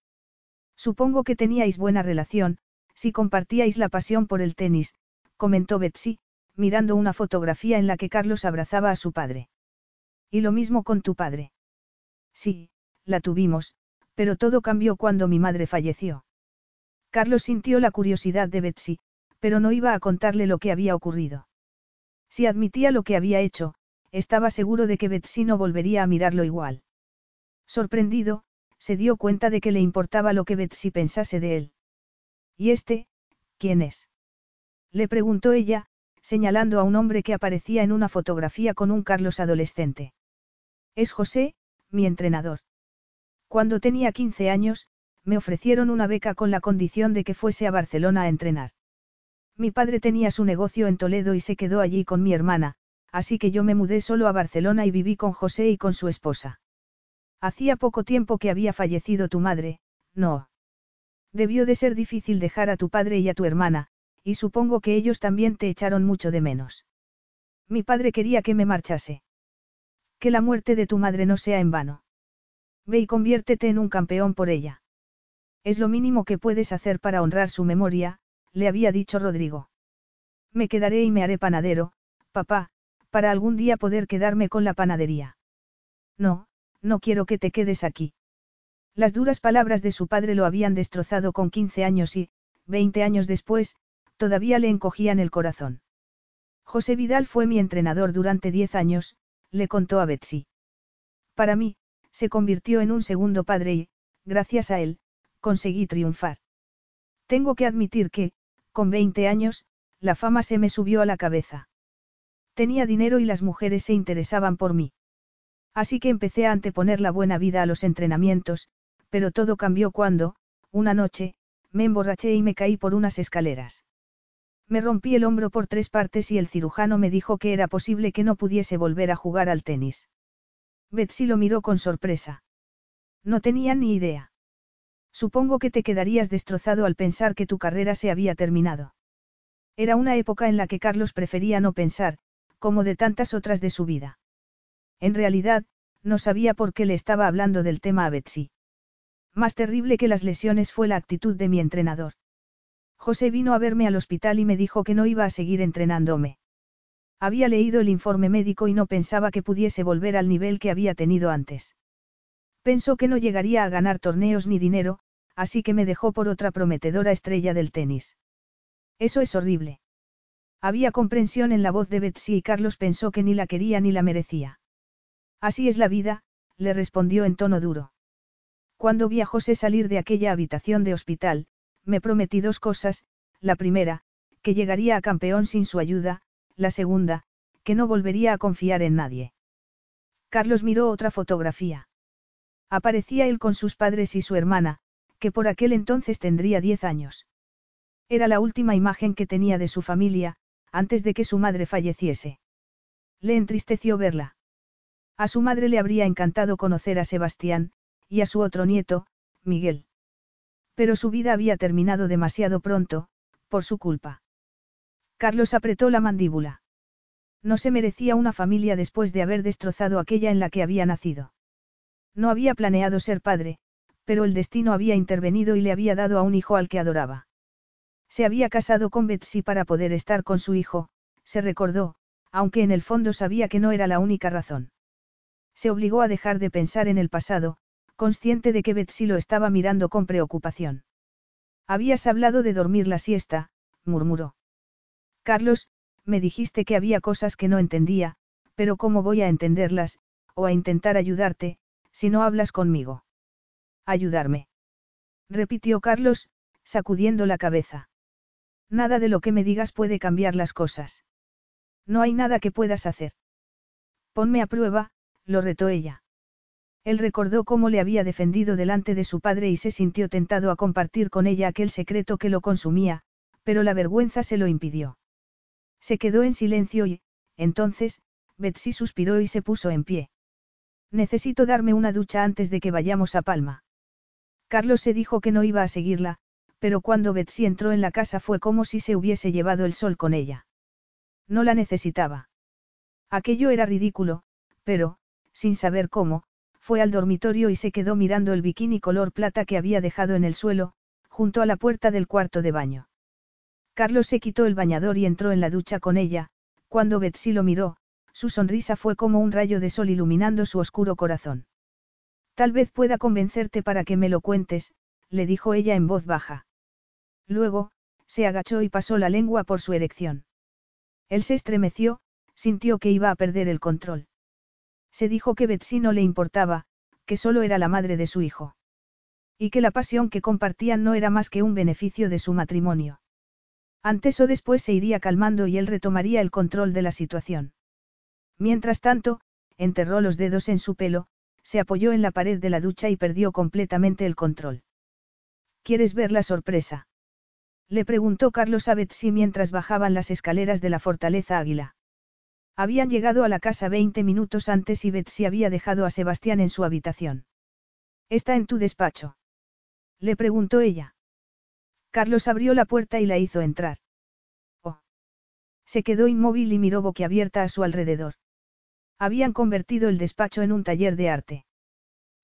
Supongo que teníais buena relación, si compartíais la pasión por el tenis, comentó Betsy, mirando una fotografía en la que Carlos abrazaba a su padre. Y lo mismo con tu padre. Sí, la tuvimos, pero todo cambió cuando mi madre falleció. Carlos sintió la curiosidad de Betsy, pero no iba a contarle lo que había ocurrido. Si admitía lo que había hecho, estaba seguro de que Betsy no volvería a mirarlo igual. Sorprendido, se dio cuenta de que le importaba lo que Betsy pensase de él. ¿Y este, quién es? Le preguntó ella, señalando a un hombre que aparecía en una fotografía con un Carlos adolescente. Es José, mi entrenador. Cuando tenía 15 años, me ofrecieron una beca con la condición de que fuese a Barcelona a entrenar. Mi padre tenía su negocio en Toledo y se quedó allí con mi hermana, así que yo me mudé solo a Barcelona y viví con José y con su esposa. Hacía poco tiempo que había fallecido tu madre, no. Debió de ser difícil dejar a tu padre y a tu hermana, y supongo que ellos también te echaron mucho de menos. Mi padre quería que me marchase. Que la muerte de tu madre no sea en vano. Ve y conviértete en un campeón por ella. Es lo mínimo que puedes hacer para honrar su memoria, le había dicho Rodrigo. Me quedaré y me haré panadero, papá, para algún día poder quedarme con la panadería. No, no quiero que te quedes aquí. Las duras palabras de su padre lo habían destrozado con 15 años y, 20 años después, todavía le encogían el corazón. José Vidal fue mi entrenador durante 10 años, le contó a Betsy. Para mí, se convirtió en un segundo padre y, gracias a él, conseguí triunfar. Tengo que admitir que, con 20 años, la fama se me subió a la cabeza. Tenía dinero y las mujeres se interesaban por mí. Así que empecé a anteponer la buena vida a los entrenamientos, pero todo cambió cuando, una noche, me emborraché y me caí por unas escaleras. Me rompí el hombro por tres partes y el cirujano me dijo que era posible que no pudiese volver a jugar al tenis. Betsy lo miró con sorpresa. No tenía ni idea. Supongo que te quedarías destrozado al pensar que tu carrera se había terminado. Era una época en la que Carlos prefería no pensar, como de tantas otras de su vida. En realidad, no sabía por qué le estaba hablando del tema a Betsy. Más terrible que las lesiones fue la actitud de mi entrenador. José vino a verme al hospital y me dijo que no iba a seguir entrenándome. Había leído el informe médico y no pensaba que pudiese volver al nivel que había tenido antes. Pensó que no llegaría a ganar torneos ni dinero, así que me dejó por otra prometedora estrella del tenis. Eso es horrible. Había comprensión en la voz de Betsy y Carlos pensó que ni la quería ni la merecía. Así es la vida, le respondió en tono duro. Cuando vi a José salir de aquella habitación de hospital, me prometí dos cosas, la primera, que llegaría a campeón sin su ayuda, la segunda, que no volvería a confiar en nadie. Carlos miró otra fotografía. Aparecía él con sus padres y su hermana, que por aquel entonces tendría diez años. Era la última imagen que tenía de su familia, antes de que su madre falleciese. Le entristeció verla. A su madre le habría encantado conocer a Sebastián, y a su otro nieto, Miguel. Pero su vida había terminado demasiado pronto, por su culpa. Carlos apretó la mandíbula. No se merecía una familia después de haber destrozado aquella en la que había nacido. No había planeado ser padre, pero el destino había intervenido y le había dado a un hijo al que adoraba. Se había casado con Betsy para poder estar con su hijo, se recordó, aunque en el fondo sabía que no era la única razón. Se obligó a dejar de pensar en el pasado, consciente de que Betsy lo estaba mirando con preocupación. Habías hablado de dormir la siesta, murmuró. Carlos, me dijiste que había cosas que no entendía, pero ¿cómo voy a entenderlas, o a intentar ayudarte, si no hablas conmigo? Ayudarme. Repitió Carlos, sacudiendo la cabeza. Nada de lo que me digas puede cambiar las cosas. No hay nada que puedas hacer. Ponme a prueba, lo retó ella. Él recordó cómo le había defendido delante de su padre y se sintió tentado a compartir con ella aquel secreto que lo consumía, pero la vergüenza se lo impidió. Se quedó en silencio y, entonces, Betsy suspiró y se puso en pie. Necesito darme una ducha antes de que vayamos a Palma. Carlos se dijo que no iba a seguirla, pero cuando Betsy entró en la casa fue como si se hubiese llevado el sol con ella. No la necesitaba. Aquello era ridículo, pero, sin saber cómo, fue al dormitorio y se quedó mirando el bikini color plata que había dejado en el suelo, junto a la puerta del cuarto de baño. Carlos se quitó el bañador y entró en la ducha con ella, cuando Betsy lo miró, su sonrisa fue como un rayo de sol iluminando su oscuro corazón. Tal vez pueda convencerte para que me lo cuentes, le dijo ella en voz baja. Luego, se agachó y pasó la lengua por su erección. Él se estremeció, sintió que iba a perder el control. Se dijo que Betsy no le importaba, que solo era la madre de su hijo. Y que la pasión que compartían no era más que un beneficio de su matrimonio. Antes o después se iría calmando y él retomaría el control de la situación. Mientras tanto, enterró los dedos en su pelo, se apoyó en la pared de la ducha y perdió completamente el control. ¿Quieres ver la sorpresa? Le preguntó Carlos a Betsy mientras bajaban las escaleras de la fortaleza Águila. Habían llegado a la casa 20 minutos antes y Betsy había dejado a Sebastián en su habitación. ¿Está en tu despacho? Le preguntó ella. Carlos abrió la puerta y la hizo entrar. Oh. Se quedó inmóvil y miró boquiabierta a su alrededor. Habían convertido el despacho en un taller de arte.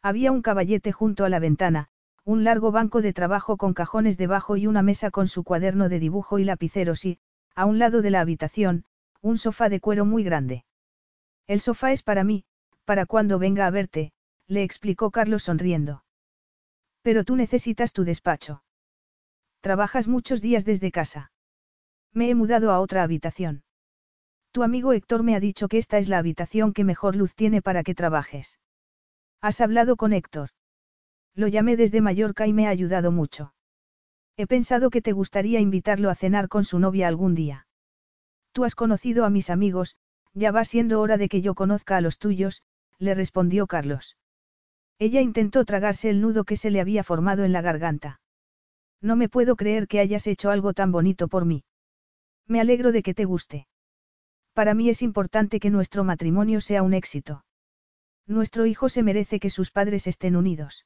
Había un caballete junto a la ventana, un largo banco de trabajo con cajones debajo y una mesa con su cuaderno de dibujo y lapiceros y, a un lado de la habitación, un sofá de cuero muy grande. El sofá es para mí, para cuando venga a verte, le explicó Carlos sonriendo. Pero tú necesitas tu despacho. Trabajas muchos días desde casa. Me he mudado a otra habitación. Tu amigo Héctor me ha dicho que esta es la habitación que mejor luz tiene para que trabajes. ¿Has hablado con Héctor? Lo llamé desde Mallorca y me ha ayudado mucho. He pensado que te gustaría invitarlo a cenar con su novia algún día. Tú has conocido a mis amigos, ya va siendo hora de que yo conozca a los tuyos, le respondió Carlos. Ella intentó tragarse el nudo que se le había formado en la garganta. No me puedo creer que hayas hecho algo tan bonito por mí. Me alegro de que te guste. Para mí es importante que nuestro matrimonio sea un éxito. Nuestro hijo se merece que sus padres estén unidos.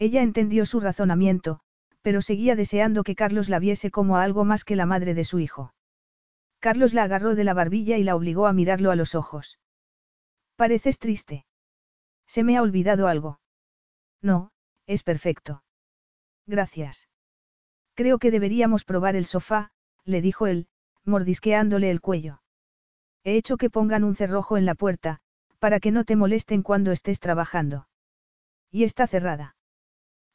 Ella entendió su razonamiento, pero seguía deseando que Carlos la viese como algo más que la madre de su hijo. Carlos la agarró de la barbilla y la obligó a mirarlo a los ojos. Pareces triste. Se me ha olvidado algo. No, es perfecto. Gracias. Creo que deberíamos probar el sofá, le dijo él, mordisqueándole el cuello. He hecho que pongan un cerrojo en la puerta, para que no te molesten cuando estés trabajando. Y está cerrada.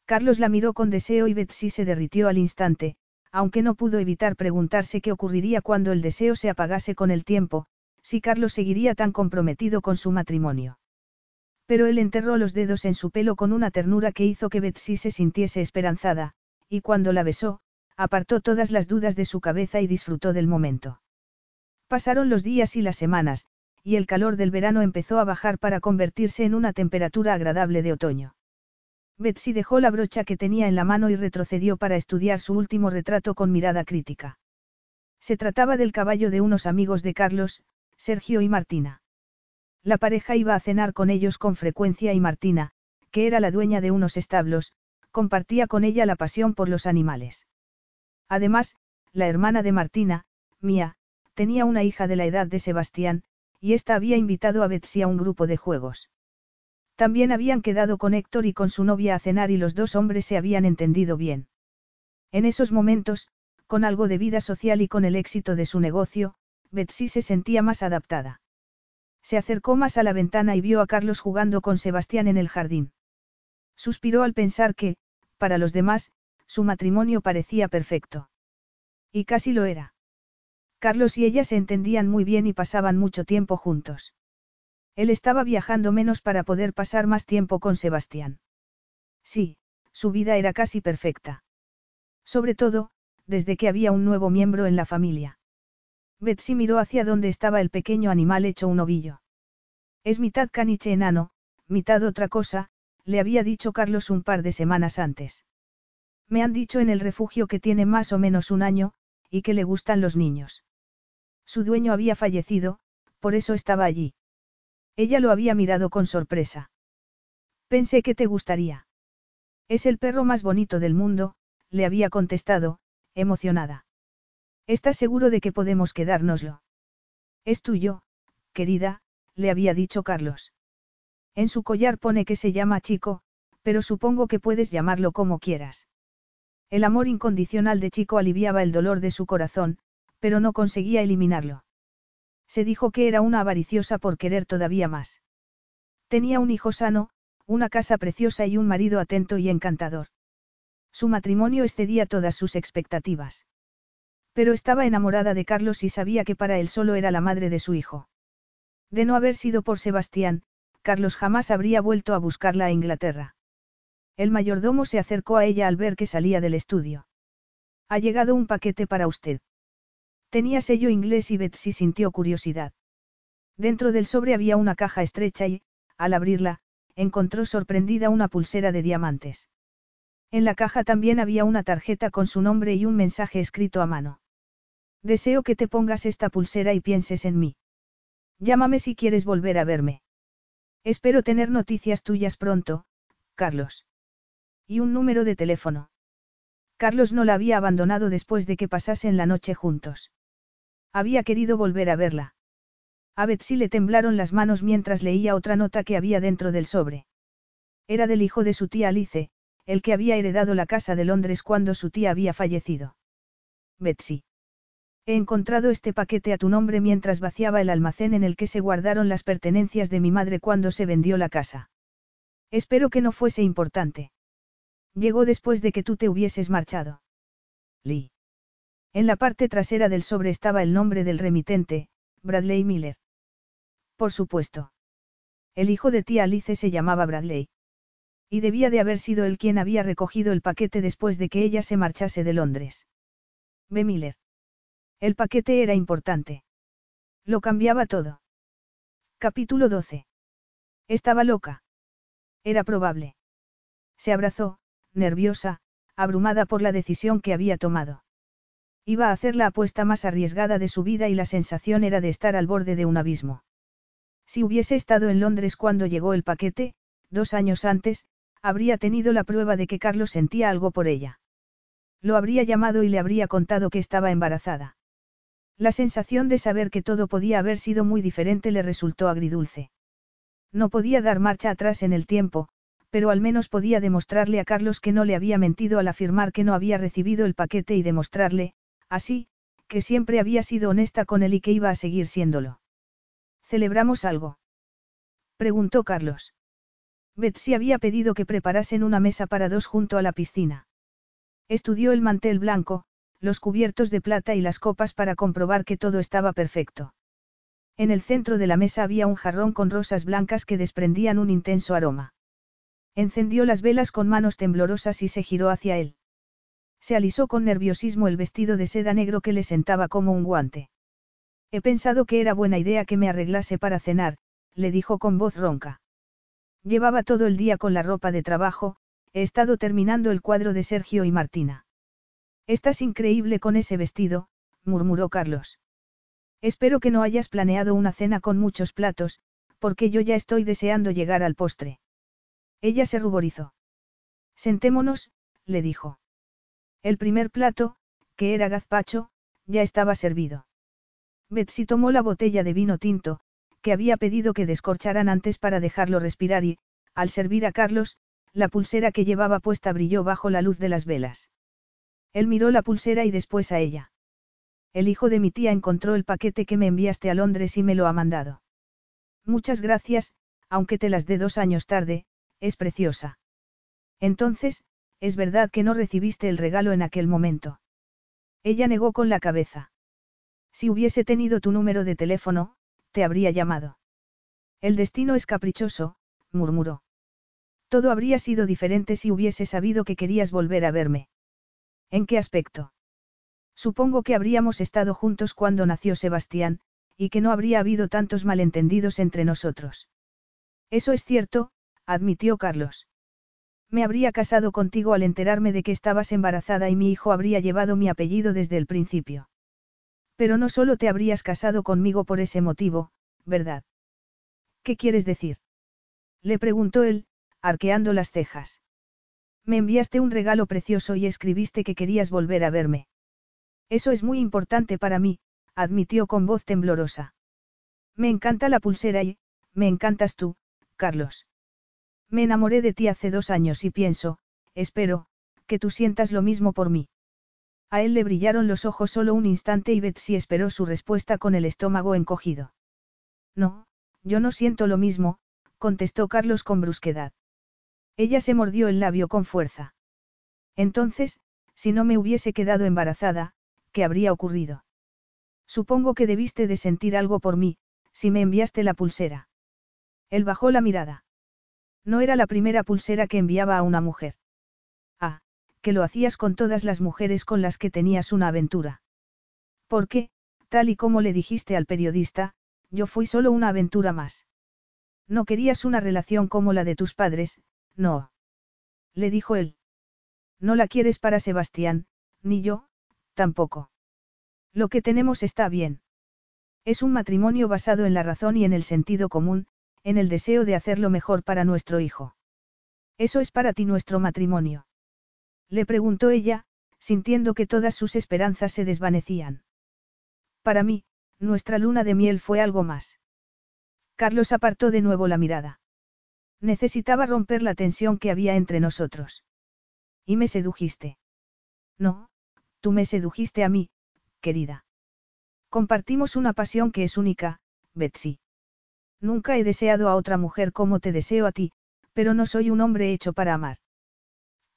Carlos la miró con deseo y Betsy se derritió al instante, aunque no pudo evitar preguntarse qué ocurriría cuando el deseo se apagase con el tiempo, si Carlos seguiría tan comprometido con su matrimonio. Pero él enterró los dedos en su pelo con una ternura que hizo que Betsy se sintiese esperanzada, y cuando la besó, apartó todas las dudas de su cabeza y disfrutó del momento. Pasaron los días y las semanas, y el calor del verano empezó a bajar para convertirse en una temperatura agradable de otoño. Betsy dejó la brocha que tenía en la mano y retrocedió para estudiar su último retrato con mirada crítica. Se trataba del caballo de unos amigos de Carlos, Sergio y Martina. La pareja iba a cenar con ellos con frecuencia y Martina, que era la dueña de unos establos, compartía con ella la pasión por los animales. Además, la hermana de Martina, Mía, tenía una hija de la edad de Sebastián, y ésta había invitado a Betsy a un grupo de juegos. También habían quedado con Héctor y con su novia a cenar y los dos hombres se habían entendido bien. En esos momentos, con algo de vida social y con el éxito de su negocio, Betsy se sentía más adaptada. Se acercó más a la ventana y vio a Carlos jugando con Sebastián en el jardín. Suspiró al pensar que, para los demás, su matrimonio parecía perfecto. Y casi lo era. Carlos y ella se entendían muy bien y pasaban mucho tiempo juntos. Él estaba viajando menos para poder pasar más tiempo con Sebastián. Sí, su vida era casi perfecta. Sobre todo, desde que había un nuevo miembro en la familia. Betsy miró hacia donde estaba el pequeño animal hecho un ovillo. Es mitad caniche enano, mitad otra cosa, le había dicho Carlos un par de semanas antes. Me han dicho en el refugio que tiene más o menos un año, y que le gustan los niños. Su dueño había fallecido, por eso estaba allí. Ella lo había mirado con sorpresa. Pensé que te gustaría. Es el perro más bonito del mundo, le había contestado, emocionada. ¿Estás seguro de que podemos quedárnoslo? Es tuyo, querida, le había dicho Carlos. En su collar pone que se llama Chico, pero supongo que puedes llamarlo como quieras. El amor incondicional de Chico aliviaba el dolor de su corazón, pero no conseguía eliminarlo. Se dijo que era una avariciosa por querer todavía más. Tenía un hijo sano, una casa preciosa y un marido atento y encantador. Su matrimonio excedía todas sus expectativas. Pero estaba enamorada de Carlos y sabía que para él solo era la madre de su hijo. De no haber sido por Sebastián, Carlos jamás habría vuelto a buscarla a Inglaterra. El mayordomo se acercó a ella al ver que salía del estudio. Ha llegado un paquete para usted. Tenía sello inglés y Betsy sintió curiosidad. Dentro del sobre había una caja estrecha y, al abrirla, encontró sorprendida una pulsera de diamantes. En la caja también había una tarjeta con su nombre y un mensaje escrito a mano. Deseo que te pongas esta pulsera y pienses en mí. Llámame si quieres volver a verme. Espero tener noticias tuyas pronto, Carlos. Y un número de teléfono. Carlos no la había abandonado después de que pasasen la noche juntos. Había querido volver a verla. A Betsy le temblaron las manos mientras leía otra nota que había dentro del sobre. Era del hijo de su tía Alice, el que había heredado la casa de Londres cuando su tía había fallecido. Betsy. He encontrado este paquete a tu nombre mientras vaciaba el almacén en el que se guardaron las pertenencias de mi madre cuando se vendió la casa. Espero que no fuese importante. Llegó después de que tú te hubieses marchado. Lee. En la parte trasera del sobre estaba el nombre del remitente, Bradley Miller. Por supuesto. El hijo de tía Alice se llamaba Bradley. Y debía de haber sido él quien había recogido el paquete después de que ella se marchase de Londres. B. Miller. El paquete era importante. Lo cambiaba todo. Capítulo 12. Estaba loca. Era probable. Se abrazó, nerviosa, abrumada por la decisión que había tomado. Iba a hacer la apuesta más arriesgada de su vida y la sensación era de estar al borde de un abismo. Si hubiese estado en Londres cuando llegó el paquete, dos años antes, habría tenido la prueba de que Carlos sentía algo por ella. Lo habría llamado y le habría contado que estaba embarazada. La sensación de saber que todo podía haber sido muy diferente le resultó agridulce. No podía dar marcha atrás en el tiempo, pero al menos podía demostrarle a Carlos que no le había mentido al afirmar que no había recibido el paquete y demostrarle, así, que siempre había sido honesta con él y que iba a seguir siéndolo. ¿Celebramos algo? preguntó Carlos. Betsy había pedido que preparasen una mesa para dos junto a la piscina. Estudió el mantel blanco, los cubiertos de plata y las copas para comprobar que todo estaba perfecto. En el centro de la mesa había un jarrón con rosas blancas que desprendían un intenso aroma. Encendió las velas con manos temblorosas y se giró hacia él. Se alisó con nerviosismo el vestido de seda negro que le sentaba como un guante. He pensado que era buena idea que me arreglase para cenar, le dijo con voz ronca. Llevaba todo el día con la ropa de trabajo, he estado terminando el cuadro de Sergio y Martina. Estás increíble con ese vestido, murmuró Carlos. Espero que no hayas planeado una cena con muchos platos, porque yo ya estoy deseando llegar al postre. Ella se ruborizó. Sentémonos, le dijo. El primer plato, que era gazpacho, ya estaba servido. Betsy tomó la botella de vino tinto, que había pedido que descorcharan antes para dejarlo respirar y, al servir a Carlos, la pulsera que llevaba puesta brilló bajo la luz de las velas. Él miró la pulsera y después a ella. El hijo de mi tía encontró el paquete que me enviaste a Londres y me lo ha mandado. Muchas gracias, aunque te las dé dos años tarde, es preciosa. Entonces, es verdad que no recibiste el regalo en aquel momento. Ella negó con la cabeza. Si hubiese tenido tu número de teléfono, te habría llamado. El destino es caprichoso, murmuró. Todo habría sido diferente si hubiese sabido que querías volver a verme. ¿En qué aspecto? Supongo que habríamos estado juntos cuando nació Sebastián, y que no habría habido tantos malentendidos entre nosotros. Eso es cierto, admitió Carlos. Me habría casado contigo al enterarme de que estabas embarazada y mi hijo habría llevado mi apellido desde el principio. Pero no solo te habrías casado conmigo por ese motivo, ¿verdad? ¿Qué quieres decir? Le preguntó él, arqueando las cejas. Me enviaste un regalo precioso y escribiste que querías volver a verme. Eso es muy importante para mí, admitió con voz temblorosa. Me encanta la pulsera y, me encantas tú, Carlos. Me enamoré de ti hace dos años y pienso, espero, que tú sientas lo mismo por mí. A él le brillaron los ojos solo un instante y Betsy esperó su respuesta con el estómago encogido. No, yo no siento lo mismo, contestó Carlos con brusquedad. Ella se mordió el labio con fuerza. Entonces, si no me hubiese quedado embarazada, ¿qué habría ocurrido? Supongo que debiste de sentir algo por mí, si me enviaste la pulsera. Él bajó la mirada. No era la primera pulsera que enviaba a una mujer. Ah, que lo hacías con todas las mujeres con las que tenías una aventura. Porque, tal y como le dijiste al periodista, yo fui solo una aventura más. No querías una relación como la de tus padres, no. Le dijo él. No la quieres para Sebastián, ni yo, tampoco. Lo que tenemos está bien. Es un matrimonio basado en la razón y en el sentido común, en el deseo de hacerlo mejor para nuestro hijo. ¿Eso es para ti nuestro matrimonio? Le preguntó ella, sintiendo que todas sus esperanzas se desvanecían. Para mí, nuestra luna de miel fue algo más. Carlos apartó de nuevo la mirada. Necesitaba romper la tensión que había entre nosotros. Y me sedujiste. No, tú me sedujiste a mí, querida. Compartimos una pasión que es única, Betsy. Nunca he deseado a otra mujer como te deseo a ti, pero no soy un hombre hecho para amar.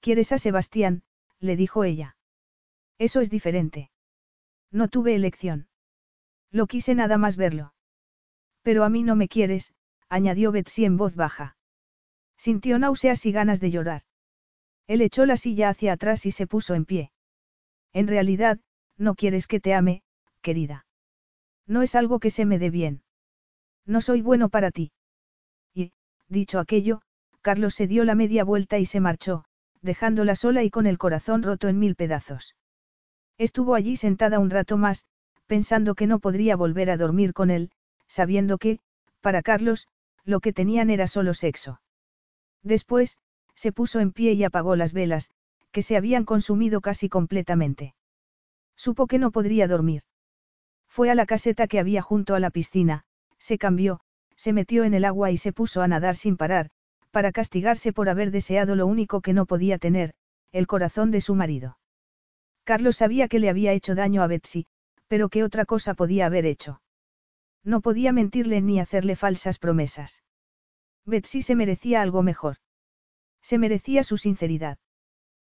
¿Quieres a Sebastián? le dijo ella. Eso es diferente. No tuve elección. Lo quise nada más verlo. Pero a mí no me quieres, añadió Betsy en voz baja. Sintió náuseas y ganas de llorar. Él echó la silla hacia atrás y se puso en pie. En realidad, no quieres que te ame, querida. No es algo que se me dé bien. No soy bueno para ti. Y, dicho aquello, Carlos se dio la media vuelta y se marchó, dejándola sola y con el corazón roto en mil pedazos. Estuvo allí sentada un rato más, pensando que no podría volver a dormir con él, sabiendo que, para Carlos, lo que tenían era solo sexo. Después, se puso en pie y apagó las velas, que se habían consumido casi completamente. Supo que no podría dormir. Fue a la caseta que había junto a la piscina, se cambió, se metió en el agua y se puso a nadar sin parar, para castigarse por haber deseado lo único que no podía tener, el corazón de su marido. Carlos sabía que le había hecho daño a Betsy, pero ¿qué otra cosa podía haber hecho? No podía mentirle ni hacerle falsas promesas. Betsy se merecía algo mejor. Se merecía su sinceridad.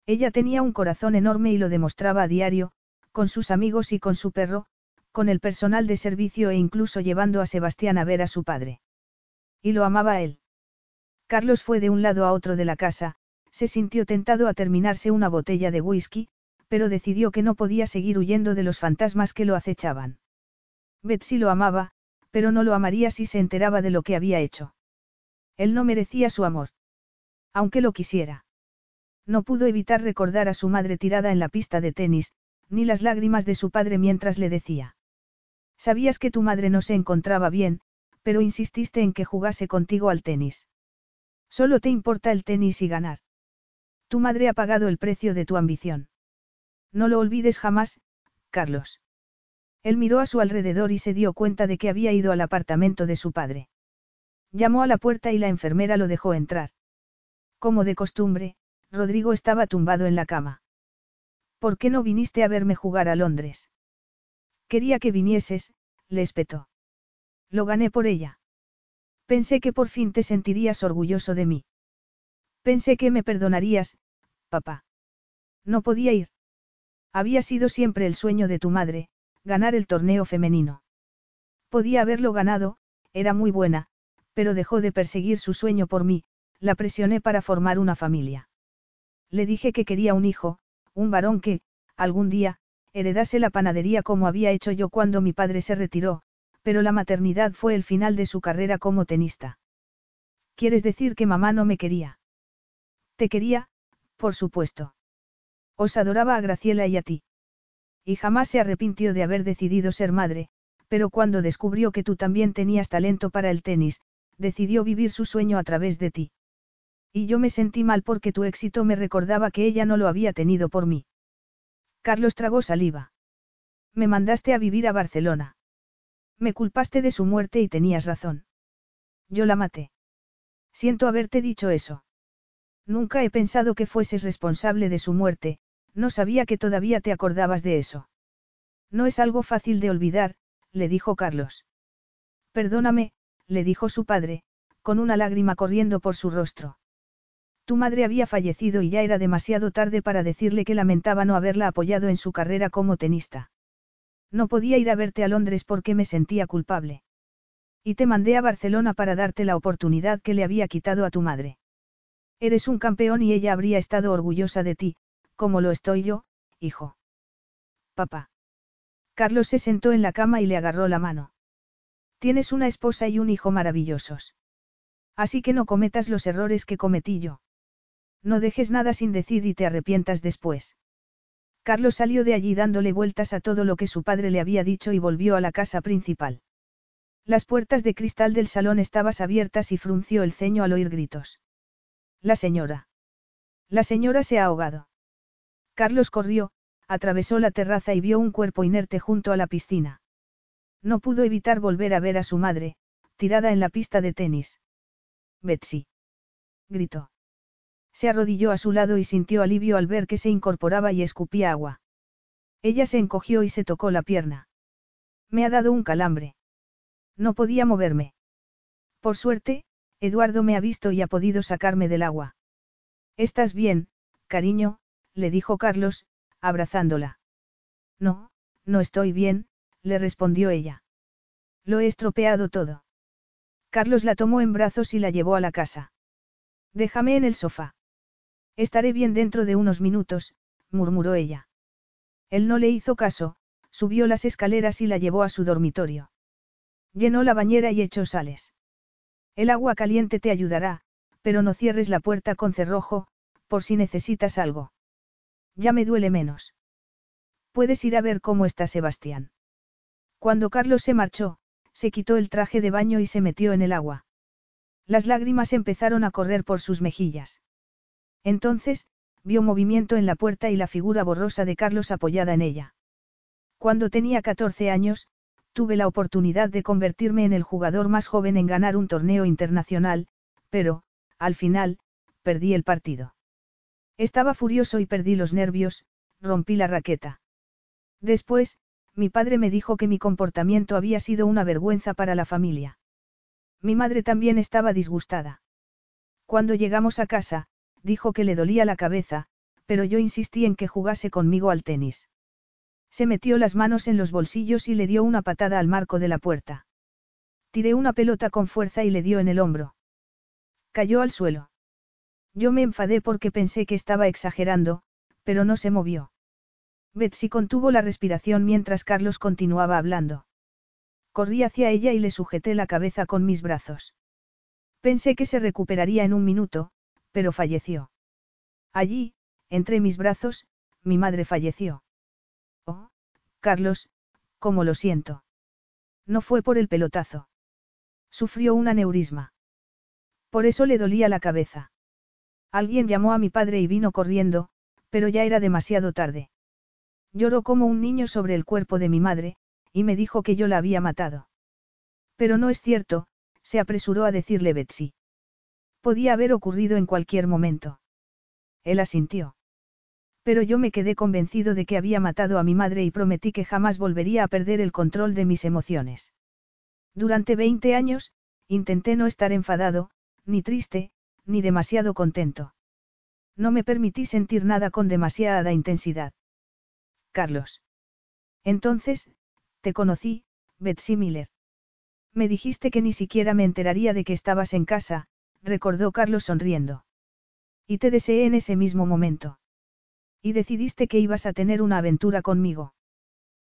Ella tenía un corazón enorme y lo demostraba a diario, con sus amigos y con su perro, con el personal de servicio e incluso llevando a Sebastián a ver a su padre. Y lo amaba él. Carlos fue de un lado a otro de la casa, se sintió tentado a terminarse una botella de whisky, pero decidió que no podía seguir huyendo de los fantasmas que lo acechaban. Betsy lo amaba, pero no lo amaría si se enteraba de lo que había hecho. Él no merecía su amor. Aunque lo quisiera. No pudo evitar recordar a su madre tirada en la pista de tenis, ni las lágrimas de su padre mientras le decía. Sabías que tu madre no se encontraba bien, pero insististe en que jugase contigo al tenis. Solo te importa el tenis y ganar. Tu madre ha pagado el precio de tu ambición. No lo olvides jamás, Carlos. Él miró a su alrededor y se dio cuenta de que había ido al apartamento de su padre. Llamó a la puerta y la enfermera lo dejó entrar. Como de costumbre, Rodrigo estaba tumbado en la cama. ¿Por qué no viniste a verme jugar a Londres? Quería que vinieses, le espetó. Lo gané por ella. Pensé que por fin te sentirías orgulloso de mí. Pensé que me perdonarías, papá. No podía ir. Había sido siempre el sueño de tu madre, ganar el torneo femenino. Podía haberlo ganado, era muy buena, pero dejó de perseguir su sueño por mí, la presioné para formar una familia. Le dije que quería un hijo, un varón que, algún día, heredase la panadería como había hecho yo cuando mi padre se retiró, pero la maternidad fue el final de su carrera como tenista. ¿Quieres decir que mamá no me quería? Te quería, por supuesto. Os adoraba a Graciela y a ti. Y jamás se arrepintió de haber decidido ser madre, pero cuando descubrió que tú también tenías talento para el tenis, decidió vivir su sueño a través de ti. Y yo me sentí mal porque tu éxito me recordaba que ella no lo había tenido por mí. Carlos tragó saliva. Me mandaste a vivir a Barcelona. Me culpaste de su muerte y tenías razón. Yo la maté. Siento haberte dicho eso. Nunca he pensado que fueses responsable de su muerte, no sabía que todavía te acordabas de eso. No es algo fácil de olvidar, le dijo Carlos. Perdóname, le dijo su padre, con una lágrima corriendo por su rostro. Tu madre había fallecido y ya era demasiado tarde para decirle que lamentaba no haberla apoyado en su carrera como tenista. No podía ir a verte a Londres porque me sentía culpable. Y te mandé a Barcelona para darte la oportunidad que le había quitado a tu madre. Eres un campeón y ella habría estado orgullosa de ti, como lo estoy yo, hijo. Papá. Carlos se sentó en la cama y le agarró la mano. Tienes una esposa y un hijo maravillosos. Así que no cometas los errores que cometí yo. No dejes nada sin decir y te arrepientas después. Carlos salió de allí dándole vueltas a todo lo que su padre le había dicho y volvió a la casa principal. Las puertas de cristal del salón estaban abiertas y frunció el ceño al oír gritos. La señora. La señora se ha ahogado. Carlos corrió, atravesó la terraza y vio un cuerpo inerte junto a la piscina. No pudo evitar volver a ver a su madre, tirada en la pista de tenis. Betsy. Gritó. Se arrodilló a su lado y sintió alivio al ver que se incorporaba y escupía agua. Ella se encogió y se tocó la pierna. Me ha dado un calambre. No podía moverme. Por suerte, Eduardo me ha visto y ha podido sacarme del agua. ¿Estás bien, cariño? le dijo Carlos, abrazándola. No, no estoy bien, le respondió ella. Lo he estropeado todo. Carlos la tomó en brazos y la llevó a la casa. Déjame en el sofá. Estaré bien dentro de unos minutos, murmuró ella. Él no le hizo caso, subió las escaleras y la llevó a su dormitorio. Llenó la bañera y echó sales. El agua caliente te ayudará, pero no cierres la puerta con cerrojo, por si necesitas algo. Ya me duele menos. Puedes ir a ver cómo está Sebastián. Cuando Carlos se marchó, se quitó el traje de baño y se metió en el agua. Las lágrimas empezaron a correr por sus mejillas. Entonces, vio movimiento en la puerta y la figura borrosa de Carlos apoyada en ella. Cuando tenía 14 años, tuve la oportunidad de convertirme en el jugador más joven en ganar un torneo internacional, pero, al final, perdí el partido. Estaba furioso y perdí los nervios, rompí la raqueta. Después, mi padre me dijo que mi comportamiento había sido una vergüenza para la familia. Mi madre también estaba disgustada. Cuando llegamos a casa, dijo que le dolía la cabeza, pero yo insistí en que jugase conmigo al tenis. Se metió las manos en los bolsillos y le dio una patada al marco de la puerta. Tiré una pelota con fuerza y le dio en el hombro. Cayó al suelo. Yo me enfadé porque pensé que estaba exagerando, pero no se movió. Betsy contuvo la respiración mientras Carlos continuaba hablando. Corrí hacia ella y le sujeté la cabeza con mis brazos. Pensé que se recuperaría en un minuto, pero falleció. Allí, entre mis brazos, mi madre falleció. Oh, Carlos, cómo lo siento. No fue por el pelotazo. Sufrió un aneurisma. Por eso le dolía la cabeza. Alguien llamó a mi padre y vino corriendo, pero ya era demasiado tarde. Lloró como un niño sobre el cuerpo de mi madre, y me dijo que yo la había matado. Pero no es cierto, se apresuró a decirle Betsy. Podía haber ocurrido en cualquier momento. Él asintió. Pero yo me quedé convencido de que había matado a mi madre y prometí que jamás volvería a perder el control de mis emociones. Durante 20 años, intenté no estar enfadado, ni triste, ni demasiado contento. No me permití sentir nada con demasiada intensidad. Carlos. Entonces, te conocí, Betsy Miller. Me dijiste que ni siquiera me enteraría de que estabas en casa, recordó Carlos sonriendo. Y te deseé en ese mismo momento. Y decidiste que ibas a tener una aventura conmigo.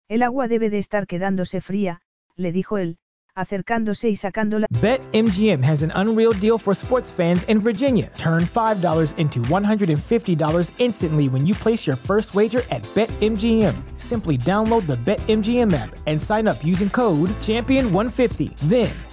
El agua debe de estar quedándose fría, le dijo él, acercándose y sacándola. BetMGM has an unreal deal for sports fans in Virginia. Turn $5 into $150 instantly when you place your first wager at BetMGM. Simply download the BetMGM app and sign up using code Champion150. Then,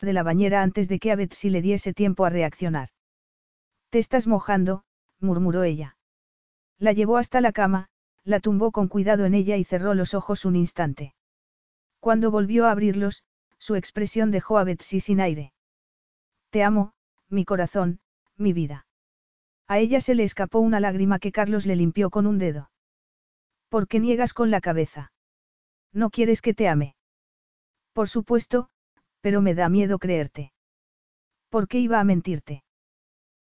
De la bañera antes de que a Betsy le diese tiempo a reaccionar. Te estás mojando, murmuró ella. La llevó hasta la cama, la tumbó con cuidado en ella y cerró los ojos un instante. Cuando volvió a abrirlos, su expresión dejó a Betsy sin aire. Te amo, mi corazón, mi vida. A ella se le escapó una lágrima que Carlos le limpió con un dedo. ¿Por qué niegas con la cabeza? ¿No quieres que te ame? Por supuesto, pero me da miedo creerte. ¿Por qué iba a mentirte?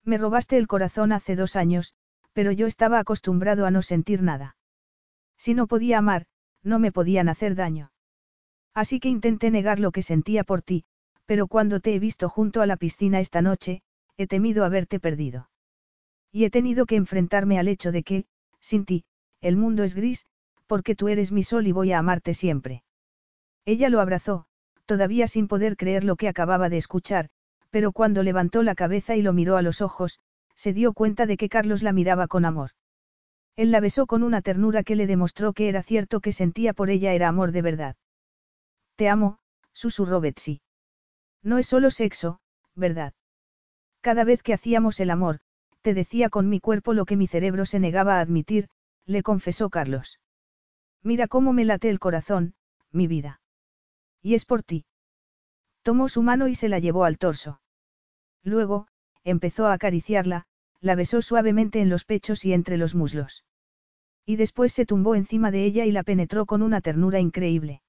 Me robaste el corazón hace dos años, pero yo estaba acostumbrado a no sentir nada. Si no podía amar, no me podían hacer daño. Así que intenté negar lo que sentía por ti, pero cuando te he visto junto a la piscina esta noche, he temido haberte perdido. Y he tenido que enfrentarme al hecho de que, sin ti, el mundo es gris, porque tú eres mi sol y voy a amarte siempre. Ella lo abrazó, todavía sin poder creer lo que acababa de escuchar, pero cuando levantó la cabeza y lo miró a los ojos, se dio cuenta de que Carlos la miraba con amor. Él la besó con una ternura que le demostró que era cierto que sentía por ella era amor de verdad. Te amo, susurró Betsy. No es solo sexo, ¿verdad? Cada vez que hacíamos el amor, te decía con mi cuerpo lo que mi cerebro se negaba a admitir, le confesó Carlos. Mira cómo me late el corazón, mi vida. Y es por ti. Tomó su mano y se la llevó al torso. Luego, empezó a acariciarla, la besó suavemente en los pechos y entre los muslos. Y después se tumbó encima de ella y la penetró con una ternura increíble.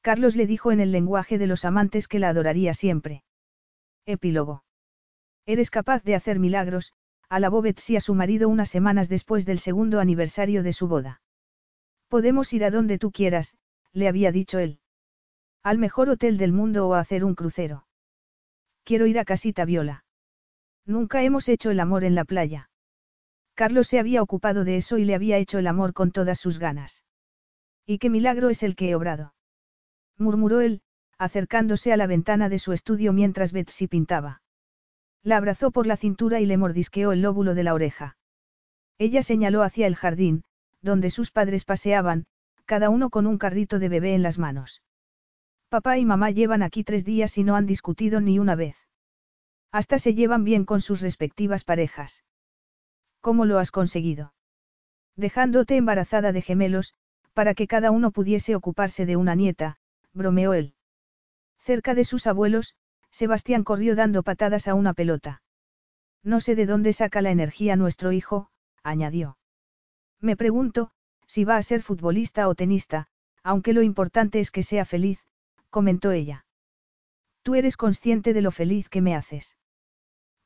Carlos le dijo en el lenguaje de los amantes que la adoraría siempre. Epílogo. Eres capaz de hacer milagros, alabó Betsy a su marido unas semanas después del segundo aniversario de su boda. Podemos ir a donde tú quieras, le había dicho él. Al mejor hotel del mundo o a hacer un crucero. Quiero ir a Casita Viola. Nunca hemos hecho el amor en la playa. Carlos se había ocupado de eso y le había hecho el amor con todas sus ganas. ¿Y qué milagro es el que he obrado? murmuró él, acercándose a la ventana de su estudio mientras Betsy pintaba. La abrazó por la cintura y le mordisqueó el lóbulo de la oreja. Ella señaló hacia el jardín, donde sus padres paseaban, cada uno con un carrito de bebé en las manos. Papá y mamá llevan aquí tres días y no han discutido ni una vez. Hasta se llevan bien con sus respectivas parejas. ¿Cómo lo has conseguido? Dejándote embarazada de gemelos, para que cada uno pudiese ocuparse de una nieta, bromeó él. Cerca de sus abuelos, Sebastián corrió dando patadas a una pelota. No sé de dónde saca la energía nuestro hijo, añadió. Me pregunto, si va a ser futbolista o tenista, aunque lo importante es que sea feliz, comentó ella. Tú eres consciente de lo feliz que me haces.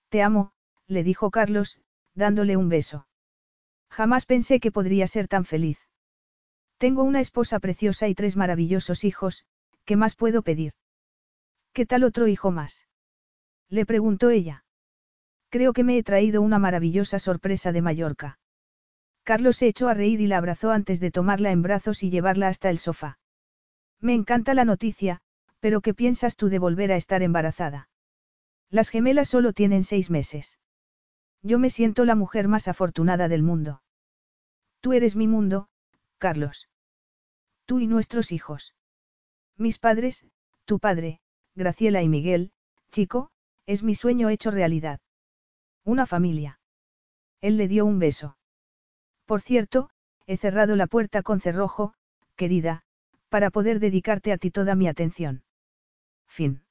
Te amo, le dijo Carlos, dándole un beso. Jamás pensé que podría ser tan feliz. Tengo una esposa preciosa y tres maravillosos hijos, ¿qué más puedo pedir? ¿Qué tal otro hijo más? Le preguntó ella. Creo que me he traído una maravillosa sorpresa de Mallorca. Carlos se echó a reír y la abrazó antes de tomarla en brazos y llevarla hasta el sofá. Me encanta la noticia, pero ¿qué piensas tú de volver a estar embarazada? Las gemelas solo tienen seis meses. Yo me siento la mujer más afortunada del mundo. Tú eres mi mundo, Carlos. Tú y nuestros hijos. Mis padres, tu padre, Graciela y Miguel, chico, es mi sueño hecho realidad. Una familia. Él le dio un beso. Por cierto, he cerrado la puerta con cerrojo, querida, para poder dedicarte a ti toda mi atención. Fin.